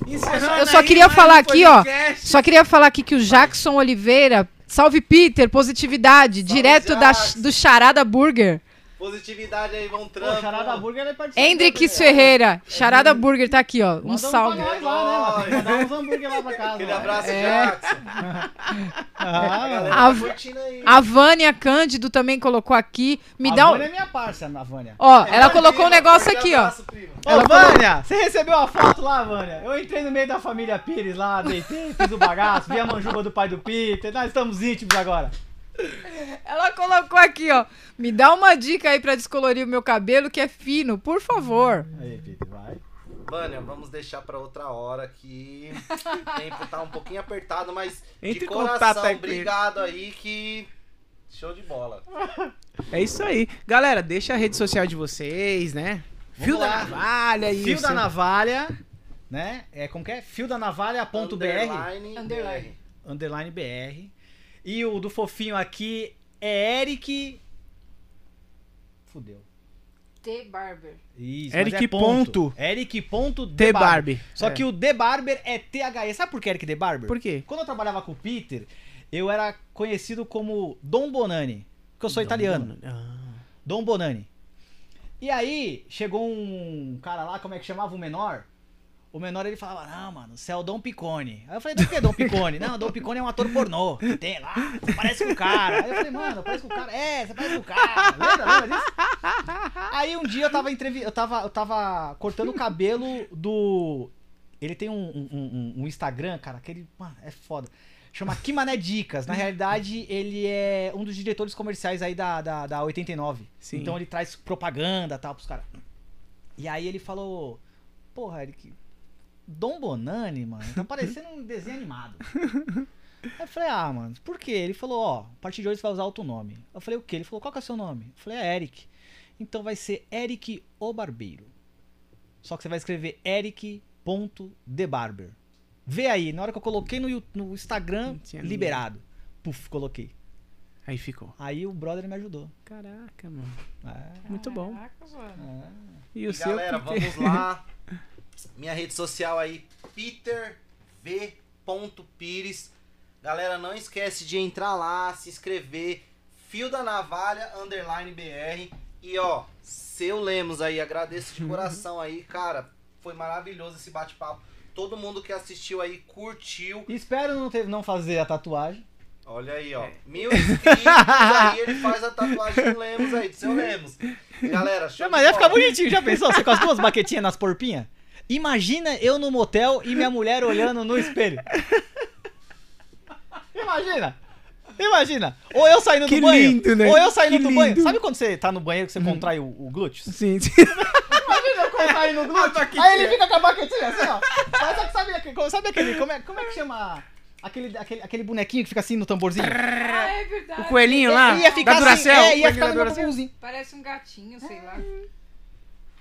Encerrando Eu só aí queria falar aqui, ó, podcast. Só queria falar aqui que o Jackson Oliveira, salve Peter, positividade, direto da, do Charada Burger. Positividade aí, vão Pô, trampo. Charada Burger vai participar. Hendrix Ferreira, Charada Burger tá aqui, ó. Um Manda salve. pra nós lá, né? Mandar uns hambúrguer lá pra casa. Aquele abraço, É. Jackson. *laughs* Ah, A galera A- tá. A Vânia Cândido também colocou aqui. Me a dá um. Vânia é minha parça, a Vânia. Ó, ela colocou um negócio aqui, ó. abraço, prima. Ô, Ela Vânia, você recebeu a foto lá, Vânia? Eu entrei no meio da família Pires lá, deitei, fiz o bagaço, vi a manjuba do pai do Peter, nós estamos íntimos agora. Ela colocou aqui, ó. Me dá uma dica aí pra descolorir o meu cabelo que é fino, por favor. Aí, Peter, vai. Vânia, vamos deixar pra outra hora que o tempo tá um pouquinho apertado, mas Entre de coração, obrigado aí que show de bola. É isso aí. Galera, deixa a rede social de vocês, né? Fio da lá. navalha e Fio o da navalha, né? É como que é? Fio da navalha.br, Underline, Underline. BR. underline BR. E o do fofinho aqui é Eric. Fudeu. T Barber. Isso, Eric é ponto. Eric ponto T The Barbie. Só É. que o The Barber é THE. Sabe por que Eric The Barber? Por quê? Quando eu trabalhava com o Peter, eu era conhecido como Dom Bonani. Porque eu sou italiano. Ah. Dom Bonani. E aí, chegou um cara lá, como é que chamava o menor? O menor ele falava, não, mano, você é o Dom Picone. Aí eu falei, do que é Dom Picone? não, Dom Picone é um ator pornô. que Tem lá, você parece com o cara. Aí eu falei, mano, parece com o cara. É, você parece com o cara. Lembra, lembra disso? Aí um dia eu tava, entrevi... eu tava, eu tava cortando o cabelo do. Ele tem um, um, um- um Instagram, cara, que ele. Mano, é foda. Chama Kimané Dicas. Na realidade, ele é um dos diretores comerciais aí da, da, da 89. Sim. Então ele traz propaganda e tal pros caras. E aí ele falou: Porra, Eric, Dom Bonani, mano, tá parecendo um desenho animado. Aí eu falei, ah, mano, por quê? Ele falou, ó, a partir de hoje você vai usar outro nome. Eu falei, o quê? Ele falou, qual que é o seu nome? Eu falei, é Eric. Então vai ser Eric o Barbeiro. Só que você vai escrever Eric.thebarber. Vê aí, na hora que eu coloquei no, no Instagram, liberado. Puf, coloquei. Aí ficou. Aí o brother me ajudou. Caraca, mano. É, Muito bom. Caraca, mano. é. E o E seu? galera, vamos lá. *laughs* Minha rede social aí, peterv.pires. Galera, não esquece de entrar lá, se inscrever. Fio da Navalha, underline BR. E ó, seu Lemos aí, agradeço de *laughs* coração aí, cara. Foi maravilhoso esse bate-papo. Todo mundo que assistiu aí curtiu. Espero não, ter, não fazer a tatuagem. Olha aí, ó. Mil inscritos aí, ele faz a tatuagem do Lemos aí, do seu Lemos. Galera, show mas ia ficar bonitinho, já pensou? Você com as duas baquetinhas nas porpinhas? Imagina eu no motel e minha mulher olhando no espelho. Imagina! Imagina! Ou eu saindo Que do banho. lindo, né? Ou eu saindo Que do banho. lindo. Sabe quando você tá no banheiro que você contrai o, o glúteos? Sim, sim. Imagina eu contrair no glúteo. baquetinha. Aí ele fica com a baquetinha assim, ó. Mas sabe, sabe, aquele- sabe aquele. Como é, como é que chama? Aquele, aquele, aquele bonequinho que fica assim no tamborzinho? Ah, é verdade. O coelhinho lá? ia ficar da assim, Duracell? é, ia ficar no. Parece um gatinho, sei lá.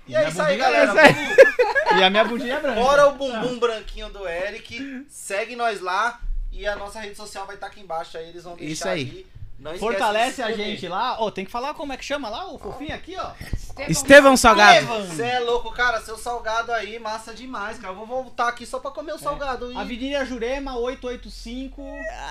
E é isso aí, galera. é *laughs* E a minha bundinha é branca. Fora o bumbum branquinho do Eric, segue nós lá e a nossa rede social vai estar aqui embaixo aí, eles vão deixar Isso aí. aí. Não Fortalece a gente lá. Ô, tem que falar como é que chama lá o fofinho aqui, ó. Estevão Salgado. Você é louco, cara, seu salgado aí, massa demais, cara. Eu vou voltar aqui só pra comer o salgado. E... Avenida Jurema 885,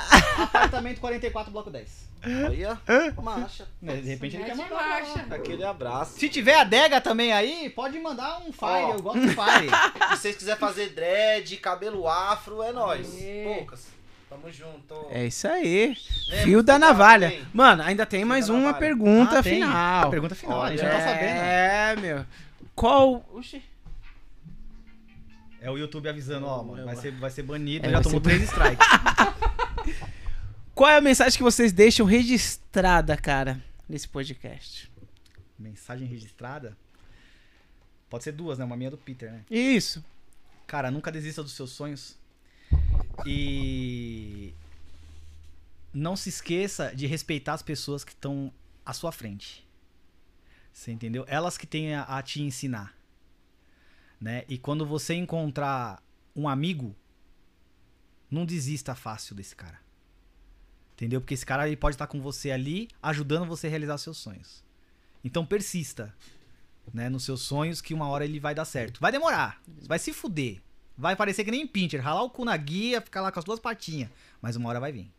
*laughs* apartamento 44, bloco 10. Olha, marcha. Né, De repente ele É quer mandar. marcha. Aquele abraço. Se tiver adega também aí, pode mandar um fire, Ó. eu gosto de fire. *laughs* Se vocês quiserem fazer dread, cabelo afro, é nóis. Aê. Poucas. Tamo junto. É isso aí. Lembra, Fio da navalha. Mano, ainda tem mais da uma navalha. pergunta Ah, tem. final. Pergunta final, a gente Olha, já tá sabendo. É, meu. Qual. Oxi. É o YouTube avisando, ó, mano, vai ser, vai ser banido, É, já vai tomou ser três strikes. *laughs* Qual é a mensagem que vocês deixam registrada, cara, nesse podcast? Mensagem registrada? Pode ser duas, né? Uma minha é do Peter, né? Isso. Cara, nunca desista dos seus sonhos. E não se esqueça de respeitar as pessoas que estão à sua frente. Você entendeu? Elas que têm a, a te ensinar. Né? E quando você encontrar um amigo, não desista fácil desse cara. Entendeu? Porque esse cara ele pode estar com você ali, ajudando você a realizar seus sonhos. Então persista, né, nos seus sonhos que uma hora ele vai dar certo. Vai demorar, vai se fuder. Vai parecer que nem Pinter, ralar o cu na guia, ficar lá com as duas patinhas, mas uma hora vai vir.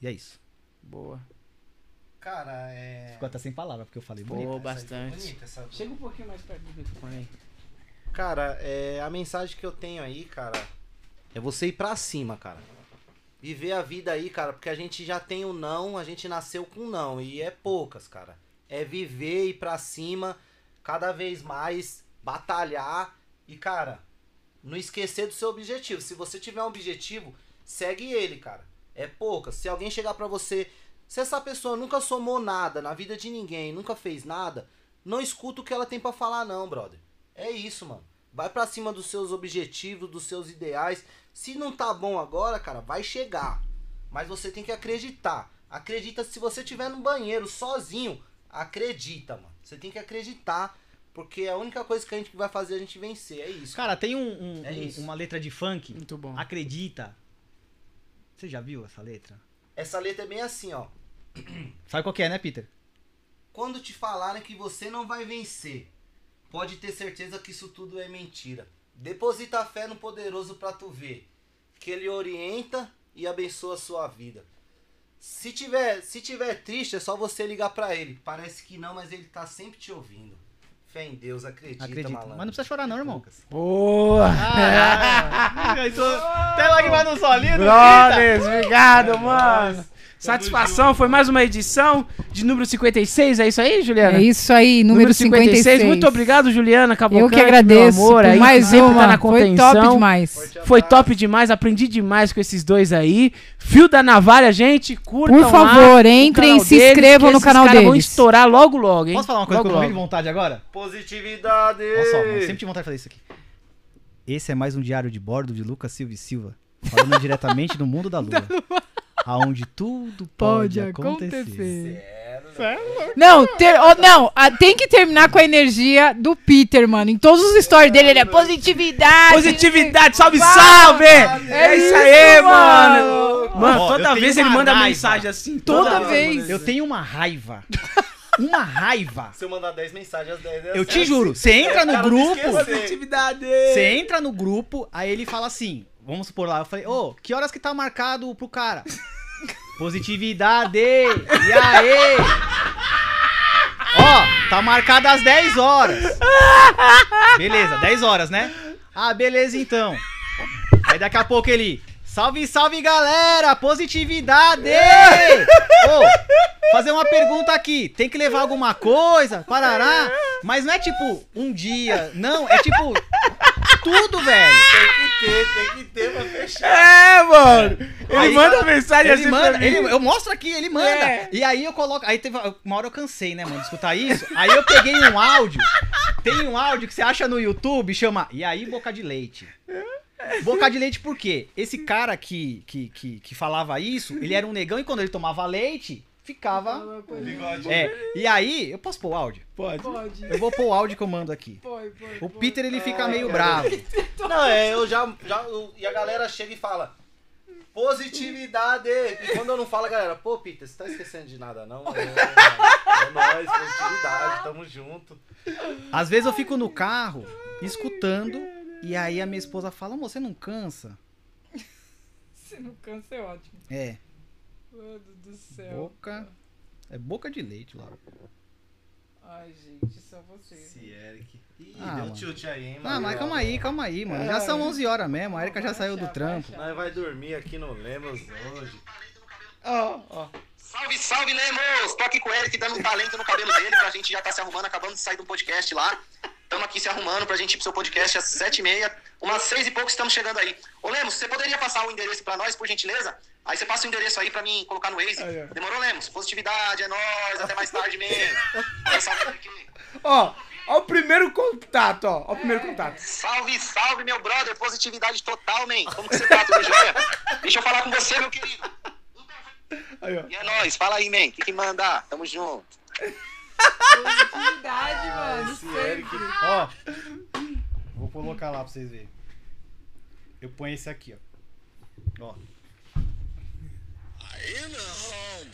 E é isso. Boa. Cara, é. Ficou até sem palavra, porque eu falei aí foi bastante. bonita, essa- Chega um pouquinho mais perto do microfone aí. Cara, é, a mensagem que eu tenho aí, cara, é você ir pra cima, cara. Viver a vida aí, cara, porque a gente já tem o não, a gente nasceu com não, e é poucas, cara. É viver, ir pra cima, cada vez mais, batalhar e, cara, não esquecer do seu objetivo. Se você tiver um objetivo, segue ele, cara. É poucas. Se alguém chegar pra você, se essa pessoa nunca somou nada na vida de ninguém, nunca fez nada, não escuta o que ela tem pra falar, não, brother. É isso, mano. Vai pra cima dos seus objetivos, dos seus ideais. Se não tá bom agora, cara, vai chegar. Mas você tem que acreditar. Acredita se você estiver no banheiro sozinho, acredita, mano. Você tem que acreditar, porque é a única coisa que a gente vai fazer é a gente vencer. É isso. Cara, tem um- um- É um- uma letra de funk, Muito bom. Acredita. Você já viu essa letra? Essa letra é bem assim, ó. Sabe qual que é, né, Peter? Quando te falarem que você não vai vencer, pode ter certeza que isso tudo é mentira. Deposita a fé no poderoso pra tu ver, que ele orienta e abençoa a sua vida. Se tiver, se tiver triste, é só você ligar pra ele. Parece que não, mas ele tá sempre te ouvindo. Fé em Deus, acredita, Acredita. malandro. Mas não precisa chorar não, irmão. Boa! Ah, *laughs* isso- Até lágrima no solinho, Brothers, obrigado, mano. Satisfação, foi mais uma edição de número 56, é isso aí, Juliana? É isso aí, número, 56. Muito obrigado, Juliana Cavalcante, Eu que agradeço amor, por aí, mais sempre uma. tá na Foi top demais. Foi top demais, aprendi demais com esses dois aí. Fio da Navalha, gente, curtam Por favor, lá entrem e se deles, inscrevam no canal caras vão deles. estourar logo, logo, hein? Posso falar uma coisa logo, que eu tô de vontade agora? Positividade! Olha só, mano, sempre tive vontade de fazer isso aqui. Esse é mais um diário de bordo de Lucas Silva e Silva, falando *laughs* diretamente do mundo da lua. Aonde tudo pode, Pode acontecer. acontecer. Sério? Não, ter- ó, não, ah, tem que terminar com a energia do Peter, mano. Em todos os stories dele, ele é positividade. Positividade, salve, salve! é É isso isso, aí, mano. mano! Mano, toda vez ele manda raiva. mensagem assim. Toda vez. Eu tenho uma raiva. *laughs* Uma raiva. Se eu mandar 10 mensagens, as 10 Eu te juro, você entra no grupo, você entra no grupo, aí ele fala assim, vamos supor lá, eu falei, ô, que horas que tá marcado pro cara? Positividade! E aí? Ó, tá marcado às 10 horas. Beleza, 10 horas, né? Ah, beleza então. Aí daqui a pouco ele. Salve, salve galera! Positividade! Ô, fazer uma pergunta aqui. Tem que levar alguma coisa? Parará? Mas não é tipo um dia. Não, é tipo. Tudo, velho. Tem que ter, tem que ter pra fechar. É, mano! Ele Aí- manda mensagem Ele assim manda, ele- eu mostro aqui, ele manda. É. E aí eu coloco. Aí teve. Uma hora eu cansei, né, mano, de escutar isso. Aí eu peguei um áudio. Tem um áudio que você acha no YouTube, chama. E aí, boca de leite. Boca de leite por quê? Esse cara que, que, que, que falava isso, ele era um negão e quando ele tomava leite, ficava. Bigode. É. E aí, eu posso pôr o áudio? Pode. Pode, Eu vou pôr o áudio que eu mando aqui. pode, pode. O Peter ele fica Ai, meio bravo. *laughs* Não, é, eu já, já. eu- e a galera chega e fala. Positividade! E quando eu não falo, a galera, pô, Peter, você tá esquecendo de nada, não? É, é nóis, positividade, tamo junto. Às vezes eu fico no carro escutando e aí a minha esposa fala: "Amor, você não cansa?" *laughs* Se não cansa, é ótimo. É, Mano do céu. boca é boca de leite lá. Ai, gente, só vocês. Esse Eric. Ih, Ah, deu chute aí, hein, Ah, mano? mas calma aí, calma aí, mano. Já são 11 horas mesmo, a Erika já saiu do trampo. Nós vai dormir aqui no Lemos hoje. Ó, ó. Salve, salve, Lemos! Tô aqui com o Eric dando um talento no cabelo dele, pra gente já tá se arrumando, acabando de sair do podcast lá. Tamo aqui se arrumando pra gente ir pro seu podcast às sete e meia. Umas seis e pouco estamos chegando aí. Ô, Lemos, você poderia passar o endereço pra nós, por gentileza? Aí você passa o endereço aí pra mim colocar no Waze. Aí. Demorou, Lemos? Positividade, é nóis, até mais tarde mesmo. *laughs* Ó, ó o primeiro contato, ó. Ó o primeiro contato. Salve, salve, meu brother. Positividade total, man. Como que você tá? Tudo jóia? Deixa eu falar com você, meu querido. Aí, ó. E é nóis. Fala aí, man. O que, que manda? Tamo junto. Positividade, mano. Esse Eric. Ó, vou colocar lá pra vocês verem. Eu ponho esse aqui, ó. Ó. Aí não,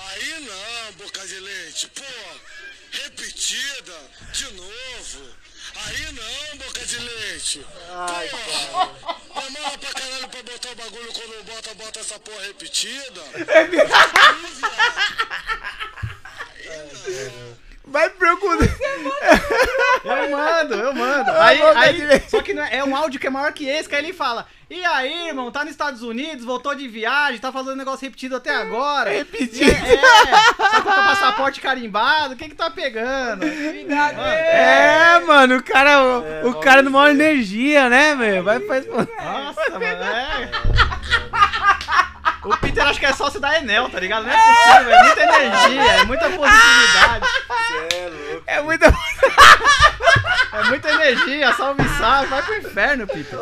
aí não, boca de leite, pô, repetida, de novo. Aí não, boca de leite. Ai, Porra, demora pra caralho pra botar o bagulho quando bota, bota essa porra repetida. *laughs* Vai procurar. Eu mando, eu mando. Aí, aí, só que é, é um áudio que é maior que esse, que aí ele fala: E aí, irmão, tá nos Estados Unidos, voltou de viagem, tá fazendo negócio repetido até agora. Repetido. É, tá com o passaporte carimbado, o que que tá pegando? É, mano, o cara, o, o cara numa energia, né, meu? Vai faz. Nossa, mano, é. *laughs* O Peter acho que é sócio da Enel, tá ligado? Não é possível, é muita energia, é muita positividade, Você é louco. É muita. *laughs* é muita energia, salve, salve, vai pro inferno, Peter.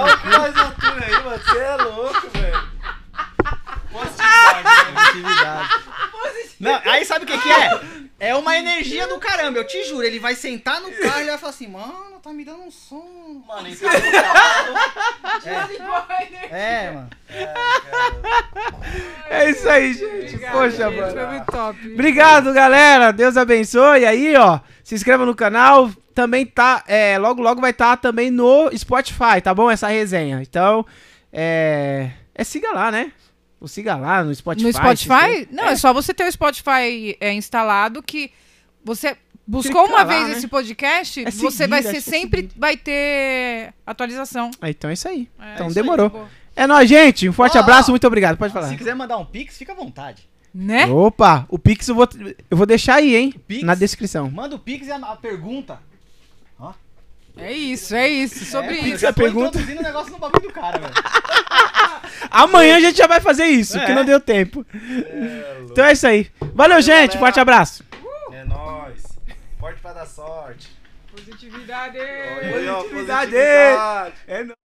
Olha que mais altura aí, mano. Você é louco, velho. Positividade, né? Positividade. Não, aí sabe o que que é? É uma energia do caramba, eu te juro. Ele vai sentar no carro e ele vai falar assim, mano, tá me dando um sono. Mano, *laughs* então carro. É, mano. É isso aí, gente. Poxa, Gente, Foi mano. muito top. Obrigado, galera. Deus abençoe. E aí, ó, se inscreva no canal. Também tá, é, logo, logo vai estar também no Spotify, tá bom? Essa resenha. Então, é, é siga lá, né? O siga lá no Spotify. No Spotify? Não, é. só você ter o Spotify é, instalado que você buscou Clica uma lá, vez né? esse podcast, É você seguir, vai acho ser é sempre vai ter atualização. Ah, então é isso aí. É, então isso aí, demorou. de boa. É nóis, gente. Um forte Ó, abraço, muito obrigado. Pode falar. Se quiser mandar um pix, fica à vontade. Né? Opa, o Pix eu vou, eu vou deixar aí, hein? Pix? Na descrição. Manda o pix e a, a pergunta. É isso, é isso. Sobre é, isso. Tô pergunta. introduzindo o negócio no bagulho do cara, velho. *laughs* Amanhã a gente já vai fazer isso, É. que não deu tempo. Então é isso aí. Valeu, gente. galera. Forte abraço. É nóis. Forte pra dar sorte. Positividade. Positividade. positividade. É nóis.